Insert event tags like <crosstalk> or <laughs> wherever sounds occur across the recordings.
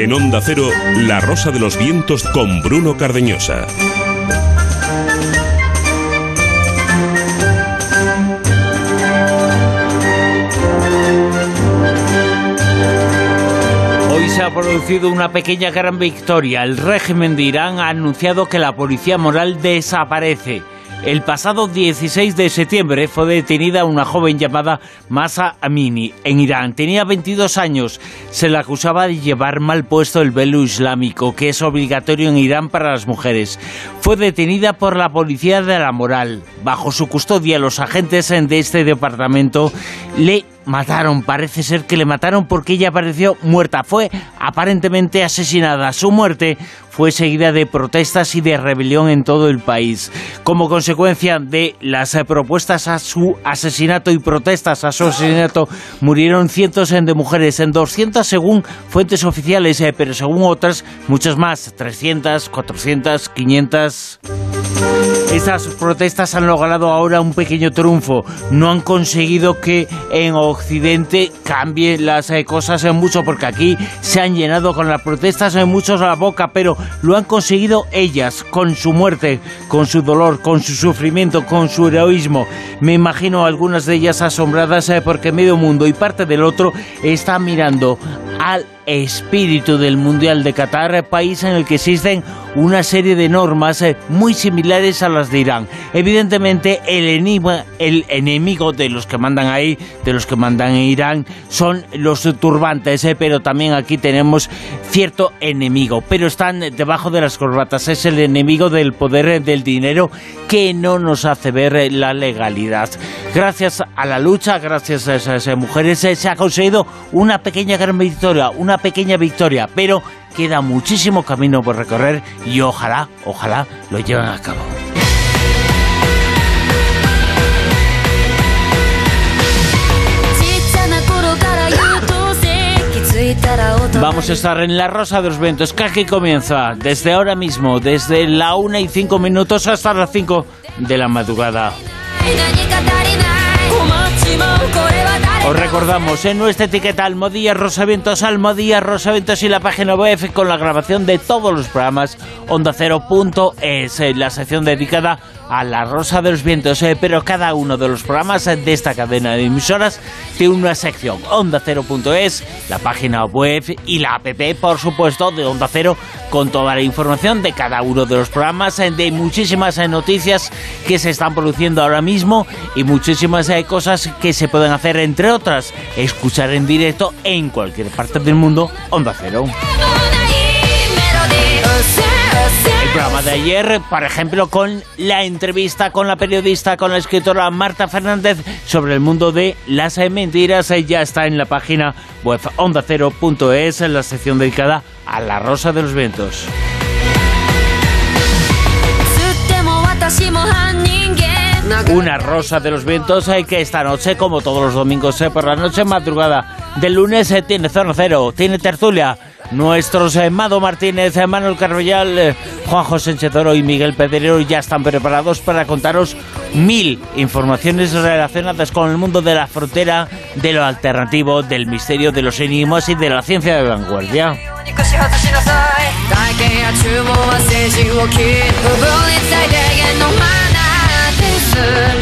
En Onda Cero, La Rosa de los Vientos con Bruno Cardeñosa. Hoy se ha producido una pequeña gran victoria. El régimen de Irán ha anunciado que la policía moral desaparece. El pasado 16 de septiembre fue detenida una joven llamada Masa Amini en Irán. Tenía 22 años. Se la acusaba de llevar mal puesto el velo islámico, que es obligatorio en Irán para las mujeres. Fue detenida por la policía de la moral. Bajo su custodia, los agentes de este departamento le mataron. Parece ser que le mataron porque ella apareció muerta. Fue aparentemente asesinada. Su muerte fue seguida de protestas y de rebelión en todo el país. Como consecuencia de las propuestas a su asesinato y protestas a su asesinato, murieron cientos de mujeres, en 200 según fuentes oficiales, eh, pero según otras, muchas más, 300, 400, 500. Estas protestas han logrado ahora un pequeño triunfo. No han conseguido que en Occidente cambien las eh, cosas en mucho, porque aquí se han llenado con las protestas en muchos la boca, pero lo han conseguido ellas, con su muerte, con su dolor, con su sufrimiento, con su heroísmo. Me imagino algunas de ellas asombradas eh, porque medio mundo y parte del otro está mirando al espíritu del Mundial de Qatar, país en el que existen una serie de normas eh, muy similares a las de Irán. Evidentemente, el, enigma, el enemigo de los que mandan ahí, de los que mandan en Irán, son los turbantes, eh, pero también aquí tenemos cierto enemigo, pero están debajo de las corbatas. Es el enemigo del poder eh, del dinero que no nos hace ver la legalidad. Gracias a la lucha, gracias a esas mujeres, se ha conseguido una pequeña gran victoria, una pequeña victoria, pero queda muchísimo camino por recorrer y ojalá, ojalá lo lleven a cabo. Vamos a estar en la Rosa de los Vientos, que aquí comienza desde ahora mismo, desde la una y cinco minutos hasta las 5 de la madrugada. Os recordamos en nuestra etiqueta Almodía Rosavientos, Almodía Rosavientos y la página web con la grabación de todos los programas Onda Cero.es, la sección dedicada a la Rosa de los Vientos, eh, pero cada uno de los programas de esta cadena de emisoras tiene una sección Onda Cero.es, la página web y la app, por supuesto, de Onda Cero con toda la información de cada uno de los programas, eh, de muchísimas eh, noticias que se están produciendo ahora mismo y muchísimas cosas que se pueden hacer, entre escuchar en directo en cualquier parte del mundo Onda Cero. El programa de ayer, por ejemplo, con la entrevista con la periodista, con la escritora Marta Fernández sobre el mundo de las mentiras, ya está en la página web ondacero.es, en la sección dedicada a la Rosa de los Vientos. Una rosa de los vientos hay que esta noche, como todos los domingos por la noche, madrugada del lunes, tiene zona cero, tiene tertulia. Nuestros eh, Mado Martínez, eh, Manuel Carvallal, eh, Juan José Toro y Miguel Pedrero ya están preparados para contaros mil informaciones relacionadas con el mundo de la frontera, de lo alternativo, del misterio, de los enigmas y de la ciencia de vanguardia.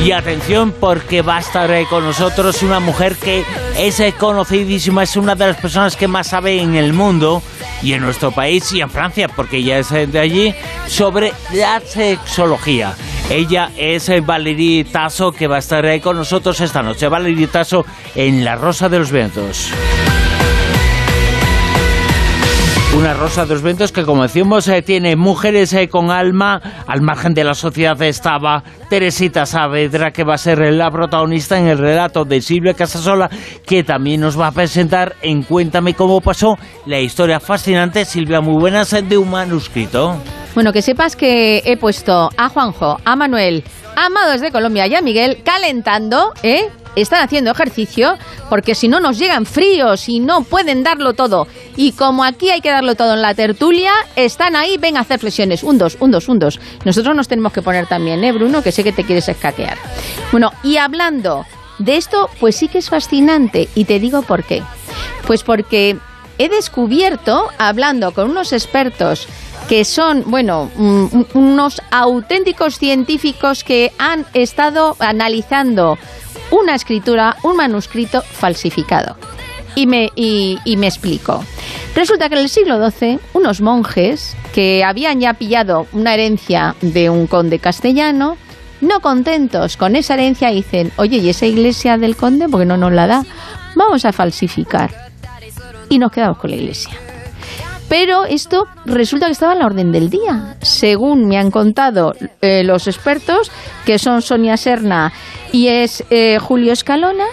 Y atención porque va a estar eh, con nosotros una mujer que es eh, conocidísima, es una de las personas que más sabe en el mundo y en nuestro país y en Francia, porque ella es eh, de allí, sobre la sexología. Ella es Valerie Tasso, que va a estar con nosotros esta noche. Valerie Tasso en La Rosa de los Vientos. Una rosa de los vientos que, como decimos, eh, tiene mujeres eh, con alma. Al margen de la sociedad estaba Teresita Saavedra, que va a ser la protagonista en el relato de Silvia Casasola, que también nos va a presentar en Cuéntame cómo pasó la historia fascinante, Silvia, muy buenas, de un manuscrito. Bueno, que sepas que he puesto a Juanjo, a Manuel, a Amados de Colombia y a Miguel calentando, ¿eh? Están haciendo ejercicio porque si no nos llegan fríos y no pueden darlo todo. Y como aquí hay que darlo todo en la tertulia, están ahí, ven a hacer flexiones. Un, dos, un, dos, un, dos. Nosotros nos tenemos que poner también, ¿eh, Bruno? Que sé que te quieres escaquear. Bueno, y hablando de esto, pues sí que es fascinante. Y te digo por qué. Pues porque he descubierto, hablando con unos expertos que son, bueno, unos auténticos científicos que han estado analizando una escritura, un manuscrito falsificado. Y me, y, me explico. Resulta que en el siglo XII, unos monjes que habían ya pillado una herencia de un conde castellano, no contentos con esa herencia, dicen, oye, ¿y esa iglesia del conde? Porque no nos la da. Vamos a falsificar. Y nos quedamos con la iglesia. Pero esto resulta que estaba en la orden del día. Según me han contado eh, los expertos, que son Sonia Serna y es eh, Julio Escalona,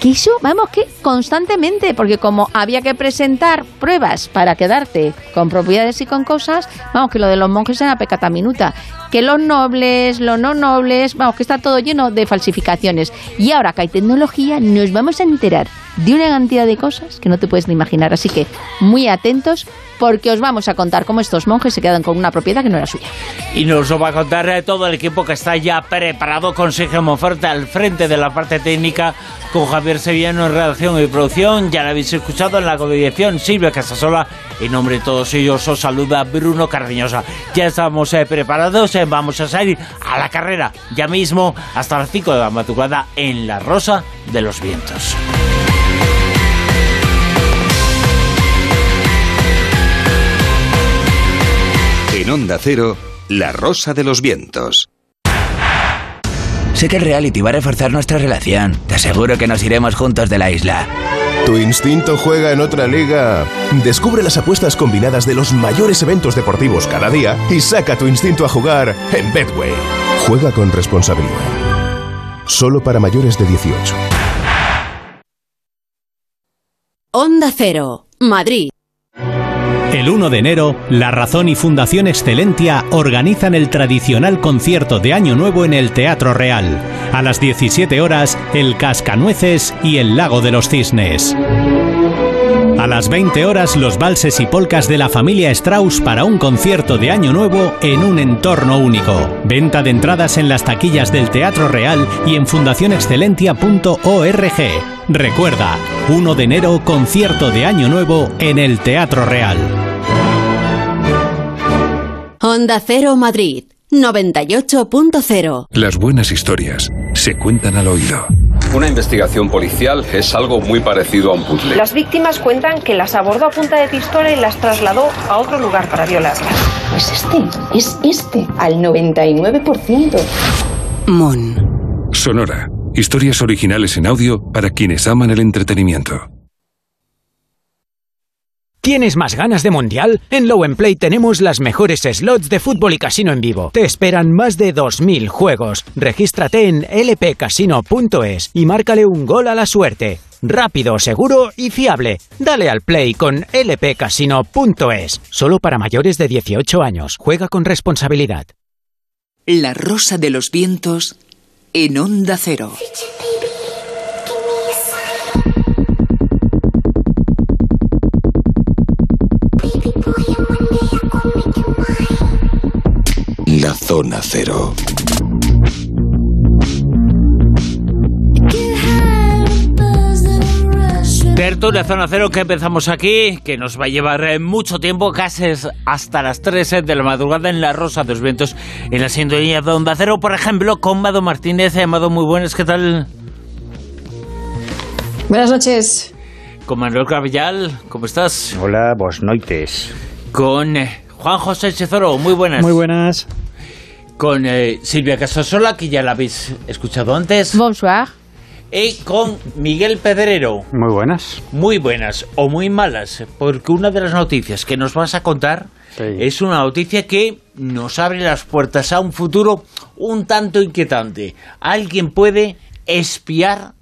que eso, vamos, que constantemente, porque como había que presentar pruebas para quedarte con propiedades y con cosas, vamos, que lo de los monjes era pecata minuta, que los nobles, los no nobles, vamos, que está todo lleno de falsificaciones. Y ahora que hay tecnología, nos vamos a enterar de una cantidad de cosas que no te puedes ni imaginar. Así que muy atentos porque os vamos a contar cómo estos monjes se quedan con una propiedad que no era suya. Y nos lo va a contar eh, todo el equipo que está ya preparado con Sergio Monforte al frente de la parte técnica, con Javier Sevillano en redacción y producción. Ya lo habéis escuchado en la codirección Silvia Casasola. En nombre de todos ellos os saluda Bruno Cardeñosa. Ya estamos eh, preparados, eh, vamos a salir a la carrera ya mismo hasta las 5 de la madrugada en La Rosa de los Vientos. En Onda Cero, La Rosa de los Vientos. Sé que el reality va a reforzar nuestra relación. Te aseguro que nos iremos juntos de la isla. ¿Tu instinto juega en otra liga? Descubre las apuestas combinadas de los mayores eventos deportivos cada día y saca tu instinto a jugar en Betway. Juega con responsabilidad. Solo para mayores de 18. Onda Cero, Madrid. El 1 de enero, La Razón y Fundación Excelentia organizan el tradicional concierto de Año Nuevo en el Teatro Real. A las 17 horas, El Cascanueces y El Lago de los Cisnes. A las 20 horas, los valses y polcas de la familia Strauss para un concierto de Año Nuevo en un entorno único. Venta de entradas en las taquillas del Teatro Real y en fundacionexcelentia.org. Recuerda, 1 de enero, concierto de Año Nuevo en el Teatro Real. Onda Cero Madrid, 98.0. Las buenas historias se cuentan al oído. Una investigación policial es algo muy parecido a un puzzle. Las víctimas cuentan que las abordó a punta de pistola y las trasladó a otro lugar para violarlas. Pues este, es este, al 99%. Mon. Sonora. Historias originales en audio para quienes aman el entretenimiento. ¿Tienes más ganas de mundial? En Low Play tenemos las mejores slots de fútbol y casino en vivo. Te esperan más de 2.000 juegos. Regístrate en lpcasino.es y márcale un gol a la suerte. Rápido, seguro y fiable. Dale al play con lpcasino.es. Solo para mayores de 18 años. Juega con responsabilidad. La Rosa de los Vientos en Onda Cero. La Zona Cero. Tertulia Zona Cero que empezamos aquí, que nos va a llevar eh, mucho tiempo, casi hasta las 3 eh, de la madrugada en La Rosa de los Vientos, en la sintonía de Onda Cero, por ejemplo, con Mado Martínez. Amado, muy buenas, ¿qué tal? Buenas noches. Con Manuel Cravillal, ¿cómo estás? Hola, vos noites. Con eh, Juan José Chezoro, muy buenas. Muy buenas. Con Silvia Casasola, que ya la habéis escuchado antes. Bonsoir y con Miguel Pedrero. Muy buenas. Muy buenas o muy malas, porque una de las noticias que nos vas a contar es una noticia que nos abre las puertas a un futuro un tanto inquietante. Alguien puede espiar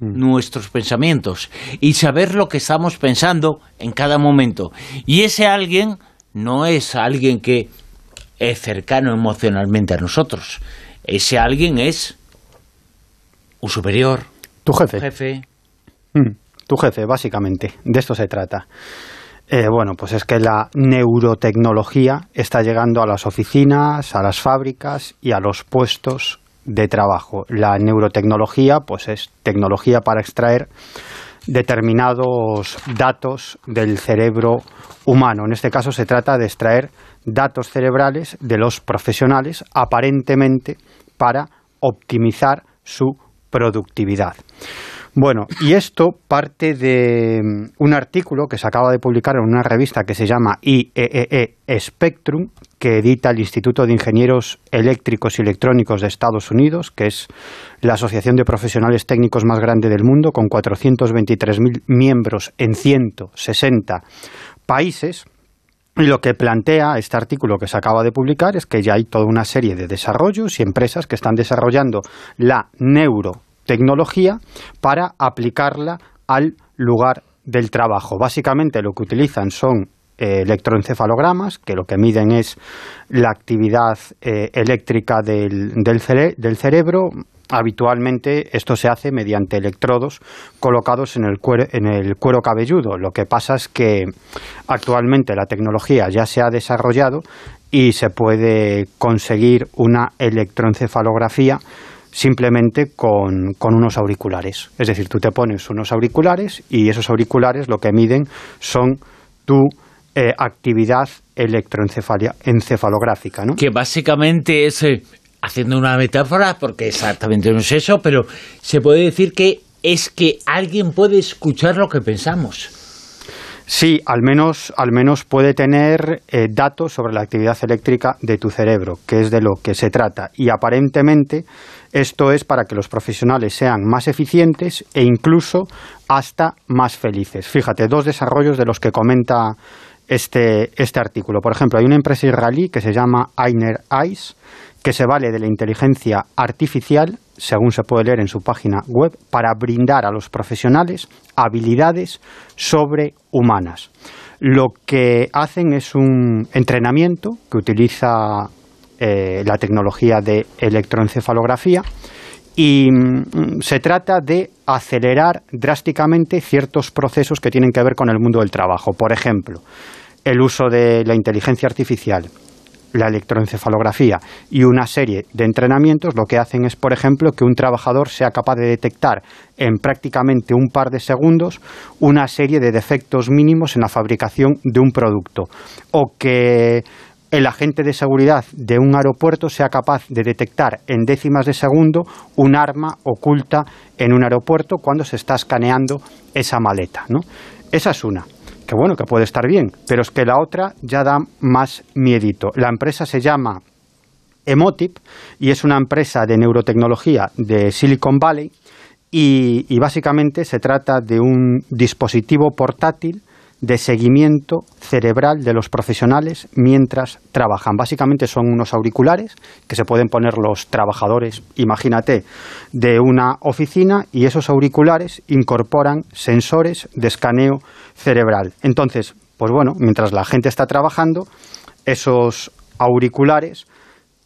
mm. nuestros pensamientos y saber lo que estamos pensando en cada momento. Y ese alguien no es alguien que es cercano emocionalmente a nosotros. Ese alguien es un superior, tu jefe. jefe. Mm, tu jefe, básicamente. De esto se trata. Eh, bueno, pues es que la neurotecnología está llegando a las oficinas, a las fábricas y a los puestos de trabajo. La neurotecnología, pues es tecnología para extraer determinados datos del cerebro humano. En este caso se trata de extraer datos cerebrales de los profesionales aparentemente para optimizar su productividad. Bueno, y esto parte de mm, un artículo que se acaba de publicar en una revista que se llama IEEE e Spectrum, que edita el Instituto de Ingenieros Eléctricos y Electrónicos de Estados Unidos, que es la asociación de profesionales técnicos más grande del mundo, con 423.000 miembros en 160 países. Y lo que plantea este artículo que se acaba de publicar es que ya hay toda una serie de desarrollos y empresas que están desarrollando la neuro tecnología para aplicarla al lugar del trabajo. Básicamente lo que utilizan son eh, electroencefalogramas, que lo que miden es la actividad eh, eléctrica del, del, cerebro. Habitualmente esto se hace mediante electrodos colocados en el, cuero, en el cuero cabelludo. Lo que pasa es que actualmente la tecnología ya se ha desarrollado y se puede conseguir una electroencefalografía simplemente con, unos auriculares. Es decir, tú te pones unos auriculares y esos auriculares lo que miden son tu eh, actividad electroencefalográfica. ¿no? Que básicamente es, eh, haciendo una metáfora, porque exactamente no es eso, pero se puede decir que es que alguien puede escuchar lo que pensamos. Sí, al menos, al menos puede tener eh, datos sobre la actividad eléctrica de tu cerebro, que es de lo que se trata. Y aparentemente esto es para que los profesionales sean más eficientes e incluso hasta más felices. Fíjate, dos desarrollos de los que comenta este, este artículo. Por ejemplo, hay una empresa israelí que se llama Ainer Eyes, que se vale de la inteligencia artificial, según se puede leer en su página web, para brindar a los profesionales habilidades sobrehumanas. Lo que hacen es un entrenamiento que utiliza eh, la tecnología de electroencefalografía y mm, se trata de acelerar drásticamente ciertos procesos que tienen que ver con el mundo del trabajo. Por ejemplo, el uso de la inteligencia artificial, la electroencefalografía y una serie de entrenamientos lo que hacen es, por ejemplo, que un trabajador sea capaz de detectar en prácticamente un par de segundos una serie de defectos mínimos en la fabricación de un producto o que el agente de seguridad de un aeropuerto sea capaz de detectar en décimas de segundo un arma oculta en un aeropuerto cuando se está escaneando esa maleta. ¿no? Esa es una, que bueno, que puede estar bien, pero es que la otra ya da más miedito. La empresa se llama Emotip y es una empresa de neurotecnología de Silicon Valley y, y básicamente se trata de un dispositivo portátil de seguimiento cerebral de los profesionales mientras trabajan. Básicamente son unos auriculares que se pueden poner los trabajadores, imagínate, de una oficina y esos auriculares incorporan sensores de escaneo cerebral. Entonces, pues bueno, mientras la gente está trabajando, esos auriculares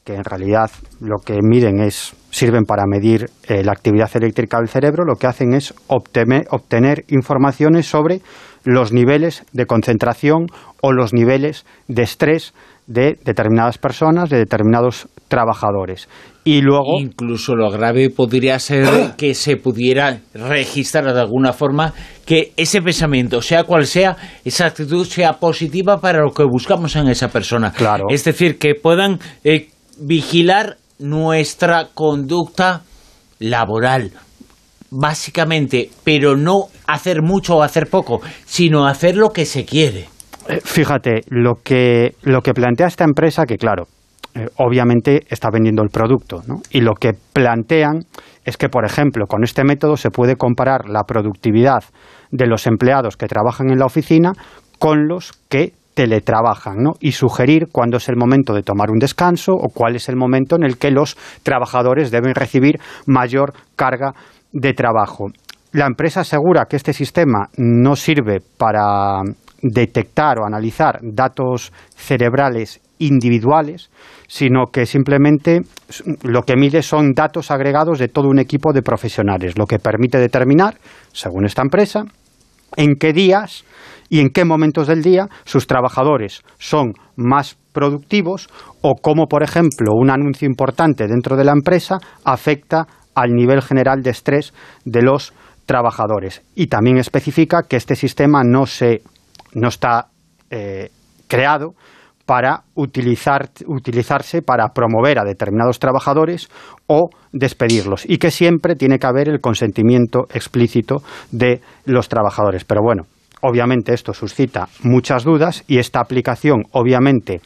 que en realidad lo que miden es sirven para medir eh, la actividad eléctrica del cerebro, lo que hacen es obtener, obtener informaciones sobre los niveles de concentración o los niveles de estrés de determinadas personas, de determinados trabajadores. Y luego. Incluso lo grave podría ser <coughs> que se pudiera registrar de alguna forma que ese pensamiento, sea cual sea, esa actitud sea positiva para lo que buscamos en esa persona. Claro. Es decir, que puedan eh, vigilar nuestra conducta laboral, básicamente, pero no hacer mucho o hacer poco, sino hacer lo que se quiere. Eh, fíjate, lo que, lo que plantea esta empresa, que claro, eh, obviamente está vendiendo el producto, ¿no? Y lo que plantean es que, por ejemplo, con este método se puede comparar la productividad de los empleados que trabajan en la oficina con los que teletrabajan ¿no? y sugerir cuándo es el momento de tomar un descanso o cuál es el momento en el que los trabajadores deben recibir mayor carga de trabajo. La empresa asegura que este sistema no sirve para detectar o analizar datos cerebrales individuales, sino que simplemente lo que mide son datos agregados de todo un equipo de profesionales, lo que permite determinar, según esta empresa, en qué días y en qué momentos del día sus trabajadores son más productivos o cómo, por ejemplo, un anuncio importante dentro de la empresa afecta al nivel general de estrés de los trabajadores. Y también especifica que este sistema no, se, no está eh, creado para utilizar, utilizarse para promover a determinados trabajadores o despedirlos y que siempre tiene que haber el consentimiento explícito de los trabajadores. Pero bueno, obviamente esto suscita muchas dudas y esta aplicación obviamente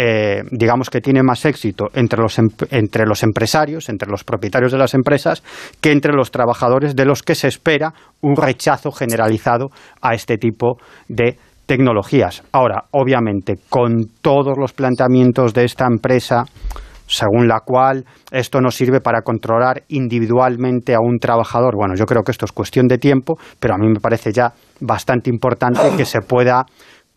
eh, digamos que tiene más éxito entre los, entre los empresarios, entre los propietarios de las empresas, que entre los trabajadores de los que se espera un rechazo generalizado a este tipo de tecnologías. Ahora, obviamente, con todos los planteamientos de esta empresa, según la cual esto no sirve para controlar individualmente a un trabajador. Bueno, yo creo que esto es cuestión de tiempo, pero a mí me parece ya bastante importante que se pueda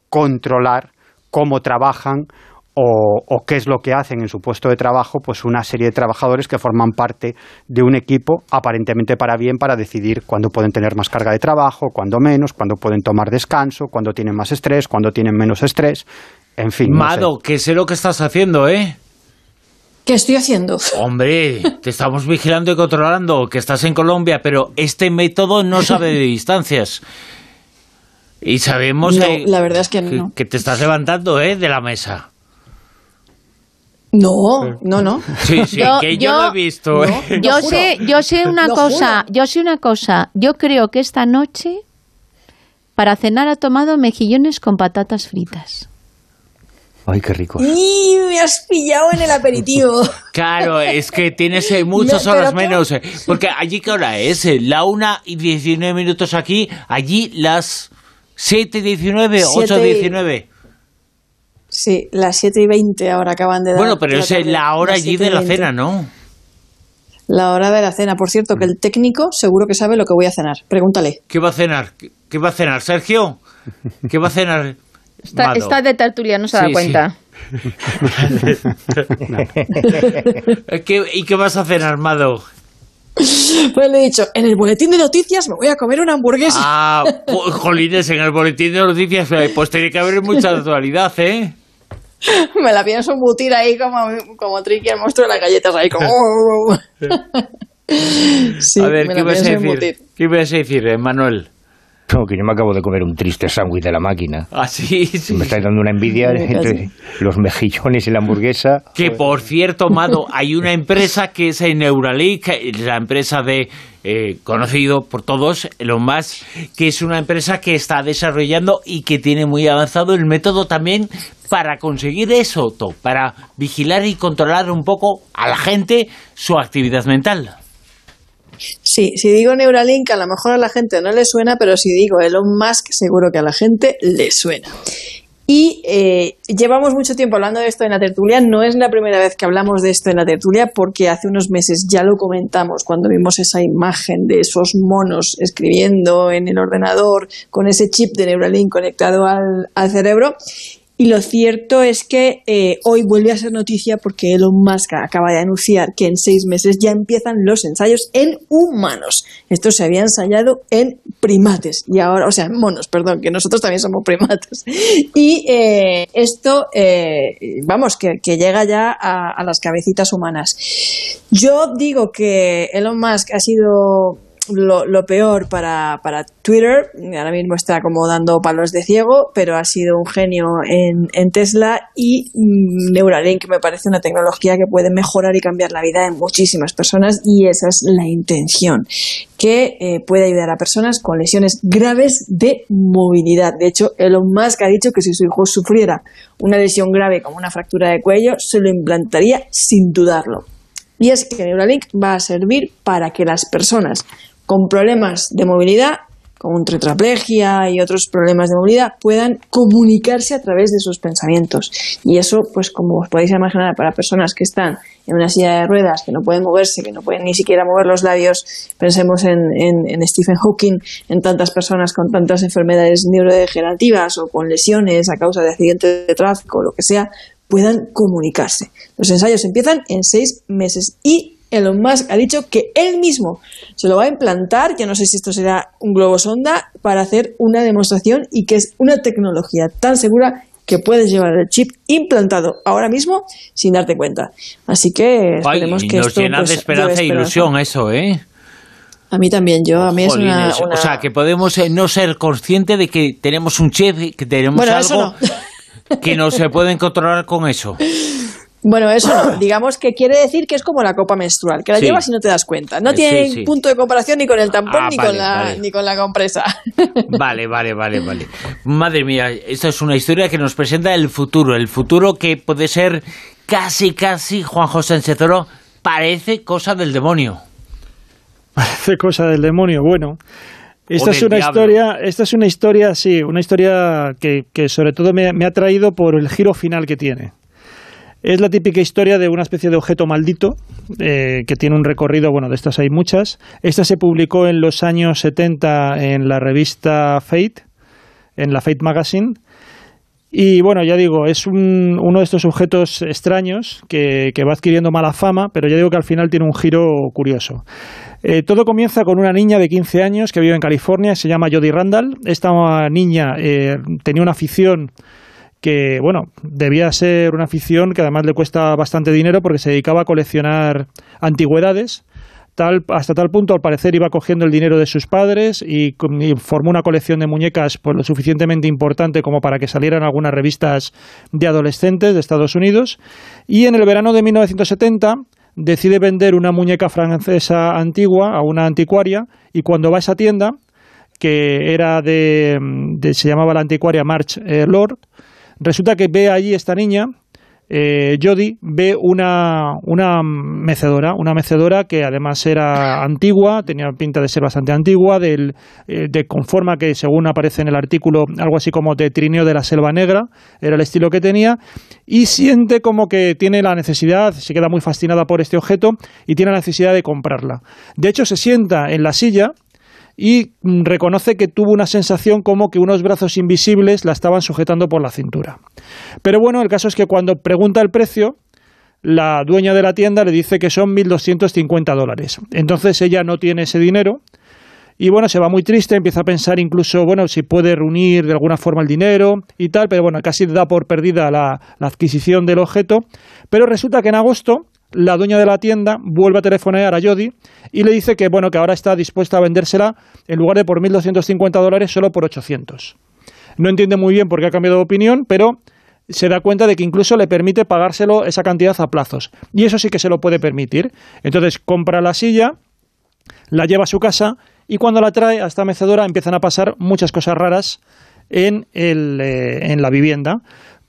controlar cómo trabajan o, qué es lo que hacen en su puesto de trabajo, pues una serie de trabajadores que forman parte de un equipo aparentemente para bien para decidir cuándo pueden tener más carga de trabajo, cuándo menos, cuándo pueden tomar descanso, cuándo tienen más estrés, cuándo tienen menos estrés, en fin. Mado, que sé lo que estás haciendo, ¿eh? ¿Qué estoy haciendo? Hombre, te estamos vigilando y controlando, que estás en Colombia, pero este método no sabe de distancias. Y sabemos la verdad es que, que, te estás levantando ¿eh? de la mesa. No, no, no. Sí, sí, que yo, lo he visto. ¿eh? yo sé, yo sé una cosa, yo sé una cosa. Yo creo que esta noche para cenar ha tomado mejillones con patatas fritas. Ay, qué rico. Y me has pillado en el aperitivo. <laughs> Claro, es que tienes eh, muchas horas menos. Eh, porque allí, ¿qué hora es? La una y 19 minutos aquí. Allí las 7 y 19, 8 y 19. Sí, las 7 y 20 ahora acaban de dar. Bueno, pero es la hora allí de la cena, ¿no? La hora de la cena. Por cierto, que el técnico seguro que sabe lo que voy a cenar. Pregúntale. ¿Qué va a cenar? ¿Qué va a cenar, Sergio? ¿Qué va a cenar? Está, de tertulia, no se da cuenta. <laughs> ¿Y qué vas a cenar, Mado? Pues le he dicho, en el boletín de noticias me voy a comer una hamburguesa. Ah, jolines, en el boletín de noticias, pues tiene que haber mucha actualidad, ¿eh? <laughs> Me la pienso embutir ahí como, como Tricky, el monstruo de las galletas, ahí como... <laughs> sí, a ver, ¿qué vas a, decir? ¿qué vas a decir, Manuel? No, que yo me acabo de comer un triste sándwich de la máquina. Ah, sí, sí. Me estáis dando una envidia <laughs> entre los mejillones y la hamburguesa. Que por cierto, Mado, hay una empresa que es Neuralink, la empresa de eh, conocido por todos, lo más que es una empresa que está desarrollando y que tiene muy avanzado el método también para conseguir eso, para vigilar y controlar un poco a la gente su actividad mental. Sí, si digo Neuralink, a lo mejor a la gente no le suena, pero si digo Elon Musk, seguro que a la gente le suena. Y eh, llevamos mucho tiempo hablando de esto en la tertulia. No es la primera vez que hablamos de esto en la tertulia, porque hace unos meses ya lo comentamos cuando vimos esa imagen de esos monos escribiendo en el ordenador con ese chip de Neuralink conectado al, al cerebro. Y lo cierto es que eh, hoy vuelve a ser noticia porque Elon Musk acaba de anunciar que en seis meses ya empiezan los ensayos en humanos. Esto se había ensayado en primates y ahora, o sea, en monos, perdón, que nosotros también somos primates. Y eh, esto, eh, vamos, que, llega ya a, a las cabecitas humanas. Yo digo que Elon Musk ha sido lo, peor para, para, Twitter, ahora mismo está como dando palos de ciego, pero ha sido un genio en, Tesla y mm, Neuralink me parece una tecnología que puede mejorar y cambiar la vida de muchísimas personas y esa es la intención, que eh, puede ayudar a personas con lesiones graves de movilidad. De hecho, Elon Musk ha dicho que si su hijo sufriera una lesión grave como una fractura de cuello, se lo implantaría sin dudarlo. Y es que Neuralink va a servir para que las personas con problemas de movilidad, como tetraplegia y otros problemas de movilidad, puedan comunicarse a través de sus pensamientos. Y eso, pues como os podéis imaginar, para personas que están en una silla de ruedas, que no pueden moverse, que no pueden ni siquiera mover los labios, pensemos en, en Stephen Hawking, en tantas personas con tantas enfermedades neurodegenerativas o con lesiones a causa de accidentes de tráfico o lo que sea, puedan comunicarse. Los ensayos empiezan en seis meses y Elon Musk ha dicho que él mismo se lo va a implantar, yo no sé si esto será un globo sonda, para hacer una demostración y que es una tecnología tan segura que puedes llevar el chip implantado ahora mismo sin darte cuenta. Así que esperemos que nos llena de pues, esperanza e ilusión eso, ¿eh? A mí también, yo, a mí es una, O sea, que podemos eh, no ser conscientes de que tenemos un chef, que tenemos algo que no se pueden controlar con eso. <laughs> Bueno, eso no. <coughs> Digamos que quiere decir que es como la copa menstrual, que la llevas y no te das cuenta. No tiene punto de comparación ni con el tampón ah, ni, con la, ni con la compresa. <laughs> Vale, vale, vale, vale. Madre mía, esta es una historia que nos presenta el futuro. El futuro que puede ser casi, casi, Juan José Oro, parece cosa del demonio. <laughs> Parece cosa del demonio. Bueno, esta es una historia, esta es una historia, sí, una historia que, que sobre todo me, me ha traído por el giro final que tiene. Es la típica historia de una especie de objeto maldito eh, que tiene un recorrido, bueno, de estas hay muchas. Esta se publicó en los años 70 en la revista Fate, en la Fate Magazine. Y bueno, ya digo, es uno de estos objetos extraños que, va adquiriendo mala fama, pero ya digo que al final tiene un giro curioso. Eh, todo comienza con una niña de 15 años que vive en California, se llama Jodie Randall. Esta niña eh, tenía una afición que, bueno, debía ser una afición que además le cuesta bastante dinero porque se dedicaba a coleccionar antigüedades. Tal, hasta tal punto, al parecer, iba cogiendo el dinero de sus padres y, formó una colección de muñecas por lo suficientemente importante como para que salieran algunas revistas de adolescentes de Estados Unidos. Y en el verano de 1970 decide vender una muñeca francesa antigua a una anticuaria y cuando va a esa tienda, que era de, se llamaba la anticuaria March eh, Lord, Resulta que ve allí esta niña, eh, Jody, ve una, una mecedora, una mecedora que además era antigua, tenía pinta de ser bastante antigua, del, eh, de conforma que según aparece en el artículo, algo así como de trineo de la selva negra, era el estilo que tenía, y siente como que tiene la necesidad, se queda muy fascinada por este objeto y tiene la necesidad de comprarla. De hecho, se sienta en la silla, y mm, reconoce que tuvo una sensación como que unos brazos invisibles la estaban sujetando por la cintura. Pero bueno, el caso es que cuando pregunta el precio, la dueña de la tienda le dice que son 1.250 dólares. Entonces ella no tiene ese dinero y bueno, se va muy triste, empieza a pensar incluso, bueno, si puede reunir de alguna forma el dinero y tal, pero bueno, casi da por perdida la, la adquisición del objeto. Pero resulta que en agosto la dueña de la tienda vuelve a telefonear a Jody y le dice que, bueno, que ahora está dispuesta a vendérsela en lugar de por 1.250 dólares, solo por 800. No entiende muy bien por qué ha cambiado de opinión, pero se da cuenta de que incluso le permite pagárselo esa cantidad a plazos. Y eso sí que se lo puede permitir. Entonces compra la silla, la lleva a su casa y cuando la trae a esta mecedora empiezan a pasar muchas cosas raras en, el, eh, en la vivienda.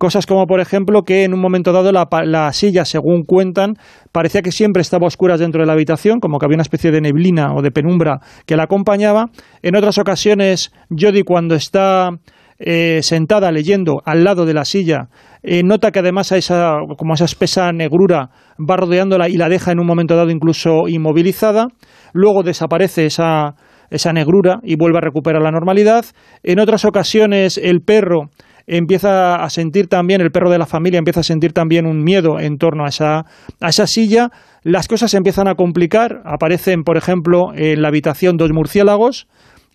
Cosas como, por ejemplo, que en un momento dado la, silla, según cuentan, parecía que siempre estaba a oscuras dentro de la habitación, como que había una especie de neblina o de penumbra que la acompañaba. En otras ocasiones, Jodie, cuando está eh, sentada leyendo al lado de la silla, eh, nota que además a esa, como esa espesa negrura va rodeándola y la deja en un momento dado incluso inmovilizada. Luego desaparece esa, esa negrura y vuelve a recuperar la normalidad. En otras ocasiones, el perro empieza a sentir también, el perro de la familia empieza a sentir también un miedo en torno a esa, a esa silla, las cosas se empiezan a complicar, aparecen, por ejemplo, en la habitación dos murciélagos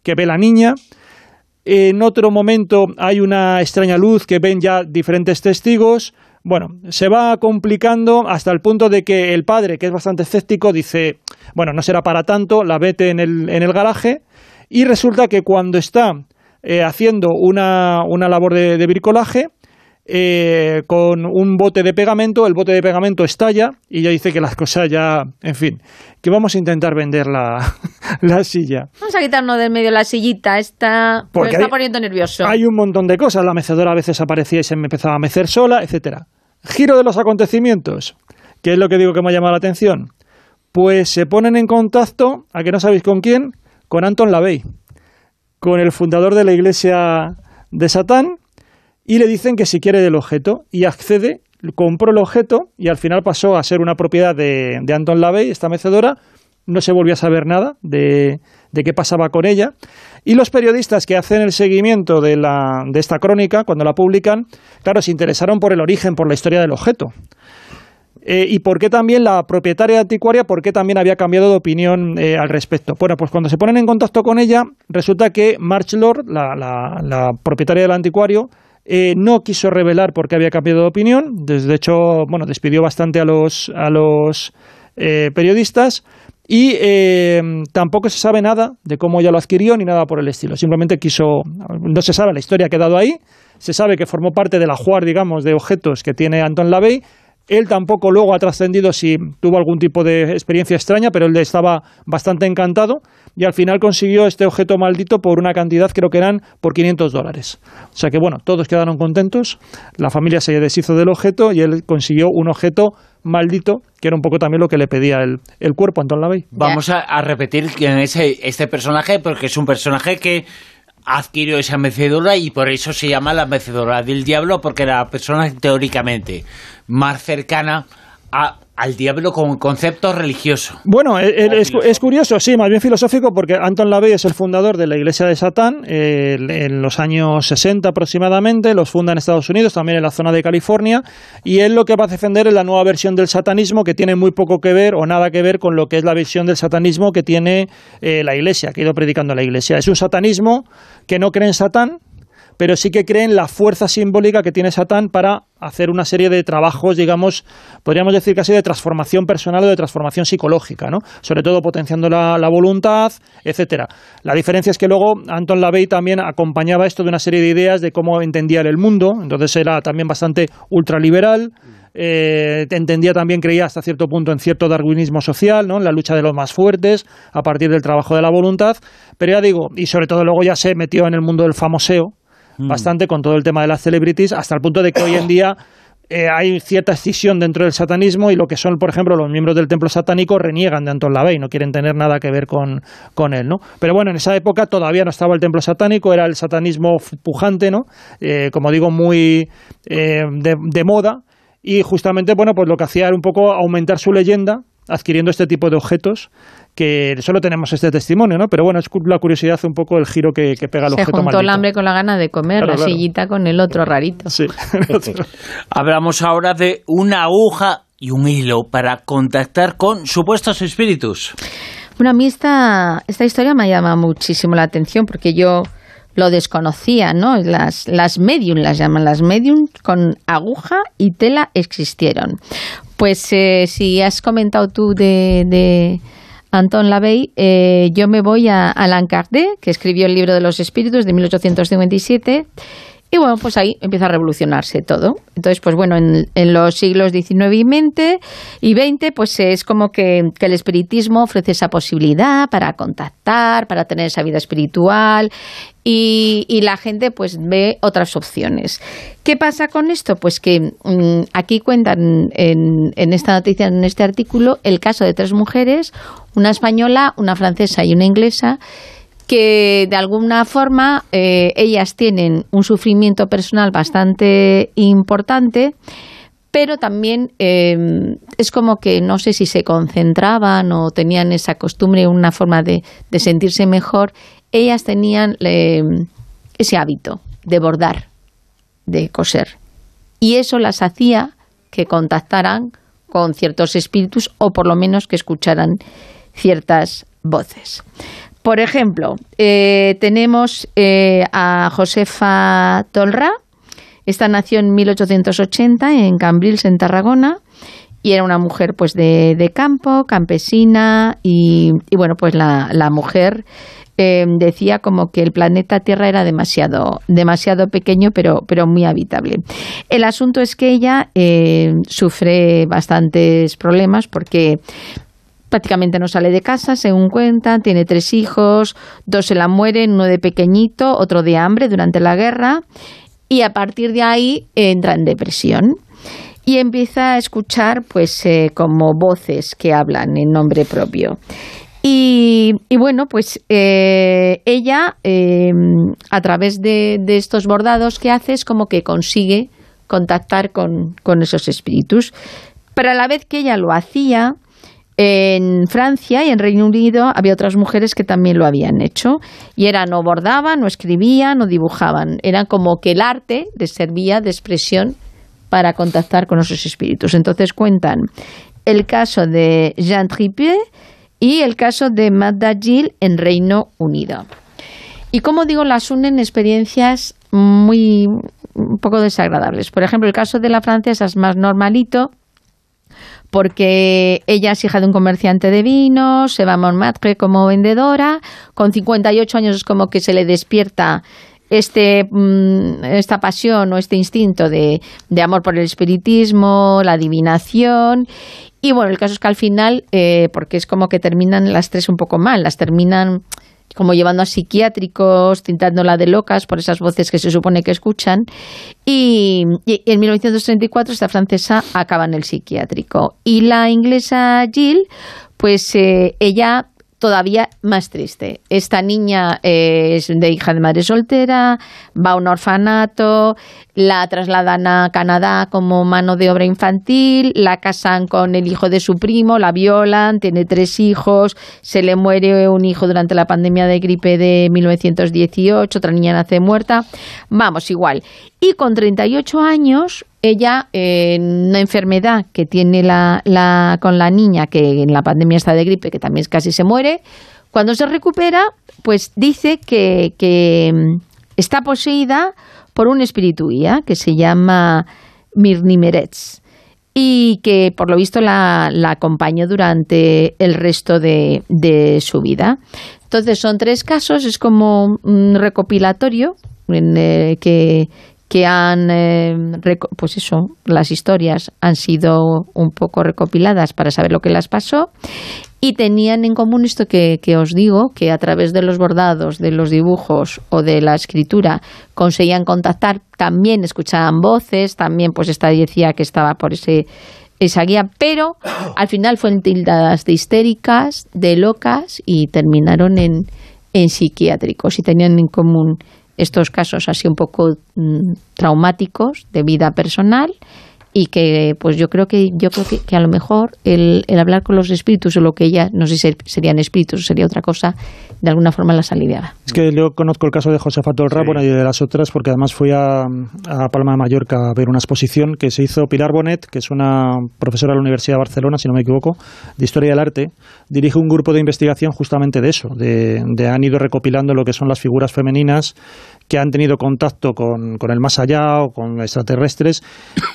que ve la niña, en otro momento hay una extraña luz que ven ya diferentes testigos, bueno, se va complicando hasta el punto de que el padre, que es bastante escéptico, dice, bueno, no será para tanto, la vete en el, en el garaje, y resulta que cuando está eh, haciendo una, una labor de, bricolaje eh, con un bote de pegamento, el bote de pegamento estalla y ya dice que las cosas ya, en fin, que vamos a intentar vender la, <laughs> silla. Vamos a quitarnos del medio la sillita, está, Porque está poniendo nervioso. Hay un montón de cosas, la mecedora a veces aparecía y se me empezaba a mecer sola, etcétera. Giro de los acontecimientos, que es lo que digo que me ha llamado la atención. Pues se ponen en contacto, a que no sabéis con quién, con Anton Lavey con el fundador de la iglesia de Satán y le dicen que si quiere del objeto y accede, compró el objeto y al final pasó a ser una propiedad de, Anton Lavey, esta mecedora, no se volvió a saber nada de, de, qué pasaba con ella. Y los periodistas que hacen el seguimiento de, la, de esta crónica, cuando la publican, claro, se interesaron por el origen, por la historia del objeto. Eh, ¿Y por qué también la propietaria anticuaria, por qué también había cambiado de opinión eh, al respecto? Bueno, pues cuando se ponen en contacto con ella, resulta que March Lord, la, propietaria del anticuario, eh, no quiso revelar por qué había cambiado de opinión. De hecho, bueno, despidió bastante a los, a los periodistas y eh, tampoco se sabe nada de cómo ella lo adquirió ni nada por el estilo. Simplemente quiso, no se sabe, la historia ha quedado ahí, se sabe que formó parte del ajuar, digamos, de objetos que tiene Anton Lavey. Él tampoco luego ha trascendido si tuvo algún tipo de experiencia extraña, pero él estaba bastante encantado y al final consiguió este objeto maldito por una cantidad, creo que eran por 500 dólares. O sea que bueno, todos quedaron contentos, la familia se deshizo del objeto y él consiguió un objeto maldito, que era un poco también lo que le pedía el, el cuerpo Anton LaVey. Vamos a, a repetir quién es este personaje, porque es un personaje que adquirió esa mecedora y por eso se llama la mecedora del diablo, porque era la persona teóricamente más cercana a al diablo como concepto religioso. Bueno, es, curioso, sí, más bien filosófico, porque Anton LaVey es el fundador de la Iglesia de Satán en los años 60 aproximadamente, los funda en Estados Unidos, también en la zona de California, y él lo que va a defender es la nueva versión del satanismo que tiene muy poco que ver o nada que ver con lo que es la visión del satanismo que tiene eh, la Iglesia, que ha ido predicando la Iglesia. Es un satanismo que no cree en Satán, pero sí que creen la fuerza simbólica que tiene Satán para hacer una serie de trabajos, digamos, podríamos decir casi de transformación personal o de transformación psicológica, ¿no? Sobre todo potenciando la, voluntad, etcétera. La diferencia es que luego Anton LaVey también acompañaba esto de una serie de ideas de cómo entendía el mundo, entonces era también bastante ultraliberal. Eh, entendía también, creía hasta cierto punto en cierto darwinismo social, ¿no? en la lucha de los más fuertes, a partir del trabajo de la voluntad, pero ya digo, y sobre todo luego ya se metió en el mundo del famoseo, Mm. bastante con todo el tema de las celebrities, hasta el punto de que hoy en día eh, hay cierta escisión dentro del satanismo y lo que son, por ejemplo, los miembros del templo satánico reniegan de Anton LaVey, no quieren tener nada que ver con, con, él, ¿no? Pero bueno, en esa época todavía no estaba el templo satánico, era el satanismo pujante, ¿no? Eh, como digo, muy eh, de, de moda y justamente, bueno, pues lo que hacía era un poco aumentar su leyenda adquiriendo este tipo de objetos que solo tenemos este testimonio, ¿no? Pero bueno, es la curiosidad un poco el giro que, pega el Se objeto juntó el hambre con la gana de comer, la sillita con el otro rarito. Sí. <laughs> Hablamos ahora de una aguja y un hilo para contactar con supuestos espíritus. Bueno, a mí esta, esta historia me llama muchísimo la atención porque yo lo desconocía, ¿no? Las, las medium las llaman, las medium con aguja y tela existieron. Pues eh, si has comentado tú de Anton Lavey, eh, yo me voy a Alain Kardec, que escribió el libro de los espíritus de 1857. Y bueno, pues ahí empieza a revolucionarse todo. Entonces, pues bueno, en, los siglos XIX y XX, y XX, pues es como que, el espiritismo ofrece esa posibilidad para contactar, para tener esa vida espiritual, y, la gente pues ve otras opciones. ¿Qué pasa con esto? Pues que mm, aquí cuentan en, en esta noticia, en este artículo, el caso de tres mujeres, una española, una francesa y una inglesa, que de alguna forma eh, ellas tienen un sufrimiento personal bastante importante, pero también em, es como que no sé si se concentraban o tenían esa costumbre, una forma de, sentirse mejor, ellas tenían em, ese hábito de bordar, de coser. Y eso las hacía que contactaran con ciertos espíritus o por lo menos que escucharan ciertas voces. Por ejemplo, eh, tenemos eh, a Josefa Tolra. Esta nació en 1880 en Cambrils, en Tarragona, y era una mujer pues de, campo, campesina, y, bueno, pues la, mujer eh, decía como que el planeta Tierra era demasiado, demasiado pequeño, pero, pero muy habitable. El asunto es que ella sufre bastantes problemas porque prácticamente no sale de casa, según cuenta, tiene tres hijos, dos se la mueren, uno de pequeñito, otro de hambre durante la guerra, y a partir de ahí entra en depresión y empieza a escuchar pues eh, como voces que hablan en nombre propio. Y, bueno, pues eh, ella, em, a través de, estos bordados que hace, es como que consigue contactar con, con esos espíritus. Pero a la vez que ella lo hacía, en Francia y en Reino Unido había otras mujeres que también lo habían hecho y era no bordaban, no escribían, no dibujaban. Era como que el arte les servía de expresión para contactar con esos espíritus. Entonces cuentan el caso de Jean Tripier y el caso de Madda Gill en Reino Unido. Y como digo, las unen experiencias muy un poco desagradables. Por ejemplo, el caso de la francesa es más normalito porque ella es hija de un comerciante de vinos, se va a Montmartre como vendedora, con 58 años es como que se le despierta este, mm, esta pasión o este instinto de, de, amor por el espiritismo, la adivinación. Y bueno, el caso es que al final, eh, porque es como que terminan las tres un poco mal, las terminan como llevando a psiquiátricos, tintándola de locas por esas voces que se supone que escuchan. Y, en 1934 esta francesa acaba en el psiquiátrico. Y la inglesa Jill, pues eh, ella todavía más triste. Esta niña es de hija de madre soltera, va a un orfanato, la trasladan a Canadá como mano de obra infantil, la casan con el hijo de su primo, la violan, tiene tres hijos, se le muere un hijo durante la pandemia de gripe de 1918, otra niña nace muerta, vamos, igual. Y con 38 años, ella, en una enfermedad que tiene la, con la niña, que en la pandemia está de gripe, que también casi se muere, cuando se recupera, pues dice que, mm, está poseída por un espíritu guía que se llama Mirnimeretz y que por lo visto la, la acompañó durante el resto de, de, su vida. Entonces son tres casos, es como un recopilatorio en, eh, que, que han, eh, pues eso, las historias han sido un poco recopiladas para saber lo que las pasó y tenían en común esto que, que, os digo, que a través de los bordados, de los dibujos o de la escritura conseguían contactar, también escuchaban voces, también pues esta decía que estaba por ese esa guía, pero <coughs> al final fueron tildadas de histéricas, de locas y terminaron en, en psiquiátricos y tenían en común estos casos así un poco mm, traumáticos de vida personal y que pues yo creo que yo creo que, a lo mejor el, el, hablar con los espíritus o lo que ella no sé si serían espíritus o sería otra cosa de alguna forma las aliviaba es que yo conozco el caso de Josefa Tolra sí. y de las otras porque además fui a, a, Palma de Mallorca a ver una exposición que se hizo Pilar Bonet que es una profesora de la Universidad de Barcelona si no me equivoco de historia del arte dirige un grupo de investigación justamente de eso de, de han ido recopilando lo que son las figuras femeninas que han tenido contacto con, con, el más allá o con extraterrestres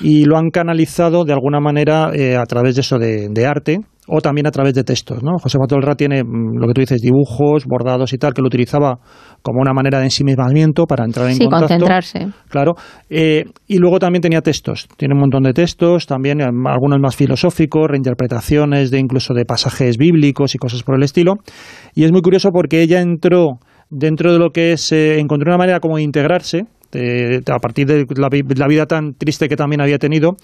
y lo han canalizado de alguna manera eh, a través de eso de, de, arte o también a través de textos. ¿no? José Matolra tiene mm, lo que tú dices, dibujos, bordados y tal, que lo utilizaba como una manera de ensimismamiento para entrar en sí, contacto. concentrarse. Claro. Eh, y luego también tenía textos. Tiene un montón de textos, también eh, algunos más filosóficos, reinterpretaciones de incluso de pasajes bíblicos y cosas por el estilo. Y es muy curioso porque ella entró dentro de lo que es, eh, encontró una manera como de integrarse, de, a partir de la, vida tan triste que también había tenido,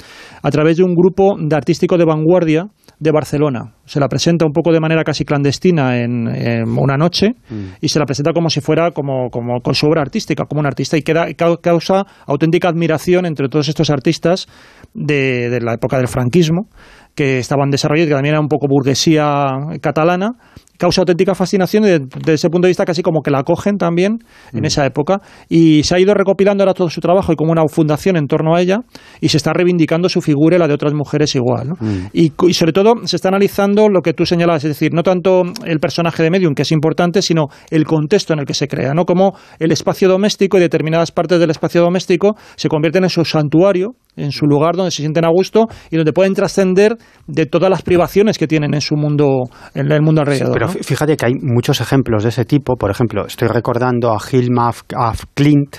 a través de un grupo de artístico de vanguardia de Barcelona. Se la presenta un poco de manera casi clandestina en, en una noche mm. y se la presenta como si fuera como, como con su obra artística, como un artista, y queda, causa auténtica admiración entre todos estos artistas de, de la época del franquismo que estaban desarrollados, que también era un poco burguesía catalana, causa auténtica fascinación desde, desde ese punto de vista casi como que la acogen también mm. en esa época y se ha ido recopilando ahora todo su trabajo y como una fundación en torno a ella y se está reivindicando su figura y la de otras mujeres igual ¿no? mm. y, y, sobre todo se está analizando lo que tú señalabas es decir no tanto el personaje de Medium que es importante sino el contexto en el que se crea no como el espacio doméstico y determinadas partes del espacio doméstico se convierten en su santuario en su lugar donde se sienten a gusto y donde pueden trascender de todas las privaciones que tienen en su mundo en el mundo alrededor sí, pero ¿no? fíjate que hay muchos ejemplos de ese tipo. Por ejemplo, estoy recordando a Hilma af Klint,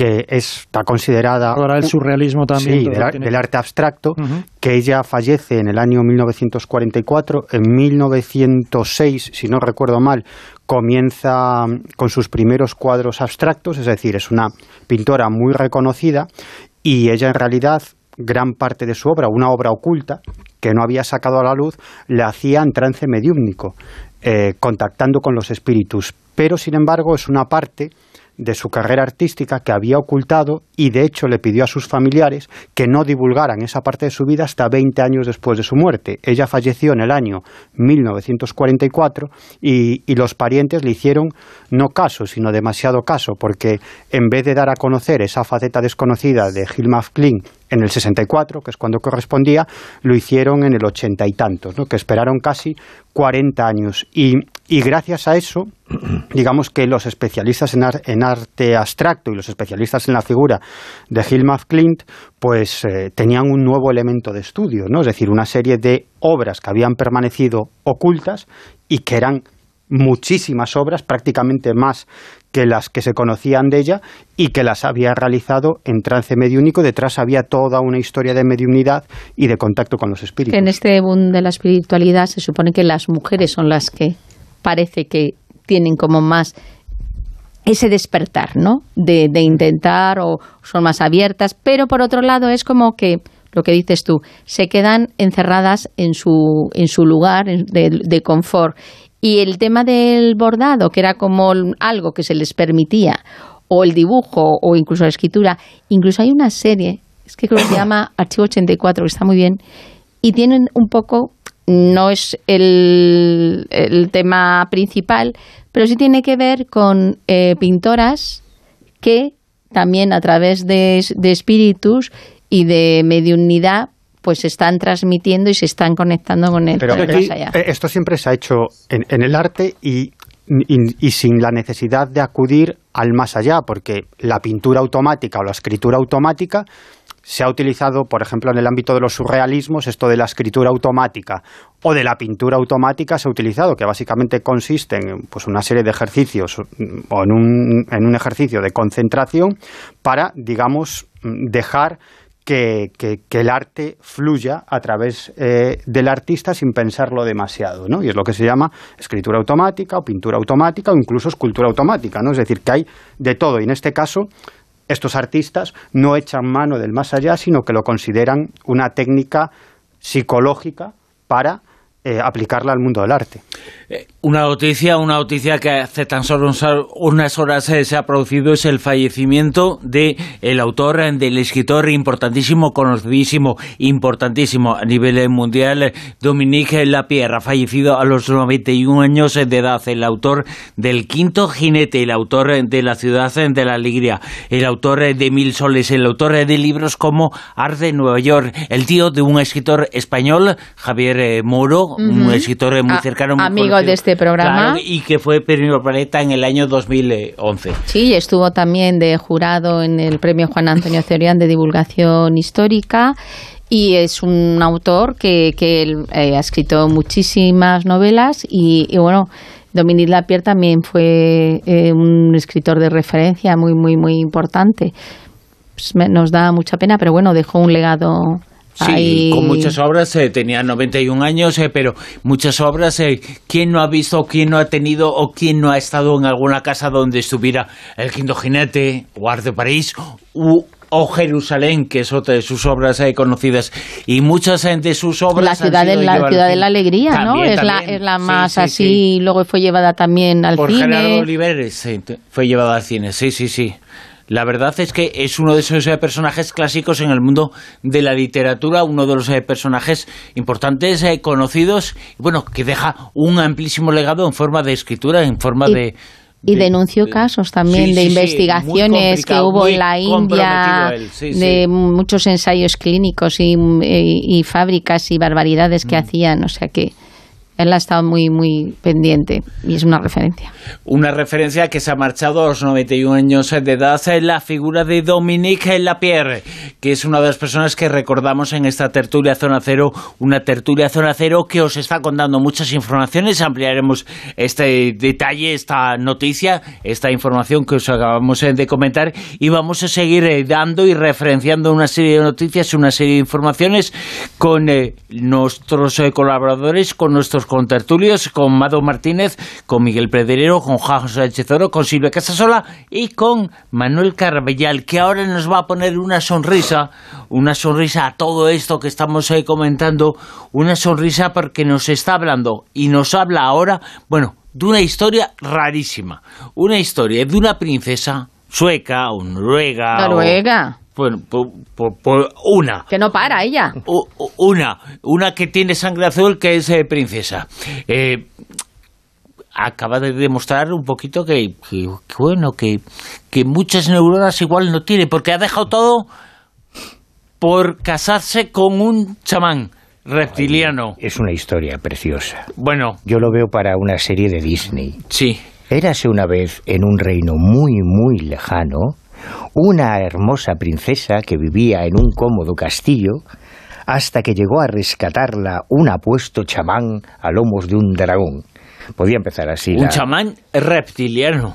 que está considerada... Ahora el surrealismo también. Sí, del, tiene... del, arte abstracto, uh -huh. que ella fallece en el año 1944. En 1906, si no recuerdo mal, comienza con sus primeros cuadros abstractos, es decir, es una pintora muy reconocida y ella en realidad gran parte de su obra, una obra oculta que no había sacado a la luz, la hacía en trance mediúmnico, eh, contactando con los espíritus. Pero, sin embargo, es una parte de su carrera artística que había ocultado y de hecho le pidió a sus familiares que no divulgaran esa parte de su vida hasta 20 años después de su muerte. Ella falleció en el año 1944 y, y los parientes le hicieron no caso, sino demasiado caso, porque en vez de dar a conocer esa faceta desconocida de Hilma Klin en el 64, que es cuando correspondía, lo hicieron en el ochenta y tantos, ¿no? que esperaron casi 40 años. Y, gracias a eso, <clears throat> digamos que los especialistas en, arte abstracto y los especialistas en la figura de Hilmar Klint, pues eh, tenían un nuevo elemento de estudio, ¿no? es decir, una serie de obras que habían permanecido ocultas y que eran muchísimas obras, prácticamente más que las que se conocían de ella y que las había realizado en trance mediúnico. Detrás había toda una historia de mediunidad y de contacto con los espíritus. En este boom de la espiritualidad se supone que las mujeres son las que parece que tienen como más ese despertar, ¿no? De, intentar o son más abiertas, pero por otro lado es como que lo que dices tú, se quedan encerradas en su, en su lugar de, de confort y el tema del bordado, que era como algo que se les permitía, o el dibujo, o incluso la escritura, incluso hay una serie, es que creo que se llama <coughs> Archivo 84, que está muy bien, y tienen un poco, no es el, tema principal, pero sí tiene que ver con eh, pintoras que también a través de, de espíritus y de mediunidad pues se están transmitiendo y se están conectando con el, Pero eh, Esto siempre se ha hecho en, el arte y, y, sin la necesidad de acudir al más allá, porque la pintura automática o la escritura automática se ha utilizado, por ejemplo, en el ámbito de los surrealismos, esto de la escritura automática o de la pintura automática se ha utilizado, que básicamente consiste en pues, una serie de ejercicios o en un, en un ejercicio de concentración para, digamos, dejar que, el arte fluya a través eh, del artista sin pensarlo demasiado, ¿no? Y es lo que se llama escritura automática o pintura automática o incluso escultura automática, ¿no? Es decir, que hay de todo y en este caso estos artistas no echan mano del más allá, sino que lo consideran una técnica psicológica para eh, aplicarla al mundo del arte. Eh, una noticia, una noticia que hace tan solo unas horas eh, se ha producido es el fallecimiento de el autor, del escritor importantísimo, conocidísimo, importantísimo a nivel mundial, Dominique Lapierre, fallecido a los 91 años de edad, el autor del Quinto Jinete, el autor de La Ciudad de la Alegría, el autor de Mil Soles, el autor de libros como Arte de Nueva York, el tío de un escritor español, Javier Moro, un escritor muy cercano. Muy amigo de este programa. y que fue premio Planeta en el año 2011. Sí, estuvo también de jurado en el premio Juan Antonio Cebrián de Divulgación Histórica y es un autor que, que eh, ha escrito muchísimas novelas y, bueno, Dominique Lapierre también fue eh, un escritor de referencia muy, muy, muy importante. Pues nos da mucha pena, pero bueno, dejó un legado Sí, con muchas obras, eh, tenía 91 años, eh, pero muchas obras, eh, ¿quién no ha visto, quién no ha tenido o quién no ha estado en alguna casa donde estuviera El Quinto Jinete, o de París, o Jerusalén, que es otra de sus obras eh, conocidas, y muchas de sus obras. La ciudad, de la, ciudad de la alegría, ¿no? es, La, es la más así, luego fue llevada también al Por cine. Por Gerardo Oliveres fue llevada al cine, sí, sí, sí. La verdad es que es uno de esos eh, personajes clásicos en el mundo de la literatura, uno de los eh, personajes importantes, eh, conocidos, bueno, que deja un amplísimo legado en forma de escritura, en forma de, y denunció casos también de investigaciones que hubo en la India, de muchos ensayos clínicos y, y, fábricas y barbaridades que mm. hacían. O sea que él ha estado muy, muy pendiente y es una referencia. Una referencia que se ha marchado a los 91 años de edad en la figura de Dominique Lapierre, que es una de las personas que recordamos en esta tertulia Zona Cero, una tertulia Zona Cero que os está contando muchas informaciones. Ampliaremos este detalle, esta noticia, esta información que os acabamos de comentar y vamos a seguir eh, dando y referenciando una serie de noticias, una serie de informaciones con eh, nuestros eh, colaboradores, con nuestros con tertulios, con Mado Martínez, con Miguel Pedrero, con José Echezoro, con Silvia Casasola y con Manuel Carbellal, que ahora nos va a poner una sonrisa, una sonrisa a todo esto que estamos ahí comentando, una sonrisa porque nos está hablando y nos habla ahora, bueno, de una historia rarísima, una historia de una princesa sueca o noruega. Noruega. Bueno, por, una. Que no para ella. una, una que tiene sangre azul que es eh, princesa. Eh, acaba de demostrar un poquito que, bueno, que, que muchas neuronas igual no tiene, porque ha dejado todo por casarse con un chamán reptiliano. Es una historia preciosa. Bueno. Yo lo veo para una serie de Disney. Sí. Érase una vez en un reino muy, muy lejano una hermosa princesa que vivía en un cómodo castillo hasta que llegó a rescatarla un apuesto chamán a lomos de un dragón. Podía empezar así. Un chamán reptiliano.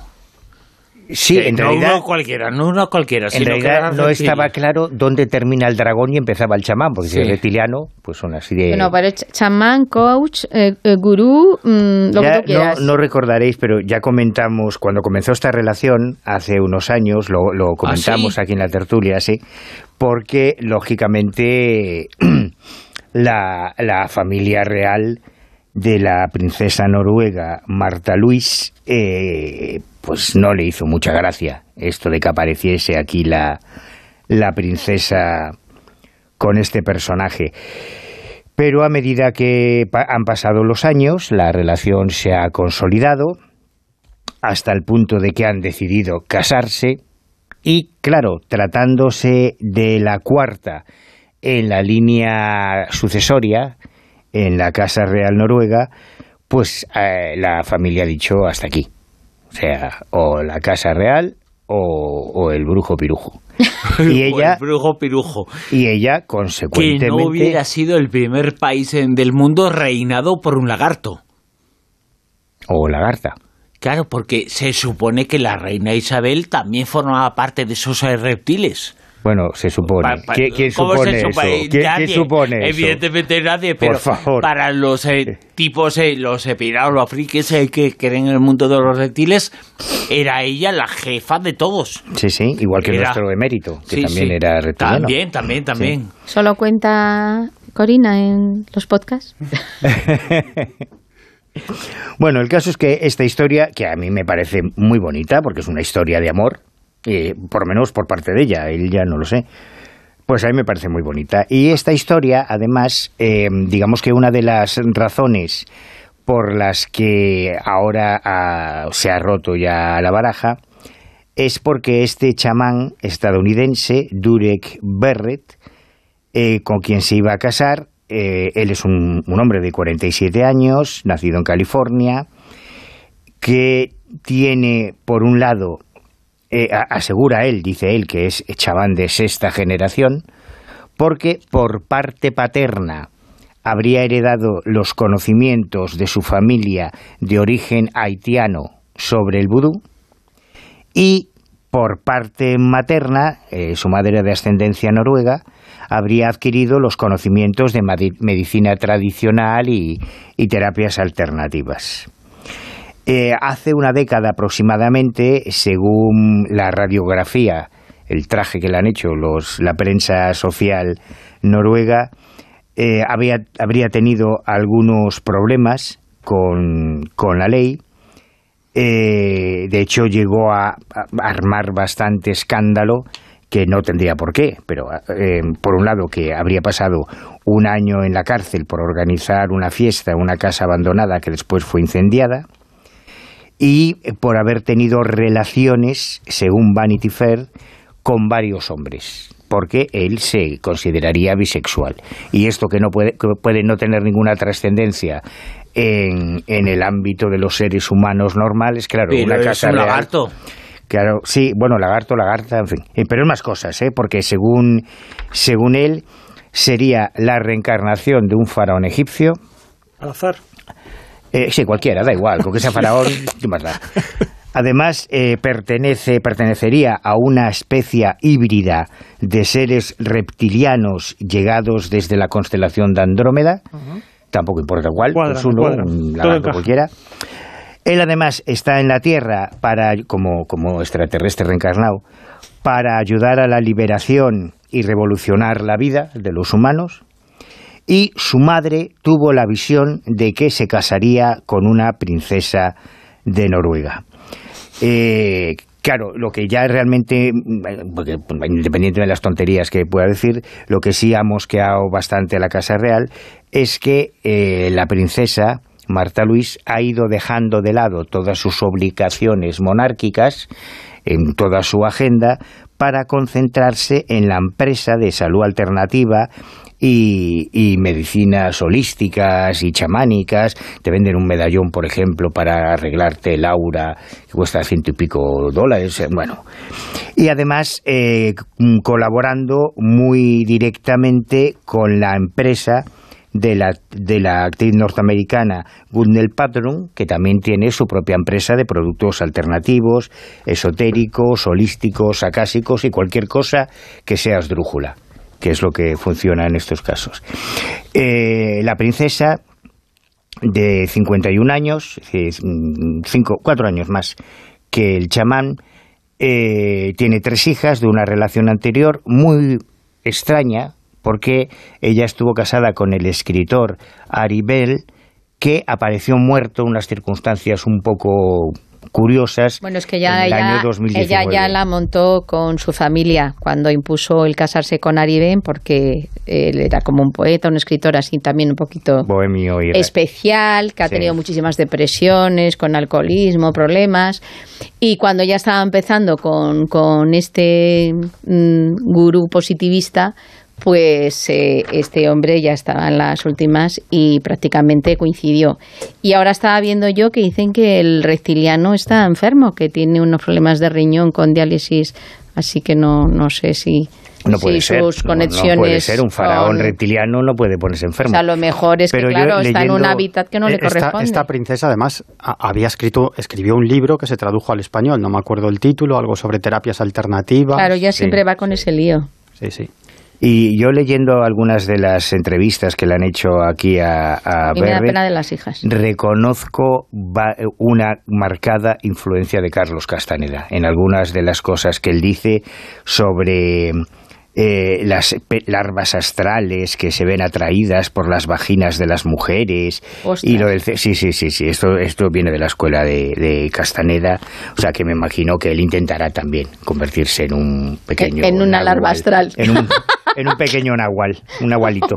Sí, en no realidad. uno cualquiera, no uno cualquiera. En realidad no estaba claro dónde termina el dragón y empezaba el chamán, porque si es reptiliano, pues son así de... Bueno, pero ch- chamán, coach, eh, eh, gurú, mm, lo Ya que tú quieras. no, no recordaréis, pero ya comentamos, cuando comenzó esta relación, hace unos años, lo, lo comentamos ¿sí? aquí en la tertulia, sí, porque lógicamente <clears throat> la, la familia real de la princesa noruega Marta Luis, eh, pues no le hizo mucha gracia esto de que apareciese aquí la, la princesa con este personaje. Pero a medida que han pasado los años, la relación se ha consolidado hasta el punto de que han decidido casarse y, claro, tratándose de la cuarta en la línea sucesoria, en la Casa Real Noruega, pues eh, la familia ha dicho hasta aquí. O sea, o la Casa Real o, o el brujo pirujo. <laughs> Y ella, el brujo pirujo. y ella, Que consecuentemente... no hubiera sido el primer país en- del mundo reinado por un lagarto. O lagarta. Claro, porque se supone que la reina Isabel también formaba parte de esos eh, reptiles. Bueno, se supone. Pa- pa- ¿Quién, quién ¿cómo supone se eso? supone? ¿Quién, quién Nadie. supone eso? Evidentemente nadie, Por pero favor. para los eh, tipos, eh, los eh, pirados, los frikis eh, que creen en el mundo de los reptiles, era ella la jefa de todos. Sí, sí, igual que Era- nuestro emérito, que Sí, también sí. era reptiliano. También, también, también. Solo cuenta Corina en los podcasts. <laughs> Bueno, el caso es que esta historia, que a mí me parece muy bonita, porque es una historia de amor, eh, por menos por parte de ella, él ya no lo sé, pues a mí me parece muy bonita. Y esta historia, además, eh, digamos que una de las razones por las que ahora ah, se ha roto ya la baraja es porque este chamán estadounidense, Durek Barrett, eh, con quien se iba a casar. eh, él es un hombre de 47 años, nacido en California, que tiene, por un lado, eh, asegura él, dice él, que es chamán de sexta generación, porque por parte paterna habría heredado los conocimientos de su familia de origen haitiano sobre el vudú, y por parte materna, eh, su madre de ascendencia noruega, habría adquirido los conocimientos de medicina tradicional y terapias alternativas. Eh, hace una década aproximadamente, según la radiografía, el traje que le han hecho los, la prensa social noruega, eh, habría tenido algunos problemas con, la ley. Eh, de hecho, llegó a, armar bastante escándalo que no tendría por qué, pero por un lado que habría pasado un año en la cárcel por organizar una fiesta en una casa abandonada que después fue incendiada y por haber tenido relaciones, según Vanity Fair, con varios hombres, porque él se consideraría bisexual. Y esto que no puede, que puede no tener ninguna trascendencia en, en el ámbito de los seres humanos normales, claro, Pero una es casa un real- lagarto. Claro, sí, bueno, lagarto, lagarta, en fin. Eh, pero es más cosas, ¿eh? Porque según, según él, sería la reencarnación de un faraón egipcio. Al azar. Eh, sí, cualquiera, da igual, con que sea faraón, ¿qué más da? Además, eh, pertenece, pertenecería a una especie híbrida de seres reptilianos llegados desde la constelación de Andrómeda. Tampoco importa cuál, Cuadra, pues uno, cuadra. un lagarto cualquiera. Él además está en la Tierra para, como, como extraterrestre reencarnado para ayudar a la liberación y revolucionar la vida de los humanos. Y su madre tuvo la visión de que se casaría con una princesa de Noruega. Eh, claro, lo que ya realmente, mm, porque, independiente de las tonterías que pueda decir, lo que sí ha mosqueado bastante a la Casa Real es que eh, la princesa Marta Luis ha ido dejando de lado todas sus obligaciones monárquicas en toda su agenda para concentrarse en la empresa de salud alternativa y, medicinas holísticas y chamánicas. Te venden un medallón, por ejemplo, para arreglarte el aura, que cuesta ciento y pico dólares. Eh, bueno, y además eh, colaborando muy directamente con la empresa de la, de la actriz norteamericana Gundel Patron, que también tiene su propia empresa de productos alternativos, esotéricos, holísticos, acásicos y cualquier cosa que sea esdrújula, que es lo que funciona en estos casos. Eh, la princesa de 51 años, cinco, cuatro años más que el chamán, eh, tiene tres hijas de una relación anterior muy extraña, porque ella estuvo casada con el escritor Ari Bell, que apareció muerto en unas circunstancias un poco curiosas bueno, es que ya ella, ella ya la montó con su familia cuando impuso el casarse con Ari porque él era como un poeta, un escritor así también un poquito bohemio especial, que ha tenido muchísimas depresiones, con alcoholismo, problemas. Y cuando ya estaba empezando con, con este mm, gurú positivista, pues eh, este hombre ya estaba en las últimas y prácticamente coincidió. Y ahora estaba viendo yo que dicen que el reptiliano está enfermo, que tiene unos problemas de riñón con diálisis, así que no, no sé si... No puede ser. Sus conexiones. No, puede ser. Un faraón reptiliano no puede ponerse enfermo. O sea, lo mejor es que, claro, está en un hábitat que no le corresponde. Esta princesa, además, había escrito, escribió un libro que se tradujo al español. No me acuerdo el título, algo sobre terapias alternativas. Claro, ya siempre va con ese lío. Sí, sí. Y yo leyendo algunas de las entrevistas que le han hecho aquí a, a y me da pena de las hijas. reconozco una marcada influencia de Carlos Castaneda en algunas de las cosas que él dice sobre eh, las larvas astrales que se ven atraídas por las vaginas de las mujeres y lo del sí sí sí sí esto esto viene de la escuela de, Castaneda o sea que me imagino que él intentará también convertirse en un pequeño en una larva astral. En un, en un pequeño nahual un nahualito.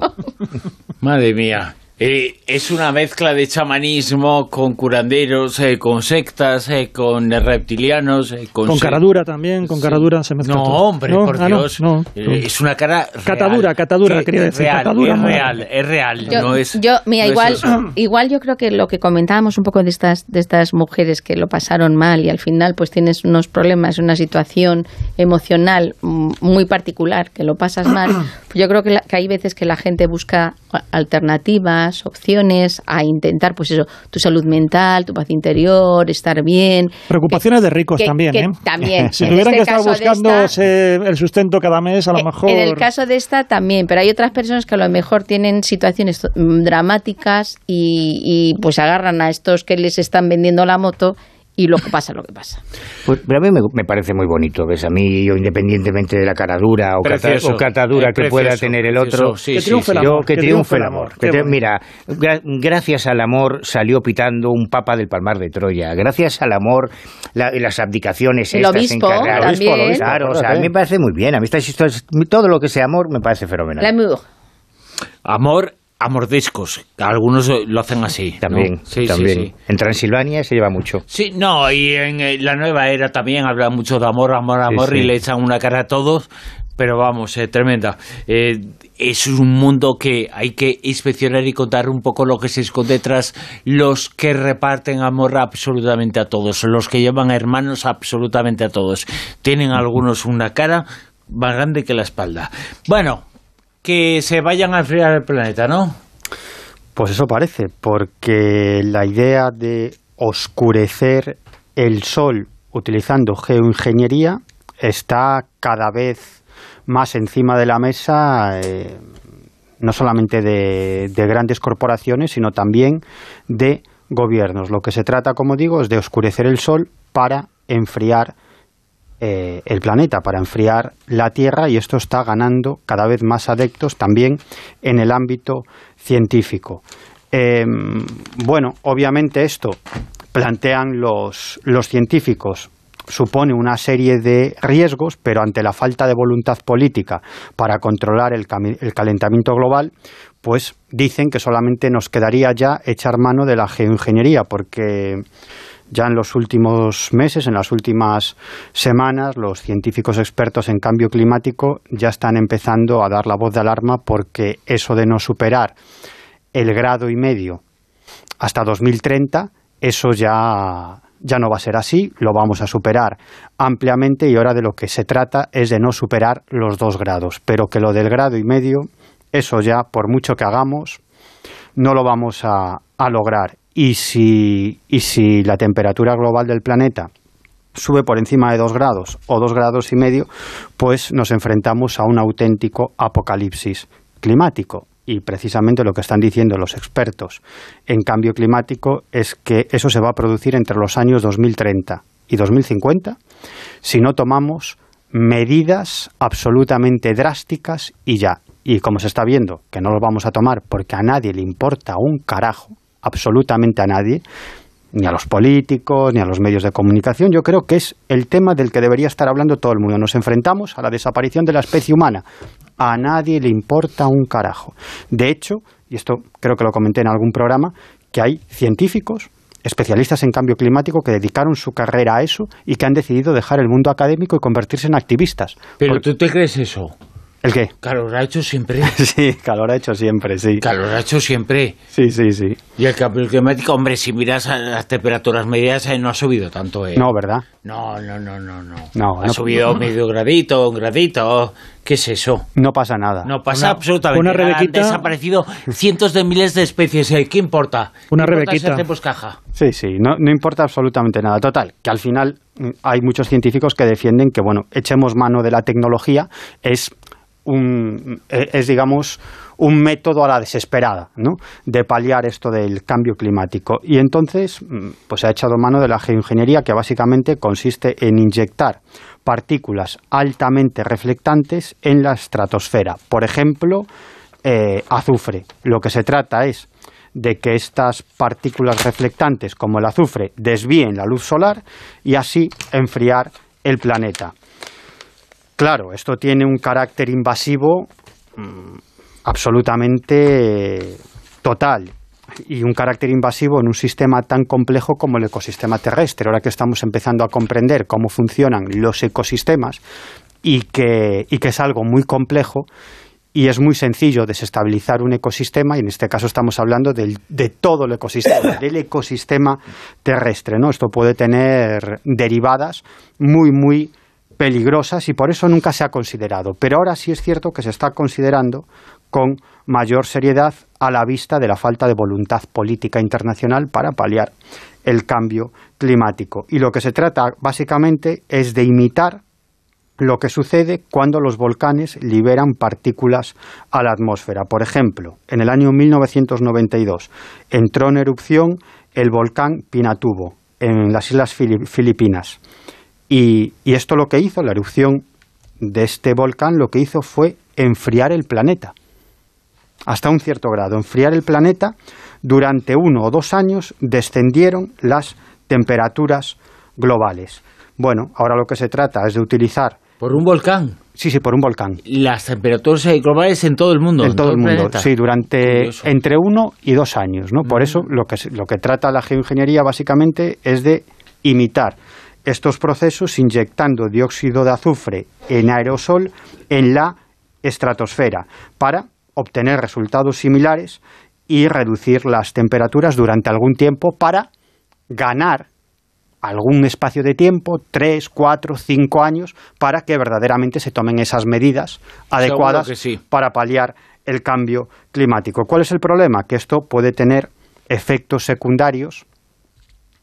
<laughs> Madre mía eh, es una mezcla de chamanismo con curanderos, eh, con sectas, eh, con reptilianos, con... Con caradura también, con caradura se mezcla No, hombre, por ah, Dios. es una cara real. Catadura, catadura, quería decir. Real, catadura, es real, es real, yo, no es... Yo, mira, igual, <clears throat> igual yo creo que lo que comentábamos un poco de estas, de estas mujeres que lo pasaron mal y al final pues tienes unos problemas, una situación emocional muy particular, que lo pasas mal, <clears throat> yo creo que, que hay veces que la gente busca alternativas, opciones a intentar, pues eso, tu salud mental, tu paz interior, estar bien. Preocupaciones de ricos también, ¿eh? También. <laughs> si tuvieran este que estar buscando el sustento cada mes, a lo mejor. En el caso de esta también, pero hay otras personas que a lo mejor tienen situaciones dramáticas y, y pues agarran a estos que les están vendiendo la moto y lo que pasa lo que pasa. Pues a mí me, parece muy bonito, ¿ves? A mí, yo, independientemente de la cara dura o, catadura que pueda tener el otro, que, triunfe el amor, que, triunfe el amor. mira, gracias al amor salió pitando un papa del Palmar de Troya. Gracias al amor, las abdicaciones el estas obispo, también. Claro, o sea, a mí me parece muy bien. A mí todo lo que sea amor me parece fenomenal. Amor a mordiscos. Algunos lo hacen así. También, sí, también. Sí, En Transilvania se lleva mucho. Sí, no, y en eh, la nueva era también habla mucho de amor, amor, amor y le echan una cara a todos. Pero vamos, eh, tremenda. Eh, es un mundo que hay que inspeccionar y contar un poco lo que se esconde tras los que reparten amor absolutamente a todos, los que llevan hermanos absolutamente a todos. Tienen algunos una cara más grande que la espalda. Bueno, que se vayan a enfriar el planeta, ¿no? Pues eso parece, porque la idea de oscurecer el Sol utilizando geoingeniería está cada vez más encima de la mesa, eh, no solamente de, de grandes corporaciones, sino también de gobiernos. Lo que se trata, como digo, es de oscurecer el Sol para enfriar eh, el planeta, para enfriar la Tierra y esto está ganando cada vez más adeptos también en el ámbito científico. Em, bueno, obviamente esto plantean los, los científicos supone una serie de riesgos, pero ante la falta de voluntad política para controlar el, el, calentamiento global, pues dicen que solamente nos quedaría ya echar mano de la geoingeniería, porque ya en los últimos meses, en las últimas semanas, los científicos expertos en cambio climático ya están empezando a dar la voz de alarma porque eso de no superar el grado y medio hasta 2030, eso ya, ya no va a ser así, lo vamos a superar ampliamente y ahora de lo que se trata es de no superar los dos grados, pero que lo del grado y medio, eso ya, por mucho que hagamos, no lo vamos a, a lograr. Y si, y si la temperatura global del planeta sube por encima de dos grados o dos grados y medio, pues nos enfrentamos a un auténtico apocalipsis climático. Y precisamente lo que están diciendo los expertos en cambio climático es que eso se va a producir entre los años 2030 y 2050 si no tomamos medidas absolutamente drásticas y ya. Y como se está viendo que no lo vamos a tomar porque a nadie le importa un carajo, absolutamente a nadie, ni a los políticos, ni a los medios de comunicación. Yo creo que es el tema del que debería estar hablando todo el mundo. Nos enfrentamos a la desaparición de la especie humana. A nadie le importa un carajo. De hecho, y esto creo que lo comenté en algún programa, que hay científicos, especialistas en cambio climático que dedicaron su carrera a eso y que han decidido dejar el mundo académico y convertirse en activistas. ¿Pero tú te crees eso? ¿El qué? Calor ha hecho siempre. <laughs> sí, calor ha hecho siempre, sí. Calor ha hecho siempre. Sí, sí, sí. Y el cambio climático, hombre, si miras a las temperaturas medias, eh, no ha subido tanto, ¿eh? No, ¿verdad? No, no, no, no. no. No, ha no- subido medio gradito, un gradito. ¿Qué es eso? No pasa nada. No pasa Una- absolutamente una nada. Han Rebequita- desaparecido cientos de miles de especies. ¿eh? ¿Qué importa? Una ¿Qué importa si Rebequita. hacemos caja? Sí, sí, no, no importa absolutamente nada. Total, que al final mm, hay muchos científicos que defienden que, bueno, echemos mano de la tecnología, es un, eh, es, digamos, un método a la desesperada, ¿no? De paliar esto del cambio climático. Y entonces, mm, pues se ha echado mano de la geoingeniería, que básicamente consiste en inyectar partículas altamente reflectantes en la estratosfera. Por ejemplo, eh, azufre. Lo que se trata es de que estas partículas reflectantes, como el azufre, desvíen la luz solar y así enfriar el planeta. Claro, esto tiene un carácter invasivo mm, absolutamente total y un carácter invasivo en un sistema tan complejo como el ecosistema terrestre. Ahora que estamos empezando a comprender cómo funcionan los ecosistemas y que, y que es algo muy complejo y es muy sencillo desestabilizar un ecosistema y en este caso estamos hablando del- de todo el ecosistema, del ecosistema terrestre. ¿no? Esto puede tener derivadas muy, muy peligrosas y por eso nunca se ha considerado. Pero ahora sí es cierto que se está considerando con mayor seriedad a la vista de la falta de voluntad política internacional para paliar el cambio climático. Y lo que se trata básicamente es de imitar lo que sucede cuando los volcanes liberan partículas a la atmósfera. Por ejemplo, en el año 1992 entró en erupción el volcán Pinatubo en las islas Fili- Filipinas. Y, y esto lo que hizo, la erupción de este volcán, lo que hizo fue enfriar el planeta. Hasta un cierto grado. Enfriar el planeta. Durante uno o dos años descendieron las temperaturas globales. Bueno, ahora lo que se trata es de utilizar. ¿Por un volcán? Sí, sí, por un volcán. Las temperaturas eh, globales en todo el mundo. En todo el mundo, planeta. sí, durante entre uno y dos años, ¿no? Por eso lo que, se- lo que trata la geoingeniería básicamente es de imitar estos procesos inyectando dióxido de azufre en aerosol en la estratosfera para obtener resultados similares y reducir las temperaturas durante algún tiempo para ganar algún espacio de tiempo, tres, cuatro, cinco años, para que verdaderamente se tomen esas medidas adecuadas sí. para paliar el cambio climático. ¿Cuál es el problema? Que esto puede tener efectos secundarios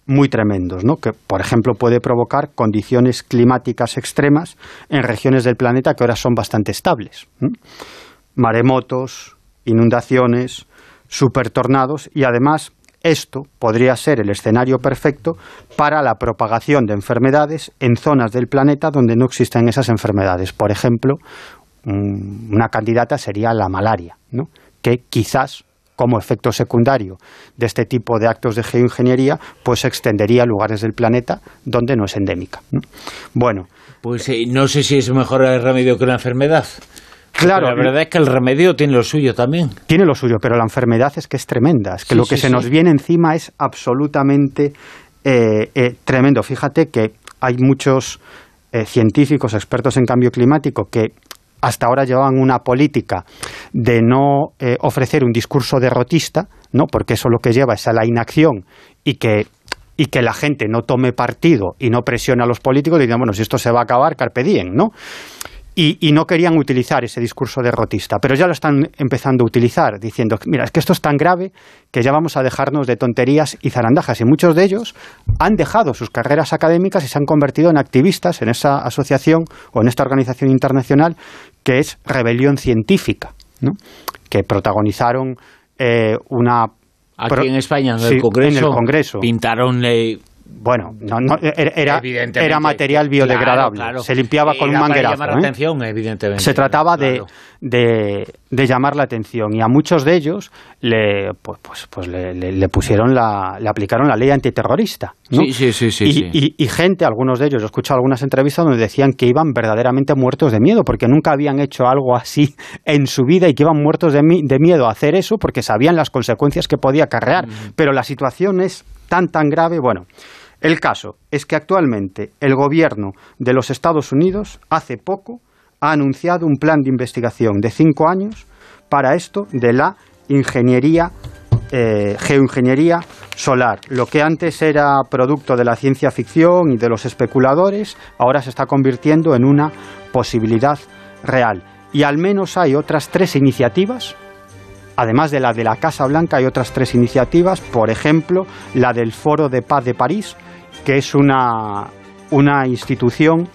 muy tremendos, ¿no? que por ejemplo puede provocar condiciones climáticas extremas en regiones del planeta que ahora son bastante estables. Maremotos, inundaciones, supertornados y además esto podría ser el escenario perfecto para la propagación de enfermedades en zonas del planeta donde no existen esas enfermedades. Por ejemplo, un- una candidata sería la malaria, ¿no? que quizás como efecto secundario de este tipo de actos de geoingeniería, pues se extendería a lugares del planeta donde no es endémica. ¿no? Bueno, Pues eh, no sé si es mejor el remedio que una enfermedad. Claro. la verdad es que el remedio tiene lo suyo también. Tiene lo suyo, pero la enfermedad es que es tremenda. Es que lo que se nos viene encima es absolutamente eh, eh, tremendo. Fíjate que hay muchos eh, científicos, expertos en cambio climático, que hasta ahora llevaban una política de no ofrecer un discurso derrotista, ¿no? porque eso lo que lleva es a la inacción y que y que la gente no tome partido y no presione a los políticos diciendo, bueno, si esto se va a acabar, carpe diem, ¿no? Y, no querían utilizar ese discurso derrotista, pero ya lo están empezando a utilizar, diciendo, mira, es que esto es tan grave que ya vamos a dejarnos de tonterías y zarandajas. Y muchos de ellos han dejado sus carreras académicas y se han convertido en activistas en esa asociación o en esta organización internacional que es Rebelión Científica, ¿no? que protagonizaron eh, una Aquí en España, en el, Congreso, pintaron bueno, no, no, era, era material biodegradable. Se limpiaba con un manguerazo. Llamar la ¿eh? atención, evidentemente. Se trataba de, de, llamar la atención y a muchos de ellos le, pues, pues, pues le, pusieron la, le aplicaron la ley antiterrorista. Sí, sí, sí. sí, y, gente, algunos de ellos, he escuchado algunas entrevistas donde decían que iban verdaderamente muertos de miedo porque nunca habían hecho algo así <laughs> en su vida y que iban muertos de, de miedo a hacer eso porque sabían las consecuencias que podía acarrear. Mm. Pero la situación es tan, tan grave. Bueno, el caso es que actualmente el gobierno de los Estados Unidos, hace poco, ha anunciado un plan de investigación de cinco años para esto de la ingeniería, eh, geoingeniería solar. Lo que antes era producto de la ciencia ficción y de los especuladores, ahora se está convirtiendo en una posibilidad real. Y al menos hay otras tres iniciativas Además de la de la Casa Blanca, hay otras tres iniciativas, por ejemplo, la del Foro de Paz de París, que es una, una institución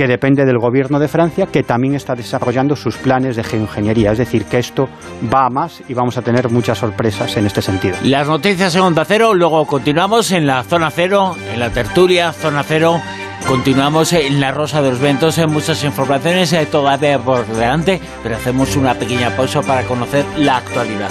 que depende del gobierno de Francia, que también está desarrollando sus planes de geoingeniería. Es decir, que esto va a más y vamos a tener muchas sorpresas en este sentido. Las noticias en Onda Cero, luego continuamos en la Zona Cero, en la tertulia Zona Cero. Continuamos en la Rosa de los Ventos, en muchas informaciones todavía por delante, pero hacemos una pequeña pausa para conocer la actualidad.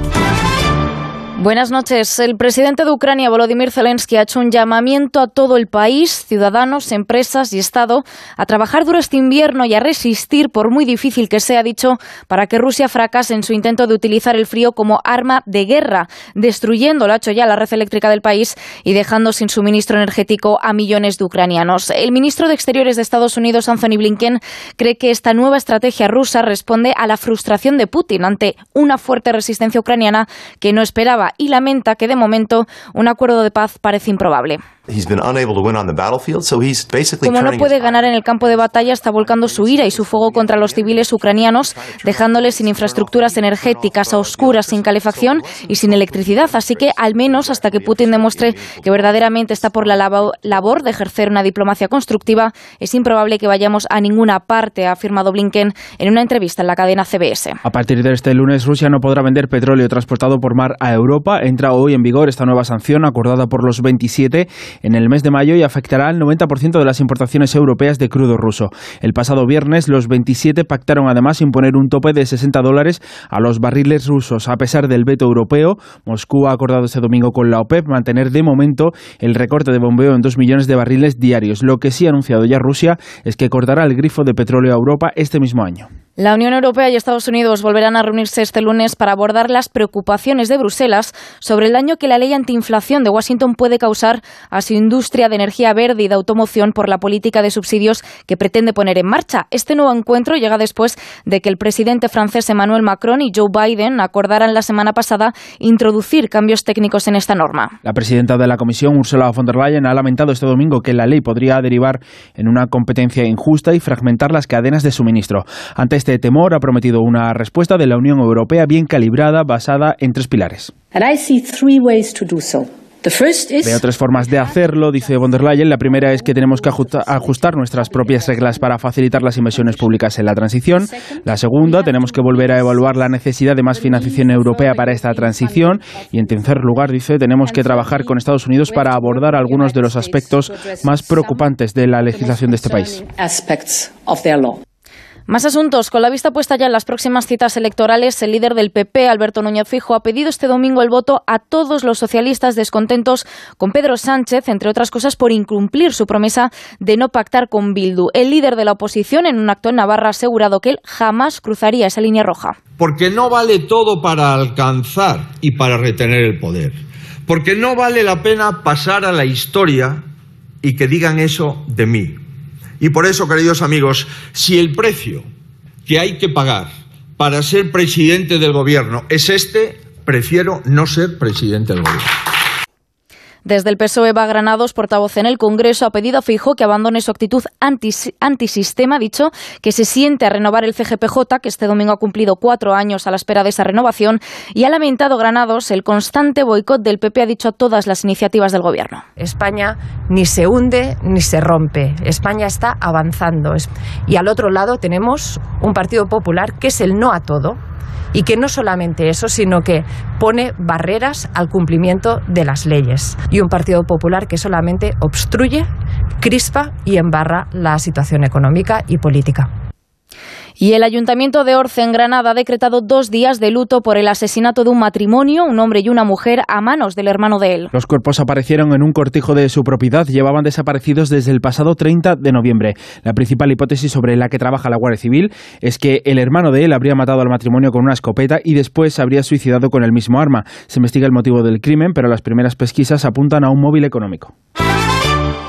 Buenas noches. El presidente de Ucrania, Volodymyr Zelensky, ha hecho un llamamiento a todo el país, ciudadanos, empresas y Estado, a trabajar duro este invierno y a resistir, por muy difícil que sea, dicho, para que Rusia fracase en su intento de utilizar el frío como arma de guerra, destruyendo, lo ha hecho ya, la red eléctrica del país y dejando sin suministro energético a millones de ucranianos. El ministro de Exteriores de Estados Unidos, Anthony Blinken, cree que esta nueva estrategia rusa responde a la frustración de Putin ante una fuerte resistencia ucraniana que no esperaba y lamenta que de momento un acuerdo de paz parece improbable. Como no puede ganar en el campo de batalla, está volcando su ira y su fuego contra los civiles ucranianos, dejándoles sin infraestructuras energéticas, a oscuras, sin calefacción y sin electricidad. Así que, al menos hasta que Putin demuestre que verdaderamente está por la labor de ejercer una diplomacia constructiva, es improbable que vayamos a ninguna parte, ha afirmado Blinken en una entrevista en la cadena CBS. A partir de este lunes, Rusia no podrá vender petróleo transportado por mar a Europa. Entra hoy en vigor esta nueva sanción acordada por los 27 en el mes de mayo y afectará al 90% de las importaciones europeas de crudo ruso. El pasado viernes, los 27 pactaron además imponer un tope de 60 dólares a los barriles rusos. A pesar del veto europeo, Moscú ha acordado este domingo con la OPEP mantener de momento el recorte de bombeo en 2 millones de barriles diarios. Lo que sí ha anunciado ya Rusia es que cortará el grifo de petróleo a Europa este mismo año. La Unión Europea y Estados Unidos volverán a reunirse este lunes para abordar las preocupaciones de Bruselas sobre el daño que la ley antiinflación de Washington puede causar a su industria de energía verde y de automoción por la política de subsidios que pretende poner en marcha. Este nuevo encuentro llega después de que el presidente francés Emmanuel Macron y Joe Biden acordaran la semana pasada introducir cambios técnicos en esta norma. La presidenta de la Comisión, Ursula von der Leyen, ha lamentado este domingo que la ley podría derivar en una competencia injusta y fragmentar las cadenas de suministro. Ante este temor ha prometido una respuesta de la Unión Europea bien calibrada basada en tres pilares. Veo tres formas de hacerlo, dice von der Leyen. La primera es que tenemos que ajustar nuestras propias reglas para facilitar las inversiones públicas en la transición. La segunda, tenemos que volver a evaluar la necesidad de más financiación europea para esta transición. Y en tercer lugar, dice, tenemos que trabajar con Estados Unidos para abordar algunos de los aspectos más preocupantes de la legislación de este país. Más asuntos. Con la vista puesta ya en las próximas citas electorales, el líder del PP, Alberto Núñez Fijo, ha pedido este domingo el voto a todos los socialistas descontentos con Pedro Sánchez, entre otras cosas por incumplir su promesa de no pactar con Bildu. El líder de la oposición, en un acto en Navarra, ha asegurado que él jamás cruzaría esa línea roja. Porque no vale todo para alcanzar y para retener el poder. Porque no vale la pena pasar a la historia y que digan eso de mí. Y por eso, queridos amigos, si el precio que hay que pagar para ser presidente del gobierno es este, prefiero no ser presidente del gobierno. Desde el PSOE, Eva Granados, portavoz en el Congreso, ha pedido a Fijo que abandone su actitud antisistema, ha dicho que se siente a renovar el CGPJ, que este domingo ha cumplido cuatro años a la espera de esa renovación, y ha lamentado Granados el constante boicot del PP, ha dicho a todas las iniciativas del Gobierno. España ni se hunde ni se rompe. España está avanzando. Y al otro lado tenemos un Partido Popular que es el no a todo, y que no solamente eso, sino que pone barreras al cumplimiento de las leyes. Y un Partido Popular que solamente obstruye, crispa y embarra la situación económica y política. Y el Ayuntamiento de Orce, en Granada, ha decretado dos días de luto por el asesinato de un matrimonio, un hombre y una mujer, a manos del hermano de él. Los cuerpos aparecieron en un cortijo de su propiedad. Llevaban desaparecidos desde el pasado 30 de noviembre. La principal hipótesis sobre la que trabaja la Guardia Civil es que el hermano de él habría matado al matrimonio con una escopeta y después habría suicidado con el mismo arma. Se investiga el motivo del crimen, pero las primeras pesquisas apuntan a un móvil económico.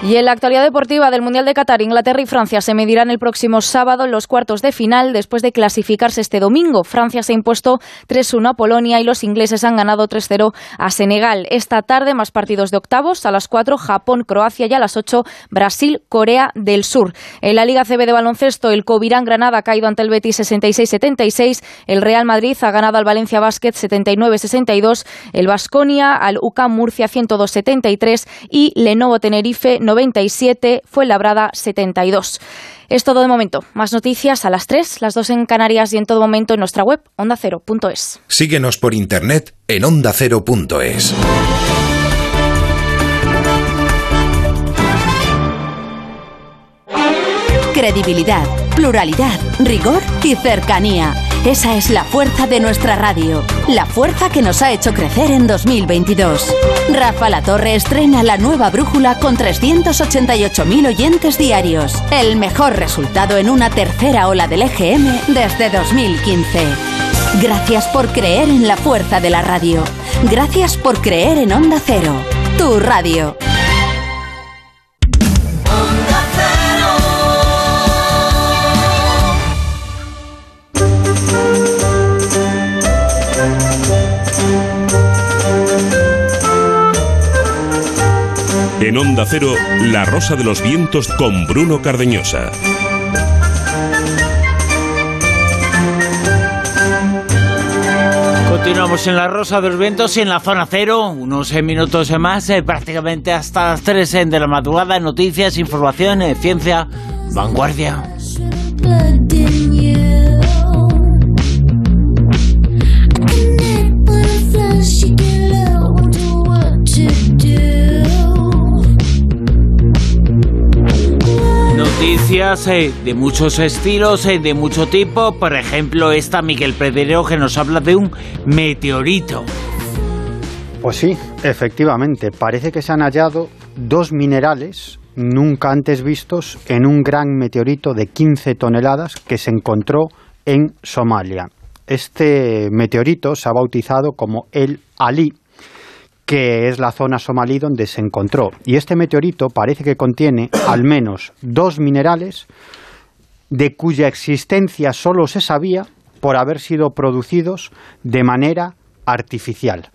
Y en la actualidad deportiva del Mundial de Qatar, Inglaterra y Francia se medirán el próximo sábado en los cuartos de final después de clasificarse este domingo. Francia se ha impuesto 3-1 a Polonia y los ingleses han ganado 3-0 a Senegal. Esta tarde más partidos de octavos, a las 4 Japón, Croacia y a las 8 Brasil, Corea del Sur. En la Liga CB de baloncesto, el Covirán Granada ha caído ante el Betis 66-76, el Real Madrid ha ganado al Valencia Basket 79-62, el Vasconia al UCAM Murcia 102-73 y Lenovo Tenerife 97, fue labrada 72. Es todo de momento. Más noticias a las 3, las 2 en Canarias y en todo momento en nuestra web ondacero.es. Síguenos por internet en ondacero.es. Credibilidad, pluralidad, rigor y cercanía. Esa es la fuerza de nuestra radio, la fuerza que nos ha hecho crecer en 2022. Rafa La Torre estrena la nueva brújula con 388.000 oyentes diarios, el mejor resultado en una tercera ola del EGM desde 2015. Gracias por creer en la fuerza de la radio. Gracias por creer en Onda Cero, tu radio. En Onda Cero, La Rosa de los Vientos con Bruno Cardeñosa. Continuamos en la Rosa de los Vientos y en la zona cero, unos minutos más, eh, prácticamente hasta las 3 de la madrugada, noticias, información, eh, ciencia, vanguardia. Noticias eh, de muchos estilos, eh, de mucho tipo. Por ejemplo, esta Miguel Pedrero que nos habla de un meteorito. Pues sí, efectivamente. Parece que se han hallado dos minerales nunca antes vistos en un gran meteorito de 15 toneladas que se encontró en Somalia. Este meteorito se ha bautizado como el Ali que es la zona somalí donde se encontró. Y este meteorito parece que contiene <coughs> al menos dos minerales de cuya existencia solo se sabía por haber sido producidos de manera artificial.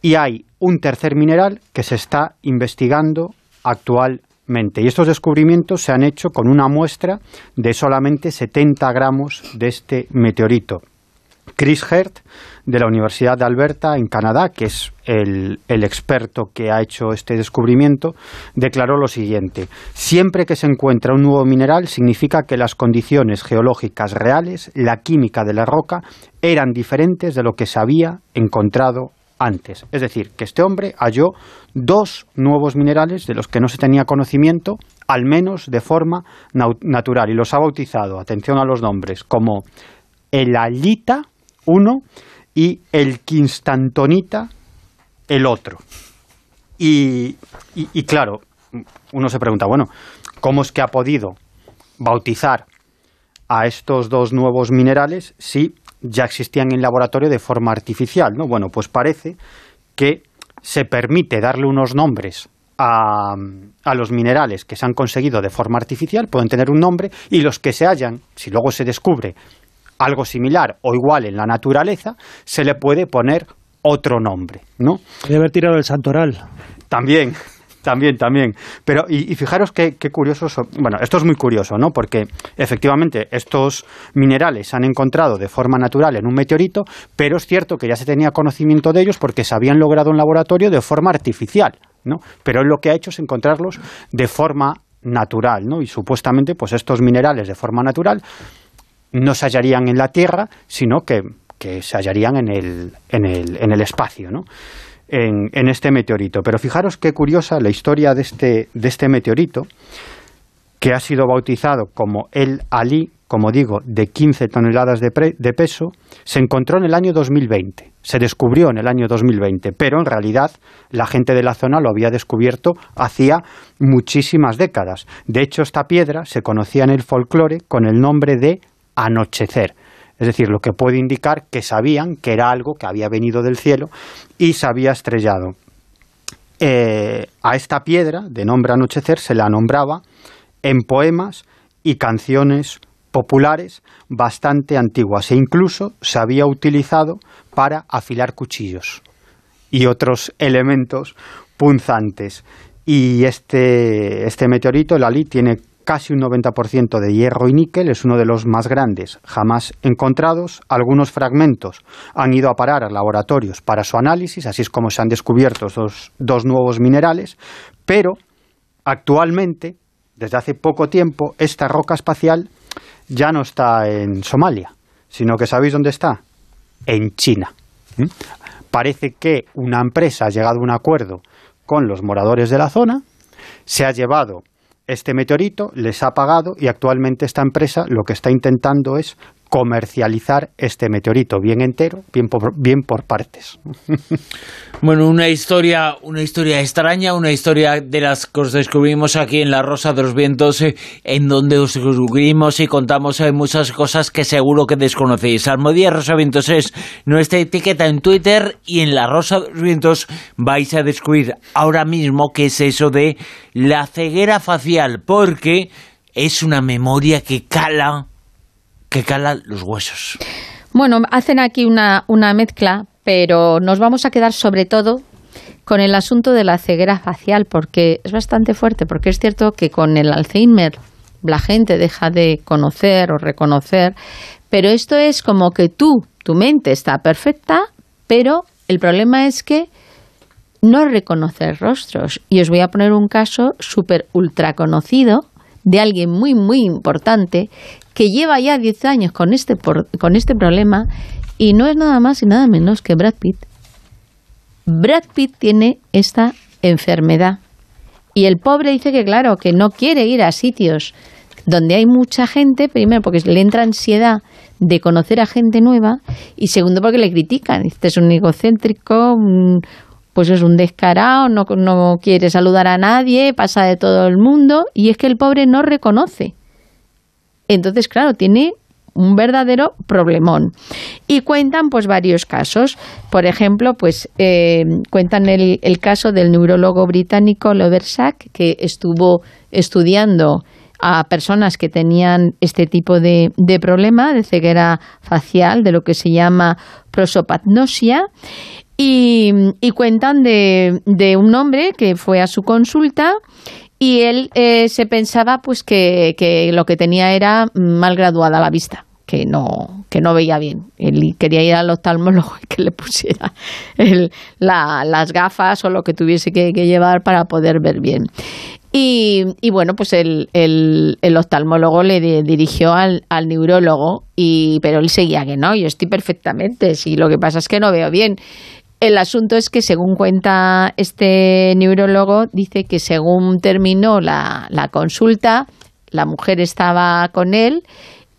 Y hay un tercer mineral que se está investigando actualmente. Y estos descubrimientos se han hecho con una muestra de solamente 70 gramos de este meteorito. Chris Hert, de la Universidad de Alberta, en Canadá, que es el, el, experto que ha hecho este descubrimiento, declaró lo siguiente. Siempre que se encuentra un nuevo mineral significa que las condiciones geológicas reales, la química de la roca, eran diferentes de lo que se había encontrado antes. Es decir, que este hombre halló dos nuevos minerales de los que no se tenía conocimiento, al menos de forma natural, y los ha bautizado, atención a los nombres, como el alita, uno, y el quinstantonita, el otro. Y, y, claro, uno se pregunta, bueno, ¿cómo es que ha podido bautizar a estos dos nuevos minerales si ya existían en laboratorio de forma artificial? ¿no? Bueno, pues parece que se permite darle unos nombres a, a, los minerales que se han conseguido de forma artificial, pueden tener un nombre, y los que se hallan, si luego se descubre algo similar o igual en la naturaleza, se le puede poner otro nombre, ¿no? Debe haber tirado el santoral. También, también, también. Pero, y, fijaros qué, qué curioso, bueno, esto es muy curioso, ¿no? Porque efectivamente estos minerales se han encontrado de forma natural en un meteorito, pero es cierto que ya se tenía conocimiento de ellos porque se habían logrado en laboratorio de forma artificial, ¿no? Pero él lo que ha hecho es encontrarlos de forma natural, ¿no? Y supuestamente, pues estos minerales de forma natural no se hallarían en la Tierra, sino que, se hallarían en el, en el, en el espacio, ¿no? En, en, este meteorito. Pero fijaros qué curiosa la historia de este, de este meteorito, que ha sido bautizado como el Ali, como digo, de 15 toneladas de, de, peso, se encontró en el año 2020. Se descubrió en el año 2020, pero en realidad la gente de la zona lo había descubierto hacía muchísimas décadas. De hecho, esta piedra se conocía en el folclore con el nombre de anochecer. Es decir, lo que puede indicar que sabían que era algo que había venido del cielo y se había estrellado. Eh, a esta piedra, de nombre anochecer, se la nombraba en poemas y canciones populares bastante antiguas e incluso se había utilizado para afilar cuchillos y otros elementos punzantes. Y este, este meteorito, el Ali, tiene casi un 90% de hierro y níquel, es uno de los más grandes jamás encontrados. Algunos fragmentos han ido a parar a laboratorios para su análisis, así es como se han descubierto esos dos nuevos minerales, pero actualmente, desde hace poco tiempo, esta roca espacial ya no está en Somalia, sino que ¿sabéis dónde está? En China. ¿Mm? Parece que una empresa ha llegado a un acuerdo con los moradores de la zona, se ha llevado este meteorito les ha pagado y actualmente esta empresa lo que está intentando es comercializar este meteorito bien entero, bien por, bien por partes. <laughs> Bueno, una historia, una historia extraña, una historia de las que os descubrimos aquí en La Rosa de los Vientos, eh, en donde os descubrimos y contamos hay muchas cosas que seguro que desconocéis. Almodía Rosa Vientos es nuestra etiqueta en Twitter y en La Rosa de los Vientos vais a descubrir ahora mismo qué es eso de la ceguera facial, porque es una memoria que cala que calan los huesos. Bueno, hacen aquí una, una mezcla, pero nos vamos a quedar sobre todo con el asunto de la ceguera facial, porque es bastante fuerte, porque es cierto que con el Alzheimer la gente deja de conocer o reconocer, pero esto es como que tú, tu mente está perfecta, pero el problema es que no reconoces rostros. Y os voy a poner un caso súper ultra conocido de alguien muy, muy importante que lleva ya 10 años con este, con este problema y no es nada más y nada menos que Brad Pitt. Brad Pitt tiene esta enfermedad y el pobre dice que claro, que no quiere ir a sitios donde hay mucha gente, primero porque le entra ansiedad de conocer a gente nueva y segundo porque le critican. Este es un egocéntrico, pues es un descarado, no, no quiere saludar a nadie, pasa de todo el mundo y es que el pobre no reconoce entonces, claro, tiene un verdadero problemón. Y cuentan pues varios casos. Por ejemplo, pues eh, cuentan el, caso del neurólogo británico Loversack, que estuvo estudiando a personas que tenían este tipo de, problema de ceguera facial, de lo que se llama prosopagnosia. Y, cuentan de un hombre que fue a su consulta y él eh, se pensaba pues que, lo que tenía era mal graduada la vista que no, que no veía bien. Él quería ir al oftalmólogo y que le pusiera las gafas o lo que tuviese que, llevar para poder ver bien. Y, bueno, pues el, el, oftalmólogo le dirigió al, al, neurólogo, y, pero él seguía que no, yo estoy perfectamente, si lo que pasa es que no veo bien. El asunto es que, según cuenta este neurólogo, dice que según terminó la, la consulta, la mujer estaba con él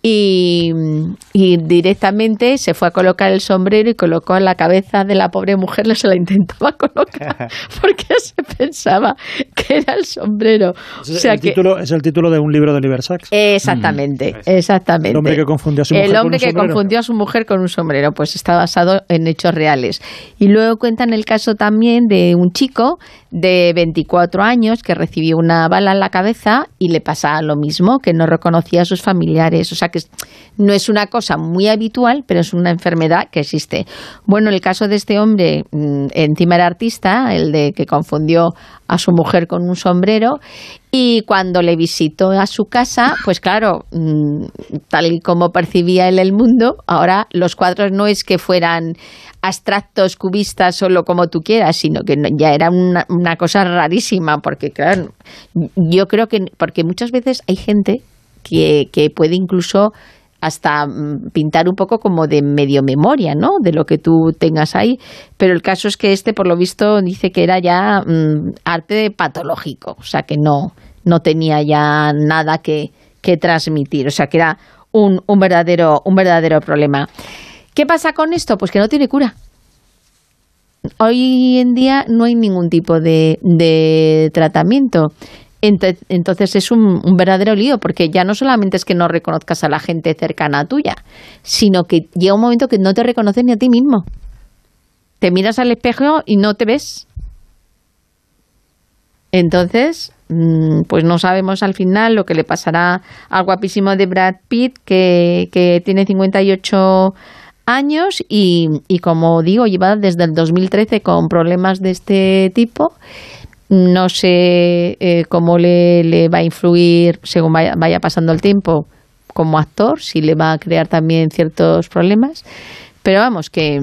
y, directamente se fue a colocar el sombrero y colocó en la cabeza de la pobre mujer, se la intentaba <laughs> colocar <laughs> porque se pensaba que era el sombrero. Es, el, título, es el título de un libro de Oliver Sacks. Exactamente, mm. exactamente. El hombre que confundió a su mujer El hombre que confundió a su mujer con un sombrero, pues está basado en hechos reales. Y luego cuentan el caso también de un chico de 24 años que recibió una bala en la cabeza y le pasaba lo mismo, que no reconocía a sus familiares. O sea que no es una cosa muy habitual, pero es una enfermedad que existe. Bueno, el caso de este hombre, mm, encima era artista, el de que confundió a su mujer con un sombrero, y cuando le visitó a su casa, pues claro, mm, tal y como percibía él el mundo, ahora los cuadros no es que fueran abstractos, cubistas, solo como tú quieras, sino que ya era una, una cosa rarísima, porque claro, yo creo que, porque muchas veces hay gente que, puede incluso hasta mm, pintar un poco como de medio memoria, ¿no? De lo que tú tengas ahí. Pero el caso es que este, por lo visto, dice que era ya mm, arte patológico, o sea que no, no tenía ya nada que, que transmitir, o sea que era un, un, verdadero, un verdadero problema. ¿Qué pasa con esto? Pues que no tiene cura. Hoy en día no hay ningún tipo de, de tratamiento. Entonces es un, verdadero lío, porque ya no solamente es que no reconozcas a la gente cercana a tuya, sino que llega un momento que no te reconoces ni a ti mismo. Te miras al espejo y no te ves. Entonces, mm, pues no sabemos al final lo que le pasará al guapísimo de Brad Pitt, que, que tiene 58 años y, como digo, lleva desde el 2013 con problemas de este tipo no sé eh, cómo le, va a influir según vaya, pasando el tiempo como actor, si le va a crear también ciertos problemas. Pero vamos, que,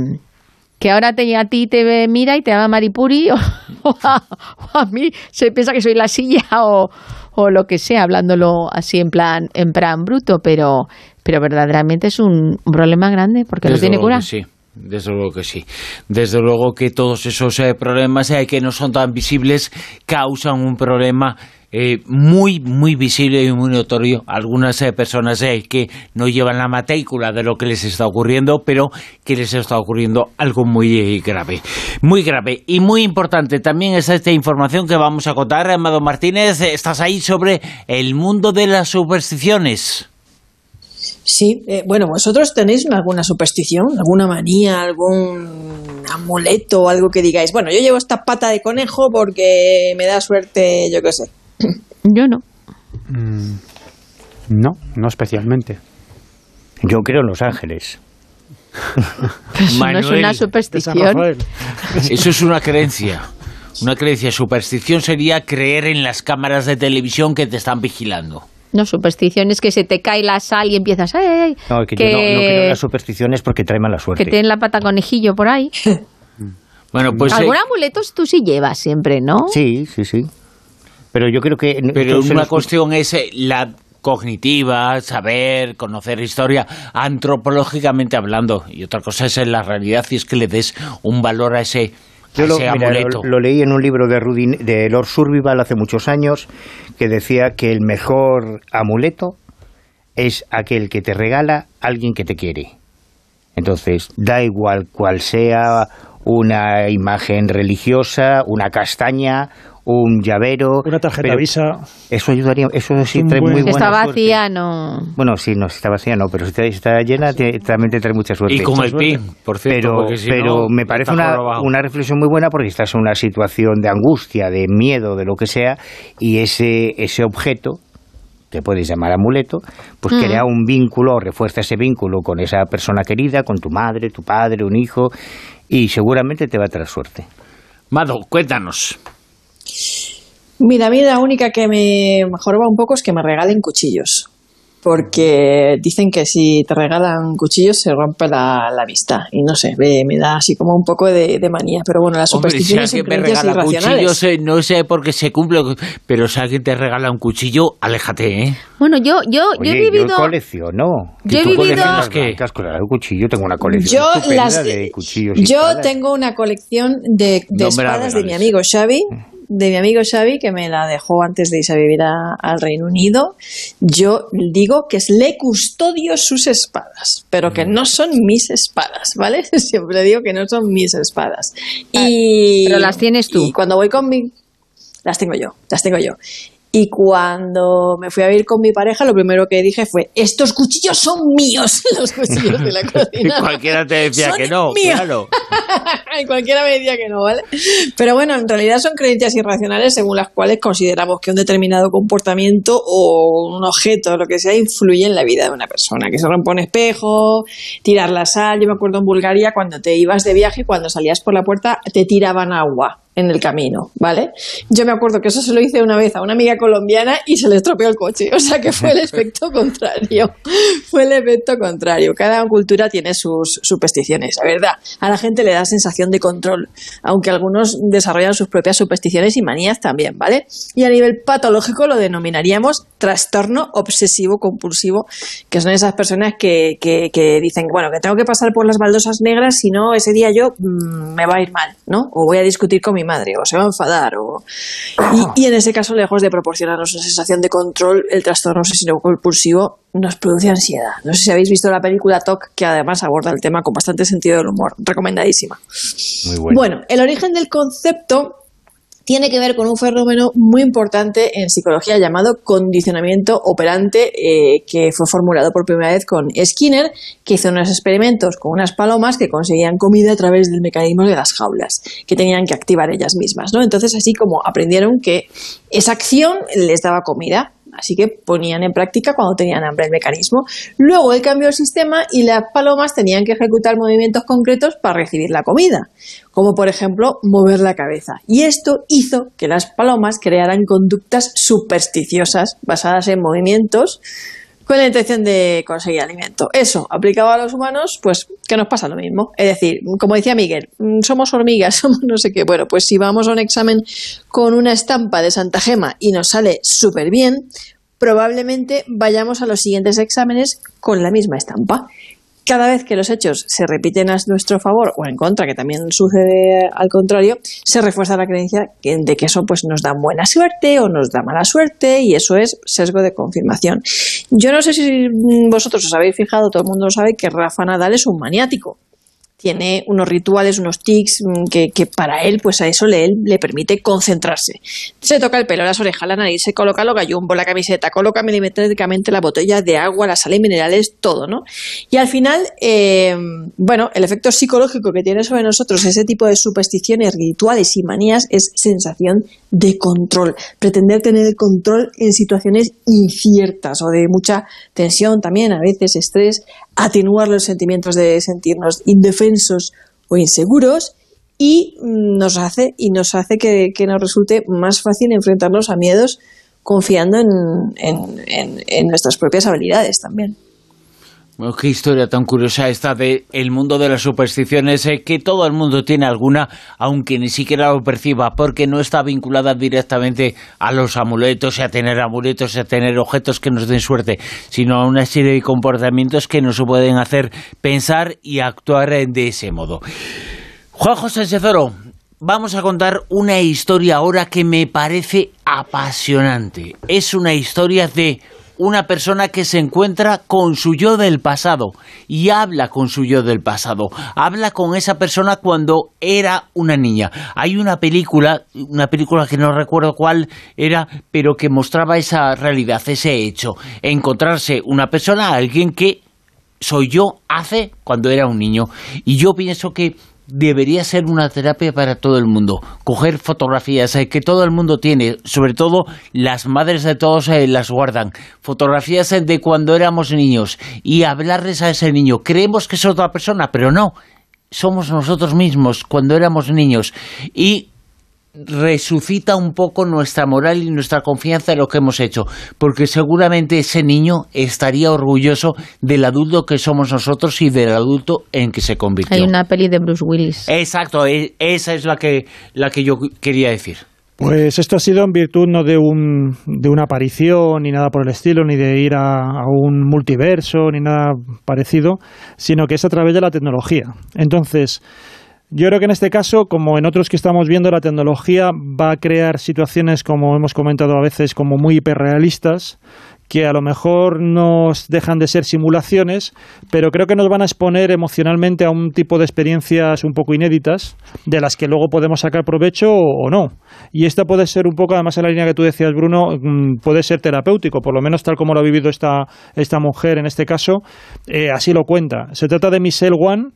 que ahora te, a ti te mira y te llama Maripuri <laughs> o, a, mí se piensa que soy la silla o, o, lo que sea, hablándolo así en plan, en plan bruto, pero, pero verdaderamente es un, problema grande porque no tiene cura. Sí. Desde luego que sí. Desde luego que todos esos eh, problemas eh, que no son tan visibles causan un problema eh, muy, muy visible y muy notorio. Algunas personas que no llevan la matrícula de lo que les está ocurriendo, pero que les está ocurriendo algo muy grave. Muy grave y muy importante. También es esta información que vamos a contar. Amado Martínez, estás ahí sobre el mundo de las supersticiones. Sí, eh, bueno, vosotros tenéis alguna superstición, alguna manía, algún amuleto o algo que digáis, bueno, yo llevo esta pata de conejo porque me da suerte, yo qué sé. Yo no. Mm, no, no especialmente. Yo creo en los ángeles. No es una superstición. Eso es una creencia. Una creencia. Superstición sería creer en las cámaras de televisión que te están vigilando. No, supersticiones que se te cae la sal y empiezas. Ay, ay, no, que, yo no, creo en las supersticiones porque trae mala suerte. Que tienen la pata conejillo por ahí. <laughs> bueno, pues. Algún amuletos tú sí llevas siempre, ¿no? Sí, sí, sí. Pero yo creo que. Pero una cuestión es eh, la cognitiva, saber, conocer historia, antropológicamente hablando. Y otra cosa es en la realidad y es que le des un valor a ese yo lo, leí en un libro de, de Lord Survival hace muchos años que decía que el mejor amuleto es aquel que te regala alguien que te quiere. Entonces, da igual cual sea una imagen religiosa, una castaña, un llavero. Una tarjeta visa. Eso ayudaría, eso sí trae muy buena Está vacía, no. Bueno, sí, no, si está vacía, no, pero si está, llena, también te trae mucha suerte. Y con el PIN, por cierto. Pero, pero me parece una, una, reflexión muy buena porque estás en una situación de angustia, de miedo, de lo que sea, y ese, ese objeto te puedes llamar amuleto, pues mm. crea un vínculo, refuerza ese vínculo con esa persona querida, con tu madre, tu padre, un hijo, y seguramente te va a traer suerte. Mado, cuéntanos. Mira, a mí la única que me va un poco es que me regalen cuchillos. porque dicen que si te regalan cuchillos se rompe la, la vista. Y no sé, me, me, da así como un poco de, de manía. Pero bueno, las supersticiones Hombre, si alguien me regala cuchillos, eh, no sé por qué se cumple, pero si alguien te regala un cuchillo, aléjate, ¿eh? Bueno, yo, yo, yo he Oye, vivido... yo colecciono. Yo he ¿Tú vivido- el cuchillo? Tengo una colección Yo, las, de cuchillos y yo espadas. tengo una colección de, de No espadas de mi amigo Xavi, de mi amigo Xavi, que me la dejó antes de irse a vivir a- al Reino Unido. Yo digo que es le custodio sus espadas, pero que no son mis espadas, ¿vale? <laughs> Siempre digo que no son mis espadas. Y, pero las tienes tú. Y cuando voy con mi... Las tengo yo, las tengo yo. Y cuando me fui a vivir con mi pareja, lo primero que dije fue, estos cuchillos son míos, <laughs> los cuchillos de la <laughs> cocina. Cualquiera te decía Son que no, míos. claro. <laughs> Y Cualquiera me decía que no, ¿vale? Pero bueno, en realidad son creencias irracionales según las cuales consideramos que un determinado comportamiento o un objeto, lo que sea, influye en la vida de una persona. Que se rompe un espejo, tirar la sal. Yo me acuerdo en Bulgaria cuando te ibas de viaje, cuando salías por la puerta, te tiraban agua en el camino, ¿vale? Yo me acuerdo que eso se lo hice una vez a una amiga colombiana y se le estropeó el coche, o sea que fue el <laughs> efecto contrario, fue el efecto contrario. Cada cultura tiene sus supersticiones, la verdad. A la gente le da sensación de control, aunque algunos desarrollan sus propias supersticiones y manías también, ¿vale? Y a nivel patológico lo denominaríamos trastorno obsesivo compulsivo, que son esas personas que, que, que dicen, bueno, que tengo que pasar por las baldosas negras, si no, ese día yo mm, me va a ir mal, ¿no? O voy a discutir con mi madre, o se va a enfadar, o... Y, y en ese caso, lejos de proporcionarnos una sensación de control, el trastorno obsesivo compulsivo nos produce ansiedad. No sé si habéis visto la película TOC, que además aborda el tema con bastante sentido del humor. Recomendadísima. Muy bueno. Bueno, el origen del concepto tiene que ver con un fenómeno muy importante en psicología llamado condicionamiento operante, eh, que fue formulado por primera vez con Skinner, que hizo unos experimentos con unas palomas que conseguían comida a través del mecanismo de las jaulas, que tenían que activar ellas mismas. ¿no? Entonces, así como aprendieron que esa acción les daba comida, Así que ponían en práctica cuando tenían hambre el mecanismo. Luego él cambió el sistema y las palomas tenían que ejecutar movimientos concretos para recibir la comida, como por ejemplo mover la cabeza. Y esto hizo que las palomas crearan conductas supersticiosas basadas en movimientos con la intención de conseguir alimento. Eso, aplicado a los humanos, pues que nos pasa lo mismo. Es decir, como decía Miguel, mm, somos hormigas, <laughs> somos no sé qué. Bueno, pues si vamos a un examen con una estampa de Santa Gema y nos sale súper bien, probablemente vayamos a los siguientes exámenes con la misma estampa. Cada vez que los hechos se repiten a nuestro favor o en contra, que también sucede al contrario, se refuerza la creencia de que eso pues, nos da buena suerte o nos da mala suerte y eso es sesgo de confirmación. Yo no sé si vosotros os habéis fijado, todo el mundo lo sabe, que Rafa Nadal es un maniático tiene unos rituales, unos tics mm, que, para él, pues a eso le, le permite concentrarse. Se toca el pelo, las orejas, la nariz, se coloca lo gallumbo, la camiseta, coloca milimétricamente la botella de agua, la sal y minerales, todo, ¿no? Y al final, eh, bueno, el efecto psicológico que tiene sobre nosotros ese tipo de supersticiones, rituales y manías es sensación de control, pretender tener el control en situaciones inciertas o de mucha tensión también, a veces estrés, atenuar los sentimientos de sentirnos indefensos o inseguros y mm, nos hace y nos hace que, que nos resulte más fácil enfrentarnos a miedos confiando en, en- en- en nuestras propias habilidades también. Bueno, qué historia tan curiosa esta de el mundo de las supersticiones, eh, que todo el mundo tiene alguna, aunque ni siquiera lo perciba, porque no está vinculada directamente a los amuletos, y a tener amuletos, y a tener objetos que nos den suerte, sino a una serie de comportamientos que nos pueden hacer pensar y actuar de ese modo. Juan José Oro, vamos a contar una historia ahora que me parece apasionante. Es una historia de una persona que se encuentra con su yo del pasado y habla con su yo del pasado. Habla con esa persona cuando era una niña. Hay una película, una película que no recuerdo cuál era, pero que mostraba esa realidad, ese hecho. Encontrarse una persona, alguien que soy yo hace cuando era un niño. Y yo pienso que debería ser una terapia para todo el mundo. Coger fotografías eh, que todo el mundo tiene, sobre todo las madres de todos eh, las guardan. Fotografías eh, de cuando éramos niños y hablarles a ese niño. Creemos que es otra persona, pero no. Somos nosotros mismos cuando éramos niños. Y resucita un poco nuestra moral y nuestra confianza en lo que hemos hecho, porque seguramente ese niño estaría orgulloso del adulto que somos nosotros y del adulto en que se convirtió. Hay una peli de Bruce Willis. Exacto, e, esa es la que, la que yo quería decir. Pues esto ha sido en virtud no de, un, de una aparición ni nada por el estilo, ni de ir a, a, un multiverso ni nada parecido, sino que es a través de la tecnología. Entonces, yo creo que en este caso, como en otros que estamos viendo, la tecnología va a crear situaciones, como hemos comentado a veces, como muy hiperrealistas, que a lo mejor nos dejan de ser simulaciones, pero creo que nos van a exponer emocionalmente a un tipo de experiencias un poco inéditas, de las que luego podemos sacar provecho o, no. Y esta puede ser un poco, además en la línea que tú decías, Bruno, mm, puede ser terapéutico, por lo menos tal como lo ha vivido esta, esta mujer en este caso, eh, así lo cuenta. Se trata de Michelle Wan,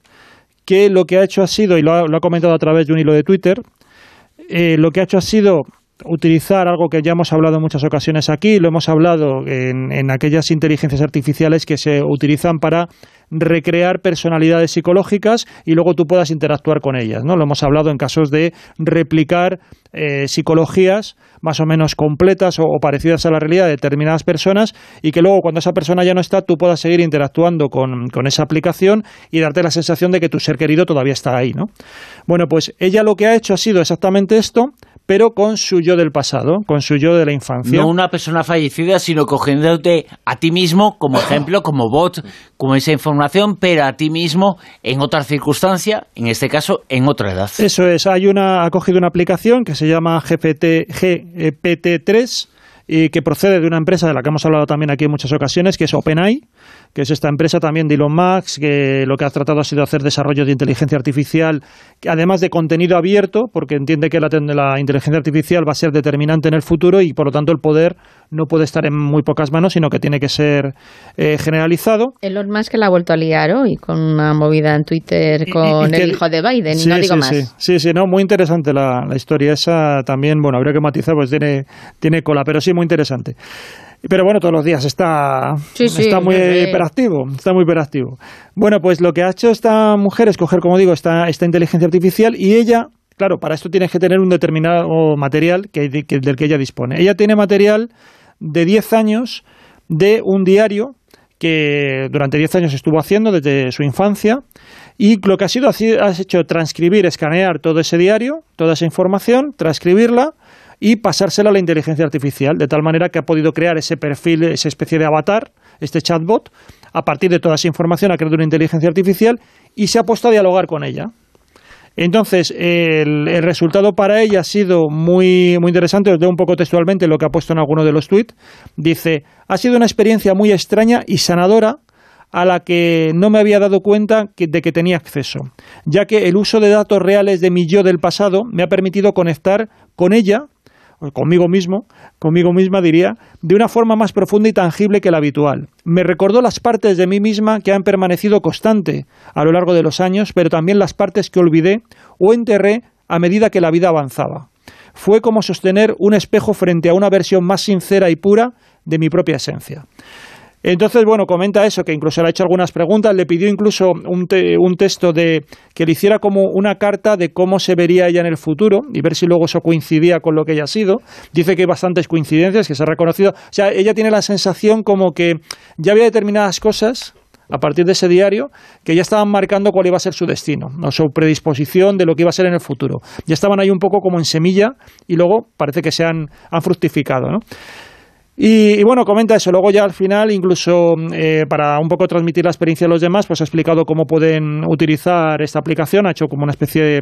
que lo que ha hecho ha sido, y lo ha, lo ha comentado a través de un hilo de Twitter, eh, lo que ha hecho ha sido utilizar algo que ya hemos hablado en muchas ocasiones aquí, lo hemos hablado en, en, aquellas inteligencias artificiales que se utilizan para recrear personalidades psicológicas y luego tú puedas interactuar con ellas. ¿no? Lo hemos hablado en casos de replicar eh, psicologías más o menos completas o, o, parecidas a la realidad de determinadas personas y que luego cuando esa persona ya no está tú puedas seguir interactuando con, con esa aplicación y darte la sensación de que tu ser querido todavía está ahí. ¿no? Bueno, pues ella lo que ha hecho ha sido exactamente esto, pero con su yo del pasado, con su yo de la infancia. No una persona fallecida, sino cogiéndote a ti mismo como <coughs> ejemplo, como bot, como esa información, pero a ti mismo en otra circunstancia, en este caso en otra edad. Eso es, hay una, ha cogido una aplicación que se llama GPT, GPT-3 y que procede de una empresa de la que hemos hablado también aquí en muchas ocasiones, que es OpenAI, que es esta empresa también de Elon Musk, que lo que ha tratado ha sido hacer desarrollo de inteligencia artificial, además de contenido abierto, porque entiende que la, la, inteligencia artificial va a ser determinante en el futuro y por lo tanto el poder no puede estar en muy pocas manos, sino que tiene que ser eh, generalizado. Elon Musk la ha vuelto a liar hoy con una movida en Twitter con y, y que, el hijo de Biden, sí, no digo sí, más. Sí, sí, sí, no, muy interesante la, la, historia esa también, bueno, habría que matizar, pues tiene, tiene cola, pero sí, muy interesante. Pero bueno, todos los días está, sí, sí, está muy hiperactivo, está muy hiperactivo. Bueno, pues lo que ha hecho esta mujer es coger, como digo, esta, esta inteligencia artificial y ella, claro, para esto tienes que tener un determinado material que, que, del que ella dispone. Ella tiene material de 10 años de un diario que durante 10 años estuvo haciendo desde su infancia y lo que ha sido has hecho transcribir, escanear todo ese diario, toda esa información, transcribirla y pasársela a la inteligencia artificial, de tal manera que ha podido crear ese perfil, esa especie de avatar, este chatbot, a partir de toda esa información ha creado una inteligencia artificial y se ha puesto a dialogar con ella. Entonces, el, resultado para ella ha sido muy, muy interesante. Os leo un poco textualmente lo que ha puesto en alguno de los tweets. Dice, ha sido una experiencia muy extraña y sanadora a la que no me había dado cuenta que, de que tenía acceso, ya que el uso de datos reales de mi yo del pasado me ha permitido conectar con ella conmigo mismo, conmigo misma diría, de una forma más profunda y tangible que la habitual. Me recordó las partes de mí misma que han permanecido constante a lo largo de los años, pero también las partes que olvidé o enterré a medida que la vida avanzaba. Fue como sostener un espejo frente a una versión más sincera y pura de mi propia esencia. Entonces, bueno, comenta eso, que incluso le ha hecho algunas preguntas, le pidió incluso un, te, un, texto de que le hiciera como una carta de cómo se vería ella en el futuro y ver si luego eso coincidía con lo que ella ha sido. Dice que hay bastantes coincidencias, que se ha reconocido. O sea, ella tiene la sensación como que ya había determinadas cosas a partir de ese diario que ya estaban marcando cuál iba a ser su destino, o su predisposición de lo que iba a ser en el futuro. Ya estaban ahí un poco como en semilla y luego parece que se han, han fructificado, ¿no? Y, y, bueno, comenta eso. Luego ya al final, incluso eh, para un poco transmitir la experiencia de los demás, pues ha explicado cómo pueden utilizar esta aplicación. Ha hecho como una especie de,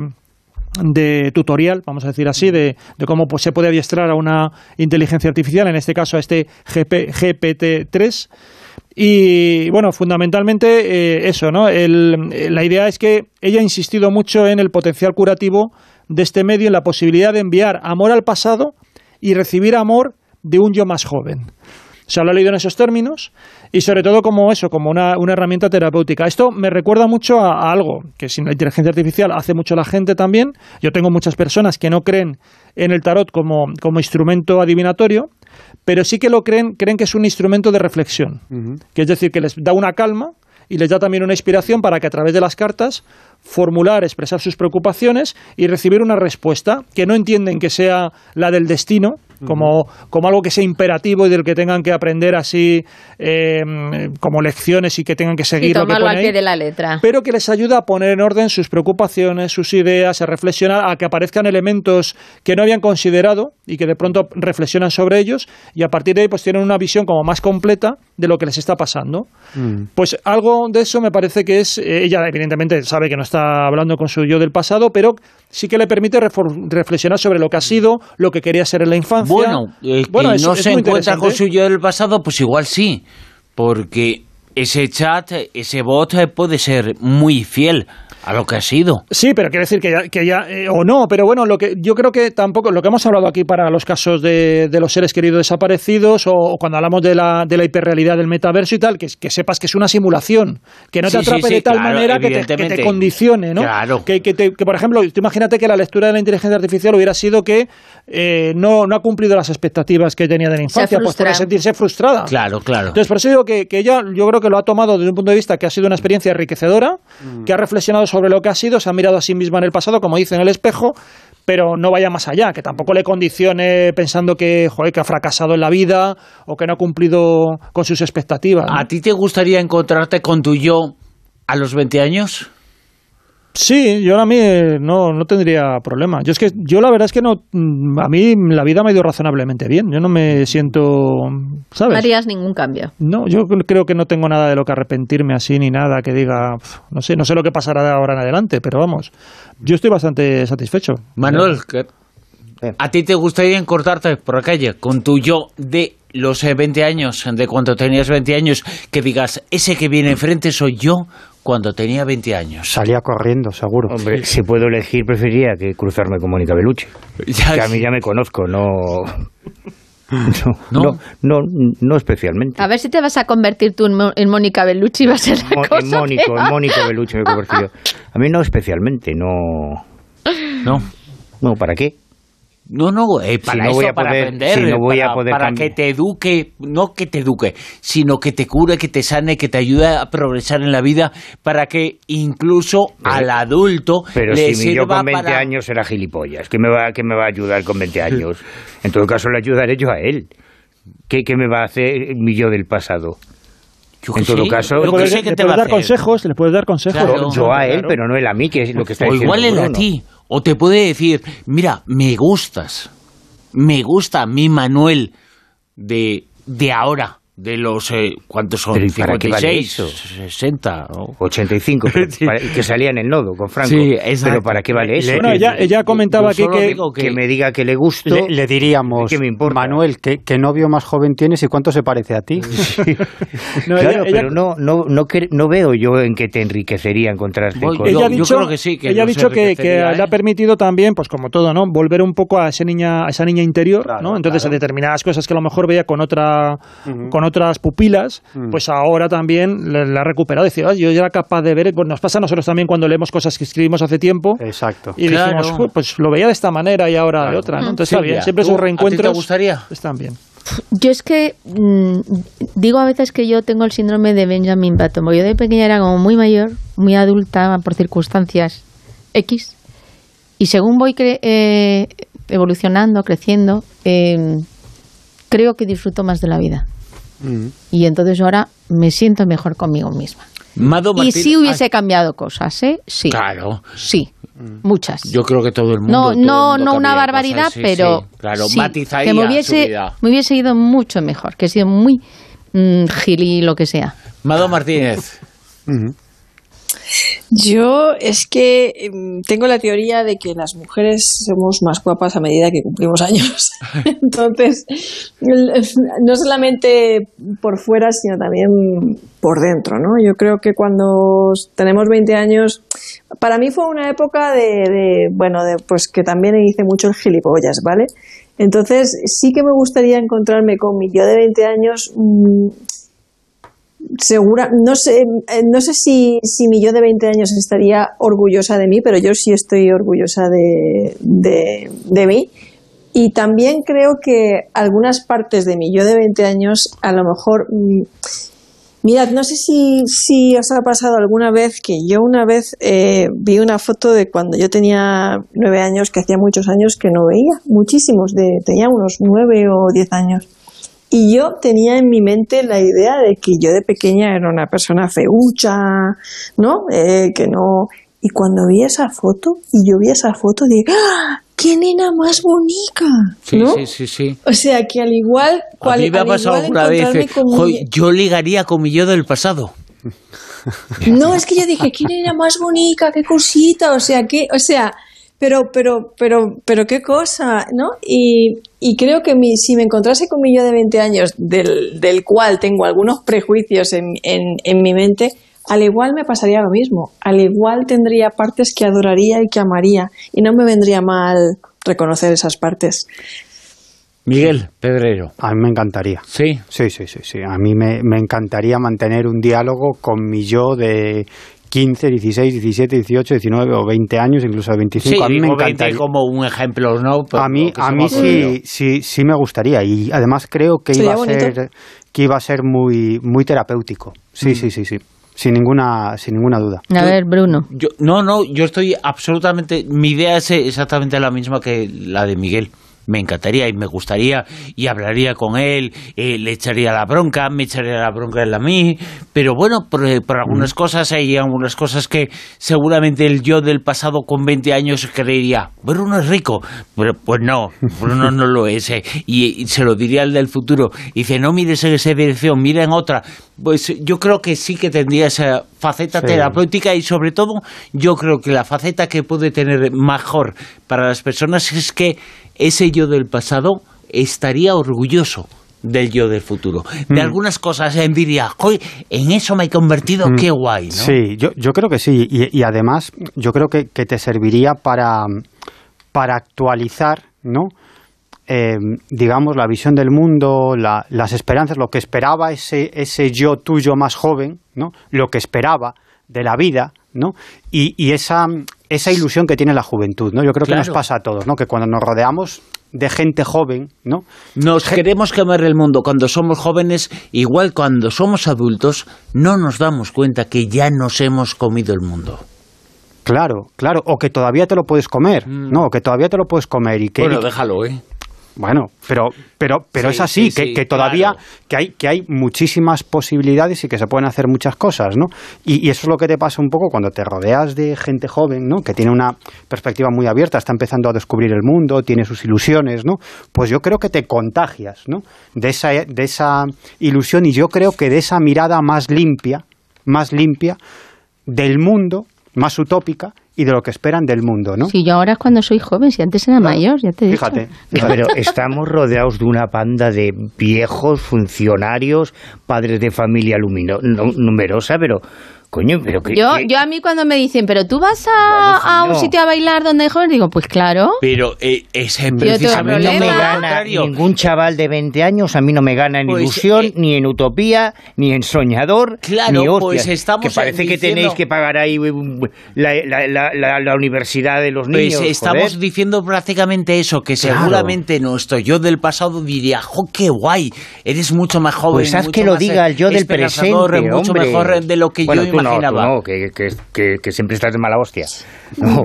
de tutorial, vamos a decir así, de, de cómo pues, se puede adiestrar a una inteligencia artificial, en este caso a este GP, GPT-3. Y bueno, fundamentalmente eh, eso, ¿no? El, la idea es que ella ha insistido mucho en el potencial curativo de este medio, en la posibilidad de enviar amor al pasado y recibir amor de un yo más joven. Se lo ha leído en esos términos y sobre todo como eso, como una, una herramienta terapéutica. Esto me recuerda mucho a, a, algo que sin la inteligencia artificial hace mucho la gente también. Yo tengo muchas personas que no creen en el tarot como, como instrumento adivinatorio, pero sí que lo creen, creen que es un instrumento de reflexión. Uh -huh. Que es decir, que les da una calma y les da también una inspiración para que a través de las cartas formular, expresar sus preocupaciones y recibir una respuesta que no entienden que sea la del destino, como, como algo que sea imperativo y del que tengan que aprender así eh, como lecciones y que tengan que seguir y lo que tomarlo pone al pie ahí, de la letra. pero que les ayuda a poner en orden sus preocupaciones, sus ideas, a reflexionar, a que aparezcan elementos que no habían considerado y que de pronto reflexionan sobre ellos y a partir de ahí pues tienen una visión como más completa de lo que les está pasando. Pues algo de eso me parece que es, eh, ella evidentemente sabe que no está hablando con su yo del pasado, pero sí que le permite refor- reflexionar sobre lo que ha sido, lo que quería ser en la infancia. Bueno, Bueno, que es- no es se encuentra con su yo del pasado, pues igual sí, porque ese chat, ese bot puede ser muy fiel a lo que ha sido. Sí, pero quiere decir que ya, que ya eh, o no, pero bueno, lo que yo creo que tampoco, lo que hemos hablado aquí para los casos de, de los seres queridos desaparecidos o, o cuando hablamos de la, de la hiperrealidad del metaverso y tal, que, que sepas que es una simulación, que no te Sí, atrape sí, de tal claro, manera que te, que te evidentemente. condicione, ¿no? Claro. Que, que, te- que, por ejemplo, tú imagínate que la lectura de la inteligencia artificial hubiera sido que eh, no, no ha cumplido las expectativas que tenía de la infancia, pues por sentirse frustrada. Claro, claro. Entonces, por eso digo que, que ella, yo creo que lo ha tomado desde un punto de vista que ha sido una experiencia enriquecedora, que ha reflexionado sobre lo que ha sido, se ha mirado a sí misma en el pasado, como dice en el espejo, pero no vaya más allá, que tampoco le condicione pensando que, que ha fracasado en la vida o que no ha cumplido con sus expectativas. ¿A ti te gustaría encontrarte con tu yo a los 20 años? Sí, yo a mí eh, no, no tendría problema. Yo es que yo la verdad es que no mm, a mí la vida me ha ido razonablemente bien. Yo no me siento, No ¿sabes? harías ningún cambio. No, yo creo que no tengo nada de lo que arrepentirme así ni nada que diga, no sé, no sé lo que pasará de ahora en adelante, pero vamos, yo estoy bastante satisfecho. Manuel, ¿qué- ¿a ti te gustaría encontrarte por la calle con tu yo de los eh, 20 años, de cuando tenías 20 años, que digas, ese que viene enfrente soy yo cuando tenía 20 años? Salía corriendo, seguro. Hombre, si puedo elegir, preferiría que cruzarme con Mónica Bellucci. <laughs> que a mí ya me conozco, <laughs> no... No, no, no, no especialmente. A ver si te vas a convertir tú en, Mo- en Mónica Bellucci, va a ser la Mo- cosa en Mónico, en Mónico <laughs> Bellucci me he convertido. A mí no especialmente, no... No. No, ¿para qué? No, no, eh, para no eso, voy a para poder- aprender, si no voy a para, poder para cambi- que te eduque, no que te eduque, sino que te cure, que te sane, que te ayude a progresar en la vida, para que incluso al adulto Pero le si mi yo sirva con 20 para... años era gilipollas, ¿qué me, va, ¿qué me va a ayudar con 20 <laughs> años? En todo caso, le ayudaré yo a él. ¿Qué, qué me va a hacer mi yo del pasado? en que todo sí, caso, le puedes, le puedes dar consejos, le puedes dar consejos. Claro. yo a él, Claro. pero no él a mí, que es lo que está o diciendo igual él a ti, o te puede decir, mira, me gustas, me gusta mi Manuel de, de ahora, de los, eh, ¿cuántos son? Pero ¿y para qué vale 56, eso? 60, ¿no? 85, pero <laughs> para- que salía en el nodo con Franco. Sí, pero ¿para qué vale eso? Bueno, ella, ella comentaba Yo aquí que, digo que, me diga que le gusto. Le, le diríamos, ¿qué me importa? Manuel, ¿qué, qué novio más joven tienes y cuánto se parece a ti? <laughs> No, claro, ella- ella- pero no, no, no, cre- no veo yo en que te enriquecería encontrarte Voy- con... ella ha yo dicho, creo que sí, que ella ha dicho que, que enriquecería, le ha ¿eh? permitido también, pues como todo, ¿no? Volver un poco a esa niña, a esa niña interior, ¿no? Entonces, a determinadas cosas que a lo mejor veía con otra, con otras pupilas, pues ahora también le, le ha recuperado. Decir, "Ay, yo ya era capaz de ver, pues nos pasa a nosotros también cuando leemos cosas que escribimos hace tiempo. Exacto. Y Claro. dijimos, "Ju, pues lo veía de esta manera y ahora de otra, ¿no? Entonces está bien, siempre ¿tú- esos a ti te reencuentros gustaría? están bien. Yo es que mm, digo a veces que yo tengo el síndrome de Benjamin Button. porque Yo de pequeña era como muy mayor, muy adulta por circunstancias X. Y según voy cre- eh, evolucionando, creciendo, eh, creo que disfruto más de la vida. Y entonces ahora me siento mejor conmigo misma. Mado Y Martín- si hubiese cambiado cosas, ¿eh? Sí. Claro. Sí. Muchas. Yo creo que todo el mundo. No, no, mundo no una barbaridad, cosas, sí, pero sí, claro, sí, matizaría que me su hubiese, vida. me hubiese ido mucho mejor, que he sido muy mm, gili lo que sea. Mado Martínez. Yo es que em, tengo la teoría de que las mujeres somos más guapas a medida que cumplimos años. <laughs> Entonces, no solamente por fuera, sino también por dentro, ¿no? Yo creo que cuando tenemos 20 años, para mí fue una época de, de, bueno, de, pues que también hice mucho el gilipollas, ¿vale? Entonces, sí que me gustaría encontrarme con mi yo de 20 años mm, segura, no sé, eh, no sé si, si mi yo de 20 años estaría orgullosa de mí, pero yo sí estoy orgullosa de, de, de mí. Y también creo que algunas partes de mi yo de 20 años a lo mejor mm, Mirad, no sé si, si os ha pasado alguna vez que yo una vez eh, vi una foto de cuando yo tenía nueve años, que hacía muchos años que no veía, muchísimos, de, tenía unos nueve o diez años. Y yo tenía en mi mente la idea de que yo de pequeña era una persona feucha, ¿no? Eh, que no. Y cuando vi esa foto, y yo vi esa foto, dije, ¡Ah! ¡qué nena más bonita! Sí, ¿no? sí, sí, sí. O sea, que al igual... A mí me ha pasado alguna vez. encontrarme eh, con mi- "Joy, yo ligaría con mi yo del pasado. <laughs> No, es que yo dije, ¿quién era más bonita? ¿Qué cosita? O sea, qué, o sea, pero, pero, pero, pero qué cosa, ¿no? Y, y creo que mi, si me encontrase con mi yo de 20 años, del, del cual tengo algunos prejuicios en, en, en mi mente, al igual me pasaría lo mismo. Al igual tendría partes que adoraría y que amaría. Y no me vendría mal reconocer esas partes. Miguel Pedrero. A mí me encantaría. Sí. Sí, sí, sí, sí. A mí me, me encantaría mantener un diálogo con mi yo de 15, 16, 17, 18, 19 o 20 años, incluso de 25. Sí, a mí me digo 20 encantaría. como un ejemplo, ¿no? Por A mí, a mí sí, sí, sí me gustaría y además creo que iba a bonito. ser que iba a ser muy muy terapéutico. Sí, Mm. sí, sí, sí. Sin ninguna sin ninguna duda. A ver, Bruno. Yo, no, no, yo estoy absolutamente. Mi idea es exactamente la misma que la de Miguel. Me encantaría y me gustaría y hablaría con él, eh, le echaría la bronca, me echaría la bronca él a mí, pero bueno, por, eh, por algunas cosas hay algunas cosas que seguramente el yo del pasado con 20 años creería, Bruno es rico, pero pues no, <laughs> Bruno no lo es, eh, y, y se lo diría al del futuro, y dice, no mires en esa dirección, mira en otra, pues yo creo que sí que tendría esa faceta Sí. terapéutica y sobre todo yo creo que la faceta que puede tener mejor para las personas es que ese yo del pasado estaría orgulloso del yo del futuro. De Mm. algunas cosas en diría, "Joy, en eso me he convertido, Mm. qué guay, ¿no? Sí, yo, yo creo que sí. Y, y además, yo creo que, que te serviría para, para actualizar, ¿no? Eh, digamos, la visión del mundo, la- las esperanzas, lo que esperaba ese, ese yo tuyo más joven, ¿no? Lo que esperaba de la vida, ¿no? Y, y esa, esa ilusión que tiene la juventud, ¿no? Yo creo que nos pasa a todos, ¿no? Que cuando nos rodeamos de gente joven, ¿no? Nos queremos comer el mundo cuando somos jóvenes, igual cuando somos adultos, no nos damos cuenta que ya nos hemos comido el mundo. Claro, claro, o que todavía te lo puedes comer, ¿no? O que todavía te lo puedes comer y que... Mm. bueno, y- déjalo, ¿eh? Bueno, pero, pero, pero Sí, es así, sí, que, sí, que todavía claro. que hay, que hay muchísimas posibilidades y que se pueden hacer muchas cosas, ¿no? Y, y eso es lo que te pasa un poco cuando te rodeas de gente joven, ¿no? Que tiene una perspectiva muy abierta, está empezando a descubrir el mundo, tiene sus ilusiones, ¿no? Pues yo creo que te contagias, ¿no? De esa, de esa ilusión y yo creo que de esa mirada más limpia, más limpia del mundo, más utópica y de lo que esperan del mundo, ¿no? Si yo ahora es cuando soy joven, si antes era mayor, ya te dicho. Fíjate. <laughs> Pero estamos rodeados de una panda de viejos funcionarios, padres de familia lumino, nu- numerosa, pero coño, pero que, Yo, que- yo a mí cuando me dicen, pero tú vas a, a un no. sitio a bailar donde hay jóvenes, digo, pues claro. Pero eh, ese precisamente a mí no me gana ningún chaval de 20 años, a mí no me gana en Pues, ilusión, eh, ni en utopía, ni en soñador, Claro, ni hostias. pues estamos que parece que tenéis que pagar ahí um, la, la- la- la- la universidad de los Pues niños. estamos joder. diciendo prácticamente eso, que Claro. seguramente nuestro yo del pasado diría, jo, qué guay, eres mucho más joven. Pues haz mucho que lo diga eh, el yo del esperanzador, presente, mucho hombre. mejor de lo que Bueno, yo tú no, tú no, que, que, que- que siempre estás de mala hostia. No.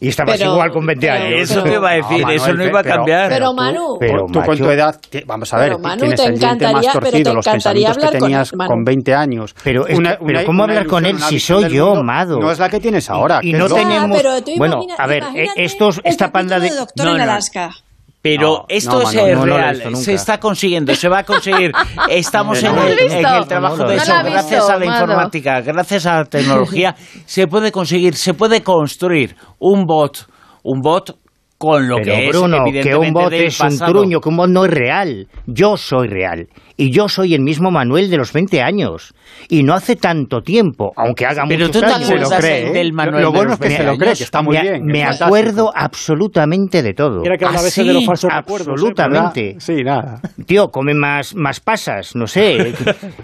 Y estabas Pero- igual con 20 pero- años. Eso te iba a decir, Manuel, eso no iba a cambiar. Pero, tú- Manu, Pero, tú con tu edad, vamos a ver, Pero, ti- Manu, tienes te el diente más encantaría- pero torcido, te los encantaría pensamientos que hablar con tenías Manu. con 20 años. Pero es pero ¿cómo hablar con él si una soy yo, mundo, Mado? No es la que tienes ahora. Y no tenemos. pero tú bueno, imagina- a ver, estos, esta panda de. Doctor No, en no. Alaska. Pero No, esto no, es no real, se está consiguiendo, se va a conseguir. <laughs> Estamos en, el, visto. en el trabajo de eso, visto. gracias a la informática, gracias a la tecnología, se puede conseguir, se puede construir un bot, un bot con lo Pero que Bruno, es que un bot es un truño, que un bot no es real. Yo soy real. Y yo soy el mismo Manuel de los 20 años. Y no hace tanto tiempo, aunque haga Pero muchos tú años. se lo cree, ¿eh? del Manuel Lo de bueno los es que se 20 lo cree, que está muy me, bien. me acuerdo absolutamente de todo. Quiera que a ¿Ah, veces de los falsos recuerdos. ¿eh? Absolutamente. Sí, nada. Tío, come más, más pasas, no sé, <laughs>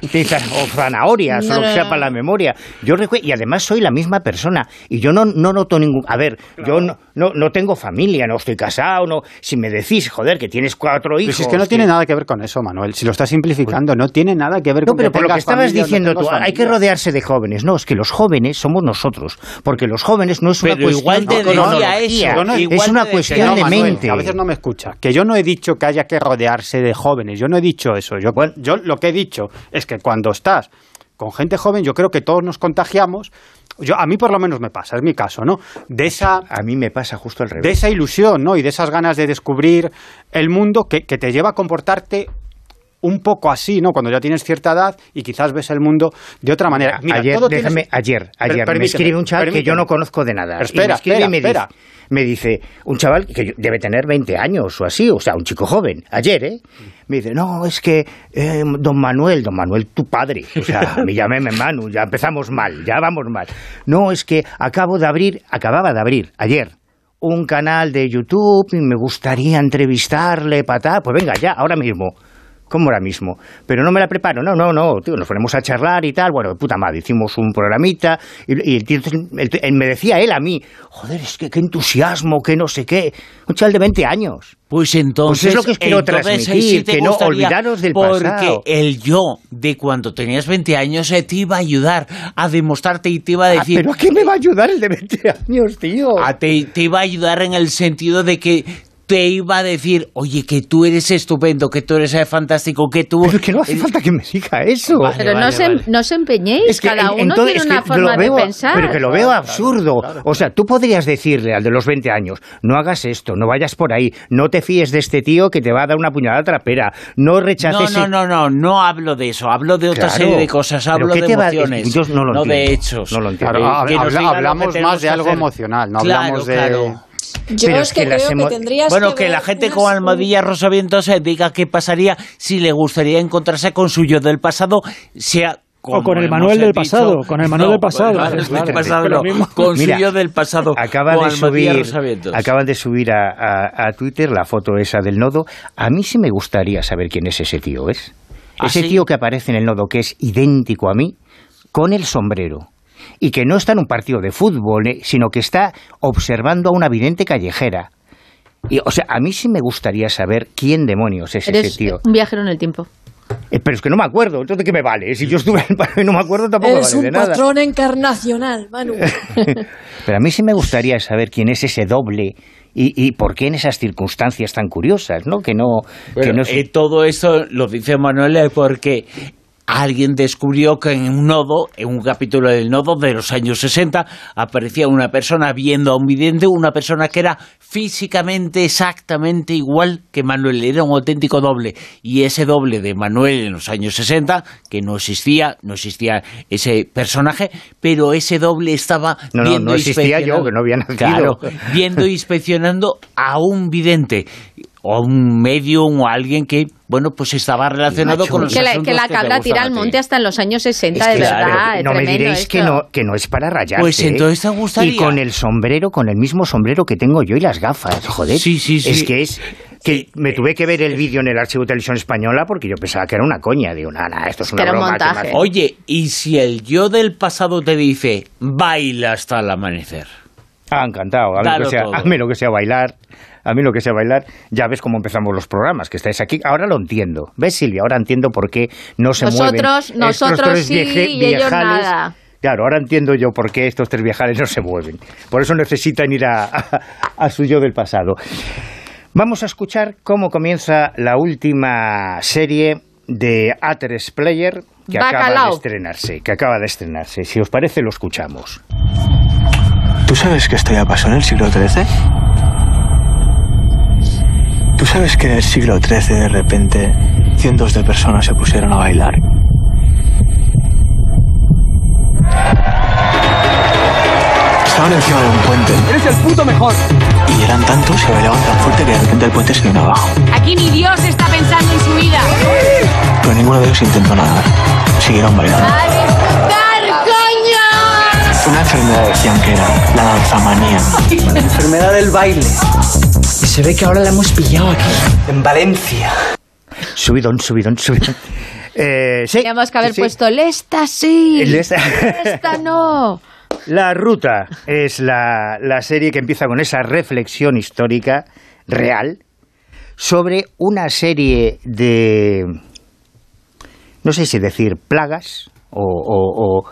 o zanahorias, No, o lo que sea para la memoria. Yo recu- y además soy la misma persona. Y yo no, no noto ningún... A ver, yo no, no, no tengo familia, no estoy casado, no... Si me decís, joder, que tienes cuatro Pero hijos... si es que no que- tiene nada que ver con eso, Manuel. Si lo estás simplificando, no tiene nada que ver No, con pero que por lo que estabas familia o no diciendo tú, hay que rodearse de jóvenes. No, es que los jóvenes somos nosotros. Porque los jóvenes no es una Pero cuestión de es una cuestión de No, Manuel, mente. a veces no me escucha. Que yo no he dicho que haya que rodearse de jóvenes. Yo no he dicho eso. Yo, yo lo que he dicho es que cuando estás con gente joven, yo creo que todos nos contagiamos. Yo, a mí por lo menos me pasa, es mi caso, ¿no? De esa, A mí me pasa justo al revés. de esa ilusión, ¿no? Y de esas ganas de descubrir el mundo que, que te lleva a comportarte un poco así, ¿no? Cuando ya tienes cierta edad y quizás ves el mundo de otra manera. Mira, ayer, todo tienes- déjame, ayer, ayer me escribe un chaval que yo no conozco de nada. Pero Y me espera, escribe espera, y me espera. dice, me dice, un chaval que debe tener 20 años o así, o sea, un chico joven, ayer, ¿eh? Me dice, no, es que eh, don Manuel, don Manuel, tu padre, o sea, me llamé Manu, ya empezamos mal, ya vamos mal. No, es que acabo de abrir, acababa de abrir, ayer, un canal de YouTube y me gustaría entrevistarle, patá, pues venga, ya, ahora mismo. ¿Cómo ahora mismo? Pero no me la preparo, no, no, no, tío, nos ponemos a charlar y tal, bueno, de puta madre, hicimos un programita y, y el tío, el- el- me decía él a mí, joder, es que qué entusiasmo, que no sé qué, un chaval de 20 años. Pues entonces, Pues es lo que quiero entonces transmitir, sí que no olvidaros del porque pasado. el yo de cuando tenías 20 años eh, te iba a ayudar a demostrarte y te iba a Ah, decir... ¿Pero a qué me va a ayudar el de 20 años, tío? a te, te iba a ayudar en el sentido de que te iba a decir, oye, que tú eres estupendo, que tú eres eh, fantástico, que tú... Pero es que no hace falta que me diga eso. Pero no, se, no os empeñéis, Es que cada uno entonces, tiene una es que forma lo veo- de pensar. Pero que lo veo absurdo. O sea, tú podrías decirle al de los 20 años, no hagas esto, no vayas por ahí, no te fíes de este tío que te va a dar una puñalada trapera, no No, rechaces... no, no, no, no hablo de eso, hablo de otra Claro. serie de cosas, ¿Pero hablo de emociones, yo no lo de entiendo, hechos. no lo entiendo. Eh, habla- hablamos más de algo hacer. emocional, no Claro, hablamos de... Yo Pero es que, que las creo que tendrías Bueno, que que la gente con almohadilla rosavientos eh, diga qué pasaría si le gustaría encontrarse con su yo del pasado, sea O con el Manuel del dicho- pasado, con el Manuel No, del pasado. con el Claro, pasado no, con Mira, su yo del pasado. Acaba con de subir, acaban de subir a, a- a Twitter la foto esa del nodo. A mí sí me gustaría saber quién es ese tío, ¿es? ¿Ah, ese sí? tío que aparece en el nodo, que es idéntico a mí, con el sombrero. Y que no está en un partido de fútbol, eh, sino que está observando a una vidente callejera. Y, o sea, a mí sí me gustaría saber quién demonios es Eres ese tío. un viajero en el tiempo. Eh, pero es que no me acuerdo, entonces ¿qué me vale? Si yo estuve en el paro y no me acuerdo, tampoco me Eres vale un de nada. patrón encarnacional, Manu. <laughs> <laughs> Pero a mí sí me gustaría saber quién es ese doble y, y por qué en esas circunstancias tan curiosas, ¿no? Que no... que Bueno, no se- eh, todo esto lo dice Manuel eh, porque alguien descubrió que en un nodo, en un capítulo del nodo de los años 60, aparecía una persona viendo a un vidente, una persona que era físicamente exactamente igual que Manuel, era un auténtico doble. Y ese doble de Manuel en los años 60, que no existía, no existía ese personaje, pero ese doble estaba No, no, viendo no existía yo, inspeccionando- que no había nacido. Claro, viendo e inspeccionando a un vidente o a un medium o a alguien que, bueno, pues estaba relacionado con los Que la, que la cabra tira al monte hasta en los años 60, Es de verdad. no me diréis que no, que no es para rayarse. Pues ¿eh? entonces te gustaría. Y con el sombrero, con el mismo sombrero que tengo yo y las gafas, joder. Sí, sí, sí. Es que es... Que me tuve que ver el vídeo en el archivo de televisión española porque yo pensaba que era una coña. Digo, nada, esto es una broma. montaje. me- Oye, ¿y si el yo del pasado te dice, baila hasta el amanecer? Ah, encantado. A mí, lo Dalo que sea, todo. a mí lo que sea bailar, a mí lo que sea bailar, ya ves cómo empezamos los programas, que estáis aquí. Ahora lo entiendo. ¿Ves, Silvia? Ahora entiendo por qué no se mueven. Nosotros, estos nosotros tres sí vieje- y ellos viejales. nada. Claro, ahora entiendo yo por qué estos tres viejales no se mueven. Por eso necesitan ir a, a, a su yo del pasado. Vamos a escuchar cómo comienza la última serie de A3 Player que acaba de estrenarse. Que acaba de estrenarse. Si os parece, lo escuchamos. ¿Tú sabes que esto ya pasó en el siglo XIII? ¿Tú sabes que en el siglo XIII de repente cientos de personas se pusieron a bailar? Estaban encima de un puente ¡Eres el puto mejor! y eran tantos que bailaban tan fuerte que de repente el puente se vino abajo. Aquí ni Dios está pensando en su vida. Pero ninguno de ellos intentó nadar. Siguieron bailando. Una enfermedad decían que era la danzamanía. La enfermedad del baile. Y se ve que ahora la hemos pillado aquí, en Valencia. Subidón, subidón, subidón. Eh, sí, Teníamos que haber sí, sí. puesto Lesta sí, Lesta- Lesta no. <laughs> La Ruta es la, la serie que empieza con esa reflexión histórica real sobre una serie de no sé si decir plagas o,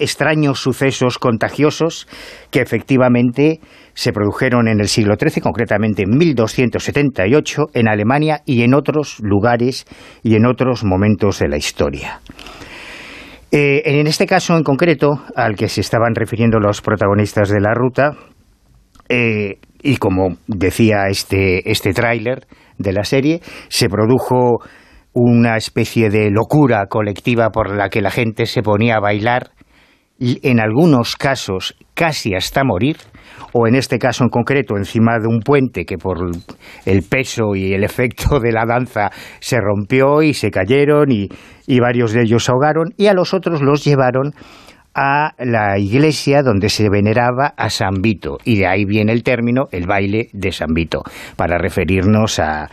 extraños sucesos contagiosos que efectivamente se produjeron en el siglo XIII, concretamente en 1278, en Alemania y en otros lugares y en otros momentos de la historia. Eh, en este caso en concreto, al que se estaban refiriendo los protagonistas de la ruta, eh, y como decía este, este tráiler de la serie, se produjo una especie de locura colectiva por la que la gente se ponía a bailar, en algunos casos casi hasta morir, o en este caso en concreto encima de un puente que por el peso y el efecto de la danza se rompió y se cayeron y, varios de ellos se ahogaron, y a los otros los llevaron a la iglesia donde se veneraba a San Vito, y de ahí viene el término el baile de San Vito, para referirnos a,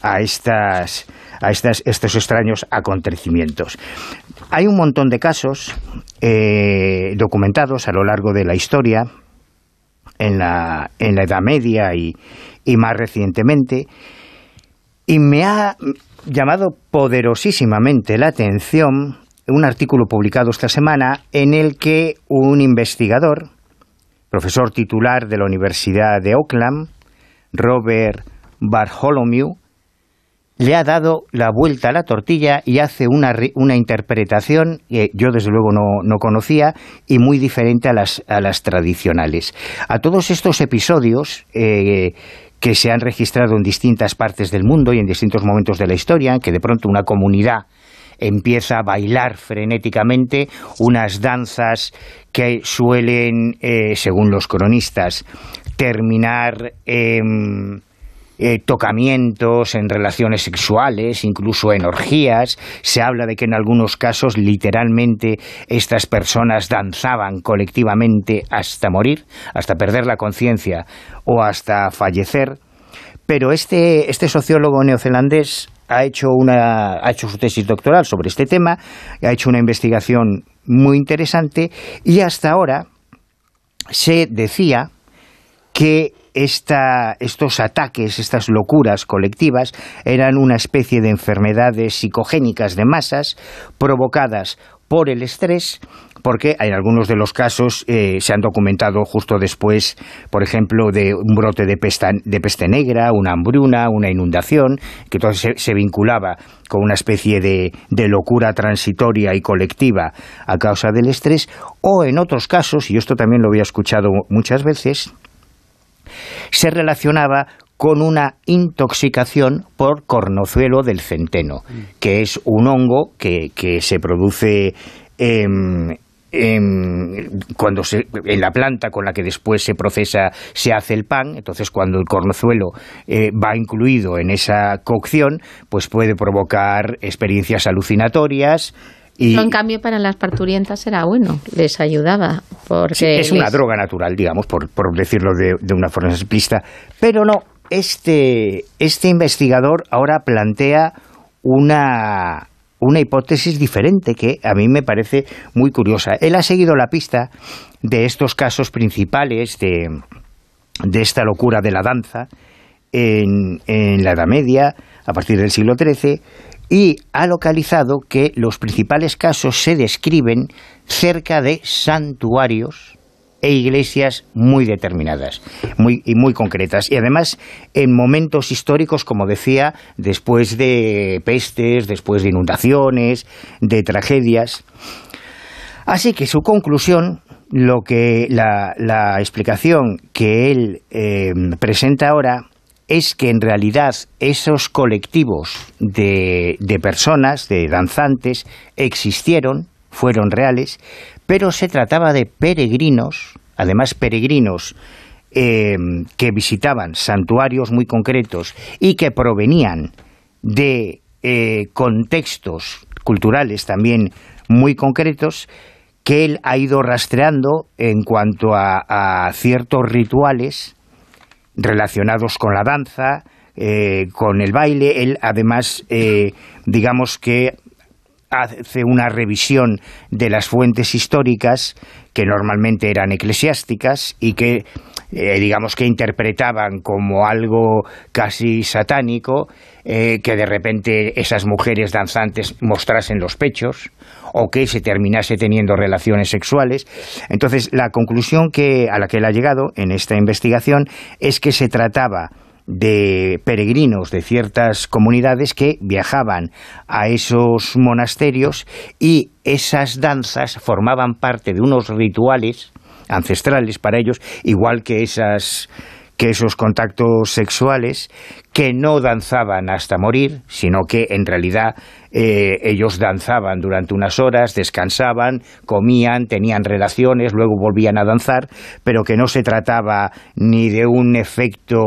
a, estas, a estos extraños acontecimientos. Hay un montón de casos eh, documentados a lo largo de la historia, en la, en la Edad Media y, y más recientemente, y me ha llamado poderosísimamente la atención un artículo publicado esta semana en el que un investigador, profesor titular de la Universidad de Auckland, Robert Bartholomew, le ha dado la vuelta a la tortilla y hace una, una interpretación que yo desde luego no, conocía y muy diferente a las, a las tradicionales. A todos estos episodios eh, que se han registrado en distintas partes del mundo y en distintos momentos de la historia, que de pronto una comunidad empieza a bailar frenéticamente unas danzas que suelen, eh, según los cronistas, terminar en eh, tocamientos en relaciones sexuales, incluso en orgías. Se habla de que en algunos casos literalmente estas personas danzaban colectivamente hasta morir, hasta perder la conciencia o hasta fallecer. Pero este, este sociólogo neozelandés ha hecho, una, ha hecho su tesis doctoral sobre este tema, ha hecho una investigación muy interesante y hasta ahora se decía que estos ataques, estas locuras colectivas, eran una especie de enfermedades psicogénicas de masas provocadas por el estrés porque en algunos de los casos eh, se han documentado justo después, por ejemplo, de un brote de peste, de peste negra, una hambruna, una inundación, que todo se, vinculaba con una especie de, de, locura transitoria y colectiva a causa del estrés, o en otros casos, y esto también lo había escuchado muchas veces, se relacionaba con una intoxicación por cornozuelo del centeno, que es un hongo que, que se produce en, cuando en la planta con la que después se procesa se hace el pan, entonces cuando el cornozuelo eh, va incluido en esa cocción, pues puede provocar experiencias alucinatorias, y en cambio para las parturientas era bueno, les ayudaba. Porque es una droga natural, digamos, por, decirlo de, de, una forma explícita. Pero no, este, este investigador ahora plantea una, una hipótesis diferente que a mí me parece muy curiosa. Él ha seguido la pista de estos casos principales de, de esta locura de la danza en, en la Edad Media, a partir del siglo XIII, y ha localizado que los principales casos se describen cerca de santuarios e iglesias muy determinadas muy, y muy concretas. Y además en momentos históricos, como decía, después de pestes, después de inundaciones, de tragedias. Así que su conclusión, lo que la, explicación que él eh, presenta ahora es que en realidad esos colectivos de, de personas, de danzantes, existieron, fueron reales, pero se trataba de peregrinos, además peregrinos eh, que visitaban santuarios muy concretos y que provenían de eh, contextos culturales también muy concretos que él ha ido rastreando en cuanto a, ciertos rituales relacionados con la danza, eh, con el baile. Él además, digamos que hace una revisión de las fuentes históricas que normalmente eran eclesiásticas y que eh, digamos que interpretaban como algo casi satánico, eh, que de repente esas mujeres danzantes mostrasen los pechos o que se terminase teniendo relaciones sexuales. Entonces, la conclusión que, a la que él ha llegado en esta investigación es que se trataba de peregrinos de ciertas comunidades que viajaban a esos monasterios y esas danzas formaban parte de unos rituales ancestrales para ellos, igual que esas que esos contactos sexuales que no danzaban hasta morir, sino que en realidad eh, ellos danzaban durante unas horas, descansaban, comían, tenían relaciones, luego volvían a danzar, pero que no se trataba ni de un efecto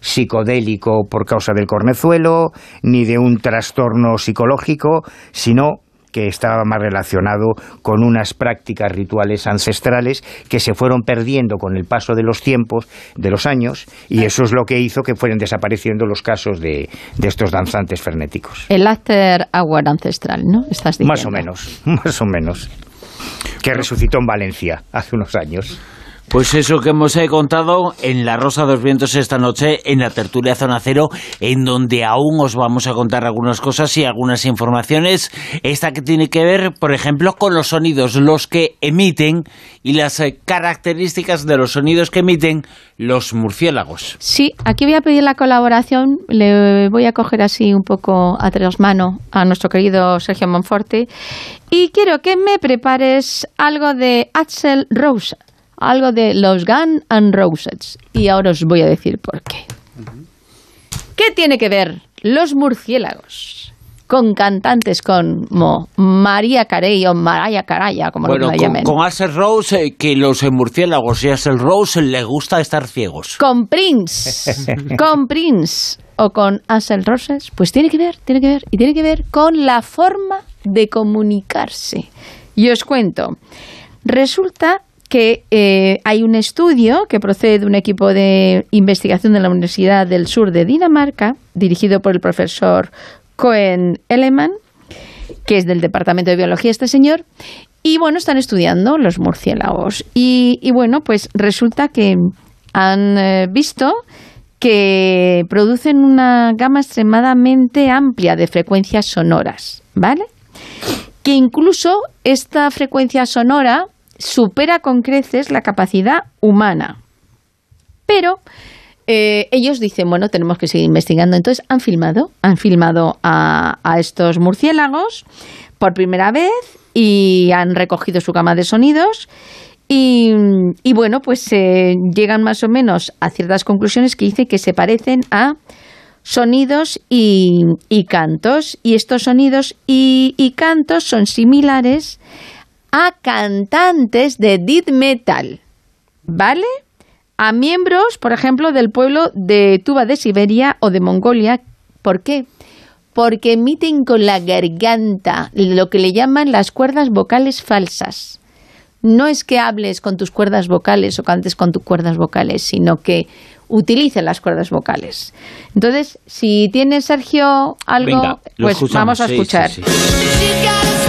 psicodélico por causa del cornezuelo, ni de un trastorno psicológico, sino que estaba más relacionado con unas prácticas rituales ancestrales que se fueron perdiendo con el paso de los tiempos, de los años, y eso es lo que hizo que fueran desapareciendo los casos de, de estos danzantes frenéticos. El after hour ancestral, ¿no? Estás diciendo. Más o menos, <laughs> más o menos. Que resucitó en Valencia hace unos años. Pues eso que hemos eh, contado en La Rosa de los Vientos esta noche, en la tertulia Zona Cero, en donde aún os vamos a contar algunas cosas y algunas informaciones. Esta que tiene que ver, por ejemplo, con los sonidos, los que emiten y las eh, características de los sonidos que emiten los murciélagos. Sí, aquí voy a pedir la colaboración. Le voy a coger así un poco a tres manos a nuestro querido Sergio Monforte. Y quiero que me prepares algo de Axel Rose algo de los Gun and Roses. Y ahora os voy a decir por qué. ¿Qué tiene que ver los murciélagos con cantantes como María Carey o Mariah Caraya, como bueno, lo con, llamen? con Axel Rose, eh, que los eh, murciélagos y Axel Rose les gusta estar ciegos. Con Prince, <laughs> con Prince o con Axel Roses, pues tiene que ver, tiene que ver, y tiene que ver con la forma de comunicarse. Y os cuento, resulta que eh, hay un estudio que procede de un equipo de investigación de la Universidad del Sur de Dinamarca, dirigido por el profesor Cohen Eleman, que es del Departamento de Biología este señor, y bueno, están estudiando los murciélagos. Y, bueno, pues resulta que han eh, visto que producen una gama extremadamente amplia de frecuencias sonoras, ¿vale? Que incluso esta frecuencia sonora supera con creces la capacidad humana. Pero eh, ellos dicen, bueno, tenemos que seguir investigando. Entonces han filmado, han filmado a, a estos murciélagos por primera vez y han recogido su gama de sonidos. Y, y bueno, pues eh, llegan más o menos a ciertas conclusiones que dicen que se parecen a sonidos y, y cantos. Y estos sonidos y, y cantos son similares a cantantes de death metal, ¿vale? A miembros, por ejemplo, del pueblo de Tuba de Siberia o de Mongolia. ¿Por qué? Porque emiten con la garganta lo que le llaman las cuerdas vocales falsas. No es que hables con tus cuerdas vocales o cantes con tus cuerdas vocales, sino que utilices las cuerdas vocales. Entonces, si tiene Sergio algo, Venga, pues escuchamos, vamos a sí, escuchar. sí, sí.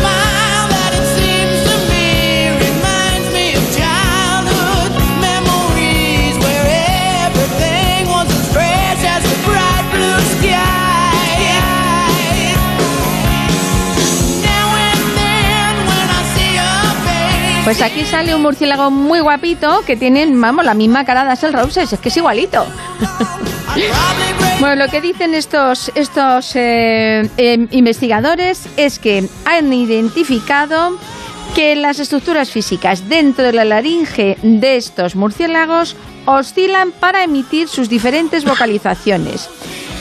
Pues aquí sale un murciélago muy guapito que tiene, vamos, la misma cara de Axel Roses, es que es igualito. <laughs> bueno, lo que dicen estos, estos eh, eh, investigadores es que han identificado que las estructuras físicas dentro de la laringe de estos murciélagos oscilan para emitir sus diferentes vocalizaciones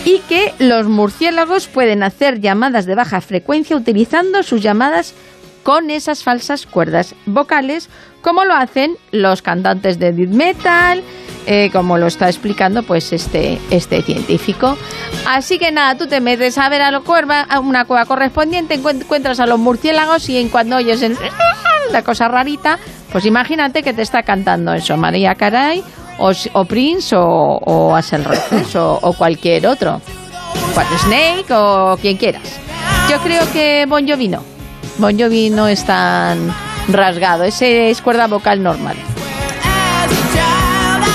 y que los murciélagos pueden hacer llamadas de baja frecuencia utilizando sus llamadas con esas falsas cuerdas vocales, como lo hacen los cantantes de death metal, eh, como lo está explicando pues este, este científico. Así que nada, tú te metes a ver a, la cuerva, a una cueva correspondiente, encuent- encuentras a los murciélagos y en cuando oyes el- <laughs> la cosa rarita, pues imagínate que te está cantando eso, María Caray, o, Prince, o, o Axel Rose, o, o cualquier otro. Snake, o quien quieras. Yo creo que Bon Jovi no. Bon Jovi no es tan rasgado, ese es cuerda vocal normal.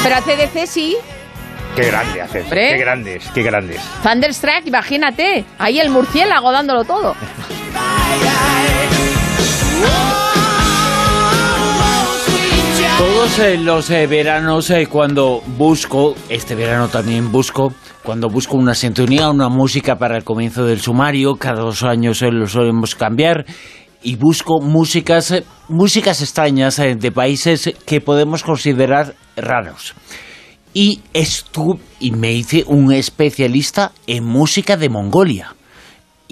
Pero a CDC sí. Qué grande haces. Qué grandes, qué grandes. Thunderstruck, imagínate. Ahí el murciélago dándolo todo. <laughs> Todos eh, los eh, veranos eh, cuando busco, este verano también busco, cuando busco una sintonía, una música para el comienzo del sumario, cada dos años eh, lo solemos cambiar y busco músicas, músicas extrañas de países que podemos considerar raros. Y estu y me hice un especialista en música de Mongolia.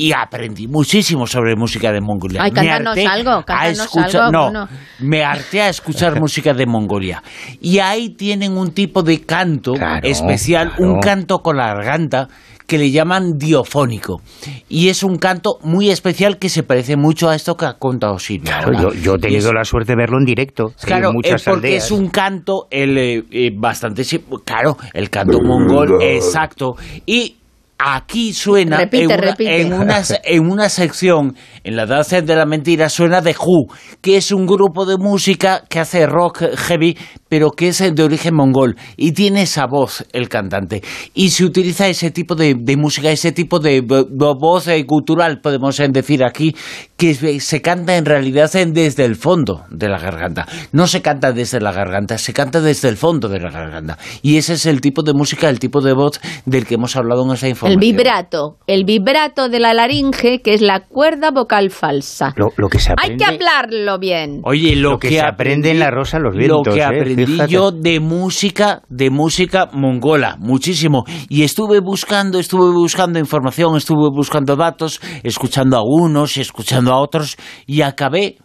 Y aprendí muchísimo sobre música de Mongolia. Ay, Me cántanos algo, cántanos escuchar- algo, no, me harté a escuchar <laughs> música de Mongolia. Y ahí tienen un tipo de canto especial, claro. un canto con la garganta que le llaman diofónico. Y es un canto muy especial que se parece mucho a esto que ha contado Silvia. Claro, yo, yo he tenido es- la suerte de verlo en directo. en Claro, muchas es porque aldeas. es un canto el, eh, eh, bastante... Claro, el canto mongol, exacto. Y aquí suena Repite, en, una, repite. en una se- en una sección, en la danza de la mentira, suena de Who, que es un grupo de música que hace rock heavy, pero que es de origen mongol. Y tiene esa voz el cantante. Y se utiliza ese tipo de, de música, ese tipo de vo- voz eh, cultural, podemos decir aquí, que se- canta en realidad eh, desde el fondo de la garganta. No se canta desde la garganta, se canta desde el fondo de la garganta. Y ese es el tipo de música, el tipo de voz del que hemos hablado en esa información. El vibrato. El vibrato de la laringe, que es la cuerda vocal falsa. Lo, lo que se Hay aprende, que hablarlo bien. Oye, lo, lo que se aprende en la Rosa los Vientos. Lo que ¿eh? aprendí Fíjate. yo de música, de música mongola, muchísimo. Y estuve buscando, estuve buscando información, estuve buscando datos, escuchando a unos y escuchando a otros, y acabé.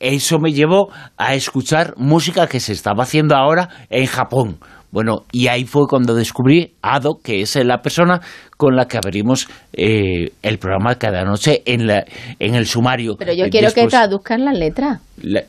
Eso me llevó a escuchar música que se estaba haciendo ahora en Japón. Bueno, y ahí fue cuando descubrí a Ado, que es la persona con la que abrimos eh, el programa cada noche en, la, en el sumario. Pero yo quiero que traduzcan la letra. la-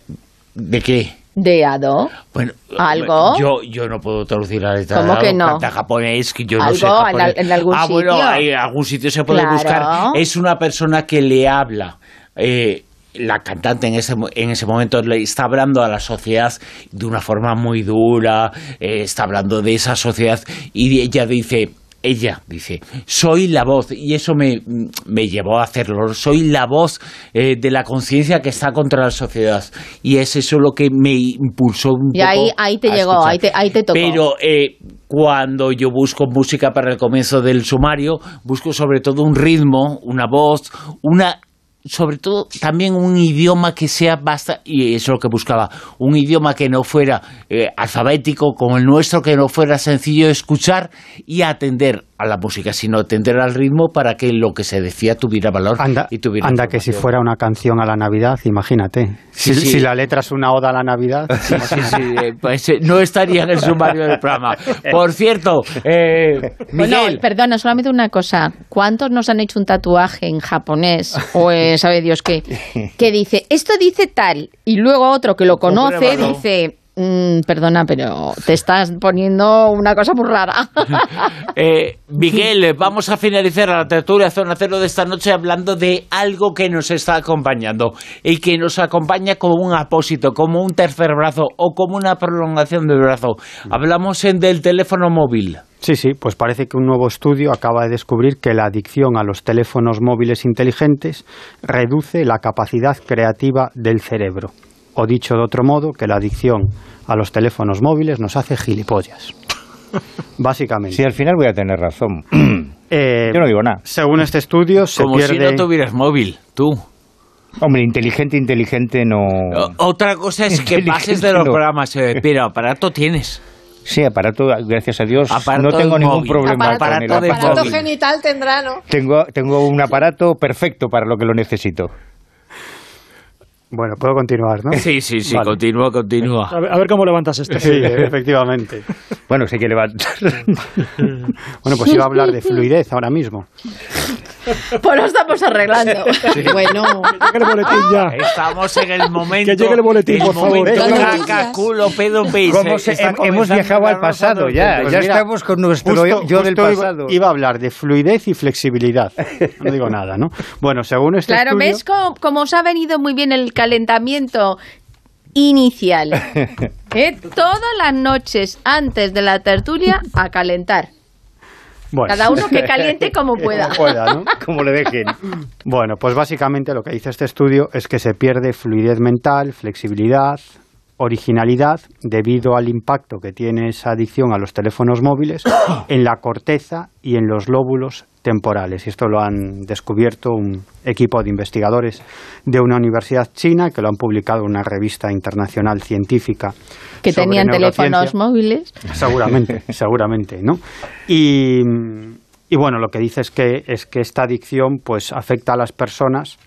¿De qué? De Ado. Bueno, ¿Algo? Yo, yo no puedo traducir la letra. ¿Cómo que no? Canta japonés, que yo no ¿Algo sé en japonés. en algún ah, bueno, sitio? en algún sitio se puede Claro. buscar. Es una persona que le habla. Eh, la cantante en ese, en ese momento le está hablando a la sociedad de una forma muy dura, eh, está hablando de esa sociedad y ella dice, ella dice, soy la voz, y eso me, me llevó a hacerlo, soy la voz eh, de la conciencia que está contra la sociedad. Y es eso lo que me impulsó un Y poco ahí, ahí te a llegó, escuchar. ahí te, ahí te tocó. Pero eh, cuando yo busco música para el comienzo del sumario, busco sobre todo un ritmo, una voz, una sobre todo también un idioma que sea basta y eso es lo que buscaba un idioma que no fuera eh, alfabético como el nuestro que no fuera sencillo escuchar y atender a la música sino atender al ritmo para que lo que se decía tuviera valor Anda, y tuviera anda que si fuera una canción a la Navidad, imagínate. Sí, si, sí. si la letra es una oda a la Navidad, <laughs> Sí, sí, sí, eh, pues eh, no estaría en el sumario del programa. <laughs> Por cierto, eh, Bueno, Miguel, perdona, solamente una cosa. ¿Cuántos nos han hecho un tatuaje en japonés o en sabe Dios qué? <laughs> Que dice, esto dice tal, y luego otro que lo conoce dice, "Mm, perdona, pero te estás poniendo una cosa muy rara. <laughs> Eh, Miguel, vamos a finalizar la tertulia Zona Cero de esta noche hablando de algo que nos está acompañando y que nos acompaña como un apósito, como un tercer brazo o como una prolongación del brazo. Hablamos en del teléfono móvil. Sí, sí, pues parece que un nuevo estudio acaba de descubrir que la adicción a los teléfonos móviles inteligentes reduce la capacidad creativa del cerebro. O dicho de otro modo, que la adicción a los teléfonos móviles nos hace gilipollas. <laughs> Básicamente. Sí, al final voy a tener razón. <clears throat> Eh, Yo no digo nada. Según este estudio, se Como pierde... si no tuvieras móvil, tú. Hombre, inteligente, inteligente no... Otra cosa es que pases de los no. programas, eh, <laughs> pero aparato tienes. Sí, aparato, gracias a Dios, Aparato no tengo ningún móvil. problema Aparato con el aparato. Aparato genital tendrá, ¿no? Tengo, tengo un aparato perfecto para lo que lo necesito. Bueno, puedo continuar, ¿no? Sí, sí, sí, Vale. continúa, continúa. A ver, a ver cómo levantas esto. Sí, <laughs> efectivamente. Bueno, sé que levantar. <laughs> Bueno, pues iba a hablar de fluidez ahora mismo. pues lo estamos arreglando. Bueno, Que llegue el boletín ya. Estamos en el momento. Que llegue el boletín, por favor. momento Venga, caca, culo, pedo, pis. ¿Cómo se- Está hem- hemos viajado al pasado los ya. Pues ya mira, estamos con nuestro Justo- yo del justo iba- pasado. Iba, a hablar de fluidez y flexibilidad. No digo nada, ¿no? Bueno, según este claro, estudio... ¿ves cómo, cómo os ha venido muy bien el calentamiento? inicial. <laughs> ¿Eh? Todas las noches antes de la tertulia a calentar. Bueno. Cada uno que caliente como <laughs> pueda. Como pueda, ¿no? Como le dejen. Bueno, pues básicamente lo que dice este estudio es que se pierde fluidez mental, flexibilidad, originalidad debido al impacto que tiene esa adicción a los teléfonos móviles <coughs> en la corteza y en los lóbulos temporales. Y esto lo han descubierto un equipo de investigadores de una universidad china que lo han publicado en una revista internacional científica. Que tenían teléfonos móviles. Seguramente, <laughs> seguramente, ¿no? Y, y bueno, lo que dice es que, es que esta adicción pues afecta a las personas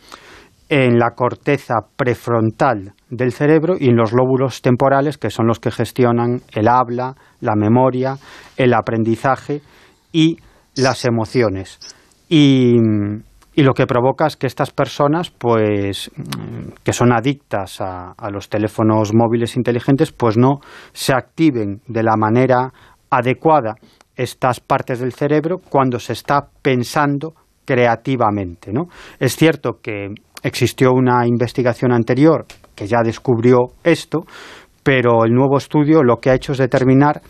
en la corteza prefrontal del cerebro y en los lóbulos temporales, que son los que gestionan el habla, la memoria, el aprendizaje y las emociones. Y, y lo que provoca es que estas personas, pues, mm, que son adictas a, a los teléfonos móviles inteligentes, pues no se activen de la manera adecuada estas partes del cerebro cuando se está pensando creativamente. ¿no? Es cierto que existió una investigación anterior que ya descubrió esto, pero el nuevo estudio lo que ha hecho es determinar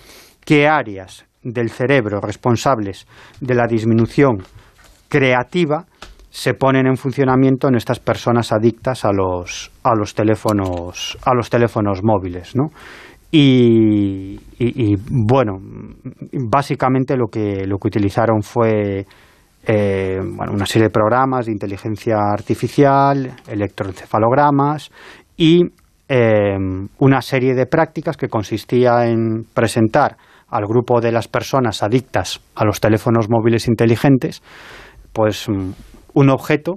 qué áreas del cerebro responsables de la disminución creativa se ponen en funcionamiento en estas personas adictas a los, a los teléfonos a los teléfonos móviles, ¿no? Y, y- bueno, básicamente lo que lo que utilizaron fue eh, una serie de programas de inteligencia artificial, electroencefalogramas y eh, una serie de prácticas que consistía en presentar al grupo de las personas adictas a los teléfonos móviles inteligentes pues mm, un objeto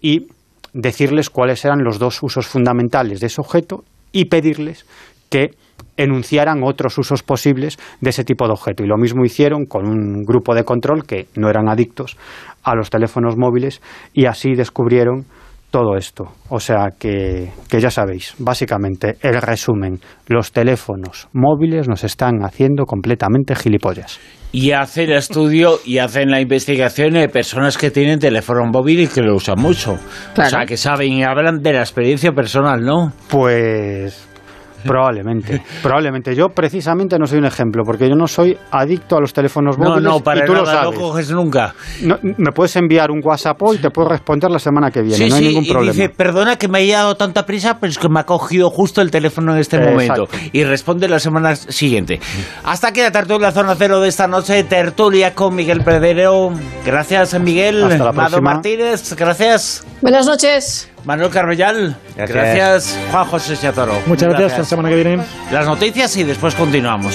y decirles cuáles eran los dos usos fundamentales de ese objeto y pedirles que enunciaran otros usos posibles de ese tipo de objeto. Y lo mismo hicieron con un grupo de control que no eran adictos a los teléfonos móviles y así descubrieron todo esto. O sea que, que ya sabéis, básicamente el resumen, los teléfonos móviles nos están haciendo completamente gilipollas. Y hacen el estudio y hacen la investigación de personas que tienen teléfono móvil y que lo usan mucho. O sea, que saben y hablan de la experiencia personal, ¿no? Pues <laughs> probablemente, probablemente. Yo precisamente no soy un ejemplo, porque yo no soy adicto a los teléfonos No, móviles no, para y tú lo nada, no sabes. coges nunca. No, me puedes enviar un WhatsApp hoy y te puedo responder la semana que viene, sí, no hay sí, ningún y problema. dice, perdona que me haya dado tanta prisa, pero es que me ha cogido justo el teléfono en este Exacto. momento. Y responde la semana siguiente. Hasta aquí la tertulia Zona Cero de esta noche, tertulia con Miguel Pedrero. Gracias, Miguel. Hasta la Mado próxima. Martínez, gracias. Buenas noches. Manuel Carvellal, Gracias. gracias. Juan José Chatoro. Muchas gracias, hasta la semana que viene. Las noticias y después continuamos.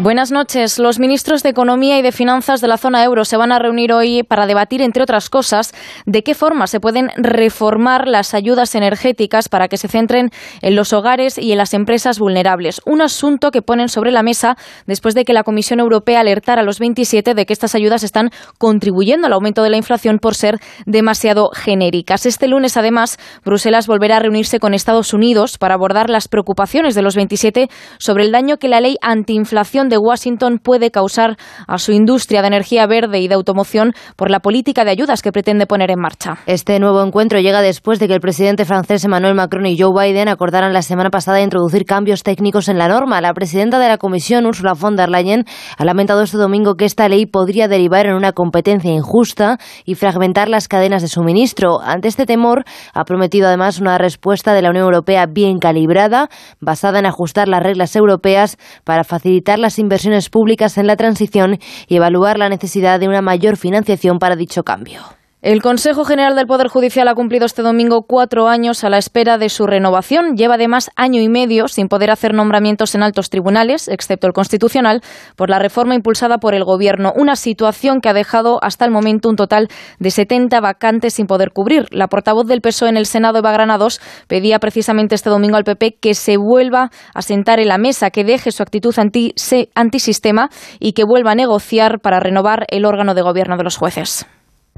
Buenas noches. Los ministros de Economía y de Finanzas de la zona euro se van a reunir hoy para debatir, entre otras cosas, de qué forma se pueden reformar las ayudas energéticas para que se centren en los hogares y en las empresas vulnerables. Un asunto que ponen sobre la mesa después de que la Comisión Europea alertara a los 27 de que estas ayudas están contribuyendo al aumento de la inflación por ser demasiado genéricas. Este lunes, además, Bruselas volverá a reunirse con Estados Unidos para abordar las preocupaciones de los 27 sobre el daño que la ley antiinflación de Washington puede causar a su industria de energía verde y de automoción por la política de ayudas que pretende poner en marcha. Este nuevo encuentro llega después de que el presidente francés Emmanuel Macron y Joe Biden acordaran la semana pasada introducir cambios técnicos en la norma. La presidenta de la Comisión, Ursula von der Leyen, ha lamentado este domingo que esta ley podría derivar en una competencia injusta y fragmentar las cadenas de suministro. Ante este temor, ha prometido además una respuesta de la Unión Europea bien calibrada, basada en ajustar las reglas europeas para facilitar las inversiones públicas en la transición y evaluar la necesidad de una mayor financiación para dicho cambio. El Consejo General del Poder Judicial ha cumplido este domingo cuatro años a la espera de su renovación. Lleva además año y medio sin poder hacer nombramientos en altos tribunales, excepto el Constitucional, por la reforma impulsada por el Gobierno. Una situación que ha dejado hasta el momento un total de 70 vacantes sin poder cubrir. La portavoz del PSOE en el Senado, Eva Granados, pedía precisamente este domingo al PP que se vuelva a sentar en la mesa, que deje su actitud anti antisistema y que vuelva a negociar para renovar el órgano de gobierno de los jueces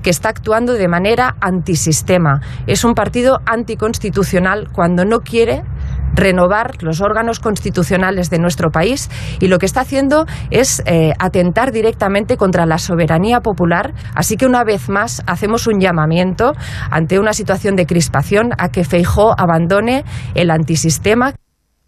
que está actuando de manera antisistema. Es un partido anticonstitucional cuando no quiere renovar los órganos constitucionales de nuestro país y lo que está haciendo es eh, atentar directamente contra la soberanía popular. Así que una vez más hacemos un llamamiento ante una situación de crispación a que Feijó abandone el antisistema.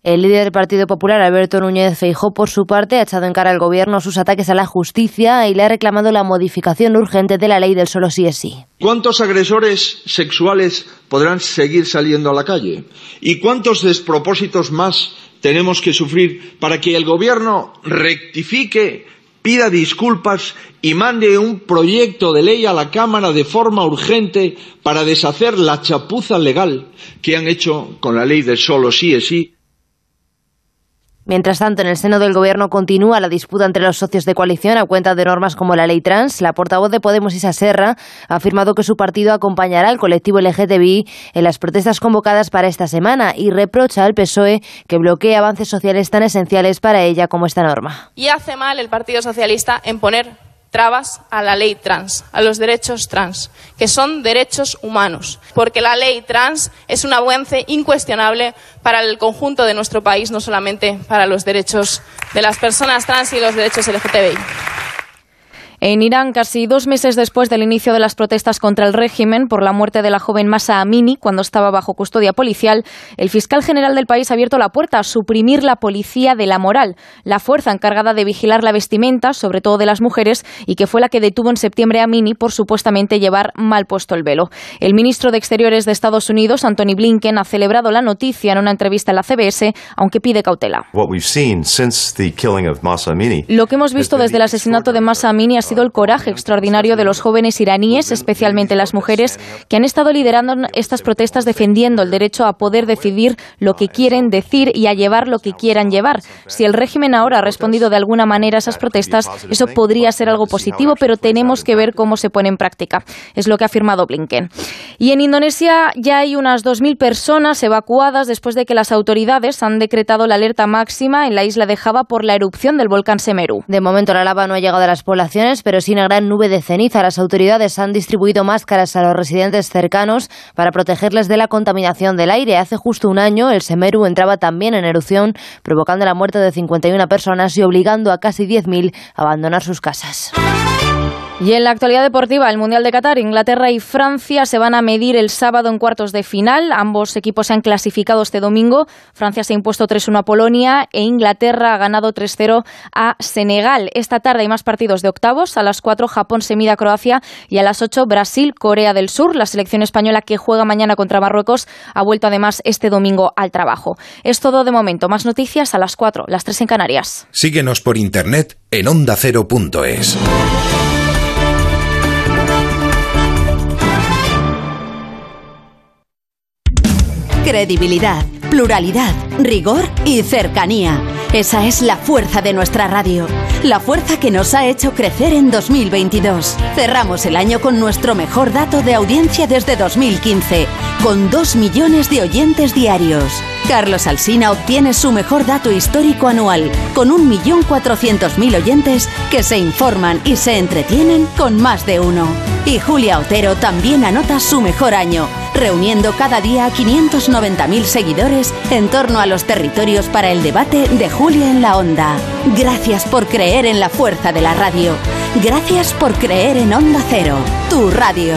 El líder del Partido Popular, Alberto Núñez Feijó, por su parte, ha echado en cara al gobierno sus ataques a la justicia y le ha reclamado la modificación urgente de la ley del solo sí es sí. ¿Cuántos agresores sexuales podrán seguir saliendo a la calle? ¿Y cuántos despropósitos más tenemos que sufrir para que el gobierno rectifique, pida disculpas y mande un proyecto de ley a la Cámara de forma urgente para deshacer la chapuza legal que han hecho con la ley del solo sí es sí? Mientras tanto, en el seno del Gobierno continúa la disputa entre los socios de coalición a cuenta de normas como la ley trans. La portavoz de Podemos, Isa Serra, ha afirmado que su partido acompañará al colectivo LGTBI en las protestas convocadas para esta semana y reprocha al PSOE que bloquee avances sociales tan esenciales para ella como esta norma. Y hace mal el Partido Socialista en poner trabas a la ley trans, a los derechos trans, que son derechos humanos, porque la ley trans es un avance incuestionable para el conjunto de nuestro país, no solamente para los derechos de las personas trans y los derechos LGTBI. En Irán, casi dos meses después del inicio de las protestas contra el régimen por la muerte de la joven Masa Amini cuando estaba bajo custodia policial, el fiscal general del país ha abierto la puerta a suprimir la policía de la moral, la fuerza encargada de vigilar la vestimenta, sobre todo de las mujeres, y que fue la que detuvo en septiembre a Amini por supuestamente llevar mal puesto el velo. El ministro de Exteriores de Estados Unidos, Anthony Blinken, ha celebrado la noticia en una entrevista en la CBS, aunque pide cautela. Lo que hemos visto desde el asesinato de Masa Amini ha sido el coraje extraordinario de los jóvenes iraníes, especialmente las mujeres, que han estado liderando estas protestas defendiendo el derecho a poder decidir lo que quieren decir y a llevar lo que quieran llevar. Si el régimen ahora ha respondido de alguna manera a esas protestas, eso podría ser algo positivo, pero tenemos que ver cómo se pone en práctica. Es lo que ha afirmado Blinken. Y en Indonesia ya hay unas 2.000 personas evacuadas después de que las autoridades han decretado la alerta máxima en la isla de Java por la erupción del volcán Semeru. De momento la lava no ha llegado a las poblaciones, pero sí una gran nube de ceniza. Las autoridades han distribuido máscaras a los residentes cercanos para protegerles de la contaminación del aire. Hace justo un año el Semeru entraba también en erupción, provocando la muerte de 51 personas y obligando a casi 10.000 a abandonar sus casas. Y en la actualidad deportiva, el Mundial de Qatar, Inglaterra y Francia se van a medir el sábado en cuartos de final. Ambos equipos se han clasificado este domingo. Francia se ha impuesto 3-1 a Polonia e Inglaterra ha ganado 3-0 a Senegal. Esta tarde hay más partidos de octavos. A las 4 Japón se mide a Croacia y a las 8 Brasil, Corea del Sur. La selección española que juega mañana contra Marruecos ha vuelto además este domingo al trabajo. Es todo de momento. Más noticias a las 4, las 3 en Canarias. Síguenos por internet en ondacero.es. Credibilidad, pluralidad, rigor y cercanía. Esa es la fuerza de nuestra radio. La fuerza que nos ha hecho crecer en 2022. Cerramos el año con nuestro mejor dato de audiencia desde 2015, con 2 millones de oyentes diarios. Carlos Alsina obtiene su mejor dato histórico anual, con 1.400.000 oyentes que se informan y se entretienen con más de uno. Y Julia Otero también anota su mejor año, reuniendo cada día a 590.000 seguidores en torno a los territorios para el debate de Julia en la Onda. Gracias por creer en la fuerza de la radio. Gracias por creer en Onda Cero, tu radio.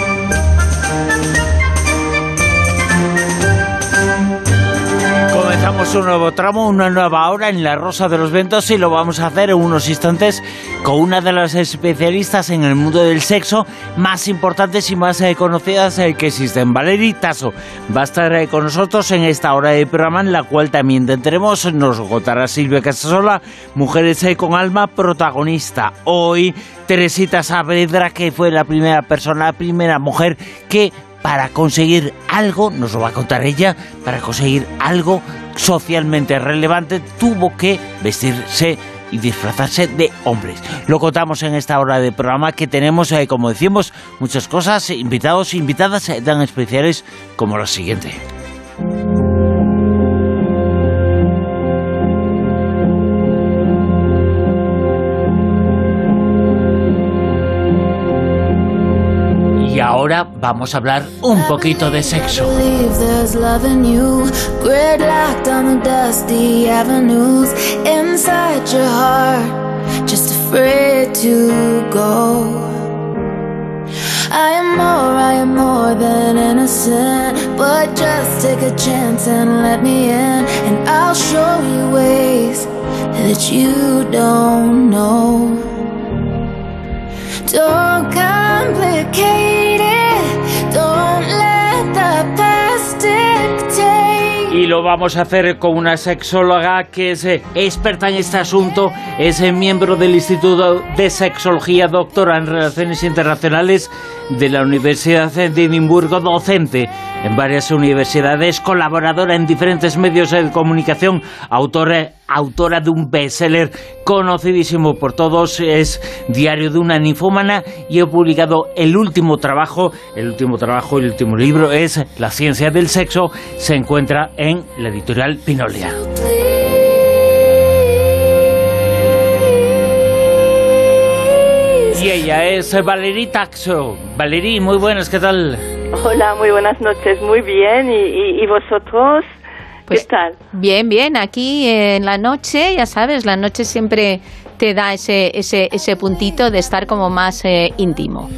Un nuevo tramo, una nueva hora en la Rosa de los Ventos y lo vamos a hacer en unos instantes con una de las especialistas en el mundo del sexo más importantes y más eh, conocidas eh, que existen. Valerie Tasso va a estar eh, con nosotros en esta hora de programa en la cual también tendremos, nos contará Silvia Casasola, Mujeres con Alma, protagonista. Hoy Teresita Saavedra, que fue la primera persona, la primera mujer que para conseguir algo, nos lo va a contar ella, para conseguir algo socialmente relevante tuvo que vestirse y disfrazarse de hombres. Lo contamos en esta hora de programa que tenemos, eh, como decimos, muchas cosas, invitados, invitadas eh, tan especiales como la siguiente. Ahora vamos a hablar un poquito de sexo. I am more, I am more than innocent. But just take a chance and let me in, and I'll show you ways that you don't know. Don't complicate it. Don't let the past dictate. Y lo vamos a hacer con una sexóloga que es eh, experta en este asunto, es eh, miembro del Instituto de Sexología, doctora en Relaciones Internacionales de la Universidad de Edimburgo, docente en varias universidades, colaboradora en diferentes medios de comunicación, autora, autora de un bestseller conocidísimo por todos, es Diario de una ninfómana y he publicado el último trabajo, el último trabajo, el último libro es La ciencia del sexo, se encuentra en la editorial Pinolia. Y ella es Valerie Taxo. Valerie, muy buenas, ¿qué tal? Hola, muy buenas noches, muy bien. ¿Y, vosotros? ¿Qué tal? Bien, bien, aquí en la noche, ya sabes, la noche siempre te da ese, ese, ese puntito de estar como más eh, íntimo.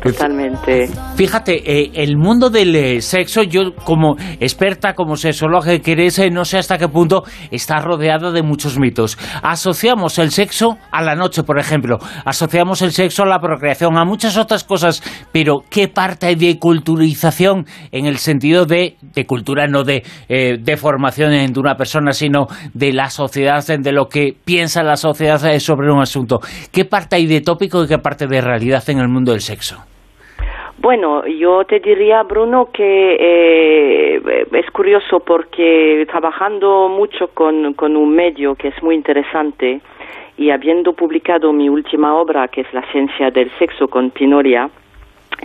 Totalmente. Fíjate, eh, el mundo del eh, sexo, yo como experta, como sexóloga que eres, eh, no sé hasta qué punto está rodeada de muchos mitos. Asociamos el sexo a la noche, por ejemplo. Asociamos el sexo a la procreación, a muchas otras cosas. Pero, ¿qué parte hay de culturización en el sentido de, de cultura, no de, eh, de formación de una persona, sino de la sociedad, de lo que piensa la sociedad eh, sobre un asunto? ¿Qué parte hay de tópico y qué parte de realidad en el mundo del sexo? Bueno, yo te diría, Bruno, que eh, es curioso porque trabajando mucho con, con un medio que es muy interesante y habiendo publicado mi última obra, que es La ciencia del sexo con Pinoria,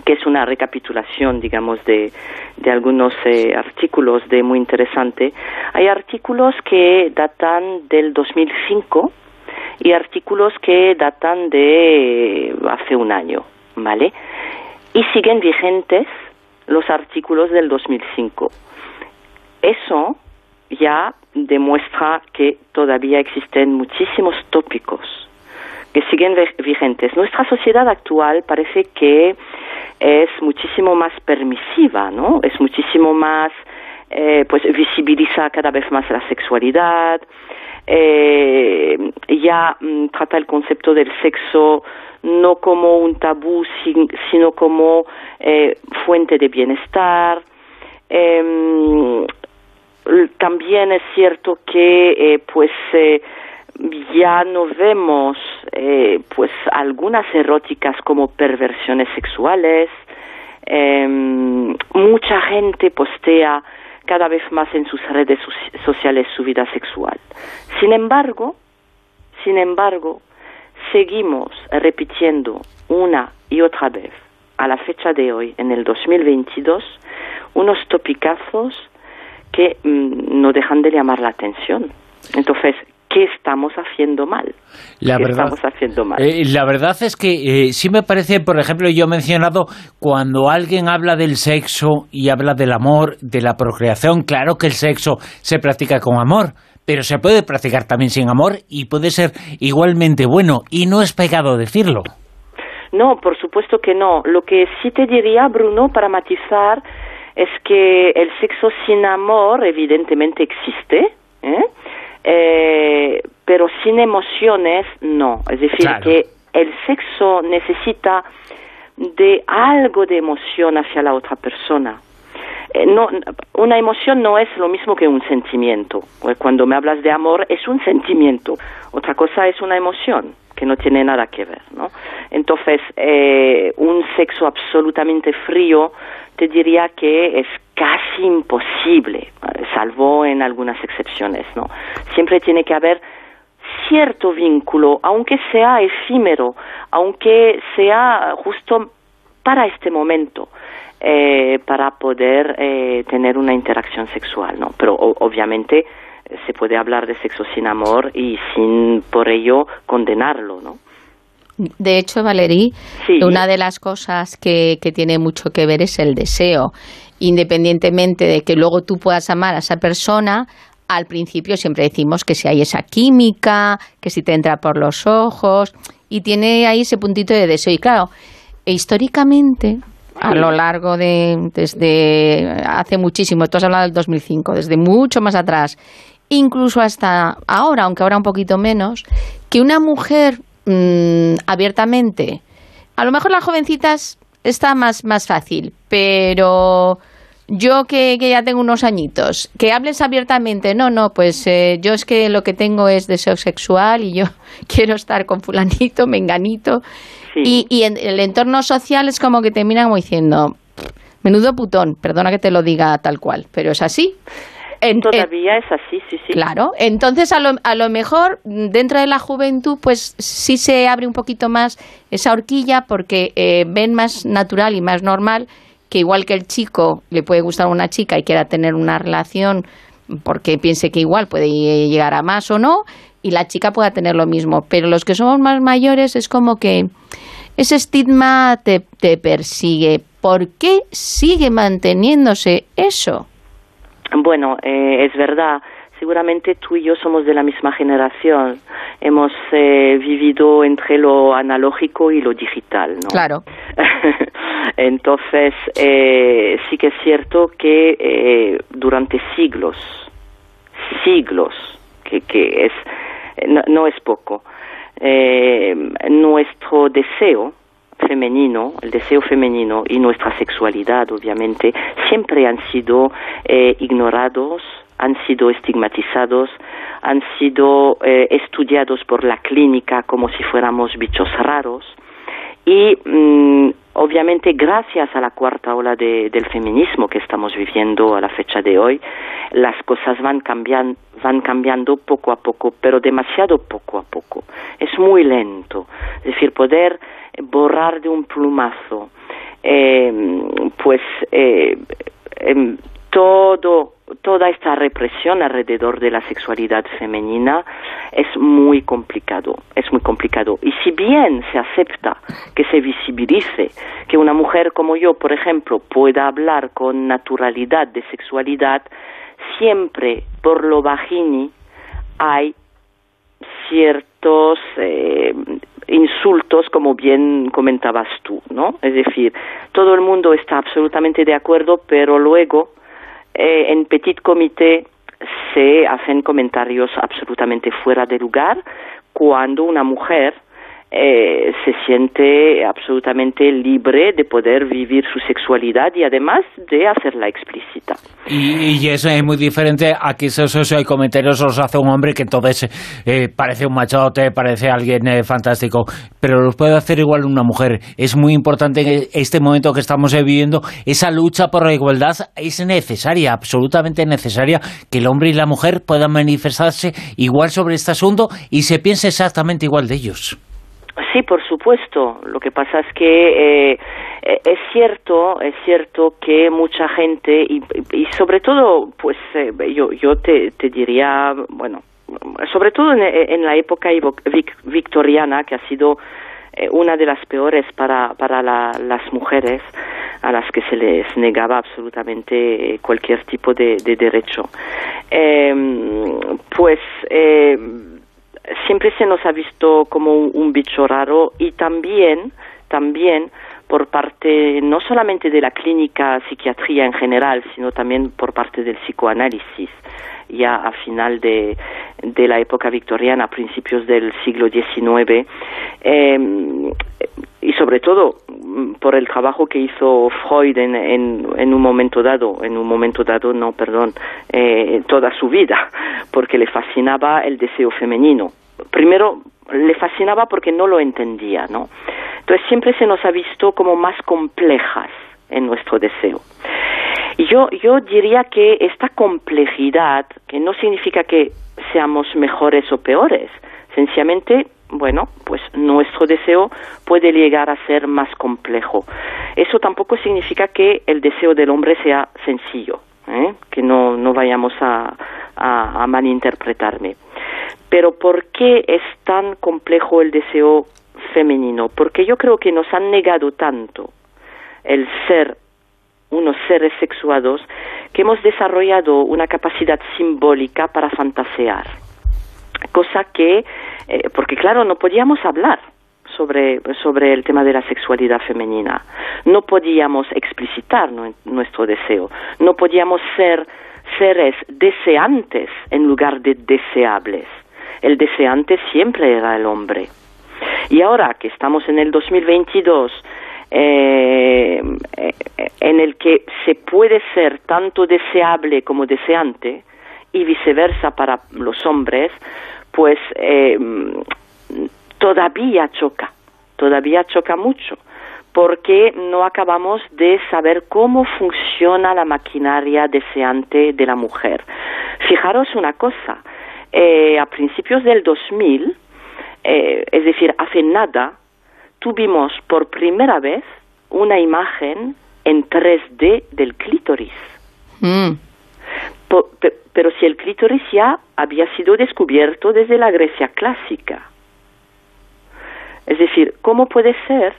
que es una recapitulación, digamos, de, de algunos eh, artículos de muy interesante. Hay artículos que datan del 2005 y artículos que datan de hace un año, ¿vale? Y siguen vigentes los artículos del 2005. Eso ya demuestra que todavía existen muchísimos tópicos que siguen vigentes. Nuestra sociedad actual parece que es muchísimo más permisiva, ¿no? Es muchísimo más, eh, pues visibiliza cada vez más la sexualidad, eh, ya mm, trata el concepto del sexo no como un tabú, sin- sino como eh, fuente de bienestar. Em, también es cierto que eh, pues ya no vemos pues algunas eróticas como perversiones sexuales Em, mucha gente postea cada vez más en sus redes soci- sociales su vida sexual. Sin embargo sin embargo seguimos repitiendo una y otra vez a la fecha de hoy en el 2022 unos topicazos que mm, no dejan de llamar la atención. Entonces qué estamos haciendo mal La ¿Qué verdad, estamos haciendo mal eh, la verdad es que eh, sí me parece, por ejemplo, yo he mencionado cuando alguien habla del sexo y habla del amor, de la procreación, claro que el sexo se practica con amor, pero se puede practicar también sin amor y puede ser igualmente bueno y no es pecado decirlo. No, por supuesto que no. Lo que sí te diría, Bruno, para matizar, es que el sexo sin amor evidentemente existe, ¿eh? ¿Eh? Pero sin emociones no. Es decir, Claro. que el sexo necesita de algo de emoción hacia la otra persona. Eh, no, una emoción no es lo mismo que un sentimiento. Eh, Cuando me hablas de amor es un sentimiento, otra cosa es una emoción que no tiene nada que ver, ¿no? Entonces, eh, un sexo absolutamente frío te diría que es casi imposible, salvo en algunas excepciones, ¿no? Siempre tiene que haber cierto vínculo, aunque sea efímero, aunque sea justo para este momento, eh, para poder eh, tener una interacción sexual, ¿no? Pero o- obviamente eh, se puede hablar de sexo sin amor y sin por ello condenarlo, ¿no? De hecho, Valerí, una de las cosas que, que tiene mucho que ver es el deseo. Independientemente de que luego tú puedas amar a esa persona, al principio siempre decimos que si hay esa química, que si te entra por los ojos, y tiene ahí ese puntito de deseo. Y claro, e históricamente, a lo largo de, desde hace muchísimo, tú has hablado del 2005, desde mucho más atrás, incluso hasta ahora, aunque ahora un poquito menos, que una mujer mm, abiertamente, a lo mejor las jovencitas está más, más fácil, pero yo que, que ya tengo unos añitos, que hables abiertamente, no, no, pues eh, yo es que lo que tengo es deseo sexual y yo <laughs> quiero estar con fulanito, menganito, y, y en el entorno social es como que te miran como diciendo, menudo putón, perdona que te lo diga tal cual, pero es así. En- Todavía es así, sí, sí. Claro, entonces a lo, a lo mejor dentro de la juventud pues sí se abre un poquito más esa horquilla porque eh, ven más natural y más normal que igual que el chico le puede gustar a una chica y quiera tener una relación porque piense que igual puede llegar a más o no y la chica pueda tener lo mismo, pero los que somos más mayores es como que ese estigma te, te persigue. ¿Por qué sigue manteniéndose eso? Bueno, eh, es verdad. Seguramente tú y yo somos de la misma generación. Hemos eh, vivido entre lo analógico y lo digital, ¿no? Claro. <laughs> Entonces, eh, sí que es cierto que eh, durante siglos, siglos, que, que es, no, no es poco, eh, nuestro deseo femenino, el deseo femenino y nuestra sexualidad, obviamente, siempre han sido eh, ignorados, han sido estigmatizados, han sido eh, estudiados por la clínica como si fuéramos bichos raros y mm, obviamente gracias a la cuarta ola de- del feminismo que estamos viviendo a la fecha de hoy, las cosas van, cambian- van cambiando poco a poco, pero demasiado poco a poco. Es muy lento. Es decir, poder borrar de un plumazo eh, pues eh, todo toda esta represión alrededor de la sexualidad femenina es muy complicado, es muy complicado. Y si bien se acepta que se visibilice, que una mujer como yo, por ejemplo, pueda hablar con naturalidad de sexualidad, siempre por lo vagini hay ciertos eh, insultos, como bien comentabas tú, ¿no? Es decir, todo el mundo está absolutamente de acuerdo, pero luego eh, en petit comité se hacen comentarios absolutamente fuera de lugar cuando una mujer eh, se siente absolutamente libre de poder vivir su sexualidad y además de hacerla explícita. Y, y eso es muy diferente a que esos, esos comentarios los hace un hombre que entonces eh, parece un machote, parece alguien eh, fantástico, pero los puede hacer igual una mujer. Es muy importante en este momento que estamos viviendo, esa lucha por la igualdad es necesaria, absolutamente necesaria, que el hombre y la mujer puedan manifestarse igual sobre este asunto y se piense exactamente igual de ellos. Sí, por supuesto. Lo que pasa es que eh, eh, es cierto, es cierto que mucha gente y, y sobre todo, pues eh, yo yo te, diría, bueno, sobre todo en, la época victoriana que ha sido eh, una de las peores para para la- las mujeres a las que se les negaba absolutamente eh, cualquier tipo de, de derecho. Em, pues eh, siempre se nos ha visto como un, bicho raro y también, también por parte no solamente de la clínica psiquiatría en general, sino también por parte del psicoanálisis. Ya a final de, la época victoriana, a principios del siglo XIX, eh, y sobre todo por el trabajo que hizo Freud en, en, un momento dado, en un momento dado, no, perdón, eh, toda su vida, porque le fascinaba el deseo femenino. Primero, le fascinaba porque no lo entendía, ¿no? Entonces siempre se nos ha visto como más complejas en nuestro deseo. Y yo, yo diría que esta complejidad, que no significa que seamos mejores o peores, sencillamente, bueno, pues nuestro deseo puede llegar a ser más complejo. Eso tampoco significa que el deseo del hombre sea sencillo, ¿eh? que no, no vayamos a, a, a malinterpretarme. Pero ¿por qué es tan complejo el deseo femenino? Porque yo creo que nos han negado tanto el ser unos seres sexuados que hemos desarrollado una capacidad simbólica para fantasear. Cosa que, eh, porque claro, no podíamos hablar sobre, sobre el tema de la sexualidad femenina, no podíamos explicitar nuestro deseo, no podíamos ser seres deseantes en lugar de deseables. El deseante siempre era el hombre. Y ahora que estamos en el 2022 eh, en el que se puede ser tanto deseable como deseante y viceversa para los hombres, pues eh, todavía choca, todavía choca mucho, porque no acabamos de saber cómo funciona la maquinaria deseante de la mujer. Fijaros una cosa, eh, a principios del 2000, eh, es decir, hace nada, tuvimos por primera vez una imagen en 3D del clítoris. Mm. Pero si el clítoris ya había sido descubierto desde la Grecia clásica. Es decir, ¿cómo puede ser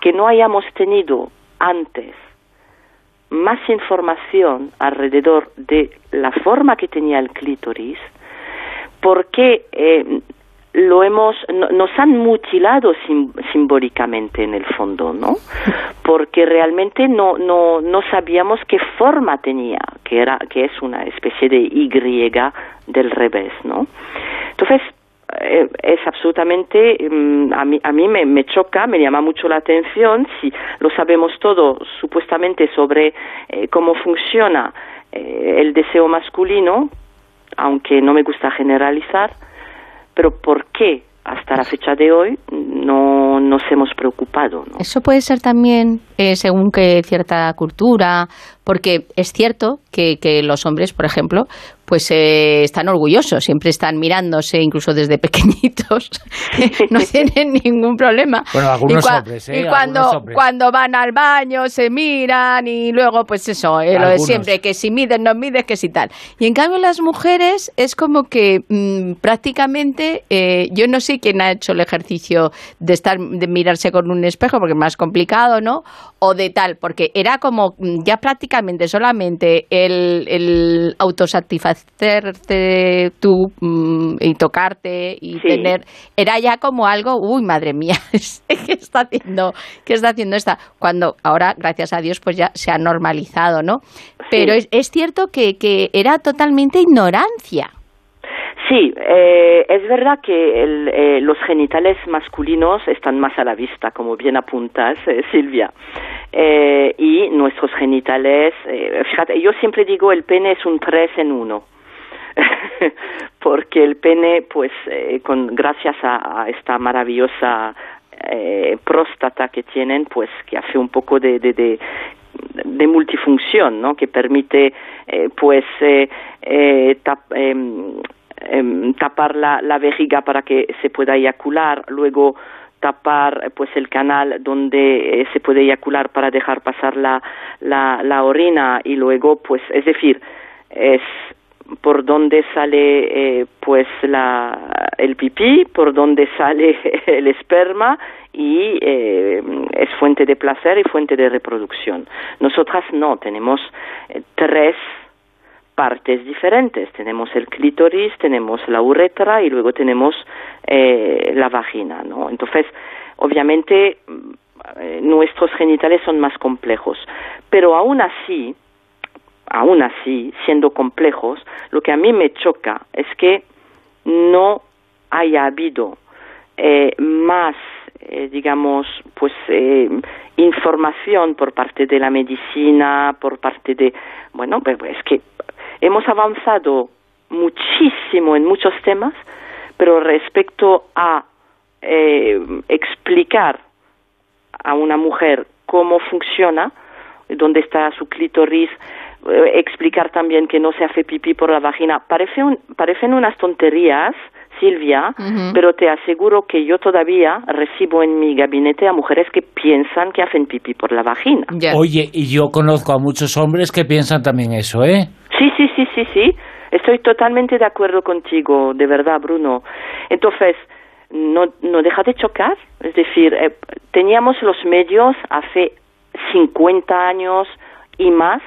que no hayamos tenido antes más información alrededor de la forma que tenía el clítoris? porque eh, lo hemos nos han mutilado simbólicamente en el fondo no <laughs> porque realmente no no no sabíamos qué forma tenía que era que es una especie de y del revés no entonces eh, es absolutamente mm, a mí a mí me, me, choca me llama mucho la atención si lo sabemos todo supuestamente sobre eh, cómo funciona eh, el deseo masculino aunque no me gusta generalizar pero ¿por qué hasta la fecha de hoy no nos hemos preocupado? Eso puede ser también eh, según que cierta cultura, porque es cierto que, que los hombres, por ejemplo, pues eh, están orgullosos, siempre están mirándose, incluso desde <laughs> pequeñitos, no tienen ningún problema. Bueno, algunos hombres, ¿eh? Y cuando, cuando van al baño se miran y luego, pues eso, eh, lo de siempre, que si miden, no mides, que si tal. Y en cambio las mujeres es como que mm, prácticamente, eh, yo no sé quién ha hecho el ejercicio de estar, de mirarse con un espejo, porque es más complicado, ¿no? O de tal, porque era como mm, ya prácticamente solamente el, el autosatisfacción hacerte tú mm, y tocarte y tener era ya como algo uy madre mía <laughs> qué está haciendo qué está haciendo esta cuando ahora gracias a Dios pues ya se ha normalizado no pero es, es, cierto que, que era totalmente ignorancia Sí, eh, es verdad que el, eh, los genitales masculinos están más a la vista, como bien apuntas, eh, Silvia. Eh, y nuestros genitales, eh, fíjate, yo siempre digo el pene es un tres en uno. <laughs> porque el pene, pues, eh, con gracias a, esta maravillosa próstata que tienen, pues, que hace un poco de, de, de, multifunción, ¿no? Que permite, eh, pues, eh, eh, tap, eh, tapar la, la vejiga para que se pueda eyacular, luego tapar pues el canal donde eh, se puede eyacular para dejar pasar la, la, la orina y luego pues es decir es por donde sale eh, pues la, el pipí, por donde sale <laughs> el esperma y eh, es fuente de placer y fuente de reproducción. Nosotras no, tenemos eh, tres partes diferentes. Tenemos el clítoris, tenemos la uretra y luego tenemos eh, la vagina, ¿no? Entonces, obviamente eh, nuestros genitales son más complejos. Pero aún así, aún así, siendo complejos, lo que a mí me choca es que no haya habido eh, más, eh, digamos, pues eh, información por parte de la medicina, por parte de, bueno, pues, es que hemos avanzado muchísimo en muchos temas, pero respecto a explicar a una mujer cómo funciona, dónde está su clítoris, explicar también que no se hace pipí por la vagina, parece un, parecen unas tonterías, Silvia, pero te aseguro que yo todavía recibo en mi gabinete a mujeres que piensan que hacen pipí por la vagina. Oye, y yo conozco a muchos hombres que piensan también eso, ¿eh? Sí, sí, sí, sí, sí. Estoy totalmente de acuerdo contigo, de verdad, Bruno. Entonces, no, no deja de chocar. Es decir, eh, teníamos los medios hace 50 años y más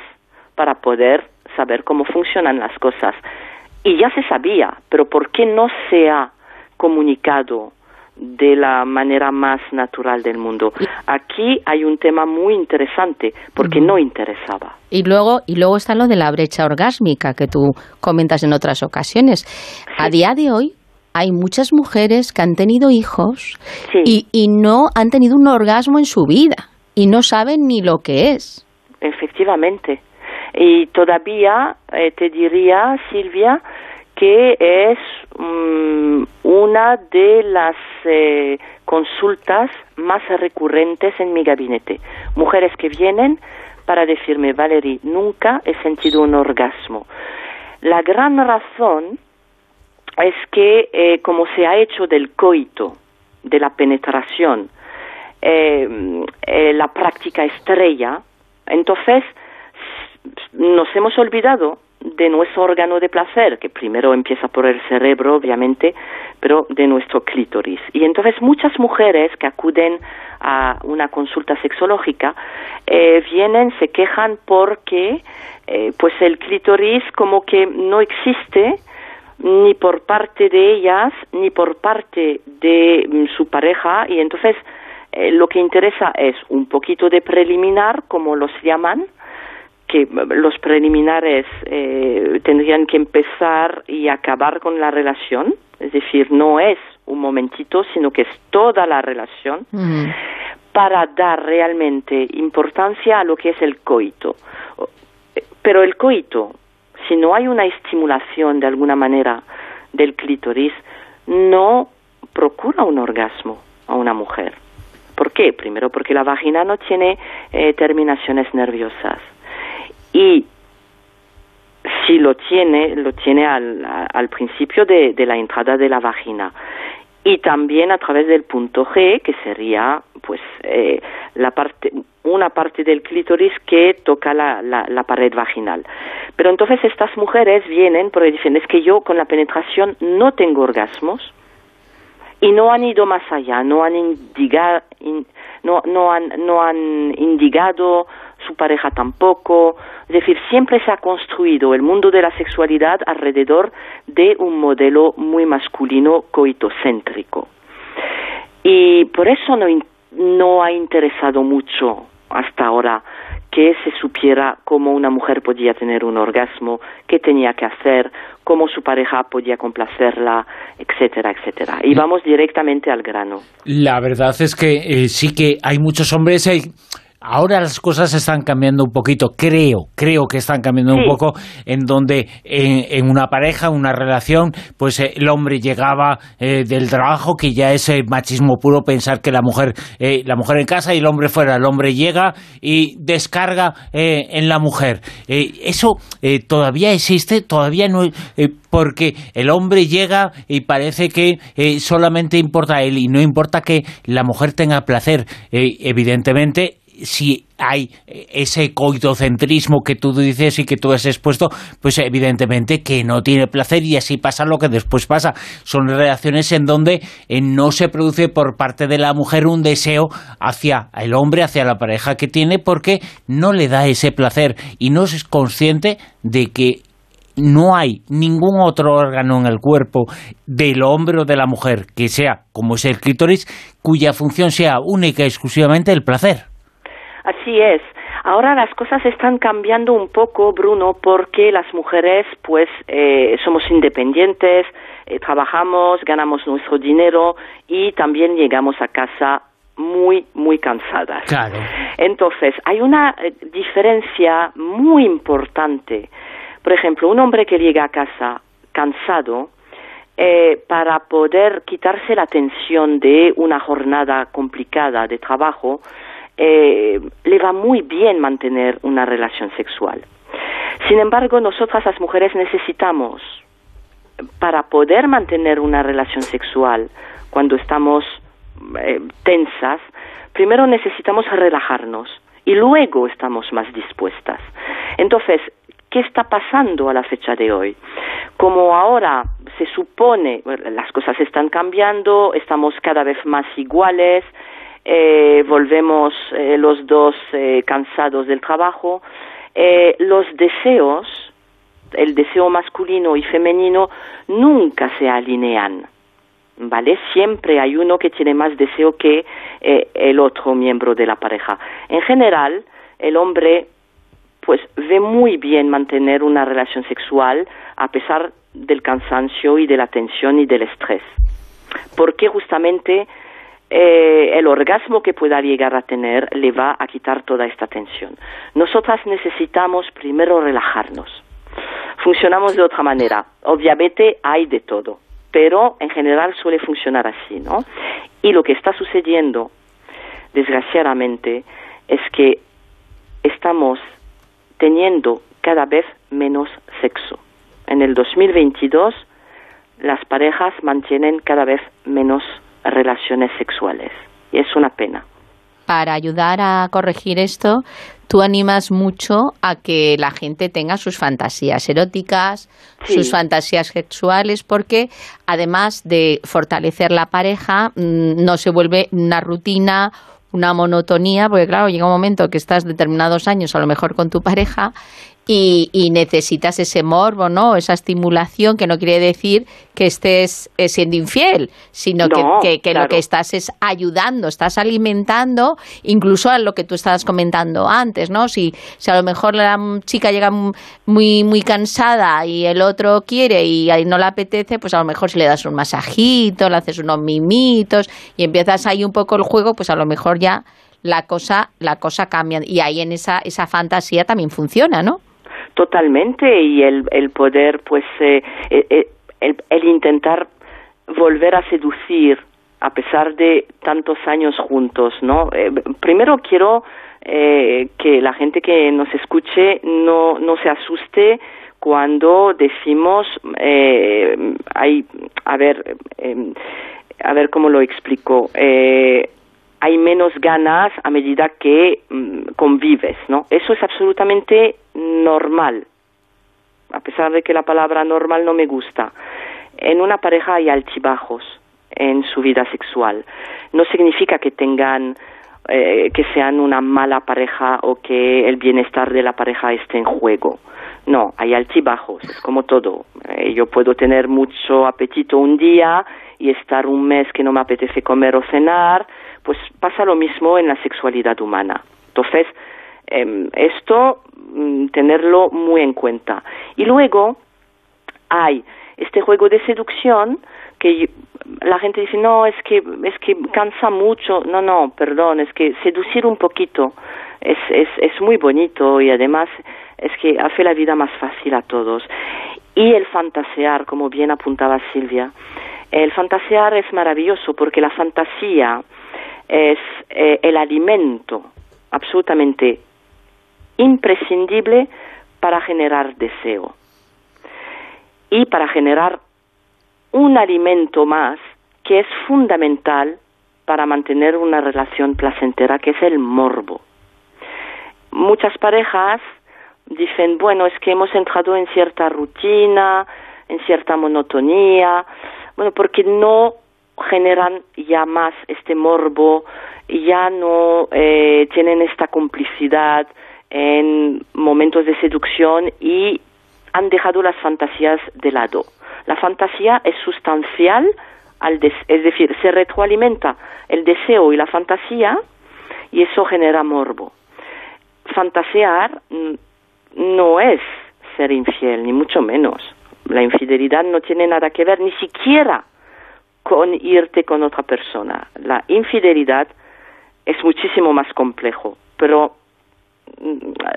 para poder saber cómo funcionan las cosas y ya se sabía, pero ¿por qué no se ha comunicado de la manera más natural del mundo? Aquí hay un tema muy interesante porque no interesaba. Y luego, y luego está lo de la brecha orgásmica que tú comentas en otras ocasiones. A día de hoy hay muchas mujeres que han tenido hijos y, y no han tenido un orgasmo en su vida y no saben ni lo que es. Efectivamente. Y todavía eh, te diría, Silvia, que es mm, una de las eh, consultas más recurrentes en mi gabinete. Mujeres que vienen para decirme, Valerie, nunca he sentido un orgasmo. La gran razón es que eh, como se ha hecho del coito, de la penetración, la práctica estrella, entonces nos hemos olvidado de nuestro órgano de placer, que primero empieza por el cerebro, obviamente, pero de nuestro clítoris. Y entonces muchas mujeres que acuden a una consulta sexológica eh, vienen, se quejan porque eh, pues el clítoris como que no existe ni por parte de ellas ni por parte de mm, su pareja y entonces eh, lo que interesa es un poquito de preliminar, como los llaman, que los preliminares eh, tendrían que empezar y acabar con la relación, es decir, no es un momentito, sino que es toda la relación, para dar realmente importancia a lo que es el coito. Pero el coito, si no hay una estimulación de alguna manera del clítoris, no procura un orgasmo a una mujer. ¿Por qué? Primero porque la vagina no tiene eh, terminaciones nerviosas y si lo tiene, lo tiene al, al principio de, de, la entrada de la vagina y también a través del punto G, que sería pues eh, la parte, una parte del clítoris que toca la, la, pared vaginal. Pero entonces estas mujeres vienen porque dicen, es que yo con la penetración no tengo orgasmos y no han ido más allá, no han, indiga, no, no, han, no han indicado su pareja tampoco. Es decir, siempre se ha construido el mundo de la sexualidad alrededor de un modelo muy masculino coitocéntrico. Y por eso no, no ha interesado mucho hasta ahora que se supiera cómo una mujer podía tener un orgasmo, qué tenía que hacer, cómo su pareja podía complacerla, etcétera, etcétera. Y vamos directamente al grano. La verdad es que eh, sí que hay muchos hombres... Hay Ahora las cosas están cambiando un poquito, creo, creo que están cambiando un poco, en donde en, una pareja, una relación, pues eh, el hombre llegaba eh, del trabajo, que ya es machismo puro pensar que la mujer, eh, la mujer en casa y el hombre fuera, el hombre llega y descarga en la mujer. eso todavía existe, todavía no, porque el hombre llega y parece que solamente importa a él y no importa que la mujer tenga placer. evidentemente, si hay ese coitocentrismo que tú dices y que tú has expuesto, pues evidentemente que no tiene placer y así pasa lo que después pasa. Son relaciones en donde eh, no se produce por parte de la mujer un deseo hacia el hombre, hacia la pareja que tiene, porque no le da ese placer y no es consciente de que no hay ningún otro órgano en el cuerpo del hombre o de la mujer que sea, como es el clítoris, cuya función sea única y exclusivamente el placer. Así es. Ahora las cosas están cambiando un poco, Bruno, porque las mujeres, pues, eh, somos independientes, eh, trabajamos, ganamos nuestro dinero y también llegamos a casa muy, muy cansadas. Claro. Entonces, hay una eh, diferencia muy importante. Por ejemplo, un hombre que llega a casa cansado, eh, para poder quitarse la tensión de una jornada complicada de trabajo, eh, le va muy bien mantener una relación sexual. Sin embargo, nosotras las mujeres necesitamos, para poder mantener una relación sexual cuando estamos eh, tensas, primero necesitamos relajarnos y luego estamos más dispuestas. Entonces, ¿qué está pasando a la fecha de hoy? Como ahora se supone, las cosas están cambiando, estamos cada vez más iguales, eh, volvemos eh, los dos eh, cansados del trabajo, eh, los deseos, el deseo masculino y femenino, nunca se alinean. ¿Vale? Siempre hay uno que tiene más deseo que el otro miembro de la pareja. En general, el hombre pues ve muy bien mantener una relación sexual a pesar del cansancio y de la tensión y del estrés. Porque justamente eh, el orgasmo que pueda llegar a tener le va a quitar toda esta tensión. Nosotras necesitamos primero relajarnos. Funcionamos de otra manera. Obviamente hay de todo, pero en general suele funcionar así, ¿no? Y lo que está sucediendo, desgraciadamente, es que estamos teniendo cada vez menos sexo. En el 2022 las parejas mantienen cada vez menos relaciones sexuales y es una pena. Para ayudar a corregir esto, tú animas mucho a que la gente tenga sus fantasías eróticas, sus fantasías sexuales, porque además de fortalecer la pareja, mm, no se vuelve una rutina una monotonía, porque claro, llega un momento que estás determinados años a lo mejor con tu pareja y, y, necesitas ese morbo, ¿no? Esa estimulación que no quiere decir que estés eh, siendo infiel, sino No, que, que- que lo que estás es ayudando, estás alimentando, incluso a lo que tú estabas comentando antes, ¿no? Si, si a lo mejor la chica llega muy, muy cansada y el otro quiere y no le apetece, pues a lo mejor si le das un masajito, le haces unos mimitos y empiezas ahí un poco el juego, pues a lo mejor ya la cosa, la cosa cambia. Y ahí en esa, esa fantasía también funciona, ¿no? Totalmente, y el, el poder, pues, eh, eh, eh, el, el intentar volver a seducir a pesar de tantos años juntos, ¿no? Eh, primero quiero eh, que la gente que nos escuche no, no se asuste cuando decimos, hay, a ver, a ver cómo lo explico. Hay menos ganas a medida que mm, convives, ¿no? Eso es absolutamente normal, a pesar de que la palabra normal no me gusta. En una pareja hay altibajos en su vida sexual. No significa que tengan eh, que sean una mala pareja o que el bienestar de la pareja esté en juego. No, hay altibajos, es como todo. Eh, yo puedo tener mucho apetito un día y estar un mes que no me apetece comer o cenar, pues pasa lo mismo en la sexualidad humana. Entonces, em, esto mm, tenerlo muy en cuenta. Y luego hay este juego de seducción que la gente dice no es que es que cansa mucho no no perdón es que seducir un poquito es es es muy bonito y además es que hace la vida más fácil a todos y el fantasear como bien apuntaba Silvia el fantasear es maravilloso porque la fantasía es eh, el alimento absolutamente imprescindible para generar deseo y para generar un alimento más que es fundamental para mantener una relación placentera, que es el morbo. Muchas parejas dicen, bueno, es que hemos entrado en cierta rutina, en cierta monotonía, bueno, porque no generan ya más este morbo, ya no eh, tienen esta complicidad en momentos de seducción y han dejado las fantasías de lado. La fantasía es sustancial, al des- es decir, se retroalimenta el deseo y la fantasía y eso genera morbo. Fantasear no es ser infiel, ni mucho menos. La infidelidad no tiene nada que ver ni siquiera con irte con otra persona. La infidelidad es muchísimo más complejo, pero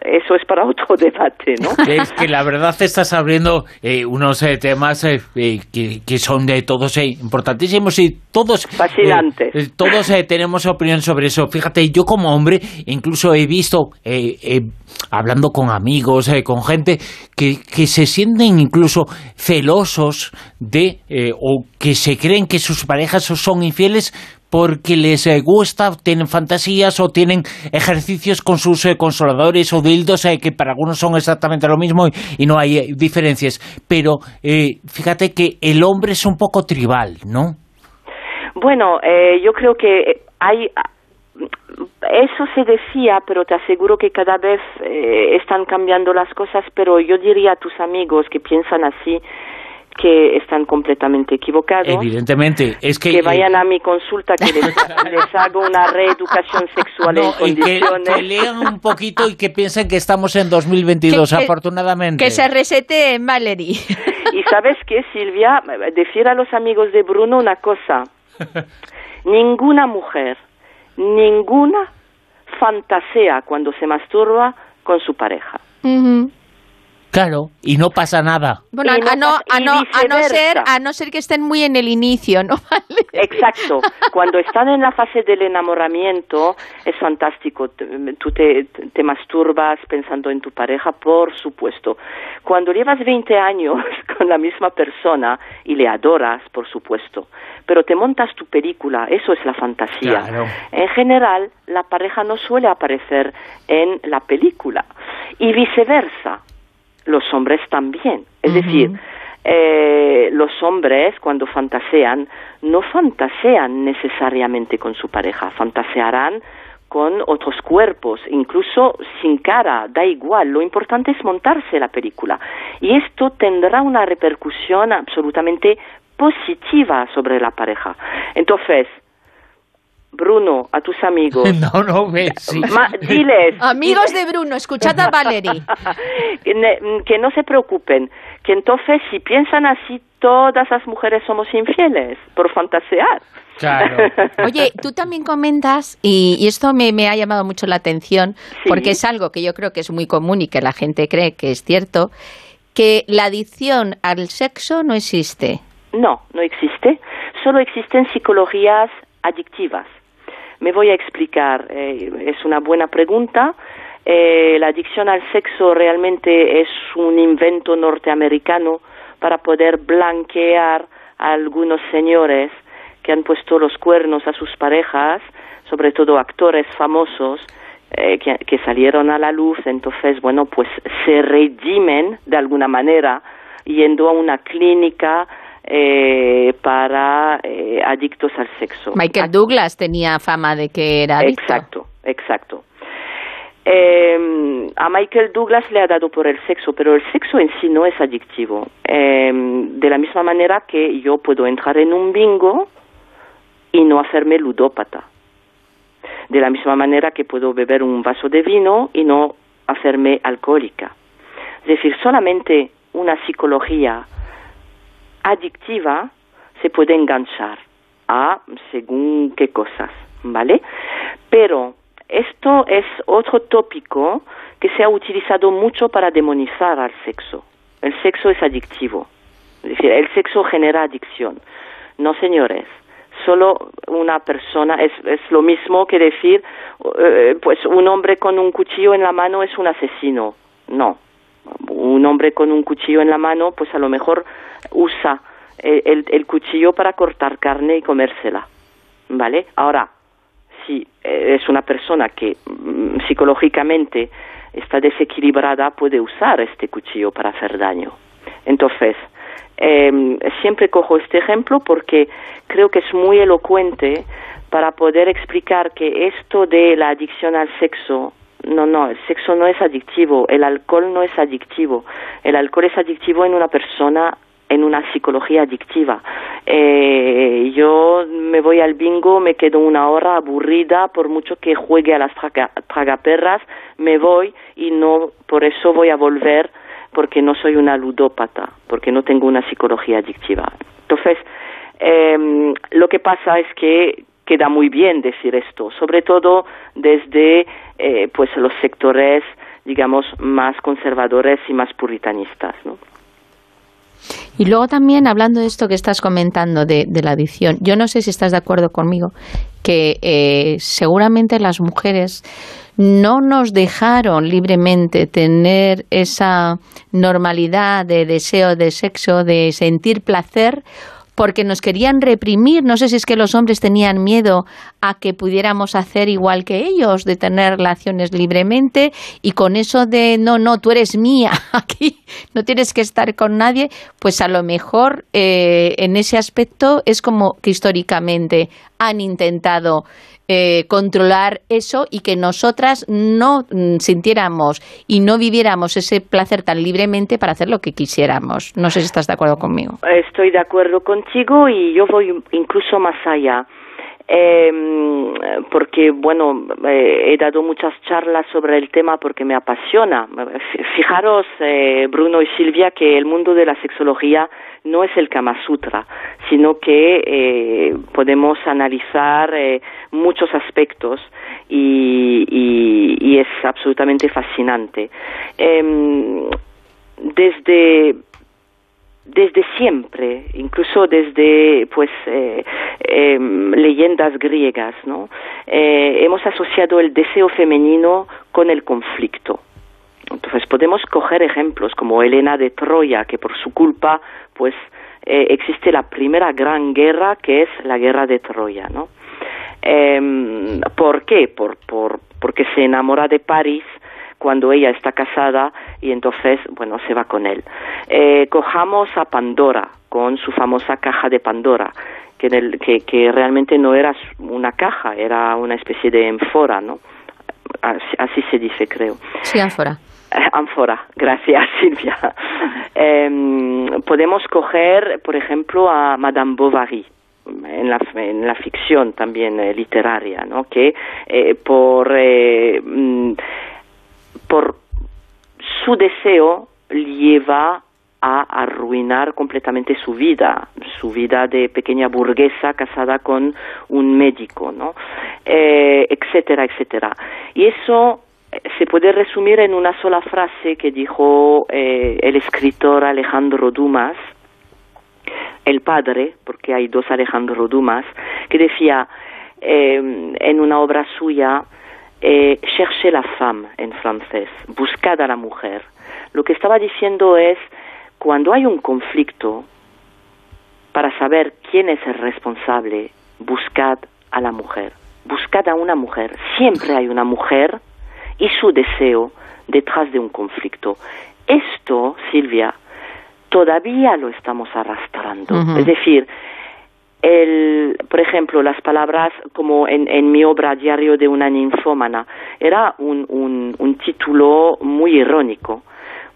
eso es para otro <laughs> debate, ¿no? Es que la verdad estás abriendo eh, unos eh, temas eh, que, que son de todos importantísimos y todos Fascinantes. todos tenemos opinión sobre eso. Fíjate, yo como hombre incluso he visto hablando con amigos, con gente que, que se sienten incluso celosos de o que se creen que sus parejas son infieles porque les eh, gusta, tienen fantasías o tienen ejercicios con sus eh, consoladores o dildos eh, que para algunos son exactamente lo mismo y, no hay diferencias. Pero fíjate que el hombre es un poco tribal, ¿no? Bueno, yo creo que hay eso se decía, pero te aseguro que cada vez eh, están cambiando las cosas, pero yo diría a tus amigos que piensan así que están completamente equivocados. Evidentemente, es que... que eh, vayan a mi consulta, que les, <laughs> les hago una reeducación sexual no, en y que, condiciones. que lean un poquito y que piensen que estamos en 2022, Que- afortunadamente. Que se resete Valerie. <laughs> Y sabes qué, Silvia, decir a los amigos de Bruno una cosa. <laughs> Ninguna mujer, ninguna fantasea cuando se masturba con su pareja. Claro, y no pasa nada. Bueno, a, no pasa- a, no, a no ser, a no ser que estén muy en el inicio, ¿no? <laughs> Exacto. Cuando están en la fase del enamoramiento, es fantástico. Tú te, te masturbas pensando en tu pareja, por supuesto. Cuando llevas 20 años <laughs> con la misma persona y le adoras, por supuesto, pero te montas tu película, eso es la fantasía. Claro. En general, la pareja no suele aparecer en la película y viceversa. Los hombres también. Es decir, eh, los hombres cuando fantasean no fantasean necesariamente con su pareja, fantasearán con otros cuerpos, incluso sin cara, da igual, lo importante es montarse la película. Y esto tendrá una repercusión absolutamente positiva sobre la pareja. Entonces, Bruno, a tus amigos, <laughs> No, no, ves. sí. ma- diles, Amigos de Bruno, escuchad a <laughs> Valerie. que, ne- que no se preocupen, que entonces si piensan así, todas las mujeres somos infieles por fantasear. Claro. <laughs> Oye, tú también comentas, y, y esto me, me ha llamado mucho la atención, Sí. porque es algo que yo creo que es muy común y que la gente cree que es cierto, que la adicción al sexo no existe. No, no existe. Solo existen psicologías adictivas. Me voy a explicar. eh, es una buena pregunta. Eh, la adicción al sexo realmente es un invento norteamericano para poder blanquear a algunos señores que han puesto los cuernos a sus parejas, sobre todo actores famosos, eh, que, salieron a la luz, entonces, bueno, pues se redimen de alguna manera yendo a una clínica eh, para eh, adictos al sexo. Michael Douglas tenía fama de que era adicto. Exacto, exacto. Eh, a Michael Douglas le ha dado por el sexo, pero el sexo en sí no es adictivo. Eh, de la misma manera que yo puedo entrar en un bingo y no hacerme ludópata. De la misma manera que puedo beber un vaso de vino y no hacerme alcohólica. Es decir, solamente una psicología adictiva se puede enganchar a según qué cosas, ¿vale? Pero esto es otro tópico que se ha utilizado mucho para demonizar al sexo. El sexo es adictivo. Es decir, el sexo genera adicción. No, señores. Solo una persona es, es lo mismo que decir, eh, pues un hombre con un cuchillo en la mano es un asesino. No. Un hombre con un cuchillo en la mano, pues a lo mejor usa el, el- el cuchillo para cortar carne y comérsela. ¿Vale? Ahora, si eh, es una persona que mm, psicológicamente está desequilibrada, puede usar este cuchillo para hacer daño. Entonces, eh, siempre cojo este ejemplo porque creo que es muy elocuente para poder explicar que esto de la adicción al sexo no, no, el sexo no es adictivo, el alcohol no es adictivo. El alcohol es adictivo en una persona en una psicología adictiva. Eh, yo me voy al bingo, me quedo una hora aburrida, por mucho que juegue a las traga, tragaperras, me voy y no, por eso voy a volver, porque no soy una ludópata, porque no tengo una psicología adictiva. Entonces, eh, lo que pasa es que queda muy bien decir esto, sobre todo desde eh, pues los sectores, digamos, más conservadores y más puritanistas, ¿no? Y luego también, hablando de esto que estás comentando de, la adicción, yo no sé si estás de acuerdo conmigo, que eh, seguramente las mujeres no nos dejaron libremente tener esa normalidad de deseo de sexo, de sentir placer, porque nos querían reprimir. No sé si es que los hombres tenían miedo a que pudiéramos hacer igual que ellos, de tener relaciones libremente y con eso de no, no, tú eres mía, <laughs> aquí no tienes que estar con nadie, pues a lo mejor eh, en ese aspecto es como que históricamente han intentado eh, controlar eso y que nosotras no mm, sintiéramos y no viviéramos ese placer tan libremente para hacer lo que quisiéramos. No sé si estás de acuerdo conmigo. Estoy de acuerdo contigo y yo voy incluso más allá. Eh, porque, bueno, eh, he dado muchas charlas sobre el tema porque me apasiona. Fijaros, eh, Bruno y Silvia, que el mundo de la sexología no es el Kama Sutra, sino que eh, podemos analizar eh, muchos aspectos y, y, y, es absolutamente fascinante. Eh, desde desde siempre, incluso desde pues eh, eh, leyendas griegas, ¿no? Eh, hemos asociado el deseo femenino con el conflicto. Entonces podemos coger ejemplos como Helena de Troya, que por su culpa pues eh, existe la primera gran guerra que es la guerra de Troya, ¿no? Eh, ¿Por qué? Por, por, porque se enamora de París cuando ella está casada y entonces, bueno, se va con él. Eh, cojamos a Pandora con su famosa caja de Pandora, que, en el, que, que realmente no era una caja, era una especie de ánfora, ¿no? Así, así se dice, creo. Sí, ánfora. Ánfora, <laughs> gracias Silvia. <laughs> Eh, podemos coger, por ejemplo, a Madame Bovary. En la, en la ficción también eh, literaria, ¿no? que eh, por eh, por su deseo lleva a arruinar completamente su vida, su vida de pequeña burguesa casada con un médico, ¿no? Eh, etcétera, etcétera. Y eso se puede resumir en una sola frase que dijo eh, el escritor Alejandro Dumas, el padre, porque hay dos Alejandro Dumas, que decía eh, en una obra suya, eh, cherchez la femme en francés, buscad a la mujer. Lo que estaba diciendo es, cuando hay un conflicto, para saber quién es el responsable, buscad a la mujer. Buscad a una mujer. Siempre hay una mujer y su deseo detrás de un conflicto. Esto, Silvia, todavía lo estamos arrastrando. Uh -huh. Es decir, el, por ejemplo, las palabras como en, en, mi obra Diario de una ninfómana, era un, un, un título muy irónico.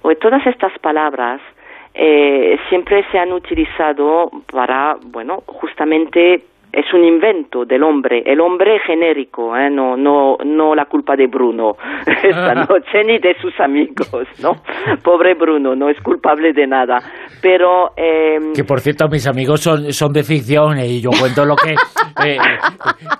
Porque todas estas palabras eh, siempre se han utilizado para, bueno, justamente es un invento del hombre, el hombre genérico, ¿eh? no, no, no la culpa de Bruno <laughs> esta <laughs> noche ni de sus amigos, ¿no? Pobre Bruno, no es culpable de nada. Pero eh, que por cierto mis amigos son, son de ficción y yo cuento lo que, eh,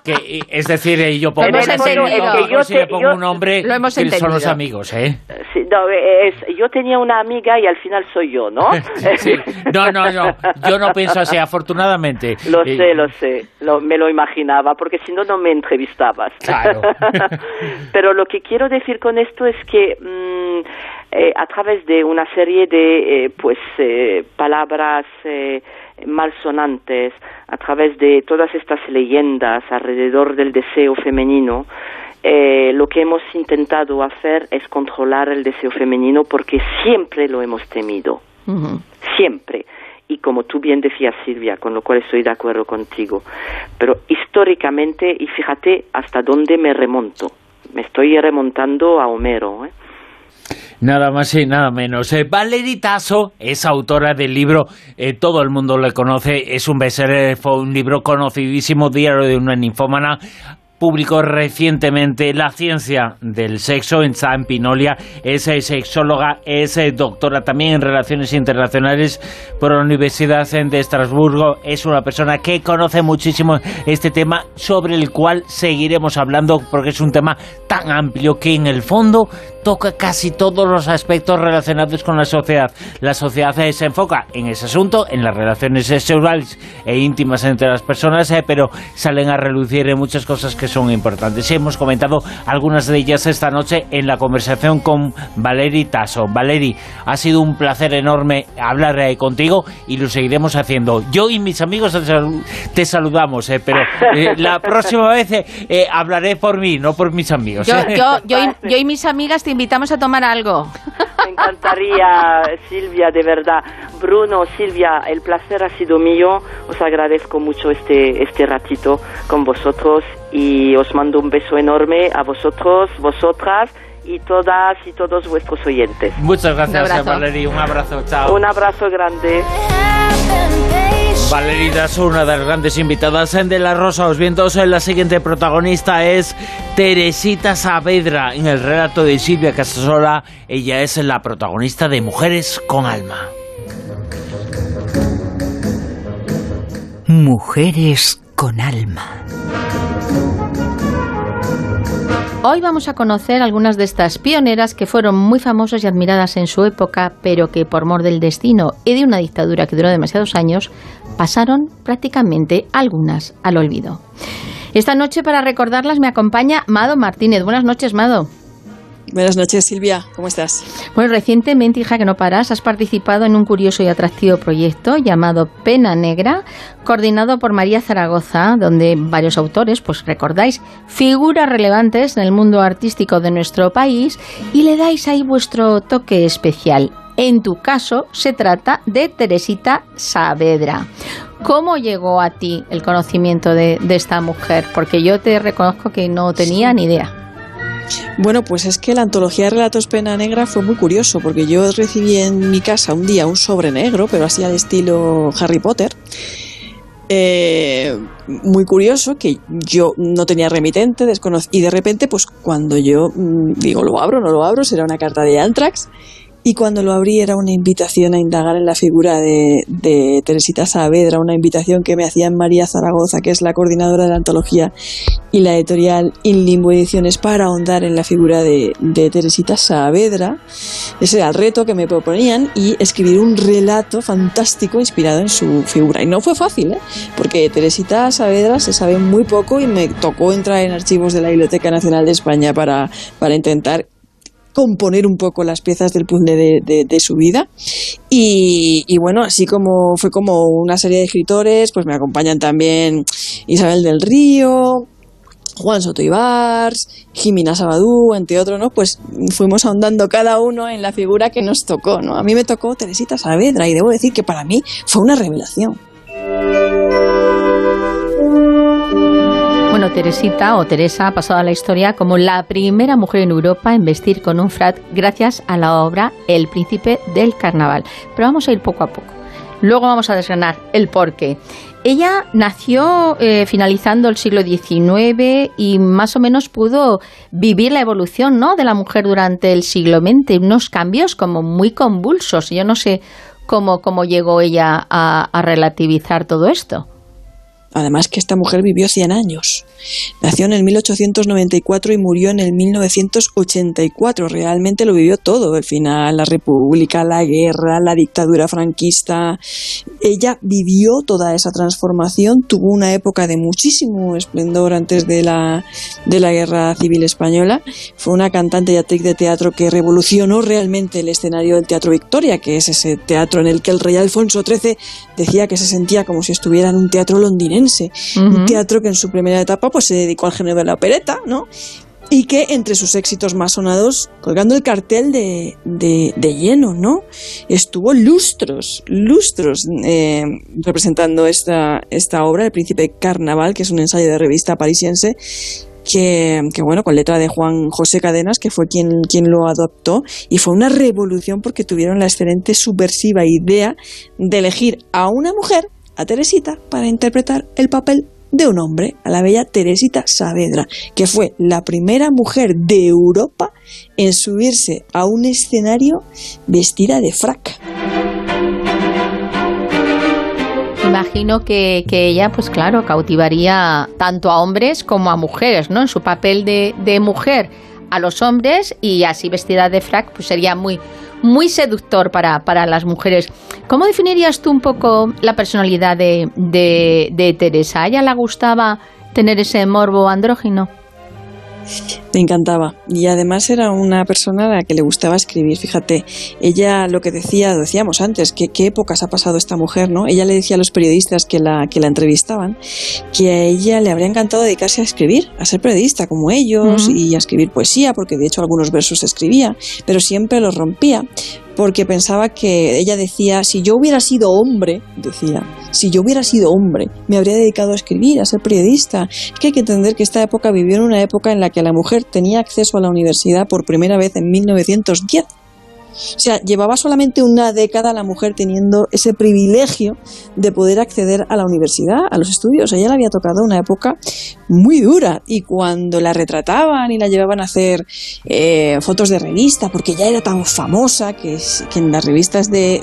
que es decir, y yo pongo, hemos entendido. que yo si te, le pongo yo, un nombre lo hemos que son los amigos, ¿eh? Sí, no, es, yo tenía una amiga y al final soy yo, ¿no? <laughs> sí. No, no, no, yo no pienso así, afortunadamente. Lo sé, lo sé lo, me lo imaginaba, porque si no, no me entrevistabas. Claro. <laughs> Pero lo que quiero decir con esto es que mmm, eh, a través de una serie de eh, pues eh, palabras malsonantes, a través de todas estas leyendas alrededor del deseo femenino, eh, lo que hemos intentado hacer es controlar el deseo femenino porque siempre lo hemos temido. Uh -huh. Siempre y como tú bien decías Silvia, con lo cual estoy de acuerdo contigo. Pero históricamente, y fíjate hasta dónde me remonto, me estoy remontando a Homero. ¿eh? Nada más y nada menos. Eh, Valerie Tasso es autora del libro, eh, todo el mundo le conoce, es un bestseller, fue un libro conocidísimo, Diario de una ninfómana, publicó recientemente La ciencia del sexo en San Pinolia. Es eh, sexóloga, es eh, doctora también en relaciones internacionales por la Universidad de Estrasburgo. Es una persona que conoce muchísimo este tema sobre el cual seguiremos hablando porque es un tema tan amplio que en el fondo toca casi todos los aspectos relacionados con la sociedad. La sociedad eh, se enfoca en ese asunto, en las relaciones sexuales e íntimas entre las personas, pero salen a relucir en muchas cosas que son importantes. Hemos comentado algunas de ellas esta noche en la conversación con Valeri Tasso. Valeri, ha sido un placer enorme hablar eh, contigo y lo seguiremos haciendo. Yo y mis amigos te saludamos, eh, pero eh, la próxima vez hablaré por mí, no por mis amigos. Yo, yo, y, yo y mis amigas te invitamos a tomar algo. Me encantaría, Silvia, de verdad. Bruno, Silvia, el placer ha sido mío. Os agradezco mucho este, este ratito con vosotros y os mando un beso enorme a vosotros, vosotras y todas y todos vuestros oyentes. Muchas gracias, Valeria. Un abrazo, chao. Un abrazo grande. Valeria es una de las grandes invitadas en De la Rosa Os Vientos. La siguiente protagonista es Teresita Saavedra. En el relato de Silvia Casasola, ella es la protagonista de Mujeres con Alma. Mujeres con Alma. Hoy vamos a conocer algunas de estas pioneras que fueron muy famosas y admiradas en su época, pero que por mor del destino y de una dictadura que duró demasiados años, pasaron prácticamente algunas al olvido. Esta noche para recordarlas me acompaña Mado Martínez. Buenas noches, Mado. Buenas noches, Silvia. ¿Cómo estás? Bueno, recientemente, hija que no paras, has participado en un curioso y atractivo proyecto llamado Pena Negra, coordinado por María Zaragoza, donde varios autores, pues recordáis, figuras relevantes en el mundo artístico de nuestro país y le dais ahí vuestro toque especial. En tu caso, se trata de Teresita Saavedra. ¿Cómo llegó a ti el conocimiento de, de esta mujer? Porque yo te reconozco que no tenía ni idea. Bueno, pues es que la antología de relatos Pena Negra fue muy curioso, porque yo recibí en mi casa un día un sobre negro, pero así al estilo Harry Potter. Eh, muy curioso que yo no tenía remitente y de repente pues cuando yo mm, digo lo abro no lo abro será una carta de Antrax y cuando lo abrí era una invitación a indagar en la figura de, Teresita Saavedra, una invitación que me hacía María Zaragoza, que es la coordinadora de la antología y la editorial In Limbo Ediciones, para ahondar en la figura de, Teresita Saavedra. Ese era el reto que me proponían y escribir un relato fantástico inspirado en su figura. Y no fue fácil, ¿eh? porque Teresita Saavedra se sabe muy poco y me tocó entrar en archivos de la Biblioteca Nacional de España para, para intentar componer un poco las piezas del puzzle de, su vida. Y, bueno, así como fue como una serie de escritores, pues me acompañan también Isabel del Río, Juan Soto Ibars, Jimena Sabadú, entre otros, ¿no? Pues fuimos ahondando cada uno en la figura que nos tocó, ¿no? A mí me tocó Teresita Saavedra y debo decir que para mí fue una revelación. Bueno, Teresita o Teresa ha pasado a la historia como la primera mujer en Europa en vestir con un frat gracias a la obra El príncipe del carnaval. Pero vamos a ir poco a poco. Luego vamos a desgranar el porqué. Ella nació eh, finalizando el siglo XIX y más o menos pudo vivir la evolución ¿no? de la mujer durante el siglo XX, unos cambios como muy convulsos. Yo no sé cómo, cómo llegó ella a relativizar todo esto. Además que esta mujer vivió 100 años. Nació en el 1894 y murió en el 1984. Realmente lo vivió todo. El final, la república, la guerra, la dictadura franquista. Ella vivió toda esa transformación. Tuvo una época de muchísimo esplendor antes de la, de la guerra civil española. Fue una cantante y actriz de teatro que revolucionó realmente el escenario del Teatro Victoria, que es ese teatro en el que el rey Alfonso XIII decía que se sentía como si estuviera en un teatro londinense un teatro que en su primera etapa pues se dedicó al género de la opereta, ¿no? Y que entre sus éxitos más sonados, colgando el cartel de, de, lleno, ¿no? Estuvo lustros, lustros eh, representando esta, esta obra, El Príncipe Carnaval, que es un ensayo de revista parisiense, que, que, bueno, con letra de Juan José Cadenas, que fue quien, quien lo adoptó, y fue una revolución porque tuvieron la excelente subversiva idea de elegir a una mujer, a Teresita, para interpretar el papel de un hombre, a la bella Teresita Saavedra, que fue la primera mujer de Europa en subirse a un escenario vestida de frac. Imagino que, que, ella, pues claro, cautivaría tanto a hombres como a mujeres, ¿no? En su papel de, de mujer a los hombres y así vestida de frac, pues sería muy, muy seductor para, para las mujeres. ¿Cómo definirías tú un poco la personalidad de, de, de Teresa? ¿A ella le gustaba tener ese morbo andrógino? Me encantaba. Y además era una persona a la que le gustaba escribir. Fíjate, ella lo que decía, decíamos antes, que qué épocas ha pasado esta mujer, ¿no? Ella le decía a los periodistas que la, que la entrevistaban que a ella le habría encantado dedicarse a escribir, a ser periodista como ellos uh -huh. y a escribir poesía, porque de hecho algunos versos escribía, pero siempre los rompía porque pensaba que ella decía, si yo hubiera sido hombre, decía, si yo hubiera sido hombre, me habría dedicado a escribir, a ser periodista. Es que hay que entender que esta época vivió en una época en la que la mujer tenía acceso a la universidad por primera vez en 1910. O sea, llevaba solamente una década la mujer teniendo ese privilegio de poder acceder a la universidad, a los estudios. A ella le había tocado una época muy dura y cuando la retrataban y la llevaban a hacer eh, fotos de revista, porque ya era tan famosa que, en las revistas de,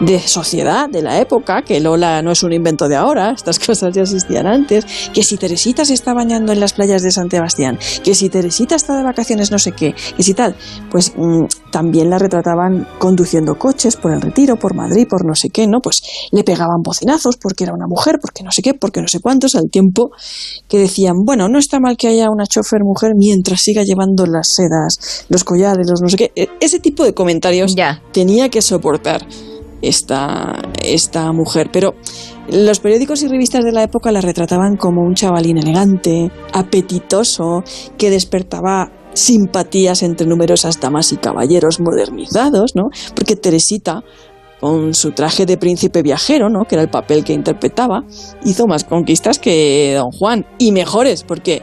de, sociedad de la época, que Lola no es un invento de ahora, <laughs> estas cosas ya existían antes, que si Teresita se está bañando en las playas de San Sebastián, que si Teresita está de vacaciones no sé qué, que si tal, pues mmm, también la retrataban conduciendo coches por el retiro, por Madrid, por no sé qué, ¿no? Pues le pegaban bocinazos porque era una mujer, porque no sé qué, porque no sé cuántos, al tiempo que decían, bueno, no está mal que haya una chofer mujer mientras siga llevando las sedas, los collares, los no sé qué. E, ese tipo de comentarios ya. tenía que soportar esta, esta mujer. Pero los periódicos y revistas de la época la retrataban como un chavalín elegante, apetitoso, que despertaba simpatías entre numerosas damas y caballeros modernizados, ¿no? Porque Teresita, con su traje de príncipe viajero, ¿no? Que era el papel que interpretaba, hizo más conquistas que Don Juan y mejores, porque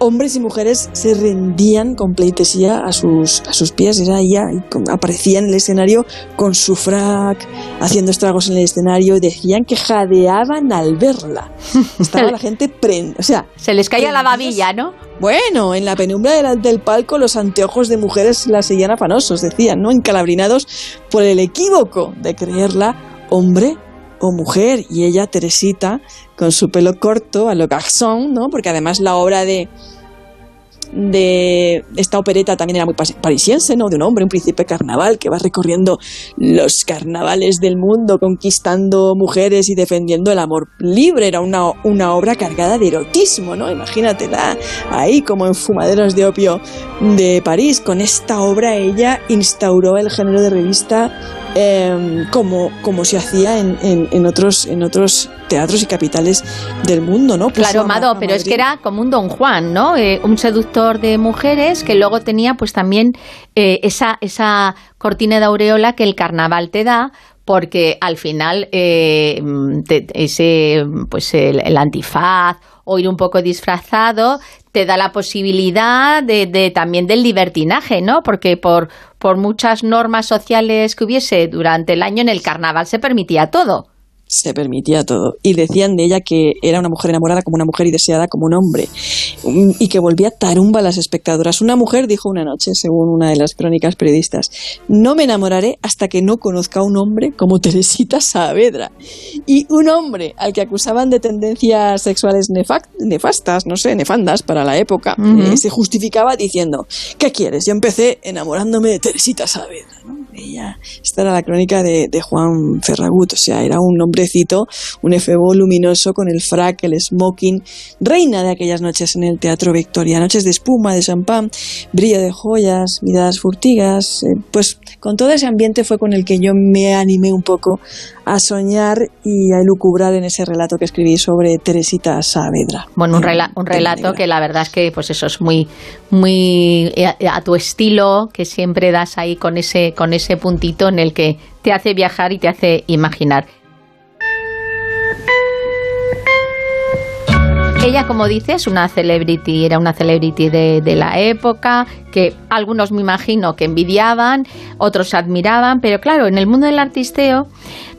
hombres y mujeres se rendían con pleitesía a sus, a sus pies. Era ella, y aparecía en el escenario con su frac, haciendo estragos en el escenario, y decían que jadeaban al verla. <laughs> Estaba la gente prend... o sea, se les caía la babilla, ¿no? Bueno, en la penumbra del, del, palco los anteojos de mujeres la seguían afanosos, decían, ¿no? Encalabrinados por el equívoco de creerla hombre o mujer. Y ella, Teresita, con su pelo corto, a lo garçon, ¿no? Porque además la obra de de esta opereta también era muy parisiense, ¿no? De un hombre, un príncipe carnaval que va recorriendo los carnavales del mundo, conquistando mujeres y defendiendo el amor libre. Era una, una obra cargada de erotismo, ¿no? Imagínatela ahí como en Fumaderos de Opio de París. Con esta obra ella instauró el género de revista eh, como, como se hacía en, en, en, otros, en otros teatros y capitales del mundo, ¿no? Puso claro, Mado, pero es que era como un Don Juan, ¿no? Eh, un seductor de mujeres que luego tenía pues también eh, esa, esa cortina de aureola que el carnaval te da porque al final eh, ese pues el, el, antifaz o ir un poco disfrazado te da la posibilidad de, de, también del libertinaje, ¿no? Porque por, por muchas normas sociales que hubiese durante el año en el carnaval se permitía todo se permitía todo. Y decían de ella que era una mujer enamorada como una mujer y deseada como un hombre. Y que volvía tarumba a las espectadoras. Una mujer dijo una noche, según una de las crónicas periodistas, no me enamoraré hasta que no conozca a un hombre como Teresita Saavedra. Y un hombre al que acusaban de tendencias sexuales nefastas, no sé, nefandas para la época, uh -huh. eh, se justificaba diciendo, ¿qué quieres? Yo empecé enamorándome de Teresita Saavedra. ¿no? Ella, esta era la crónica de, Juan Ferragut, o sea, era un hombre un efebo luminoso con el frac, el smoking, reina de aquellas noches en el Teatro Victoria, noches de espuma, de champán, brillo de joyas, miradas furtigas, eh, pues con todo ese ambiente fue con el que yo me animé un poco a soñar y a elucubrar en ese relato que escribí sobre Teresita Saavedra. Bueno, un, rela un relato que la verdad es que pues eso es muy muy a, a tu estilo que siempre das ahí con ese con ese puntito en el que te hace viajar y te hace imaginar. Ella, como dice, es una celebrity, era una celebrity de, de, la época, que algunos me imagino que envidiaban, otros admiraban, pero claro, en el mundo del artisteo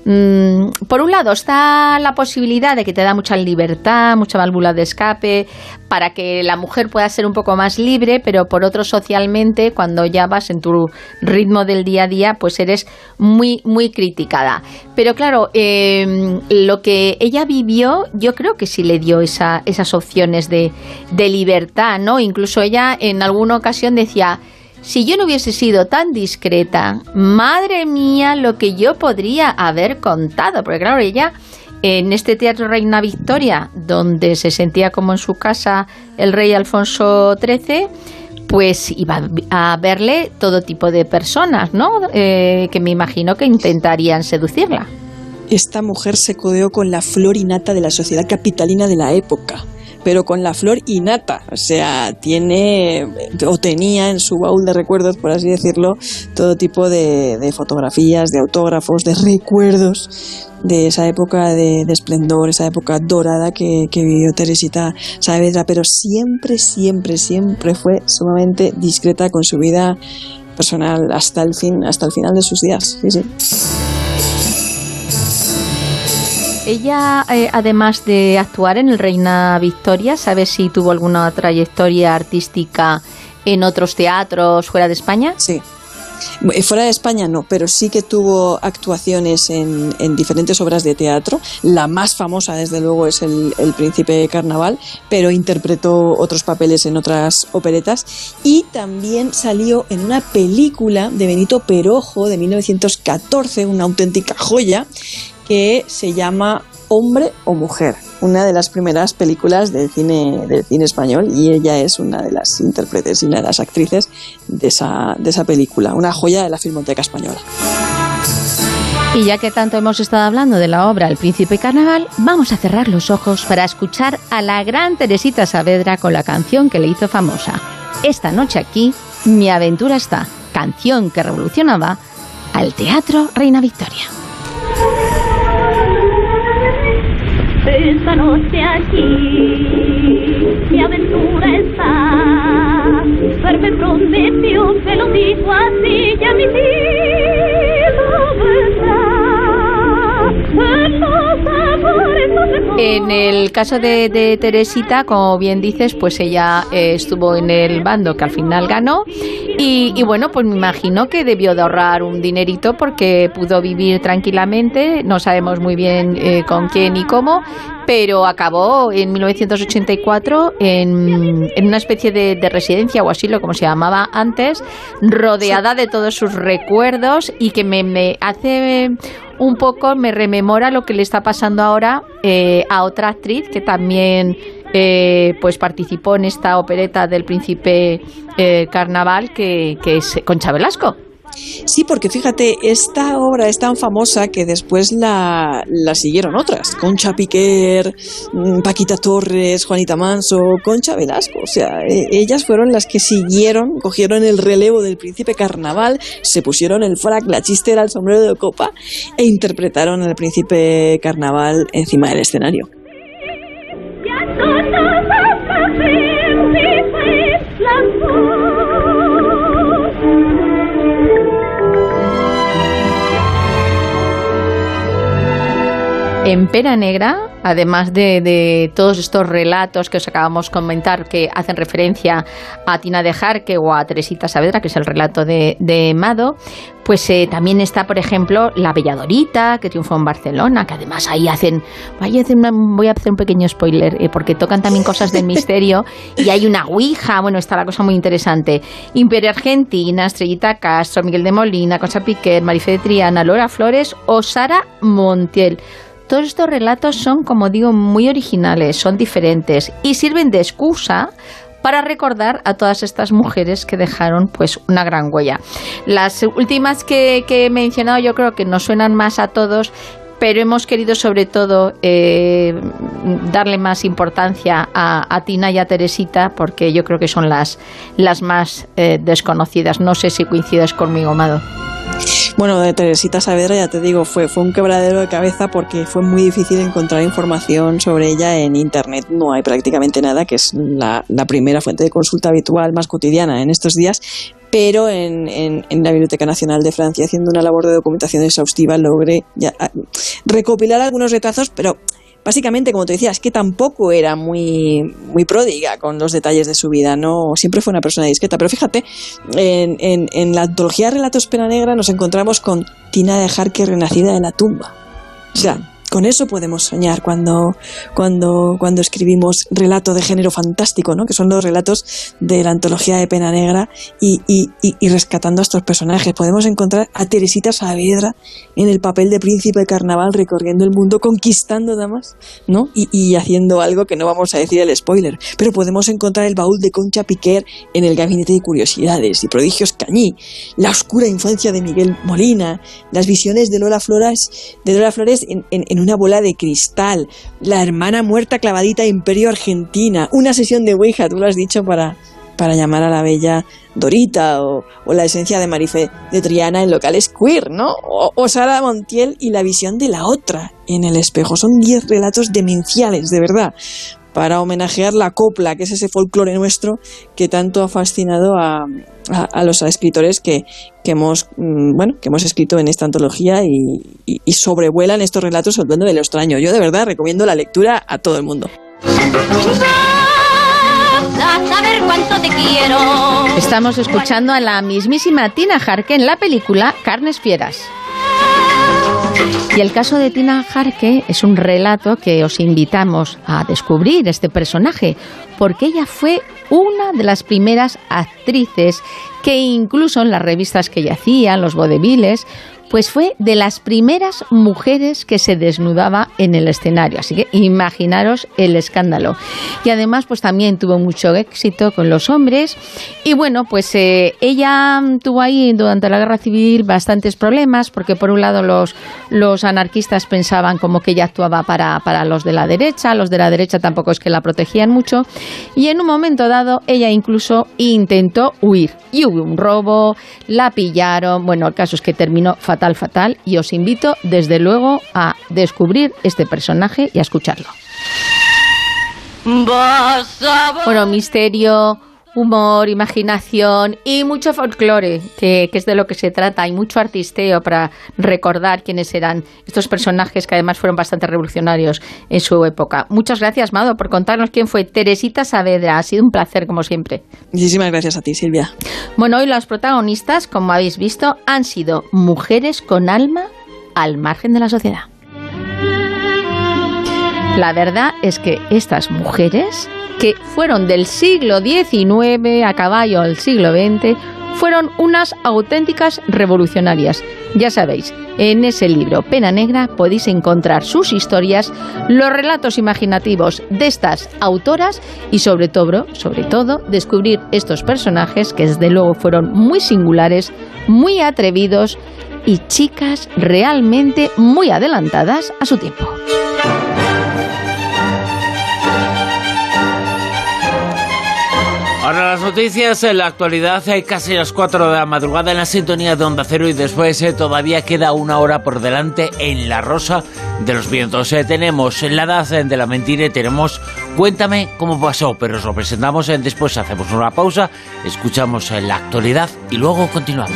Mm, por un lado está la posibilidad de que te da mucha libertad, mucha válvula de escape, para que la mujer pueda ser un poco más libre, pero por otro socialmente, cuando ya vas en tu ritmo del día a día, pues eres muy, muy criticada. Pero claro, em, lo que ella vivió, yo creo que sí le dio esas opciones de, de libertad, ¿no? Incluso ella en alguna ocasión decía, si yo no hubiese sido tan discreta, madre mía, lo que yo podría haber contado. Porque claro, ella en este Teatro Reina Victoria, donde se sentía como en su casa el rey Alfonso XIII, pues iba a verle todo tipo de personas, ¿no? Eh, que me imagino que intentarían seducirla. Esta mujer se codeó con la flor innata de la sociedad capitalina de la época pero con la flor innata. O sea, tiene o tenía en su baúl de recuerdos, por así decirlo, todo tipo de, fotografías, de autógrafos, de recuerdos de esa época de, esplendor, esa época dorada que, vivió Teresita Saavedra, pero siempre, siempre, siempre fue sumamente discreta con su vida personal hasta el fin, hasta el final de sus días. Sí, sí. Ella, eh, además de actuar en el Reina Victoria, ¿sabes si tuvo alguna trayectoria artística en otros teatros fuera de España? Sí. Eh, fuera de España no, pero sí que tuvo actuaciones en, diferentes obras de teatro. La más famosa, desde luego, es el, el, Príncipe Carnaval, pero interpretó otros papeles en otras operetas. Y también salió en una película de Benito Perojo de 1914, una auténtica joya, que se llama Hombre o Mujer, una de las primeras películas del cine, español y ella es una de las intérpretes y una de las actrices de esa, de esa película, una joya de la Filmoteca Española. Y ya que tanto hemos estado hablando de la obra El Príncipe Carnaval, vamos a cerrar los ojos para escuchar a la gran Teresita Saavedra con la canción que le hizo famosa. Esta noche aquí, Mi aventura está, canción que revolucionaba al Teatro Reina Victoria. Esta noche aquí mi aventura está. Verme prometió, se lo dijo así, ya mi vida En el caso de, Teresita, como bien dices, pues ella eh, estuvo en el bando que al final ganó y, bueno, pues me imagino que debió de ahorrar un dinerito porque pudo vivir tranquilamente, no sabemos muy bien eh, con quién y cómo, pero acabó en 1984 en, en una especie de, de, residencia o asilo, como se llamaba antes, rodeada de todos sus recuerdos y que me, me hace un poco, me rememora lo que le está pasando ahora eh, a otra actriz que también eh, pues participó en esta opereta del príncipe eh, carnaval que, que es Concha Velasco. Sí, porque fíjate, esta obra es tan famosa que después la, la siguieron otras. Concha Piquer, mm, Paquita Torres, Juanita Manso, Concha Velasco. O sea, e, ellas fueron las que siguieron, cogieron el relevo del príncipe carnaval, se pusieron el frac, la chistera, el sombrero de copa e interpretaron al príncipe carnaval encima del escenario. En Pera Negra, además de, todos estos relatos que os acabamos de comentar que hacen referencia a Tina de Jarque o a Teresita Saavedra, que es el relato de, Mado, pues eh, también está, por ejemplo, La Belladorita, que triunfó en Barcelona, que además ahí hacen, voy a hacer, voy a hacer un pequeño spoiler, eh, porque tocan también cosas del misterio, y hay una ouija, bueno, está la cosa muy interesante. Imperio Argentina, Estrellita Castro, Miguel de Molina, Cosa Piquet, Marife de Triana, Laura Flores o Sara Montiel. Todos estos relatos son, como digo, muy originales, son diferentes y sirven de excusa para recordar a todas estas mujeres que dejaron pues una gran huella. Las últimas que, he mencionado yo creo que nos suenan más a todos, pero hemos querido sobre todo eh, darle más importancia a, Tina y a Teresita porque yo creo que son las, más eh, desconocidas. No sé si coincides conmigo, Mado. Bueno, de Teresita Saavedra, ya te digo, fue, fue un quebradero de cabeza porque fue muy difícil encontrar información sobre ella en Internet. No hay prácticamente nada, que es la, primera fuente de consulta habitual más cotidiana en estos días. Pero en, en, en la Biblioteca Nacional de Francia, haciendo una labor de documentación exhaustiva, logré ya, ah, recopilar algunos retazos, pero básicamente, como te decía, es que tampoco era muy, muy pródiga con los detalles de su vida, no siempre fue una persona discreta. Pero fíjate, en, en, en la antología Relatos Pena Negra nos encontramos con Tina de Jarque renacida de la tumba. O sea, con eso podemos soñar cuando, cuando, cuando escribimos relato de género fantástico, ¿no? que son los relatos de la antología de Pena Negra y, y, y, rescatando a estos personajes. Podemos encontrar a Teresita Saavedra en el papel de príncipe de carnaval recorriendo el mundo, conquistando damas ¿no? y, y haciendo algo que no vamos a decir el spoiler. Pero podemos encontrar el baúl de Concha Piquer en el gabinete de curiosidades y prodigios Cañí, la oscura infancia de Miguel Molina, las visiones de Lola Flores, de Lola Flores en, en, en una bola de cristal, la hermana muerta clavadita Imperio Argentina, una sesión de Ouija, tú lo has dicho, para, para llamar a la bella Dorita, o, o la esencia de Marife de Triana en locales queer, ¿no? O, o Sara Montiel y la visión de la otra en el espejo. Son diez relatos demenciales, de verdad para homenajear la copla, que es ese folclore nuestro que tanto ha fascinado a, a, los escritores que, que, hemos, mm, bueno, que hemos escrito en esta antología y, y, y sobrevuelan estos relatos hablando de lo extraño. Yo de verdad recomiendo la lectura a todo el mundo. Estamos escuchando a la mismísima Tina Jarque en la película Carnes Fieras. Y el caso de Tina Jarque es un relato que os invitamos a descubrir este personaje, porque ella fue una de las primeras actrices que incluso en las revistas que ella hacía, los vodeviles, pues fue de las primeras mujeres que se desnudaba en el escenario. Así que imaginaros el escándalo. Y además, pues también tuvo mucho éxito con los hombres. Y bueno, pues eh, ella tuvo ahí durante la guerra civil bastantes problemas, porque por un lado los, los anarquistas pensaban como que ella actuaba para, para los de la derecha, los de la derecha tampoco es que la protegían mucho. Y en un momento dado, ella incluso intentó huir. Y hubo un robo, la pillaron. Bueno, el caso es que terminó fatal fatal, fatal, y os invito desde luego a descubrir este personaje y a escucharlo. Bueno, misterio, humor, imaginación y mucho folclore, que, que, es de lo que se trata. Hay mucho artisteo para recordar quiénes eran estos personajes que además fueron bastante revolucionarios en su época. Muchas gracias, Mado, por contarnos quién fue Teresita Saavedra. Ha sido un placer, como siempre. Muchísimas gracias a ti, Silvia. Bueno, hoy los protagonistas, como habéis visto, han sido mujeres con alma al margen de la sociedad. La verdad es que estas mujeres que fueron del siglo XIX a caballo al siglo XX, fueron unas auténticas revolucionarias. Ya sabéis, en ese libro Pena Negra podéis encontrar sus historias, los relatos imaginativos de estas autoras y sobre todo, sobre todo, descubrir estos personajes que desde luego fueron muy singulares, muy atrevidos y chicas realmente muy adelantadas a su tiempo. Las noticias, en la actualidad hay casi las 4 de la madrugada en la sintonía de Onda Cero y después eh, todavía queda una hora por delante en la Rosa de los Vientos. Eh, tenemos la edad de la mentira y tenemos Cuéntame cómo pasó, pero os lo presentamos eh, después, hacemos una pausa, escuchamos la actualidad y luego continuamos.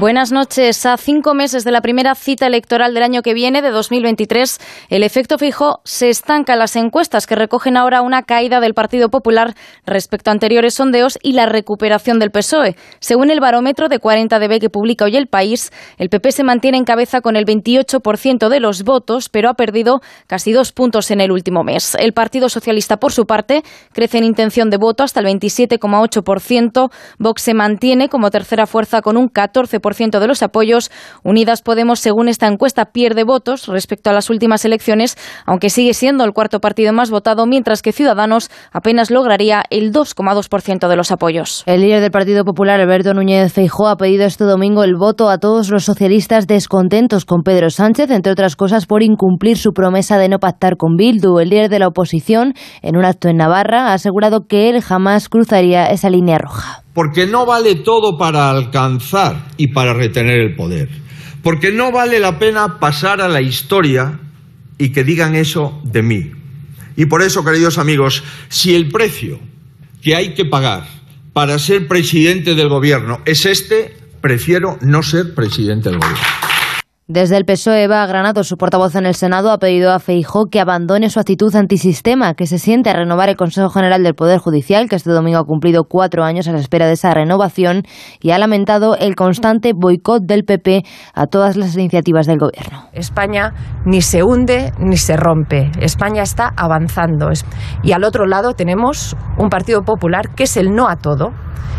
Buenas noches. A cinco meses de la primera cita electoral del año que viene, de 2023, el efecto fijo se estanca en las encuestas que recogen ahora una caída del Partido Popular respecto a anteriores sondeos y la recuperación del PSOE. Según el barómetro de 40 dB que publica hoy El País, el PP se mantiene en cabeza con el 28% de los votos, pero ha perdido casi dos puntos en el último mes. El Partido Socialista, por su parte, crece en intención de voto hasta el 27,8%. Vox se mantiene como tercera fuerza con un 14% de los apoyos. Unidas Podemos, según esta encuesta, pierde votos respecto a las últimas elecciones, aunque sigue siendo el cuarto partido más votado, mientras que Ciudadanos apenas lograría el 2,2% de los apoyos. El líder del Partido Popular, Alberto Núñez Feijóo, ha pedido este domingo el voto a todos los socialistas descontentos con Pedro Sánchez, entre otras cosas por incumplir su promesa de no pactar con Bildu. El líder de la oposición, en un acto en Navarra, ha asegurado que él jamás cruzaría esa línea roja. Porque no vale todo para alcanzar y para retener el poder. Porque no vale la pena pasar a la historia y que digan eso de mí. Y por eso, queridos amigos, si el precio que hay que pagar para ser presidente del gobierno es este, prefiero no ser presidente del gobierno. Desde el PSOE, Eva Granado, su portavoz en el Senado, ha pedido a Feijó que abandone su actitud antisistema, que se siente a renovar el Consejo General del Poder Judicial, que este domingo ha cumplido cuatro años a la espera de esa renovación, y ha lamentado el constante boicot del PP a todas las iniciativas del Gobierno. España ni se hunde ni se rompe. España está avanzando. Y al otro lado tenemos un Partido Popular que es el no a todo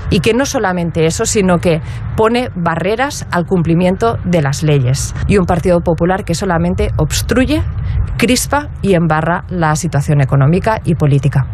y que no solamente eso, sino que pone barreras al cumplimiento de las leyes. Y un Partido Popular que solamente obstruye, crispa y embarra la situación económica y política.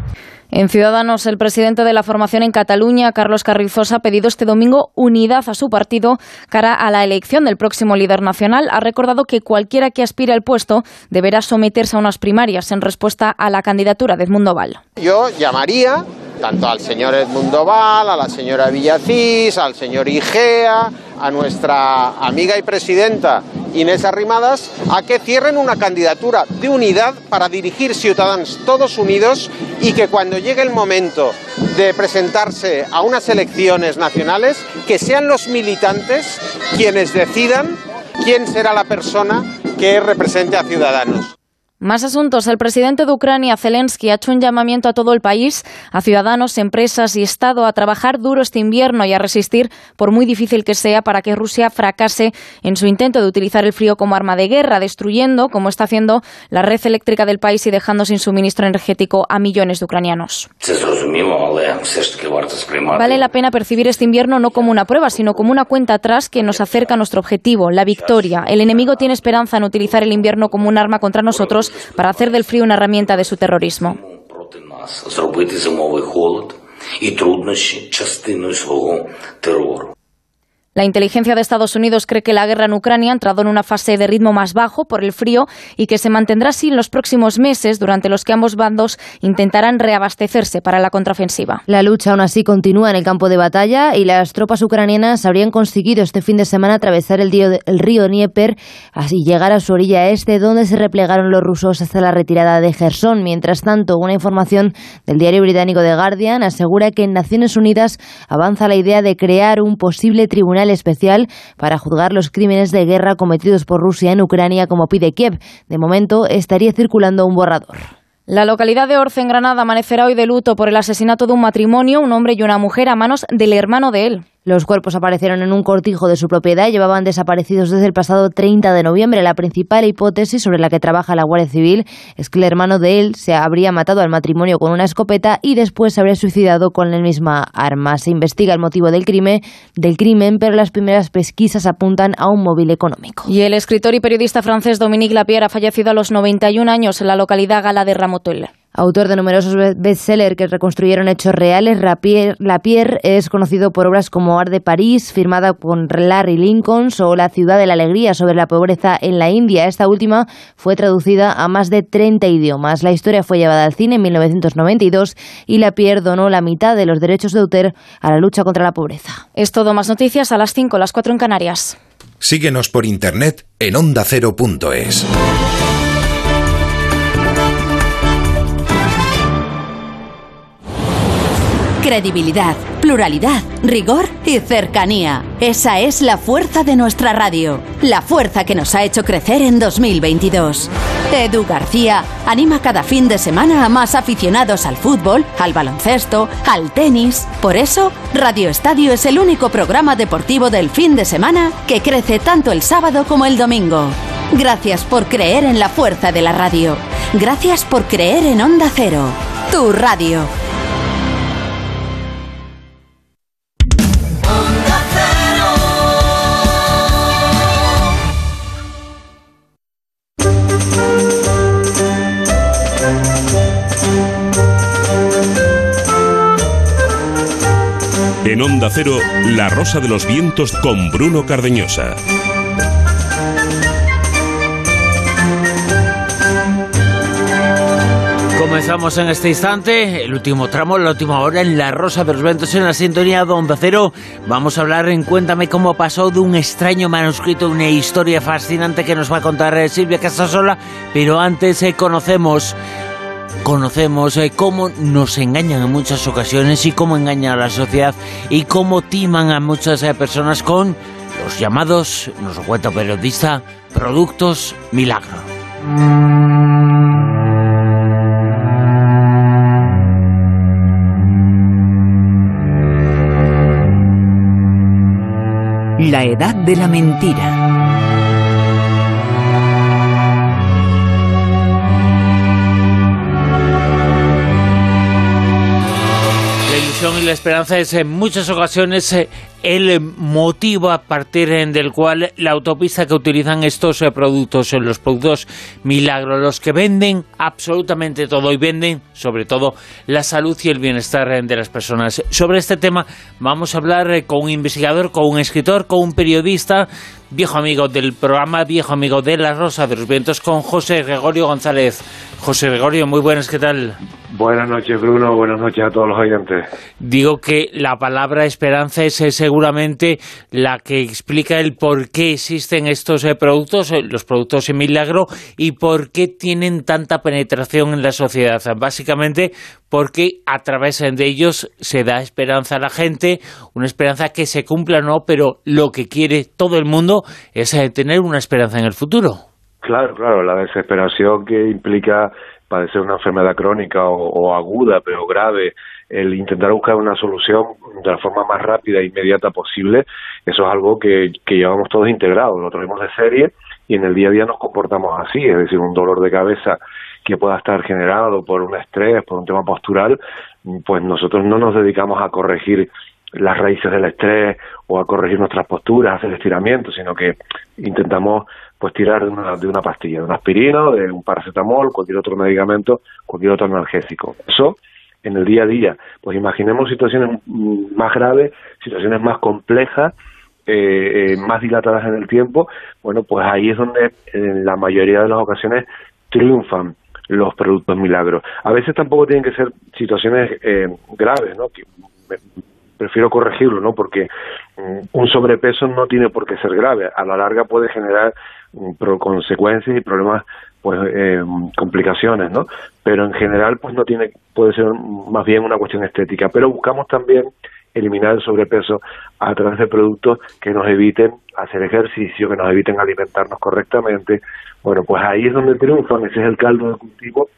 En Ciudadanos, el presidente de la formación en Cataluña, Carlos Carrizosa, ha pedido este domingo unidad a su partido cara a la elección del próximo líder nacional. Ha recordado que cualquiera que aspire al puesto deberá someterse a unas primarias en respuesta a la candidatura de Edmundo Val. Yo llamaría tanto al señor Edmundo Val, a la señora Villacís, al señor Igea, a nuestra amiga y presidenta Inés Arrimadas, a que cierren una candidatura de unidad para dirigir Ciudadanos todos unidos y que cuando llegue el momento de presentarse a unas elecciones nacionales, que sean los militantes quienes decidan quién será la persona que represente a Ciudadanos. Más asuntos. El presidente de Ucrania, Zelensky, ha hecho un llamamiento a todo el país, a ciudadanos, empresas y Estado, a trabajar duro este invierno y a resistir, por muy difícil que sea, para que Rusia fracase en su intento de utilizar el frío como arma de guerra, destruyendo, como está haciendo, la red eléctrica del país y dejando sin suministro energético a millones de ucranianos. Vale la pena percibir este invierno no como una prueba, sino como una cuenta atrás que nos acerca a nuestro objetivo, la victoria. El enemigo tiene esperanza en utilizar el invierno como un arma contra nosotros para hacer del frío una herramienta de su terrorismo. La inteligencia de Estados Unidos cree que la guerra en Ucrania ha entrado en una fase de ritmo más bajo por el frío y que se mantendrá así en los próximos meses, durante los que ambos bandos intentarán reabastecerse para la contraofensiva. La lucha aún así continúa en el campo de batalla y las tropas ucranianas habrían conseguido este fin de semana atravesar el, el río Dnieper así llegar a su orilla este, donde se replegaron los rusos hasta la retirada de Gerson. Mientras tanto, una información del diario británico The Guardian asegura que en Naciones Unidas avanza la idea de crear un posible tribunal especial para juzgar los crímenes de guerra cometidos por Rusia en Ucrania, como pide Kiev. De momento, estaría circulando un borrador. La localidad de Orce, en Granada, amanecerá hoy de luto por el asesinato de un matrimonio, un hombre y una mujer, a manos del hermano de él. Los cuerpos aparecieron en un cortijo de su propiedad y llevaban desaparecidos desde el pasado 30 de noviembre. La principal hipótesis sobre la que trabaja la Guardia Civil es que el hermano de él se habría matado al matrimonio con una escopeta y después se habría suicidado con la misma arma. Se investiga el motivo del crimen, del crimen, pero las primeras pesquisas apuntan a un móvil económico. Y el escritor y periodista francés Dominique Lapierre ha fallecido a los 91 años en la localidad gala de Ramotelle. Autor de numerosos bestsellers que reconstruyeron hechos reales, Lapierre es conocido por obras como Art de París, firmada con Larry Lincoln, o La ciudad de la alegría sobre la pobreza en la India. Esta última fue traducida a más de 30 idiomas. La historia fue llevada al cine en 1992 y Lapierre donó la mitad de los derechos de autor a la lucha contra la pobreza. Es todo, más noticias a las 5, las 4 en Canarias. Síguenos por internet en ondacero.es. Credibilidad, pluralidad, rigor y cercanía. Esa es la fuerza de nuestra radio. La fuerza que nos ha hecho crecer en 2022. Edu García anima cada fin de semana a más aficionados al fútbol, al baloncesto, al tenis. Por eso, Radio Estadio es el único programa deportivo del fin de semana que crece tanto el sábado como el domingo. Gracias por creer en la fuerza de la radio. Gracias por creer en Onda Cero. Tu radio. En Onda Cero, La Rosa de los Vientos con Bruno Cardeñosa. Comenzamos en este instante, el último tramo, la última hora en La Rosa de los Vientos en la sintonía de Onda Cero. Vamos a hablar en Cuéntame cómo pasó de un extraño manuscrito, una historia fascinante que nos va a contar eh, Silvia Casasola, pero antes eh, conocemos conocemos eh, cómo nos engañan en muchas ocasiones y cómo engañan a la sociedad y cómo timan a muchas eh, personas con los llamados, nos lo cuenta periodista, productos milagro. La edad de la mentira. Y la esperanza es en muchas ocasiones eh, el motivo a partir eh, del cual la autopista que utilizan estos eh, productos, los productos milagro, los que venden absolutamente todo y venden sobre todo la salud y el bienestar de las personas. Sobre este tema vamos a hablar con un investigador, con un escritor, con un periodista, viejo amigo del programa, viejo amigo de La Rosa de los Vientos, con José Gregorio González. José Gregorio, muy buenas, ¿qué tal? Buenas noches, Bruno. Buenas noches a todos los oyentes. Digo que la palabra esperanza es eh, seguramente la que explica el por qué existen estos eh, productos, eh, los productos en milagro, y por qué tienen tanta penetración en la sociedad. Básicamente porque a través de ellos se da esperanza a la gente, una esperanza que se cumpla o no, pero lo que quiere todo el mundo es tener una esperanza en el futuro. Claro, claro, la desesperación que implica padecer una enfermedad crónica o, aguda pero grave, el intentar buscar una solución de la forma más rápida e inmediata posible, eso es algo que, que llevamos todos integrados, lo traemos de serie y en el día a día nos comportamos así, es decir, un dolor de cabeza que pueda estar generado por un estrés, por un tema postural, pues nosotros no nos dedicamos a corregir las raíces del estrés o a corregir nuestras posturas, hacer estiramientos, sino que intentamos pues tirar de una, de una pastilla, de una aspirina, de un paracetamol, cualquier otro medicamento, cualquier otro analgésico. Eso en el día a día. Pues imaginemos situaciones más graves, situaciones más complejas, eh, eh, más dilatadas en el tiempo. Bueno, pues ahí es donde en la mayoría de las ocasiones triunfan los productos milagros. A veces tampoco tienen que ser situaciones eh, graves, ¿no? Que me, prefiero corregirlo, ¿no? Porque um, un sobrepeso no tiene por qué ser grave. A la larga puede generar pro consecuencias y problemas, pues, eh, complicaciones, ¿no? Pero en general, pues, no tiene, puede ser más bien una cuestión estética. Pero buscamos también eliminar el sobrepeso a través de productos que nos eviten hacer ejercicio, que nos eviten alimentarnos correctamente. Bueno, pues ahí es donde triunfan, ese es el caldo de cultivo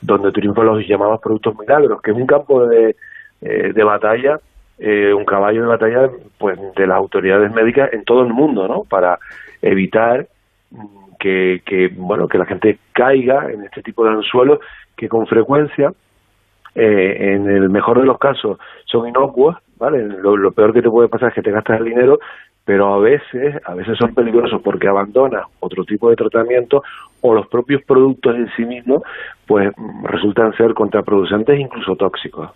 donde triunfan los llamados productos milagros, que es un campo de, eh, de batalla eh, un caballo de batalla pues de las autoridades médicas en todo el mundo no para evitar que, que bueno que la gente caiga en este tipo de anzuelos que con frecuencia eh, en el mejor de los casos son inocuos vale lo, lo peor que te puede pasar es que te gastas el dinero pero a veces, a veces son peligrosos porque abandonas otro tipo de tratamiento o los propios productos en sí mismos, pues resultan ser contraproducentes e incluso tóxicos.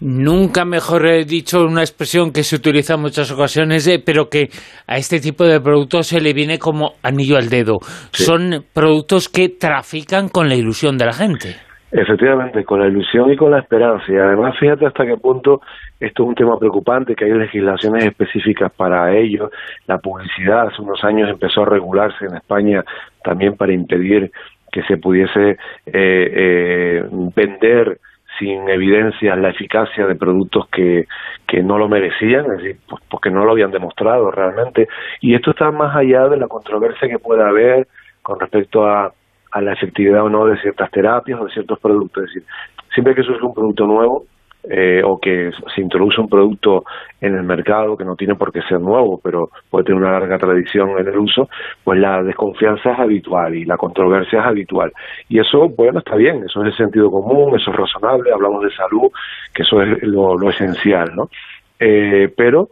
Nunca mejor he dicho una expresión que se utiliza en muchas ocasiones, eh, pero que a este tipo de productos se le viene como anillo al dedo. Sí. Son productos que trafican con la ilusión de la gente. Efectivamente, con la ilusión y con la esperanza. Y además, fíjate hasta qué punto esto es un tema preocupante, que hay legislaciones específicas para ello. La publicidad hace unos años empezó a regularse en España también para impedir que se pudiese eh, eh, vender sin evidencias la eficacia de productos que, que no lo merecían, es decir, pues porque no lo habían demostrado realmente. Y esto está más allá de la controversia que pueda haber con respecto a, a la efectividad o no de ciertas terapias o de ciertos productos. Es decir, siempre que surge un producto nuevo, eh, o que se introduce un producto en el mercado que no tiene por qué ser nuevo, pero puede tener una larga tradición en el uso, pues la desconfianza es habitual y la controversia es habitual. Y eso, bueno, está bien, eso es el sentido común, eso es razonable, hablamos de salud, que eso es lo, esencial, ¿no? Eh, pero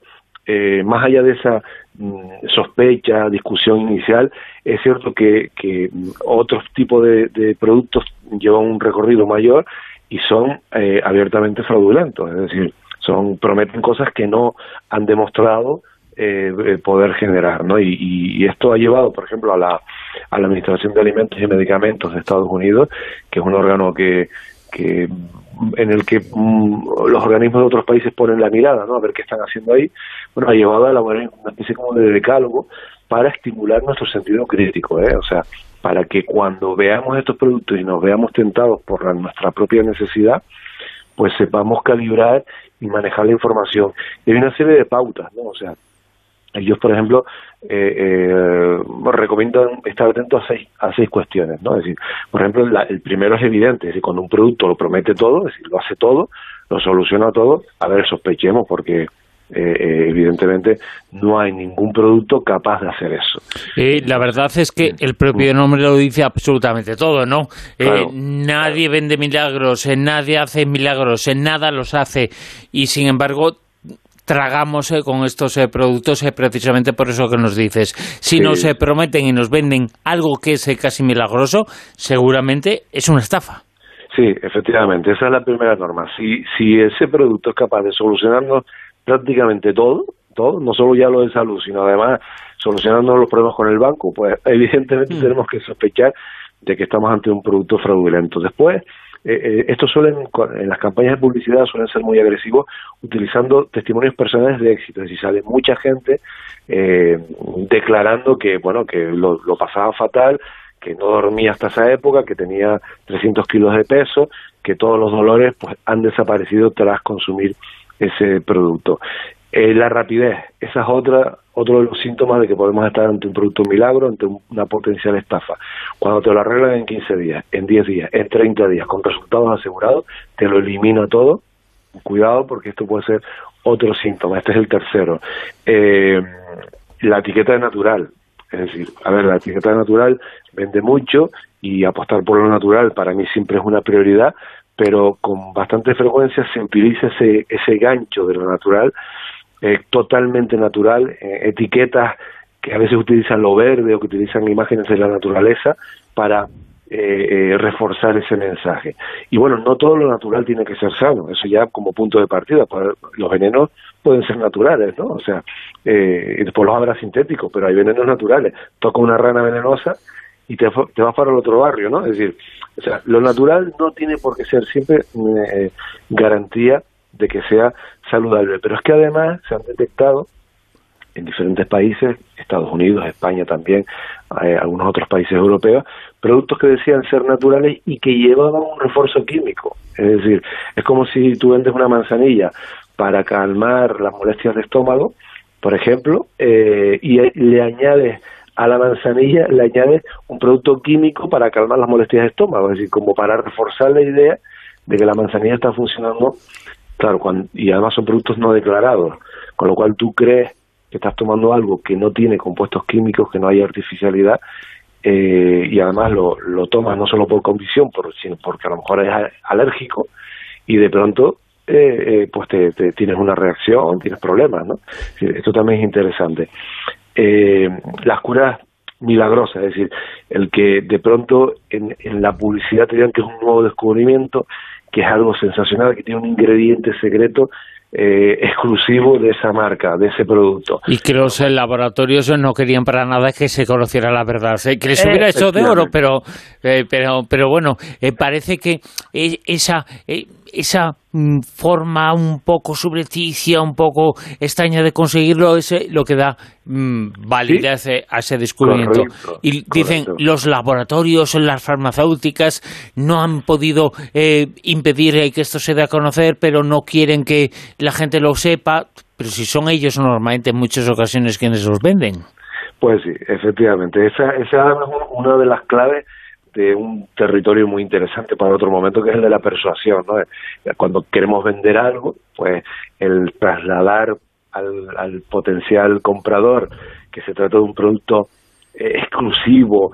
eh, más allá de esa mm, sospecha, discusión inicial, es cierto que, que otros tipos de, de productos llevan un recorrido mayor y son eh, abiertamente fraudulentos, es decir, son prometen cosas que no han demostrado eh, eh, poder generar, ¿no? Y, esto ha llevado, por ejemplo, a la, a la Administración de Alimentos y Medicamentos de Estados Unidos, que es un órgano que, que en el que mm, los organismos de otros países ponen la mirada, ¿no? A ver qué están haciendo ahí. Bueno, ha llevado a elaborar una especie como de decálogo para estimular nuestro sentido crítico, ¿eh? O sea, para que cuando veamos estos productos y nos veamos tentados por nuestra propia necesidad, pues sepamos calibrar y manejar la información. Y hay una serie de pautas, ¿no? O sea, ellos, por ejemplo, eh, eh, recomiendan estar atentos a seis, a seis cuestiones, ¿no? Es decir, por ejemplo, el primero es evidente, es decir, cuando un producto lo promete todo, es decir, lo hace todo, lo soluciona todo, a ver, sospechemos porque eh, eh, evidentemente no hay ningún producto capaz de hacer eso. Eh, la verdad es que el propio nombre lo dice absolutamente todo, ¿no? nadie vende milagros, nadie hace milagros, en nada los hace y sin embargo tragamos con estos productos precisamente por eso que nos dices. Si nos prometen y nos venden algo que es casi milagroso, seguramente es una estafa. Sí, efectivamente, esa es la primera norma. Si, si ese producto es capaz de solucionarnos prácticamente todo, todo, no solo ya lo de salud, sino además solucionando los problemas con el banco, pues <laughs> evidentemente mm. tenemos que sospechar de que estamos ante un producto fraudulento. Después, eh, eh, estos suelen, en las campañas de publicidad suelen ser muy agresivos utilizando testimonios personales de éxito, es decir, sale mucha gente eh, declarando que, bueno, que lo, lo pasaba fatal, que no dormía hasta esa época, que tenía 300 kilos de peso, que todos los dolores pues han desaparecido tras consumir ese producto. Eh, la rapidez, esa es otra, otro de los síntomas de que podemos estar ante un producto milagro, ante una potencial estafa. Cuando te lo arreglan en 15 días, en 10 días, en 30 días, con resultados asegurados, te lo elimina todo. Cuidado porque esto puede ser otro síntoma. Este es el tercero. Eh, la etiqueta de natural. Es decir, a ver, la etiqueta de natural vende mucho y apostar por lo natural para mí siempre es una prioridad, pero con bastante frecuencia se utiliza ese, ese gancho de lo natural, eh, totalmente natural, eh, etiquetas que a veces utilizan lo verde o que utilizan imágenes de la naturaleza para eh, reforzar ese mensaje. Y bueno, no todo lo natural tiene que ser sano, eso ya como punto de partida. Los venenos pueden ser naturales, ¿no? O sea, eh, después los habrá sintéticos, pero hay venenos naturales. Toca una rana venenosa y te, vas para el otro barrio, ¿no? Es decir, o sea, lo natural no tiene por qué ser siempre eh, garantía de que sea saludable, pero es que además se han detectado en diferentes países, Estados Unidos, España también, eh, algunos otros países europeos, productos que decían ser naturales y que llevaban un refuerzo químico. Es decir, es como si tú vendes una manzanilla para calmar las molestias de estómago, por ejemplo, eh, y le añades a la manzanilla le añades un producto químico para calmar las molestias de estómago, es decir, como para reforzar la idea de que la manzanilla está funcionando, claro, y además son productos no declarados, con lo cual tú crees que estás tomando algo que no tiene compuestos químicos, que no hay artificialidad, eh, y además lo, lo tomas no solo por convicción, sino porque a lo mejor es alérgico, y de pronto eh, eh, pues te, tienes una reacción, tienes problemas, ¿no? Esto también es interesante eh, las curas milagrosas, es decir, el que de pronto en, en la publicidad te digan que es un nuevo descubrimiento, que es algo sensacional, que tiene un ingrediente secreto eh, exclusivo de esa marca, de ese producto. Y que los laboratorios no querían para nada que se conociera la verdad, que les hubiera hecho de oro, pero, eh, pero, pero bueno, eh, parece que esa esa mm, forma un poco subrepticia, un poco extraña de conseguirlo, es lo que da mm, validez a ese descubrimiento. Correcto, y dicen, correcto. los laboratorios, las farmacéuticas no han podido eh, impedir eh, que esto se dé a conocer, pero no quieren que la gente lo sepa. Pero si son ellos normalmente en muchas ocasiones quienes los venden. Pues sí, efectivamente. Esa, esa es una de las claves de un territorio muy interesante para otro momento, que es el de la persuasión. ¿no? Cuando queremos vender algo, pues el trasladar al, al potencial comprador que se trata de un producto eh, exclusivo,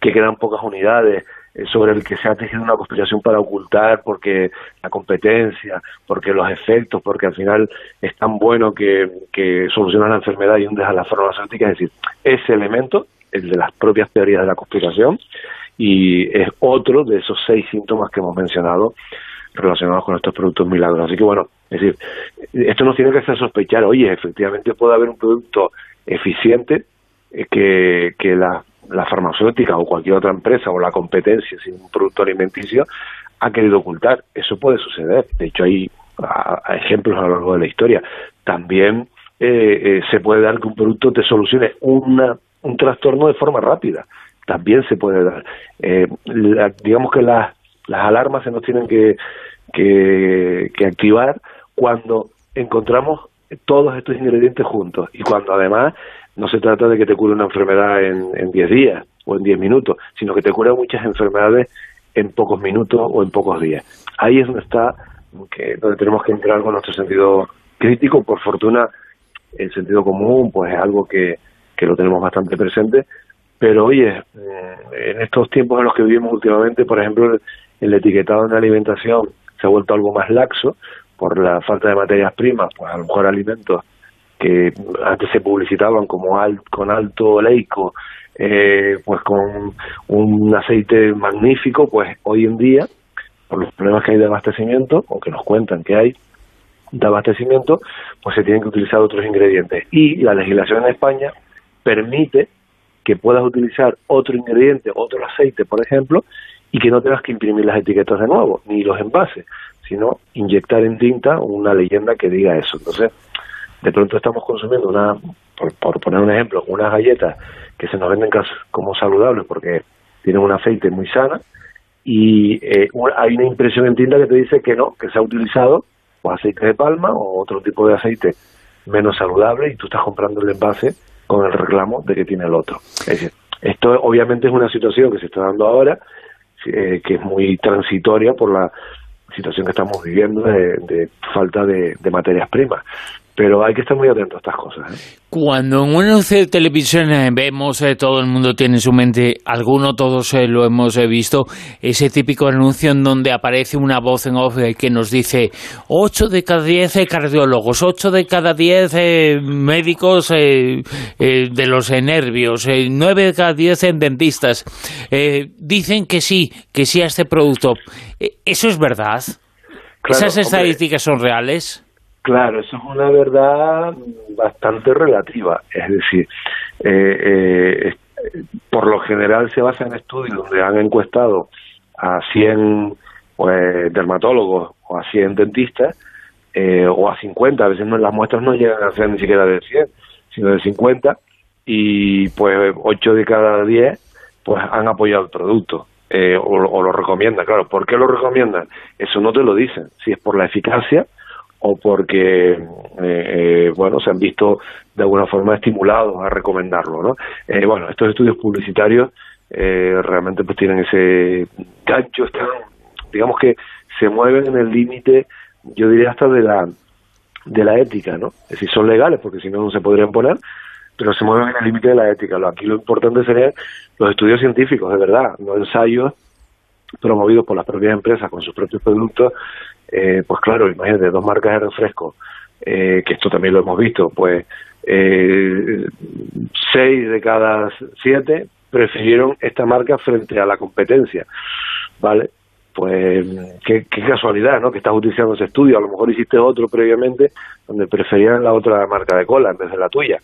que quedan pocas unidades, eh, sobre el que se ha tejido una conspiración para ocultar porque la competencia, porque los efectos, porque al final es tan bueno que, que soluciona la enfermedad y hundes a la farmacéutica, es decir, ese elemento, el de las propias teorías de la conspiración, y es otro de esos seis síntomas que hemos mencionado relacionados con estos productos milagros. Así que bueno, es decir, esto nos tiene que hacer sospechar, oye, efectivamente puede haber un producto eficiente eh, que, que la, farmacéutica o cualquier otra empresa o la competencia, si un producto alimenticio, ha querido ocultar. Eso puede suceder. De hecho, hay, ejemplos a lo largo de la historia. También eh, eh, se puede dar que un producto te solucione una, un trastorno de forma rápida. También se puede dar. Eh, la- digamos que las, las alarmas se nos tienen que, que, activar cuando encontramos todos estos ingredientes juntos y cuando además no se trata de que te cure una enfermedad en, en 10 días o en 10 minutos, sino que te cura muchas enfermedades en pocos minutos o en pocos días. Ahí es donde está, donde tenemos que entrar con nuestro sentido crítico. Por fortuna, el sentido común pues es algo que, que lo tenemos bastante presente. Pero oye, mm, en estos tiempos en los que vivimos últimamente, por ejemplo, el, el etiquetado en la alimentación se ha vuelto algo más laxo por la falta de materias primas, pues a lo mejor alimentos que antes se publicitaban como al, con alto oleico, eh, pues con un aceite magnífico, pues hoy en día, por los problemas que hay de abastecimiento, o que nos cuentan que hay de abastecimiento, pues se tienen que utilizar otros ingredientes. Y la legislación en España permite que puedas utilizar otro ingrediente, otro aceite, por ejemplo, y que no tengas que imprimir las etiquetas de nuevo, ni los envases, sino inyectar en tinta una leyenda que diga eso. Entonces, de pronto estamos consumiendo una, por, poner un ejemplo, unas galletas que se nos venden como saludables porque tienen un aceite muy sana y eh, hay una impresión en tinta que te dice que no, que se ha utilizado o aceite de palma o otro tipo de aceite menos saludable y tú estás comprando el envase con el reclamo de que tiene el otro. Es decir, esto obviamente es una situación que se está dando ahora, eh, que es muy transitoria por la situación que estamos viviendo de, de falta de, de materias primas. Pero hay que estar muy atento a estas cosas. ¿eh? Cuando en un anuncio de televisión eh, vemos, eh, todo el mundo tiene en su mente, alguno, todos eh, lo hemos visto, ese típico anuncio en donde aparece una voz en off que nos dice 8 de cada 10 eh, cardiólogos, 8 de cada 10 eh, médicos de los nervios, eh, 9 de cada 10 en dentistas. Eh, dicen que sí, que sí a este producto. ¿Eso es verdad? Claro, ¿Esas hombre. estadísticas son reales? Claro, eso es una verdad bastante relativa. Es decir, eh, eh, por lo general se basa en estudios donde han encuestado a 100 pues, dermatólogos o a 100 dentistas eh, o a 50. A veces no, las muestras no llegan a ser ni siquiera de 100, sino de 50 y pues 8 de cada 10 pues han apoyado el producto. eh, o, o lo recomiendan, claro. ¿Por qué lo recomiendan? Eso no te lo dicen. Si es por la eficacia o porque eh, eh, bueno se han visto de alguna forma estimulados a recomendarlo no Eh, bueno estos estudios publicitarios eh, realmente pues tienen ese gancho están digamos que se mueven en el límite yo diría hasta de la de la ética no es decir son legales porque si no no se podrían poner pero se mueven en el límite de la ética. Aquí lo importante serían los estudios científicos de verdad no ensayos promovidos por las propias empresas con sus propios productos, eh, pues claro, imagínate, dos marcas de refresco, eh, que esto también lo hemos visto, pues eh, seis de cada siete prefirieron esta marca frente a la competencia, ¿vale? Pues qué, qué casualidad, ¿no? Que estás utilizando ese estudio, a lo mejor hiciste otro previamente donde preferían la otra marca de cola en vez de la tuya.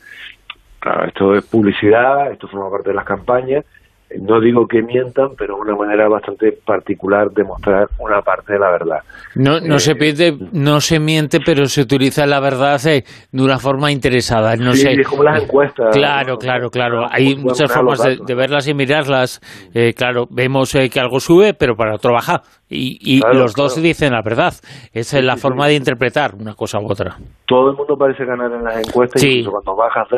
Claro, esto es publicidad, esto forma parte de las campañas no digo que mientan, pero una manera bastante particular de mostrar una parte de la verdad. No, no, Eh, se, pierde, no se miente, pero se utiliza la verdad eh, de una forma interesada. No Sí, sé. es como las encuestas, Claro, ¿no? claro, claro. Hay muchas formas de, de verlas y mirarlas. Eh, claro, vemos eh, que algo sube, pero para otro baja. Y, y Claro, los dos claro. dicen la verdad. Esa es la forma de interpretar una cosa u otra. todo el mundo parece ganar en las encuestas, Sí. incluso cuando bajas,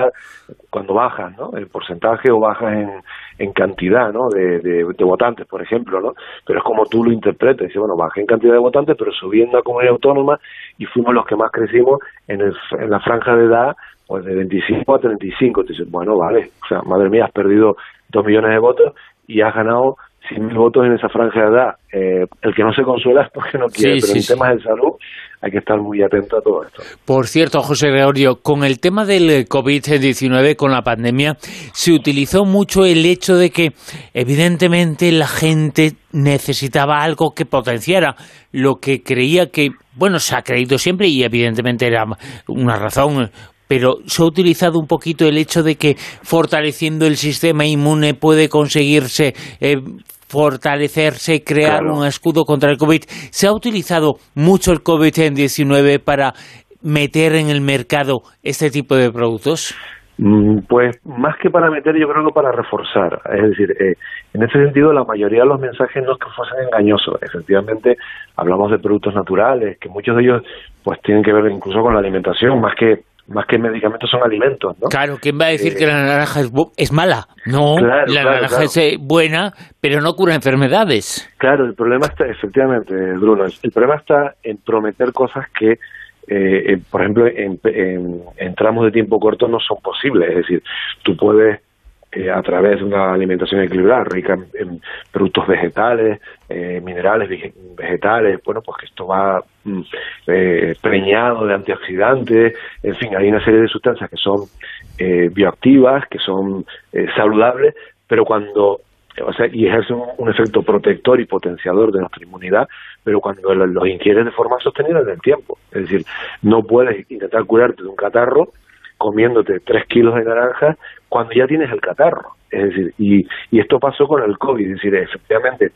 cuando bajas, ¿no? El porcentaje o bajas en, en cantidad, ¿no? De, de, de votantes, por ejemplo, ¿no? Pero es como tú lo interpretas. Dice, bueno, bajé en cantidad de votantes, pero subí en la comunidad autónoma y fuimos los que más crecimos en, el, en la franja de edad, pues de 25 a 35. Te dices, bueno, vale, o sea, madre mía, has perdido dos millones de votos y has ganado 100.000 votos en esa franja de edad. Eh, el que no se consuela es porque no quiere, Sí, pero sí, en sí. temas de salud hay que estar muy atento a todo esto. Por cierto, José Gregorio, con el tema del eh, COVID-19, con la pandemia, se utilizó mucho el hecho de que, evidentemente, la gente necesitaba algo que potenciara lo que creía que, bueno, se ha creído siempre y evidentemente era una razón. Pero se ha utilizado un poquito el hecho de que fortaleciendo el sistema inmune puede conseguirse eh, fortalecerse, crear Claro. un escudo contra el COVID. Se ha utilizado mucho el COVID-19 para meter en el mercado este tipo de productos. Mm, Pues más que para meter, yo creo que para reforzar. Es decir, eh, en ese sentido, la mayoría de los mensajes no es que fuesen engañosos. Efectivamente, hablamos de productos naturales, que muchos de ellos pues tienen que ver incluso con la alimentación, más que más que medicamentos son alimentos, ¿no? Claro, ¿quién va a decir Eh, que la naranja es, mala? No, Claro, la claro, naranja claro. es eh, buena, pero no cura enfermedades. Claro, el problema está, efectivamente, Bruno, el problema está en prometer cosas que, eh, en- por ejemplo, en, en- en tramos de tiempo corto no son posibles. Es decir, tú puedes, eh, a través de una alimentación equilibrada, rica en, productos vegetales, minerales vege- vegetales, bueno, pues que esto va eh, preñado de antioxidantes, en fin, hay una serie de sustancias que son eh, bioactivas, que son eh, saludables, pero cuando o sea, y ejerce un, efecto protector y potenciador de nuestra inmunidad, pero cuando lo- los ingieres de forma sostenida en el tiempo. Es decir, no puedes intentar curarte de un catarro comiéndote tres kilos de naranja cuando ya tienes el catarro. Es decir, y, y esto pasó con el COVID. Es decir, efectivamente,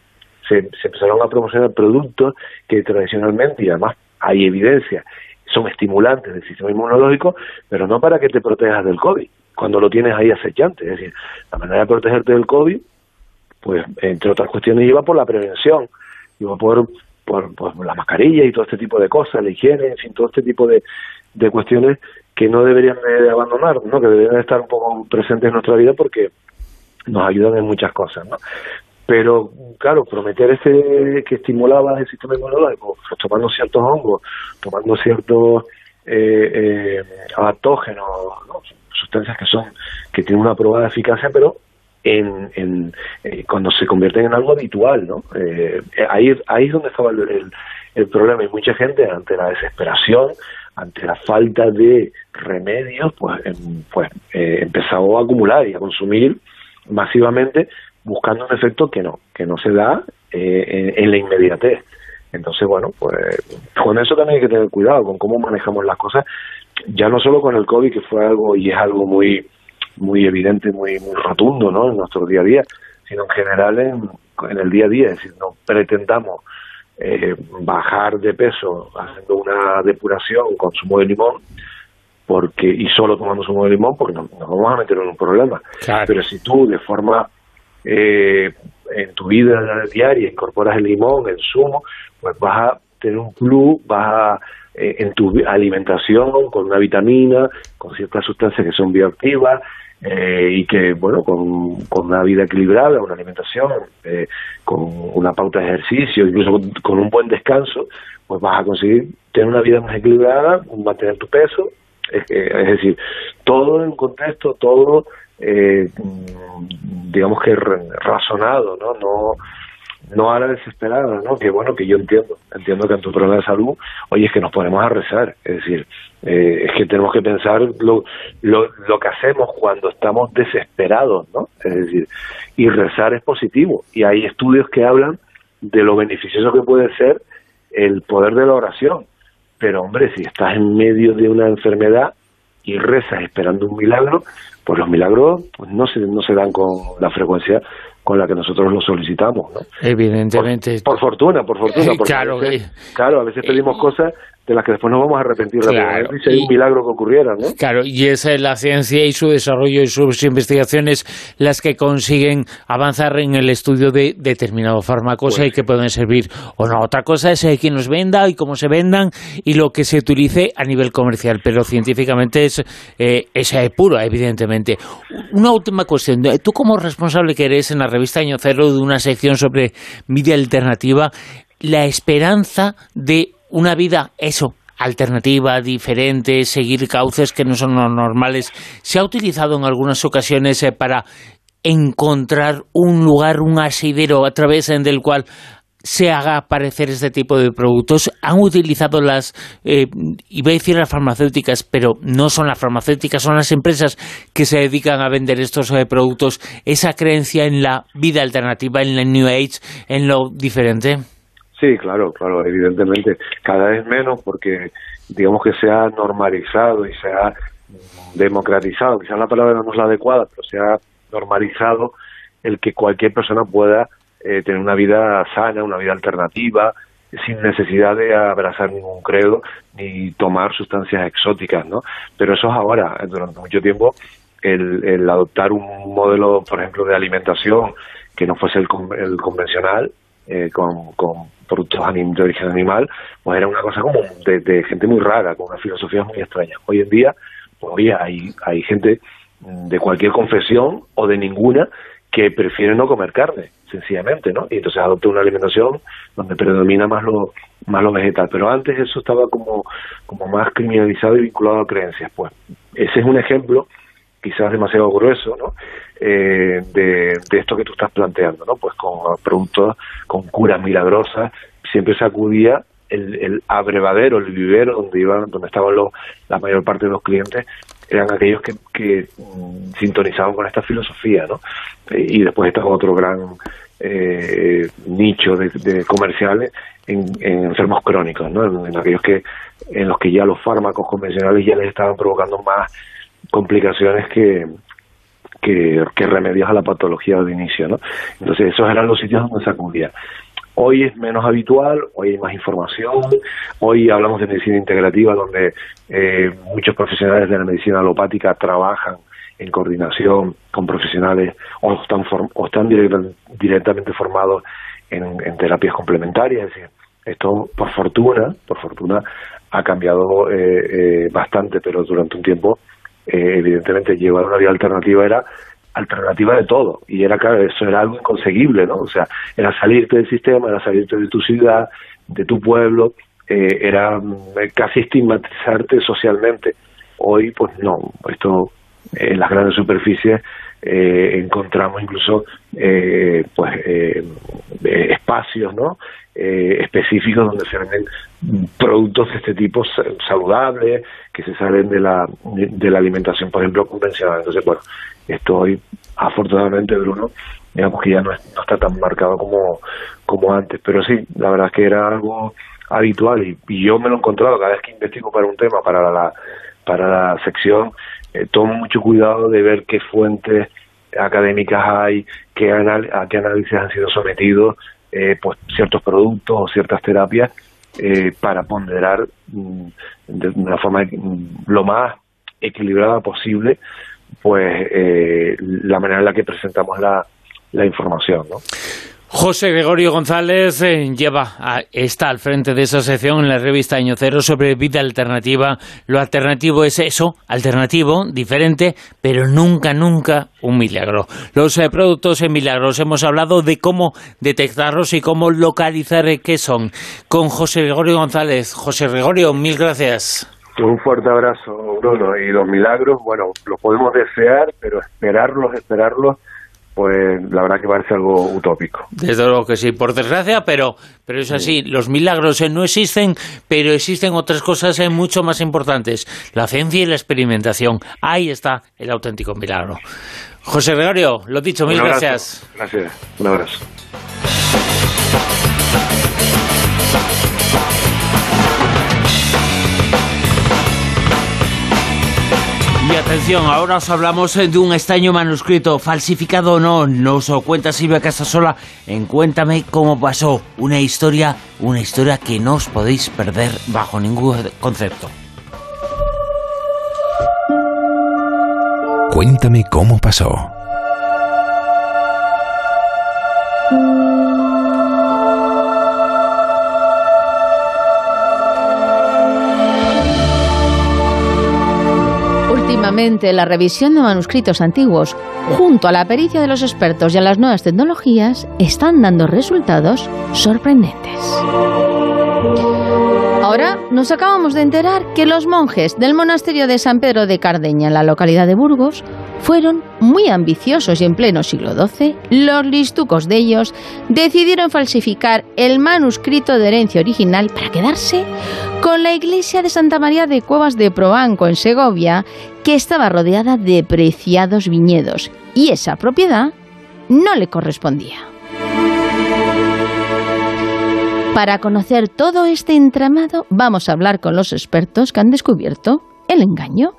se, empezaron a promocionar productos que tradicionalmente, y además hay evidencia, son estimulantes del sistema inmunológico, pero no para que te protejas del COVID, cuando lo tienes ahí acechante. Es decir, la manera de protegerte del COVID pues entre otras cuestiones iba por la prevención, iba por, por, por la mascarilla y todo este tipo de cosas, la higiene, en fin, todo este tipo de, de cuestiones que no deberían de abandonar, ¿no? que deberían de estar un poco presentes en nuestra vida porque nos ayudan en muchas cosas, ¿no? Pero, claro, prometer ese que estimulaba el sistema inmunológico, tomando ciertos hongos, tomando ciertos eh, eh, ¿no? sustancias que son que tienen una probada eficacia, pero en, en eh, cuando se convierten en algo habitual, ¿no? Eh, ahí, ahí es donde estaba el, el, problema y mucha gente ante la desesperación, ante la falta de remedios, pues, em, pues empezó a acumular y a consumir masivamente buscando un efecto que no, que no se da eh, en, en la inmediatez. Entonces, bueno, pues con eso también hay que tener cuidado, con cómo manejamos las cosas, ya no solo con el COVID, que fue algo y es algo muy muy evidente, muy, muy rotundo ¿no? en nuestro día a día, sino en general en, en el día a día. Es decir, no pretendamos eh, bajar de peso haciendo una depuración con zumo de limón porque y solo tomando zumo de limón porque nos, nos vamos a meter en un problema. Pero si tú de forma eh, en tu vida diaria incorporas el limón, el zumo, pues vas a tener un plus, vas a eh, en tu alimentación con una vitamina, con ciertas sustancias que son bioactivas eh, y que, bueno, con, con, una vida equilibrada, una alimentación, eh, con una pauta de ejercicio, incluso con, un buen descanso, pues vas a conseguir tener una vida más equilibrada, mantener tu peso, es, es decir, todo en contexto, todo, digamos que razonado, ¿no? No no a la desesperada, ¿no? Que bueno, que yo entiendo, entiendo que en tu problema de salud, oye, es que nos ponemos a rezar, es decir, eh, es que tenemos que pensar lo, lo, lo que hacemos cuando estamos desesperados, ¿no? Es decir, y rezar es positivo, y hay estudios que hablan de lo beneficioso que puede ser el poder de la oración, pero hombre, si estás en medio de una enfermedad y rezas esperando un milagro, pues los milagros pues no se, no se dan con la frecuencia con la que nosotros lo solicitamos. ¿no? Evidentemente. Por, fortuna, por fortuna. <laughs> porque Claro, a veces, claro, a veces pedimos cosas de las que después nos vamos a arrepentir Claro, si hay un milagro que ocurriera, ¿no? Claro, y esa es la ciencia y su desarrollo y sus investigaciones las que consiguen avanzar en el estudio de determinados fármacos y que pueden servir o no. Otra cosa es eh, quién los venda y cómo se vendan y lo que se utilice a nivel comercial, pero científicamente es, eh, es eh, puro, evidentemente. Una última cuestión. Tú como responsable que eres en la revista Año Cero de una sección sobre vida alternativa, la esperanza de una vida, eso, alternativa, diferente, seguir cauces que no son los normales, se ha utilizado en algunas ocasiones eh, para encontrar un lugar, un asidero a través eh, del cual se haga aparecer este tipo de productos. Han utilizado las, eh, iba a decir las farmacéuticas, pero no son las farmacéuticas, son las empresas que se dedican a vender estos eh, productos, esa creencia en la vida alternativa, en la New Age, en lo diferente. Sí, claro, claro, evidentemente, cada vez menos porque digamos que se ha normalizado y se ha democratizado, quizás la palabra no es la adecuada, pero se ha normalizado el que cualquier persona pueda eh, tener una vida sana, una vida alternativa, sin necesidad de abrazar ningún credo ni tomar sustancias exóticas, ¿no? Pero eso es ahora, durante mucho tiempo, el, el adoptar un modelo, por ejemplo, de alimentación que no fuese el, el convencional, eh, con productos de origen animal, pues era una cosa como de, de gente muy rara, con una filosofía muy extraña. Hoy en día, pues oye, hay, hay gente de cualquier confesión o de ninguna que prefiere no comer carne, sencillamente, ¿no? Y entonces adopta una alimentación donde predomina más lo, más lo vegetal. Pero antes eso estaba como, como más criminalizado y vinculado a creencias. Pues ese es un ejemplo quizás demasiado grueso, ¿no? Eh, de, esto que tú estás planteando, ¿no? Pues con productos, con curas milagrosas, siempre se acudía el, el abrevadero, el vivero donde iban, donde estaban los, la mayor parte de los clientes, eran aquellos que, que mm, sintonizaban con esta filosofía, ¿no? Eh, y después estaba otro gran eh, nicho de, de comerciales en, en enfermos crónicos, ¿no? En, en aquellos que en los que ya los fármacos convencionales ya les estaban provocando más complicaciones que, que, que a la patología de inicio, ¿no? Entonces esos eran los sitios donde se acudía. Hoy es menos habitual, hoy hay más información, hoy hablamos de medicina integrativa donde eh, muchos profesionales de la medicina alopática trabajan en coordinación con profesionales o están, form- o están directa- directamente formados en, en terapias complementarias. Es decir, esto por fortuna, por fortuna ha cambiado eh, eh, bastante, pero durante un tiempo eh, evidentemente llevar una vida alternativa era alternativa de todo y era claro, eso era algo inconseguible, ¿no? O sea, era salirte del sistema, era salirte de tu ciudad, de tu pueblo, eh, era mm, casi estigmatizarte socialmente. Hoy, pues no, esto en las grandes superficies eh, encontramos incluso eh, pues eh, eh, espacios, ¿no? Eh, específicos donde se venden productos de este tipo sa- saludables que se salen de la de, la alimentación por ejemplo convencional entonces bueno esto hoy afortunadamente Bruno digamos que ya no está tan marcado como como antes pero sí la verdad es que era algo habitual y, y yo me lo he encontrado cada vez que investigo para un tema para la para la sección eh, tomo mucho cuidado de ver qué fuentes académicas hay, qué anal- a qué análisis han sido sometidos eh, pues ciertos productos o ciertas terapias eh, para ponderar mm, de una forma mm, lo más equilibrada posible pues eh, la manera en la que presentamos la, la información ¿no? José Gregorio González eh, lleva a- está al frente de esa sección en la revista Año Cero sobre vida alternativa. Lo alternativo es eso, alternativo, diferente, pero nunca, nunca un milagro. Los eh, productos en milagros, hemos hablado de cómo detectarlos y cómo localizar eh, qué son. Con José Gregorio González. José Gregorio, mil gracias. Un fuerte abrazo, Bruno. Y los milagros, bueno, los podemos desear, pero esperarlos, esperarlos, pues la verdad que parece algo utópico. Desde luego que sí, por desgracia, pero, pero es así. Los milagros eh, no existen, pero existen otras cosas eh, mucho más importantes. La ciencia y la experimentación. Ahí está el auténtico milagro. José Gregorio, lo dicho, mil gracias. Gracias. Un abrazo. Y atención, ahora os hablamos eh, de un extraño manuscrito, falsificado o no, nos lo cuenta Silvia Casasola en Cuéntame cómo pasó. Una historia, una historia que no os podéis perder bajo ningún concepto. Cuéntame cómo pasó. La revisión de manuscritos antiguos, junto a la pericia de los expertos y a las nuevas tecnologías, están dando resultados sorprendentes. Ahora nos acabamos de enterar que los monjes del monasterio de San Pedro de Cardeña, en la localidad de Burgos, fueron muy ambiciosos y en pleno siglo XII, los listucos de ellos decidieron falsificar el manuscrito de herencia original para quedarse con la iglesia de Santa María de Cuevas de Proanco, en Segovia, que estaba rodeada de preciados viñedos, y esa propiedad no le correspondía. Para conocer todo este entramado, vamos a hablar con los expertos que han descubierto el engaño.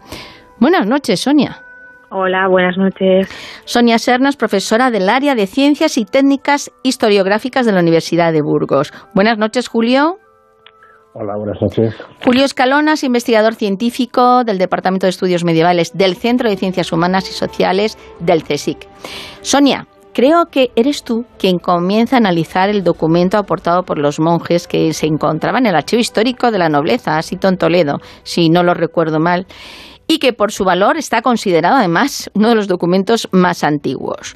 Buenas noches, Sonia. Hola, buenas noches. Sonia Sernas, profesora del área de Ciencias y Técnicas Historiográficas de la Universidad de Burgos. Buenas noches, Julio. Hola, buenas noches. Julio Escalonas, investigador científico del Departamento de Estudios Medievales del Centro de Ciencias Humanas y Sociales del CSIC. Sonia, creo que eres tú quien comienza a analizar el documento aportado por los monjes que se encontraban en el archivo histórico de la nobleza, Asito en Toledo, si no lo recuerdo mal, y que por su valor está considerado además uno de los documentos más antiguos.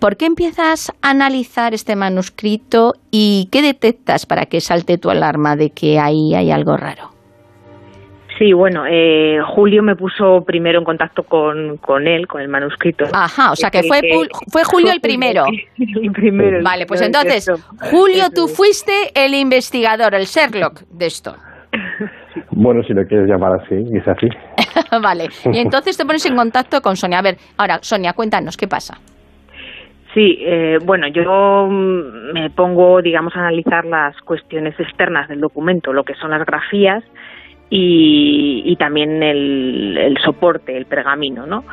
¿Por qué empiezas a analizar este manuscrito y qué detectas para que salte tu alarma de que ahí hay algo raro? Sí, bueno, eh, Julio me puso primero en contacto con, con él, con el manuscrito. Ajá, o sea que fue, fue Julio el <laughs> primero. El primero. Vale, pues entonces, Julio, tú fuiste el investigador, el Sherlock de esto. <laughs> Bueno, si lo quieres llamar así, es así. <laughs> vale, y entonces te pones en contacto con Sonia. A ver, ahora, Sonia, cuéntanos, ¿qué pasa? Sí, eh, bueno, yo mm, me pongo, digamos, a analizar las cuestiones externas del documento, lo que son las grafías y, y también el, el soporte, el pergamino, ¿no?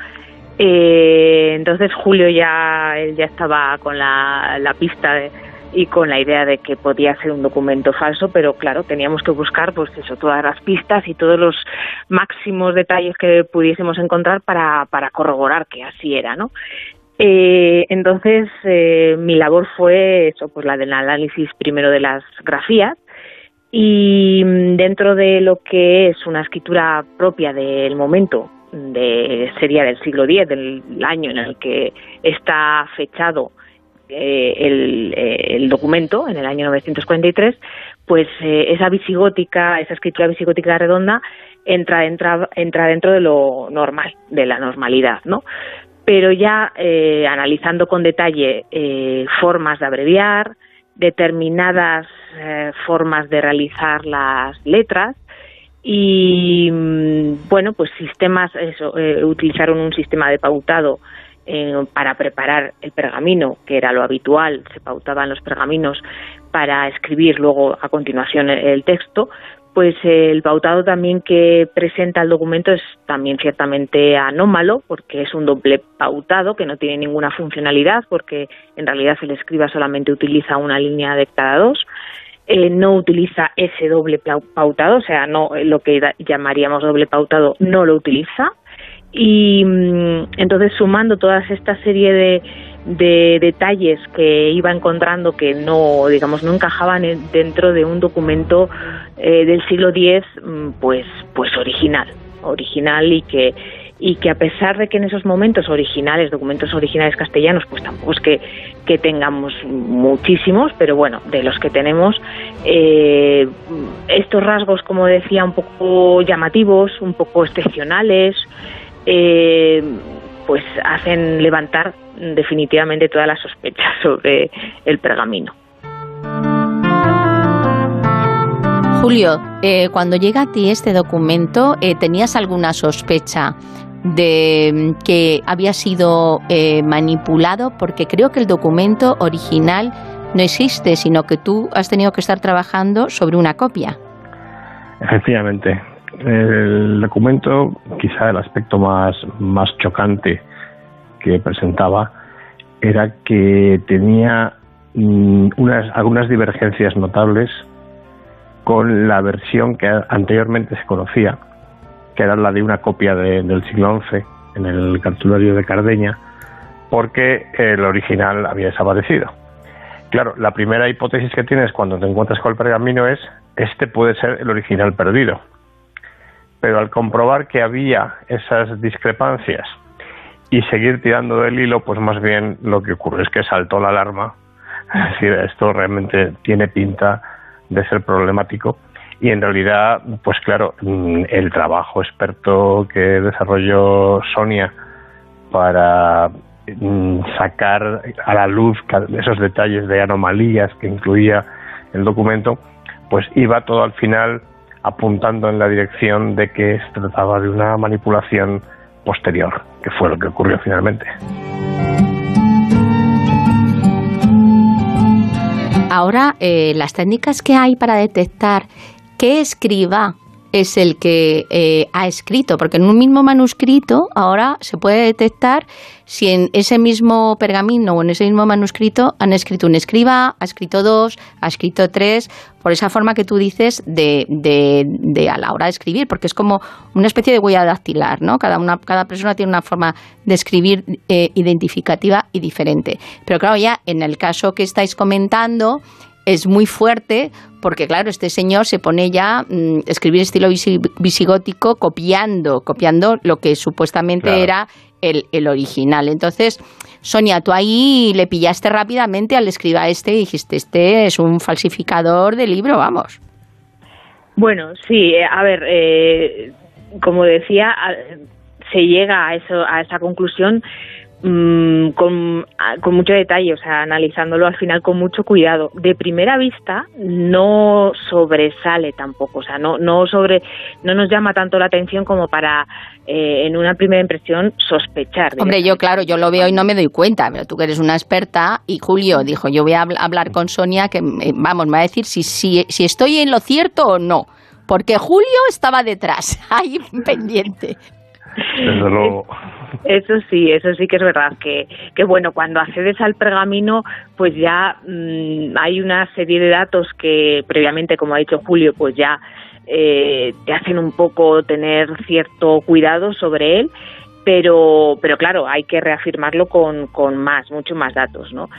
Eh, entonces Julio ya, él ya estaba con la, la pista de, y con la idea de que podía ser un documento falso, pero claro, teníamos que buscar pues eso, todas las pistas y todos los máximos detalles que pudiésemos encontrar para, para corroborar que así era, ¿no? Eh, entonces, eh, mi labor fue eso, pues la del análisis primero de las grafías y mm, dentro de lo que es una escritura propia del momento, de sería del siglo X, del año en el que está fechado eh, el, eh, el, documento en el año 943, pues eh, esa visigótica, esa escritura visigótica redonda entra, entra, entra dentro de lo normal, de la normalidad, ¿no? Pero ya eh, analizando con detalle eh, formas de abreviar, determinadas formas de realizar las letras, y mm, bueno pues sistemas eso utilizaron un sistema de pautado eh, para preparar el pergamino, que era lo habitual, se pautaban los pergaminos para escribir luego a continuación el, texto, pues el pautado también que presenta el documento es también ciertamente anómalo porque es un doble pautado que no tiene ninguna funcionalidad porque en realidad el escriba solamente utiliza una línea de cada dos. Eh, no utiliza ese doble pautado, o sea, no lo que llamaríamos doble pautado no lo utiliza y mm, entonces sumando toda esta serie de, de, detalles que iba encontrando que no digamos no encajaban dentro de un documento eh, del siglo X mm, pues pues original original y que y que a pesar de que en esos momentos originales, documentos originales castellanos, pues tampoco es que, que tengamos muchísimos, pero bueno, de los que tenemos, eh, estos rasgos, como decía, un poco llamativos, un poco excepcionales, eh, pues hacen levantar definitivamente todas las sospechas <laughs> sobre el pergamino. Julio, eh, cuando llega a ti este documento, eh, ¿tenías alguna sospecha de mm, que había sido eh, manipulado? Porque creo que el documento original no existe, sino que tú has tenido que estar trabajando sobre una copia. Efectivamente, el documento, quizá el aspecto más, más chocante que presentaba era que tenía mm, unas, algunas divergencias notables con la versión que anteriormente se conocía, que era la de una copia del siglo XI en el cartulario de Cardeña, porque el original había desaparecido. Claro, la primera hipótesis que tienes cuando te encuentras con el pergamino es, este puede ser el original perdido. Pero al comprobar que había esas discrepancias y seguir tirando del hilo, pues más bien lo que ocurre es que saltó la alarma. <laughs> Es decir, esto realmente tiene pinta de ser problemático. Y en realidad, pues claro, mm, el trabajo experto que desarrolló Sonia para mm, sacar a la luz esos detalles de anomalías que incluía el documento, pues iba todo al final apuntando en la dirección de que se trataba de una manipulación posterior, que fue lo que ocurrió finalmente. Ahora, eh, las técnicas que hay para detectar qué escriba es el que eh, ha escrito, porque en un mismo manuscrito ahora se puede detectar si en ese mismo pergamino o en ese mismo manuscrito han escrito un escriba, ha escrito dos, ha escrito tres, por esa forma que tú dices de, de, a la hora de escribir, porque es como una especie de huella dactilar, ¿no? Cada, una, cada persona tiene una forma de escribir eh, identificativa y diferente. Pero claro, ya en el caso que estáis comentando, es muy fuerte porque claro, este señor se pone ya mm, escribir estilo visigótico copiando, copiando lo que supuestamente era el, el, original. Entonces, Sonia, tú ahí le pillaste rápidamente al escriba este y dijiste, este es un falsificador de libro, vamos. Bueno, sí, eh, a ver, eh, como decía, se llega a, eso, a esa conclusión Mm, con, con, mucho detalle, o sea, analizándolo al final con mucho cuidado. De primera vista no sobresale tampoco, o sea, no, no, sobre, no nos llama tanto la atención como para eh, en una primera impresión sospechar. Hombre, yo claro, yo lo veo y no me doy cuenta, pero tú que eres una experta y Julio dijo, yo voy a hablar con Sonia que, vamos, me va a decir si, si, si estoy en lo cierto o no porque Julio estaba detrás, <laughs> ahí pendiente. Desde luego. Eso sí, eso sí que es verdad, que, que bueno, cuando accedes al pergamino, pues ya mm, hay una serie de datos que previamente, como ha dicho Julio, pues ya eh, te hacen un poco tener cierto cuidado sobre él, pero, pero claro, hay que reafirmarlo con, con más, mucho más datos, ¿no?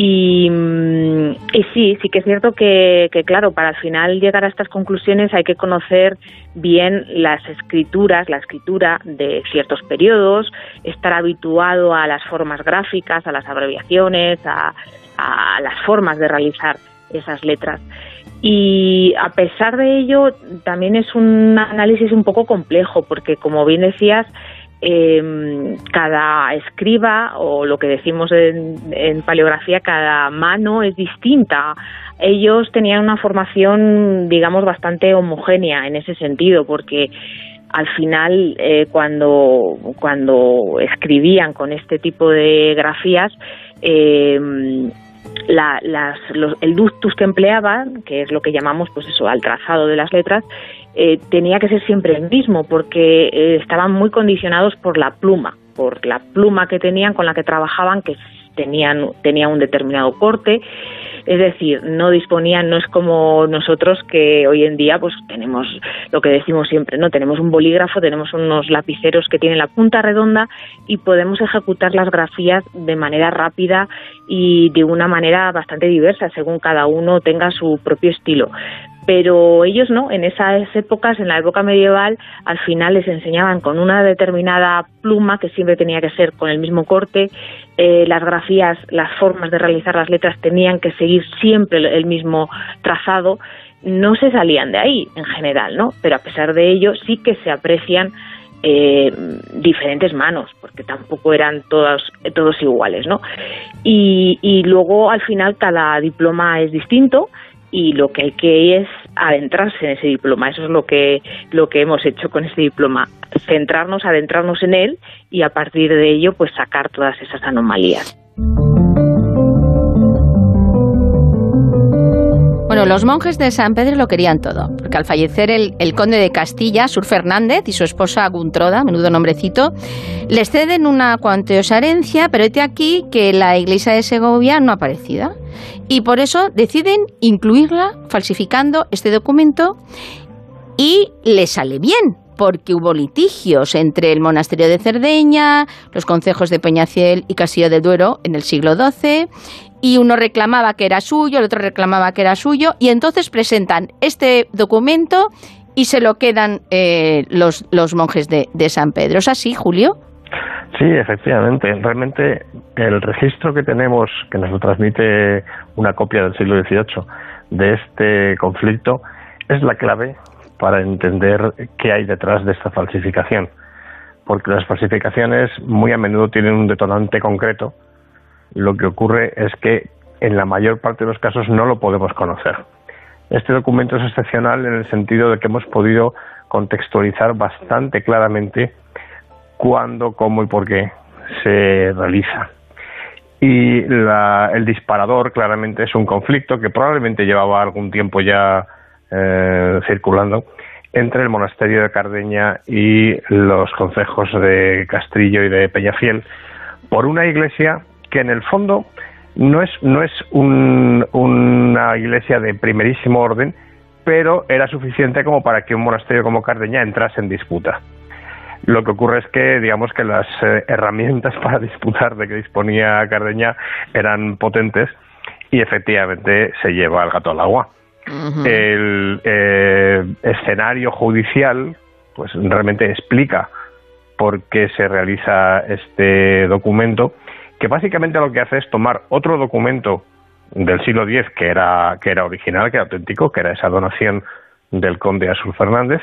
Y, mm, y, sí, sí que es cierto que, que, claro, para al final llegar a estas conclusiones hay que conocer bien las escrituras, la escritura de ciertos periodos, estar habituado a las formas gráficas, a las abreviaciones, a las formas de realizar esas letras. Y a pesar de ello, también es un análisis un poco complejo, porque como bien decías, eh, cada escriba o lo que decimos en, paleografía, cada mano es distinta. Ellos tenían una formación, digamos, bastante homogénea en ese sentido, porque al final eh, cuando, cuando escribían con este tipo de grafías, eh, la, las, el ductus que empleaban, que es lo que llamamos pues eso, al trazado de las letras, eh, tenía que ser siempre el mismo porque eh, estaban muy condicionados por la pluma, por la pluma que tenían con la que trabajaban, que tenían tenía un determinado corte. Es decir no disponían no es como nosotros que hoy en día pues tenemos lo que decimos siempre no tenemos un bolígrafo tenemos unos lapiceros que tienen la punta redonda y podemos ejecutar las grafías de manera rápida y de una manera bastante diversa según cada uno tenga su propio estilo pero ellos no, en esas épocas, en la época medieval, al final les enseñaban con una determinada pluma que siempre tenía que ser con el mismo corte, eh, las grafías, las formas de realizar las letras tenían que seguir siempre el mismo trazado, no se salían de ahí en general, ¿no? Pero a pesar de ello sí que se aprecian eh, diferentes manos, porque tampoco eran todos, todos iguales, ¿no? Y, y luego al final cada diploma es distinto y lo que hay que es adentrarse en ese diploma. Eso es lo que, lo que hemos hecho con ese diploma, centrarnos, adentrarnos en él y a partir de ello pues sacar todas esas anomalías. Los monjes de San Pedro lo querían todo, porque al fallecer el, conde de Castilla, Sur Fernández, y su esposa Guntroda, menudo nombrecito, les ceden una cuantiosa herencia, pero este aquí que la iglesia de Segovia no ha aparecido. Y por eso deciden incluirla falsificando este documento y le sale bien, porque hubo litigios entre el monasterio de Cerdeña, los concejos de Peñafiel y Castillo de Duero en el siglo XII, y uno reclamaba que era suyo, el otro reclamaba que era suyo, y entonces presentan este documento y se lo quedan eh, los, monjes de, de San Pedro. ¿Es así, Julio? Sí, efectivamente. Realmente el registro que tenemos, que nos lo transmite una copia del siglo XVIII de este conflicto, es la clave para entender qué hay detrás de esta falsificación. Porque las falsificaciones muy a menudo tienen un detonante concreto. Lo que ocurre es que en la mayor parte de los casos no lo podemos conocer. Este documento es excepcional en el sentido de que hemos podido contextualizar bastante claramente cuándo, cómo y por qué se realiza. Y la, el disparador claramente es un conflicto que probablemente llevaba algún tiempo ya eh, circulando entre el monasterio de Cardeña y los concejos de Castrillo y de Peñafiel por una iglesia que en el fondo no es, no es un, una iglesia de primerísimo orden, pero era suficiente como para que un monasterio como Cardeña entrase en disputa. Lo que ocurre es que, digamos que las eh, herramientas <laughs> para disputar de que disponía Cardeña eran potentes y efectivamente se lleva el gato al agua. El eh, escenario judicial, pues realmente explica por qué se realiza este documento, que básicamente lo que hace es tomar otro documento del siglo X que era, que era original, que era auténtico, que era esa donación del conde Azul Fernández,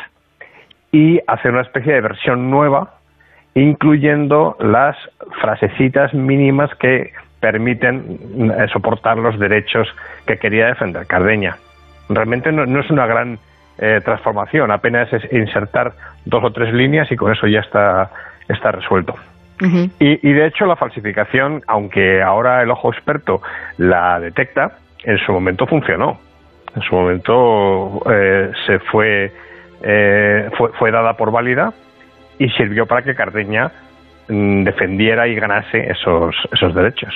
y hacer una especie de versión nueva, incluyendo las frasecitas mínimas que permiten eh, soportar los derechos que quería defender Cardeña. Realmente no, es una gran eh, transformación, apenas es insertar dos o tres líneas y con eso ya está, está resuelto. Y, y de hecho la falsificación, aunque ahora el ojo experto la detecta, en su momento funcionó. En su momento eh, se fue, eh, fue, fue dada por válida y sirvió para que Cardeña mm, defendiera y ganase esos, esos derechos.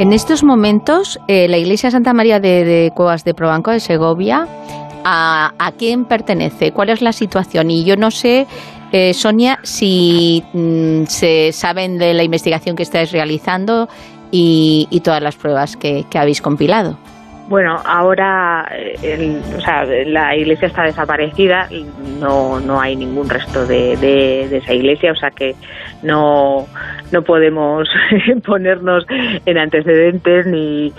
En estos momentos, eh, la iglesia Santa María de, de Cuevas de Probanco de Segovia, ¿a, a quién pertenece? ¿Cuál es la situación? Y yo no sé, eh, Sonia, si mm, se saben de la investigación que estáis realizando y, todas las pruebas que habéis compilado. Bueno, ahora eh, o sea, la iglesia está desaparecida, no, no hay ningún resto de, de- de esa iglesia, o sea que no, no podemos <laughs> ponernos en antecedentes ni,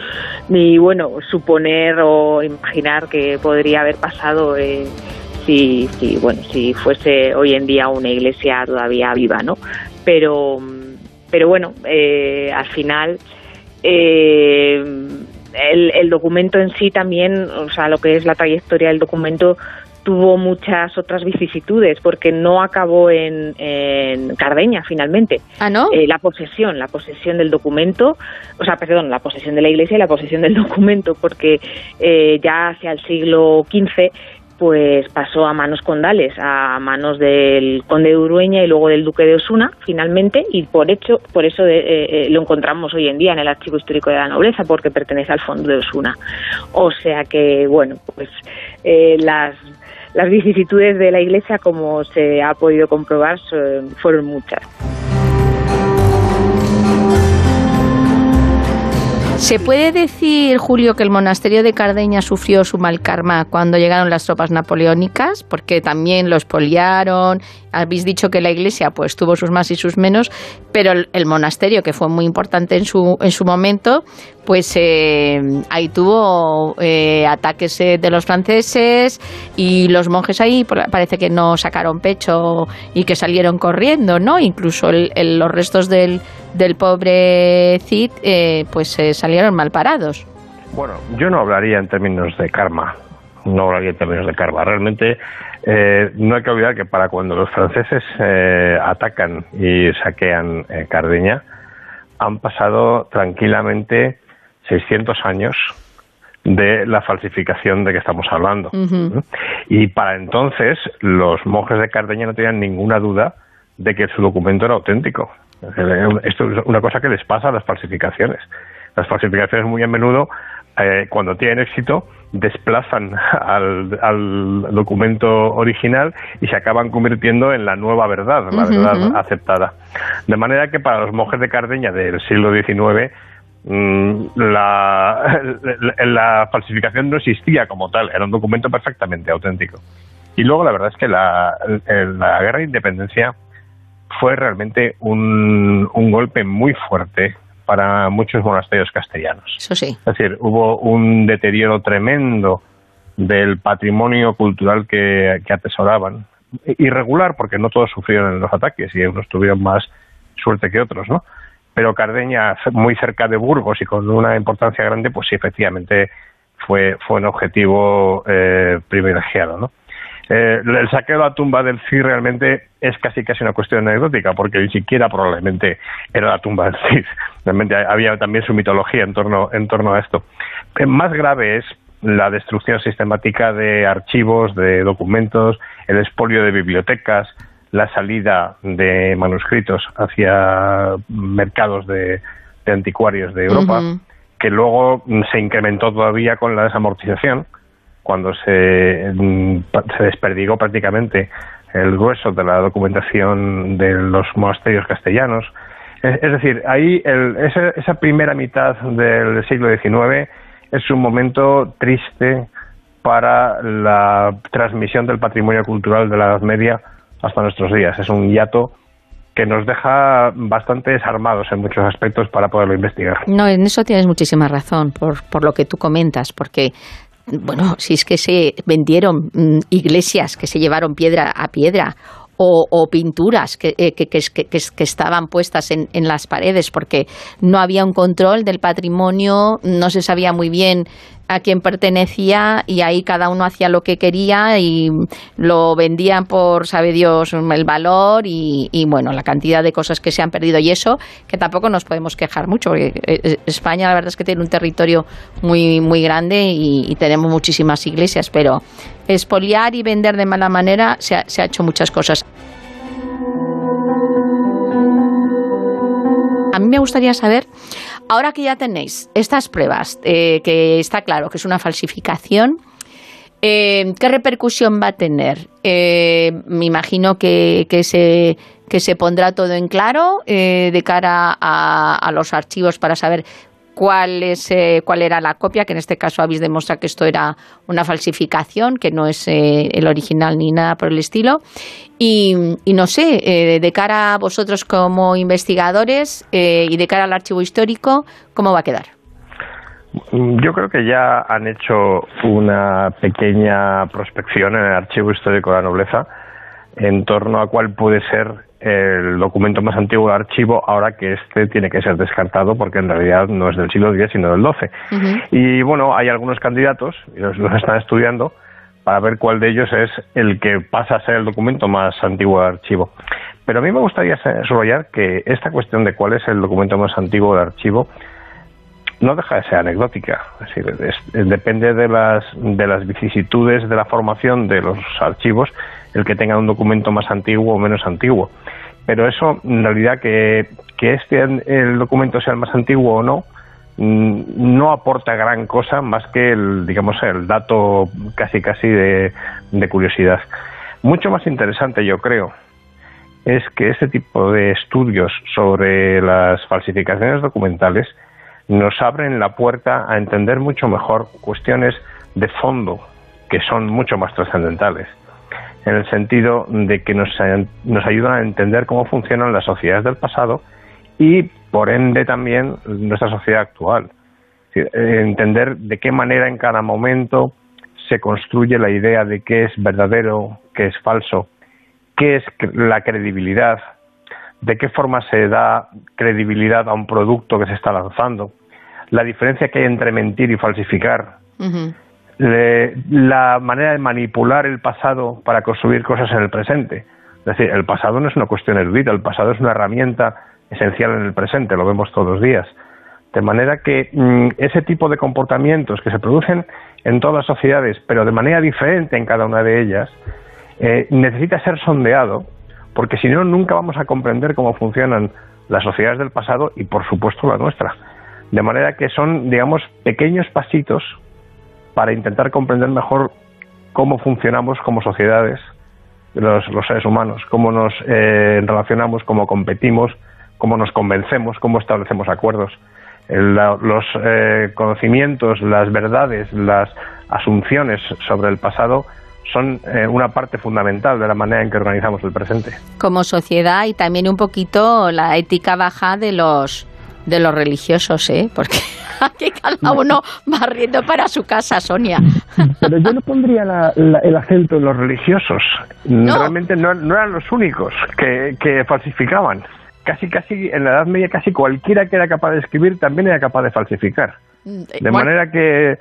ni, bueno, suponer o imaginar que podría haber pasado eh, si, si, bueno, si fuese hoy en día una iglesia todavía viva, ¿no? Pero, pero bueno, eh, al final eh, el, el documento en sí también, o sea, lo que es la trayectoria del documento tuvo muchas otras vicisitudes porque no acabó en, en Cardeña finalmente. ¿Ah, no? Eh, la posesión, la posesión del documento, o sea, perdón, la posesión de la iglesia y la posesión del documento, porque eh, ya hacia el siglo XV pues pasó a manos condales, a manos del conde de Urueña y luego del duque de Osuna, finalmente, y por hecho, por eso eh, eh, lo encontramos hoy en día en el archivo histórico de la nobleza, porque pertenece al fondo de Osuna. O sea que, bueno, pues eh, las las vicisitudes de la Iglesia, como se ha podido comprobar, fueron muchas. ¿Se puede decir, Julio, que el monasterio de Cardeña sufrió su mal karma cuando llegaron las tropas napoleónicas? Porque también lo expoliaron. Habéis dicho que la iglesia pues tuvo sus más y sus menos, pero el, el monasterio, que fue muy importante en su, en su momento, pues eh, ahí tuvo eh, ataques eh, de los franceses y los monjes ahí parece que no sacaron pecho y que salieron corriendo, ¿no? Incluso el- el- los restos del, del pobre Cid eh, pues eh, salieron mal parados. Bueno, yo no hablaría en términos de karma, no hablaría en términos de karma. Realmente eh, no hay que olvidar que para cuando los franceses atacan y saquean Cardeña, han pasado tranquilamente 600 años de la falsificación de que estamos hablando. Y para entonces los monjes de Cardeña no tenían ninguna duda de que su documento era auténtico. Esto es una cosa que les pasa a las falsificaciones. Las falsificaciones muy a menudo, eh, cuando tienen éxito, desplazan al, al documento original y se acaban convirtiendo en la nueva verdad, la verdad aceptada. De manera que para los monjes de Cardeña del siglo XIX, la, la, <laughs> la falsificación no existía como tal, era un documento perfectamente auténtico. Y luego la verdad es que la, la guerra de independencia fue realmente un, un golpe muy fuerte para muchos monasterios castellanos. Eso sí. Es decir, hubo un deterioro tremendo del patrimonio cultural que, que atesoraban. Irregular, porque no todos sufrieron los ataques y unos tuvieron más suerte que otros, ¿no? Pero Cardeña, muy cerca de Burgos y con una importancia grande, pues sí, efectivamente fue, fue un objetivo eh, privilegiado, ¿no? Eh, el saqueo de la tumba del Cid realmente es casi casi una cuestión anecdótica, porque ni siquiera probablemente era la tumba del Cid. Realmente había también su mitología en torno, en torno a esto. Eh, más grave es la destrucción sistemática de archivos, de documentos, el expolio de bibliotecas, la salida de manuscritos hacia mercados de, de anticuarios de Europa, que luego se incrementó todavía con la desamortización, cuando se, mm, se desperdigó prácticamente el grueso de la documentación de los monasterios castellanos. Es, es decir, ahí el- esa, esa primera mitad del siglo XIX es un momento triste para la transmisión del patrimonio cultural de la Edad Media hasta nuestros días. Es un hiato que nos deja bastante desarmados en muchos aspectos para poderlo investigar. No, en eso tienes muchísima razón, por, por lo que tú comentas, porque, bueno, si es que se vendieron mm, iglesias que se llevaron piedra a piedra, o, pinturas que, eh, que, estaban puestas en, en las paredes, porque no había un control del patrimonio, no se sabía muy bien a quién pertenecía y ahí cada uno hacía lo que quería y lo vendían por, sabe Dios, el valor y, y, bueno, la cantidad de cosas que se han perdido. Y eso que tampoco nos podemos quejar mucho porque eh, España la verdad es que tiene un territorio muy muy grande y tenemos muchísimas iglesias, pero expoliar y vender de mala manera se ha, hecho muchas cosas. A mí me gustaría saber, ahora que ya tenéis estas pruebas, eh, que está claro que es una falsificación, eh, ¿qué repercusión va a tener? Eh, me imagino que, que se que se pondrá todo en claro de cara a los archivos para saber cuál es eh, cuál era la copia, que en este caso habéis demostrado que esto era una falsificación, que no es eh, el original ni nada por el estilo. Y, y no sé, eh, de cara a vosotros como investigadores eh, y de cara al archivo histórico, ¿cómo va a quedar? Yo creo que ya han hecho una pequeña prospección en el archivo histórico de la nobleza en torno a cuál puede ser el documento más antiguo del archivo ahora que este tiene que ser descartado porque en realidad no es del siglo X sino del XII. Y bueno, hay algunos candidatos, y los, los están estudiando, para ver cuál de ellos es el que pasa a ser el documento más antiguo del archivo. Pero a mí me gustaría subrayar que esta cuestión de cuál es el documento más antiguo del archivo no deja de ser anecdótica. Es decir, es- es- depende de las, de las vicisitudes de la formación de los archivos el que tenga un documento más antiguo o menos antiguo. Pero eso, en realidad, que, que este el documento sea el más antiguo o no, mm, no aporta gran cosa más que el, digamos, el dato casi casi de, de curiosidad. Mucho más interesante, yo creo, es que este tipo de estudios sobre las falsificaciones documentales nos abren la puerta a entender mucho mejor cuestiones de fondo que son mucho más trascendentales, en el sentido de que nos, nos ayudan a entender cómo funcionan las sociedades del pasado y, por ende, también nuestra sociedad actual. Eh, entender de qué manera en cada momento se construye la idea de qué es verdadero, qué es falso, qué es la credibilidad, de qué forma se da credibilidad a un producto que se está lanzando, la diferencia que hay entre mentir y falsificar, la manera de manipular el pasado para construir cosas en el presente. Es decir, el pasado no es una cuestión erudita, el pasado es una herramienta esencial en el presente, lo vemos todos los días. De manera que mm, ese tipo de comportamientos que se producen en todas las sociedades, pero de manera diferente en cada una de ellas, eh, necesita ser sondeado, porque si no, nunca vamos a comprender cómo funcionan las sociedades del pasado y, por supuesto, la nuestra. De manera que son, digamos, pequeños pasitos para intentar comprender mejor cómo funcionamos como sociedades, los, seres humanos, cómo nos eh, relacionamos, cómo competimos, cómo nos convencemos, cómo establecemos acuerdos. los eh, conocimientos, las verdades, las asunciones sobre el pasado son eh, una parte fundamental de la manera en que organizamos el presente. Como sociedad y también un poquito la ética baja de los de los religiosos, ¿eh? Porque <laughs> aquí cada uno va riendo para su casa, Sonia. Pero yo no pondría el acento en los religiosos. Realmente no, eran los únicos que, que falsificaban. Casi, casi, en la Edad Media, casi cualquiera que era capaz de escribir también era capaz de falsificar. Mm, de manera que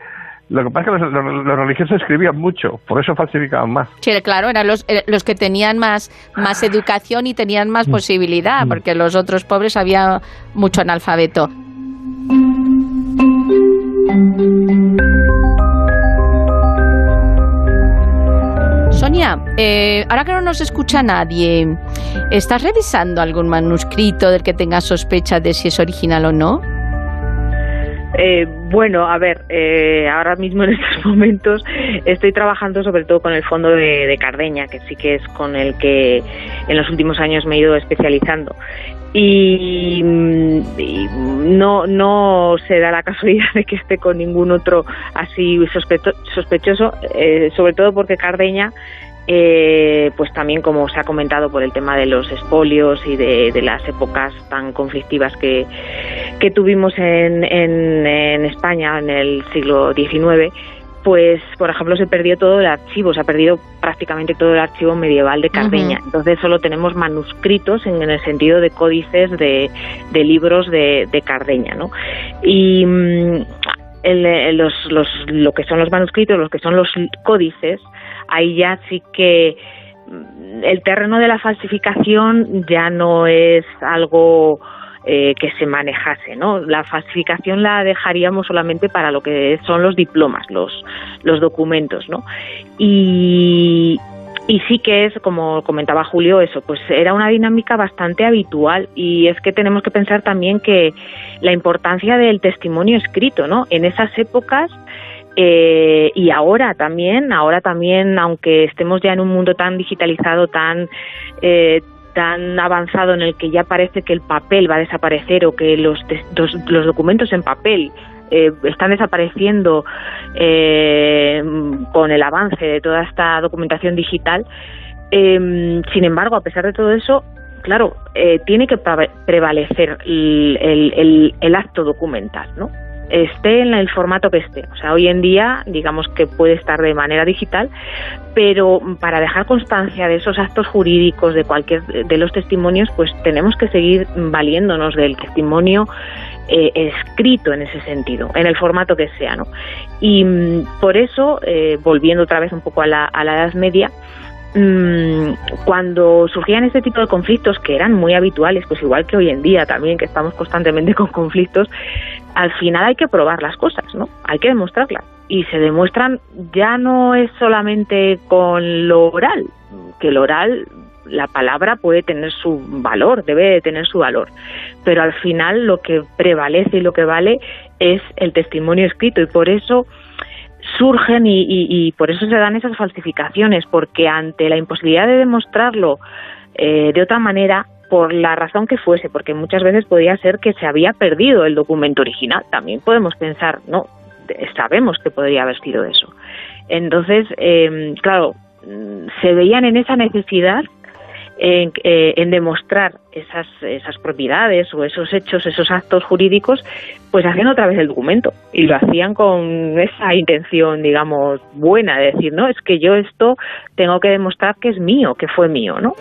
lo que pasa es que los, religiosos escribían mucho, por eso falsificaban más. Sí, claro, eran los, eh, los que tenían más, más educación y tenían más mm. posibilidad, mm. porque los otros pobres había mucho analfabeto. Sonia, eh, ahora que no nos escucha nadie, ¿estás revisando algún manuscrito del que tengas sospecha de si es original o no? Eh, bueno, a ver, eh, ahora mismo en <laughs> estos momentos estoy trabajando sobre todo con el fondo de, Cardeña, que sí que es con el que en los últimos años me he ido especializando. Y, no, no se da la <laughs> casualidad de que esté con ningún otro así sospechoso, eh, sobre todo porque Cardeña eh, pues también como se ha comentado por el tema de los espolios y de, las épocas tan conflictivas que, que tuvimos en, en, España en el siglo XIX, pues por ejemplo se perdió todo el archivo, se ha perdido prácticamente todo el archivo medieval de Cardeña. Entonces solo tenemos manuscritos en, el sentido de códices de, de libros de, de, Cardeña, ¿no? Y mm, los, los, lo que son los manuscritos, los que son los códices, ahí ya sí que mm, el terreno de la falsificación ya no es algo eh, que se manejase, ¿no? La falsificación la dejaríamos solamente para lo que son los diplomas, los, los documentos, ¿no? Y, y sí que es, como comentaba Julio, eso, pues era una dinámica bastante habitual y es que tenemos que pensar también que la importancia del testimonio escrito, ¿no? En esas épocas eh, y ahora también, ahora también, aunque estemos ya en un mundo tan digitalizado, tan eh, tan avanzado en el que ya parece que el papel va a desaparecer o que los, los, documentos en papel eh, están desapareciendo con el avance de toda esta documentación digital. sin embargo, a pesar de todo eso, claro, tiene que prevalecer el, el, el acto documental, ¿no? Esté en el formato que esté. O sea, hoy en día, digamos que puede estar de manera digital, pero para dejar constancia de esos actos jurídicos, de cualquier de los testimonios, pues tenemos que seguir valiéndonos del testimonio eh, escrito en ese sentido, en el formato que sea, ¿no? Y mm, por eso, eh, volviendo otra vez un poco a la, a la Edad Media, cuando surgían este tipo de conflictos que eran muy habituales, pues igual que hoy en día también que estamos constantemente <laughs> con conflictos, al final hay que probar las cosas, ¿no? Hay que demostrarlas y se demuestran ya no es solamente con lo oral, que el oral la palabra puede tener su valor, debe de tener su valor, pero al final lo que prevalece y lo que vale es el testimonio escrito y por eso surgen y, por eso se dan esas falsificaciones, porque ante la imposibilidad de demostrarlo eh, de otra manera, por la razón que fuese, porque muchas veces podía ser que se había perdido el documento original, también podemos pensar, no, sabemos que podría haber sido eso. Entonces, eh, claro, se veían en esa necesidad eh, en, demostrar esas, esas propiedades o esos hechos, esos actos jurídicos, pues haciendo otra vez el documento. Y lo hacían con esa intención, digamos, buena, de decir, no, es que yo esto tengo que demostrar que es mío, que fue mío, ¿no?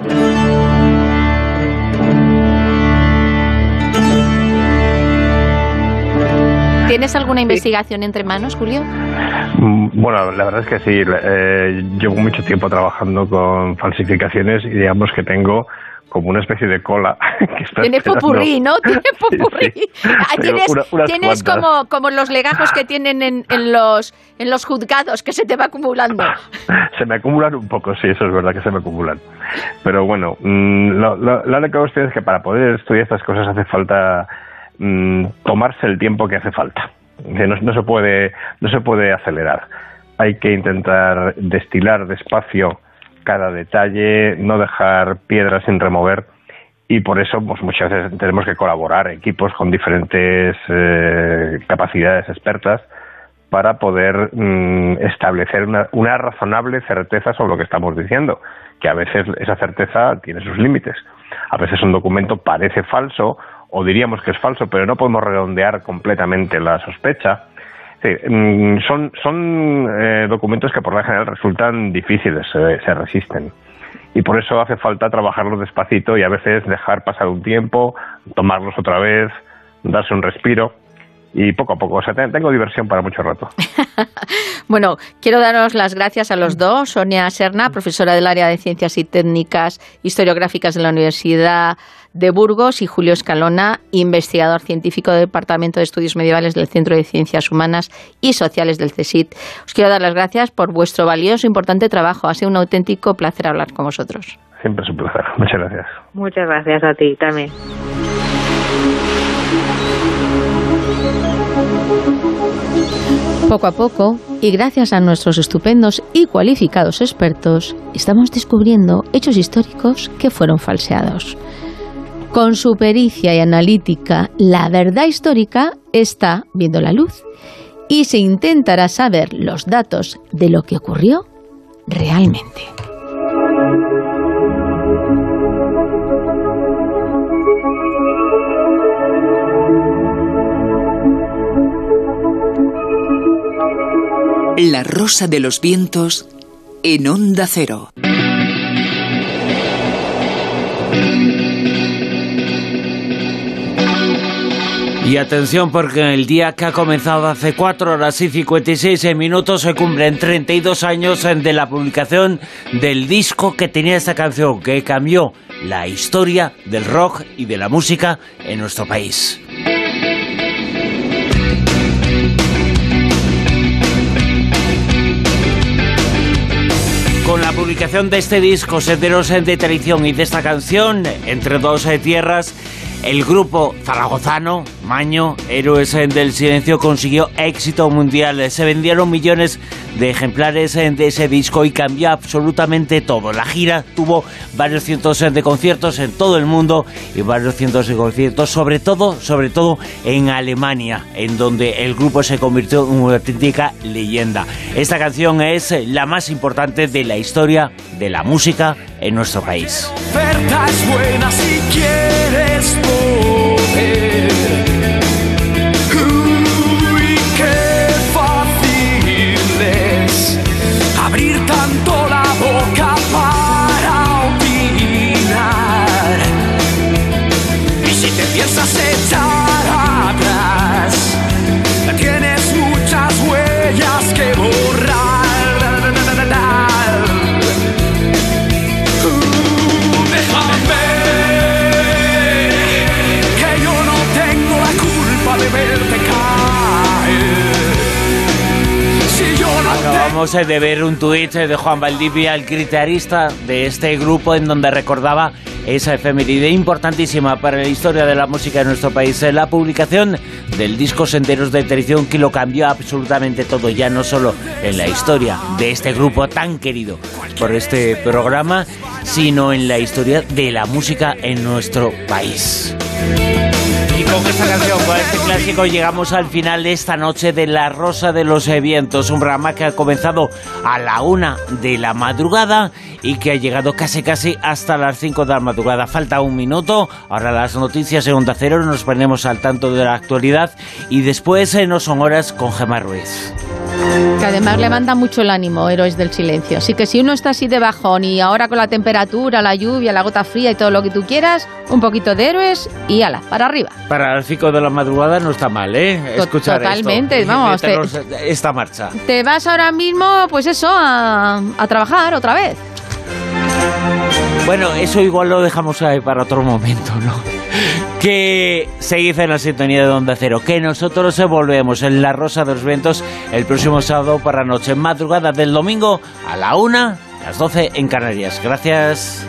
¿Tienes ¿Tienes alguna investigación entre manos, Julio? Mm, Bueno, la verdad es que sí. eh, llevo mucho tiempo trabajando con falsificaciones y digamos que tengo como una especie de cola. <laughs> Que está Tiene esperando- popurrí, ¿no? <laughs> Tiene popurrí. Ah, tienes una- unas tienes como, como los legajos que tienen en, en los, en los juzgados, que se te va acumulando. <laughs> Se me acumulan un poco, sí, eso es verdad que se me acumulan. Pero bueno, mm, lo, lo, la única cuestión es que para poder estudiar estas cosas hace falta mm, tomarse el tiempo que hace falta. No, se puede, no se puede acelerar. Hay que intentar destilar despacio cada detalle, no dejar piedras sin remover y por eso pues muchas veces tenemos que colaborar equipos con diferentes eh, capacidades expertas para poder mm, establecer una razonable certeza sobre lo que estamos diciendo, que a veces esa certeza tiene sus límites. A veces un documento parece falso o diríamos que es falso, pero no podemos redondear completamente la sospecha. Sí, mm, son son eh, documentos que por lo general resultan difíciles, se- se resisten y por eso hace falta trabajarlos despacito y a veces dejar pasar un tiempo, tomarlos otra vez, darse un respiro y poco a poco. O sea, te- tengo diversión para mucho rato. <laughs> Bueno, quiero daros las gracias a los dos. Sonia Serna, profesora del área de Ciencias y Técnicas Historiográficas de la Universidad de Burgos, y Julio Escalona, investigador científico del Departamento de Estudios Medievales del Centro de Ciencias Humanas y Sociales del CSIC. Os quiero dar las gracias por vuestro valioso e importante trabajo. Ha sido un auténtico placer hablar con vosotros. Siempre es un placer. <laughs> Muchas gracias. Muchas gracias a ti también. Poco a poco, y gracias a nuestros estupendos y cualificados expertos, estamos descubriendo hechos históricos que fueron falseados. Con su pericia y analítica, la verdad histórica está viendo la luz y se intentará saber los datos de lo que ocurrió realmente. La rosa de los vientos en onda cero. Y atención porque el día que ha comenzado hace 4 horas y 56 minutos se cumplen 32 años de la publicación del disco que tenía esta canción que cambió la historia del rock y de la música en nuestro país. Con la publicación de este disco, Senderos de Tradición y de esta canción, Entre dos eh, tierras, el grupo zaragozano, Maño, Héroes del Silencio, consiguió éxito mundial. Se vendieron millones de ejemplares de ese disco y cambió absolutamente todo. La gira tuvo varios cientos de conciertos en todo el mundo y varios cientos de conciertos, sobre todo, sobre todo en Alemania, en donde el grupo se convirtió en una auténtica leyenda. Esta canción es la más importante de la historia de la música en nuestro país. oferta es buena si quieres Acabamos eh, de ver un tuit eh, de Juan Valdivia, el guitarrista de este grupo, en donde recordaba esa efeméride importantísima para la historia de la música de nuestro país, eh, la publicación del disco Senderos de Tradición que lo cambió absolutamente todo, ya no solo en la historia de este grupo tan querido por este programa, sino en la historia de la música en nuestro país. Y con esta canción, con este clásico, llegamos al final de esta noche de La Rosa de los Vientos, un programa que ha comenzado a la una de la madrugada y que ha llegado casi casi hasta las 5 de la madrugada. Falta un minuto, ahora las noticias en Onda Cero, nos ponemos al tanto de la actualidad y después eh, no son horas con Gemma Ruiz. Que además levanta mucho el ánimo, héroes del silencio. Así que si uno está así de bajón y ahora con la temperatura, la lluvia, la gota fría y todo lo que tú quieras, un poquito de héroes y ala, para arriba. Para el 5 de la madrugada no está mal, ¿eh? Escuchar totalmente, esto. vamos, te- esta marcha. Te vas ahora mismo, pues eso, a, a trabajar otra vez. Bueno, eso igual lo dejamos ahí para otro momento, ¿no? <laughs> Que seguid en la sintonía de Onda Cero, que nosotros volvemos en La Rosa de los Vientos el próximo sábado para noche, madrugada del domingo a la una, las 12 en Canarias. Gracias.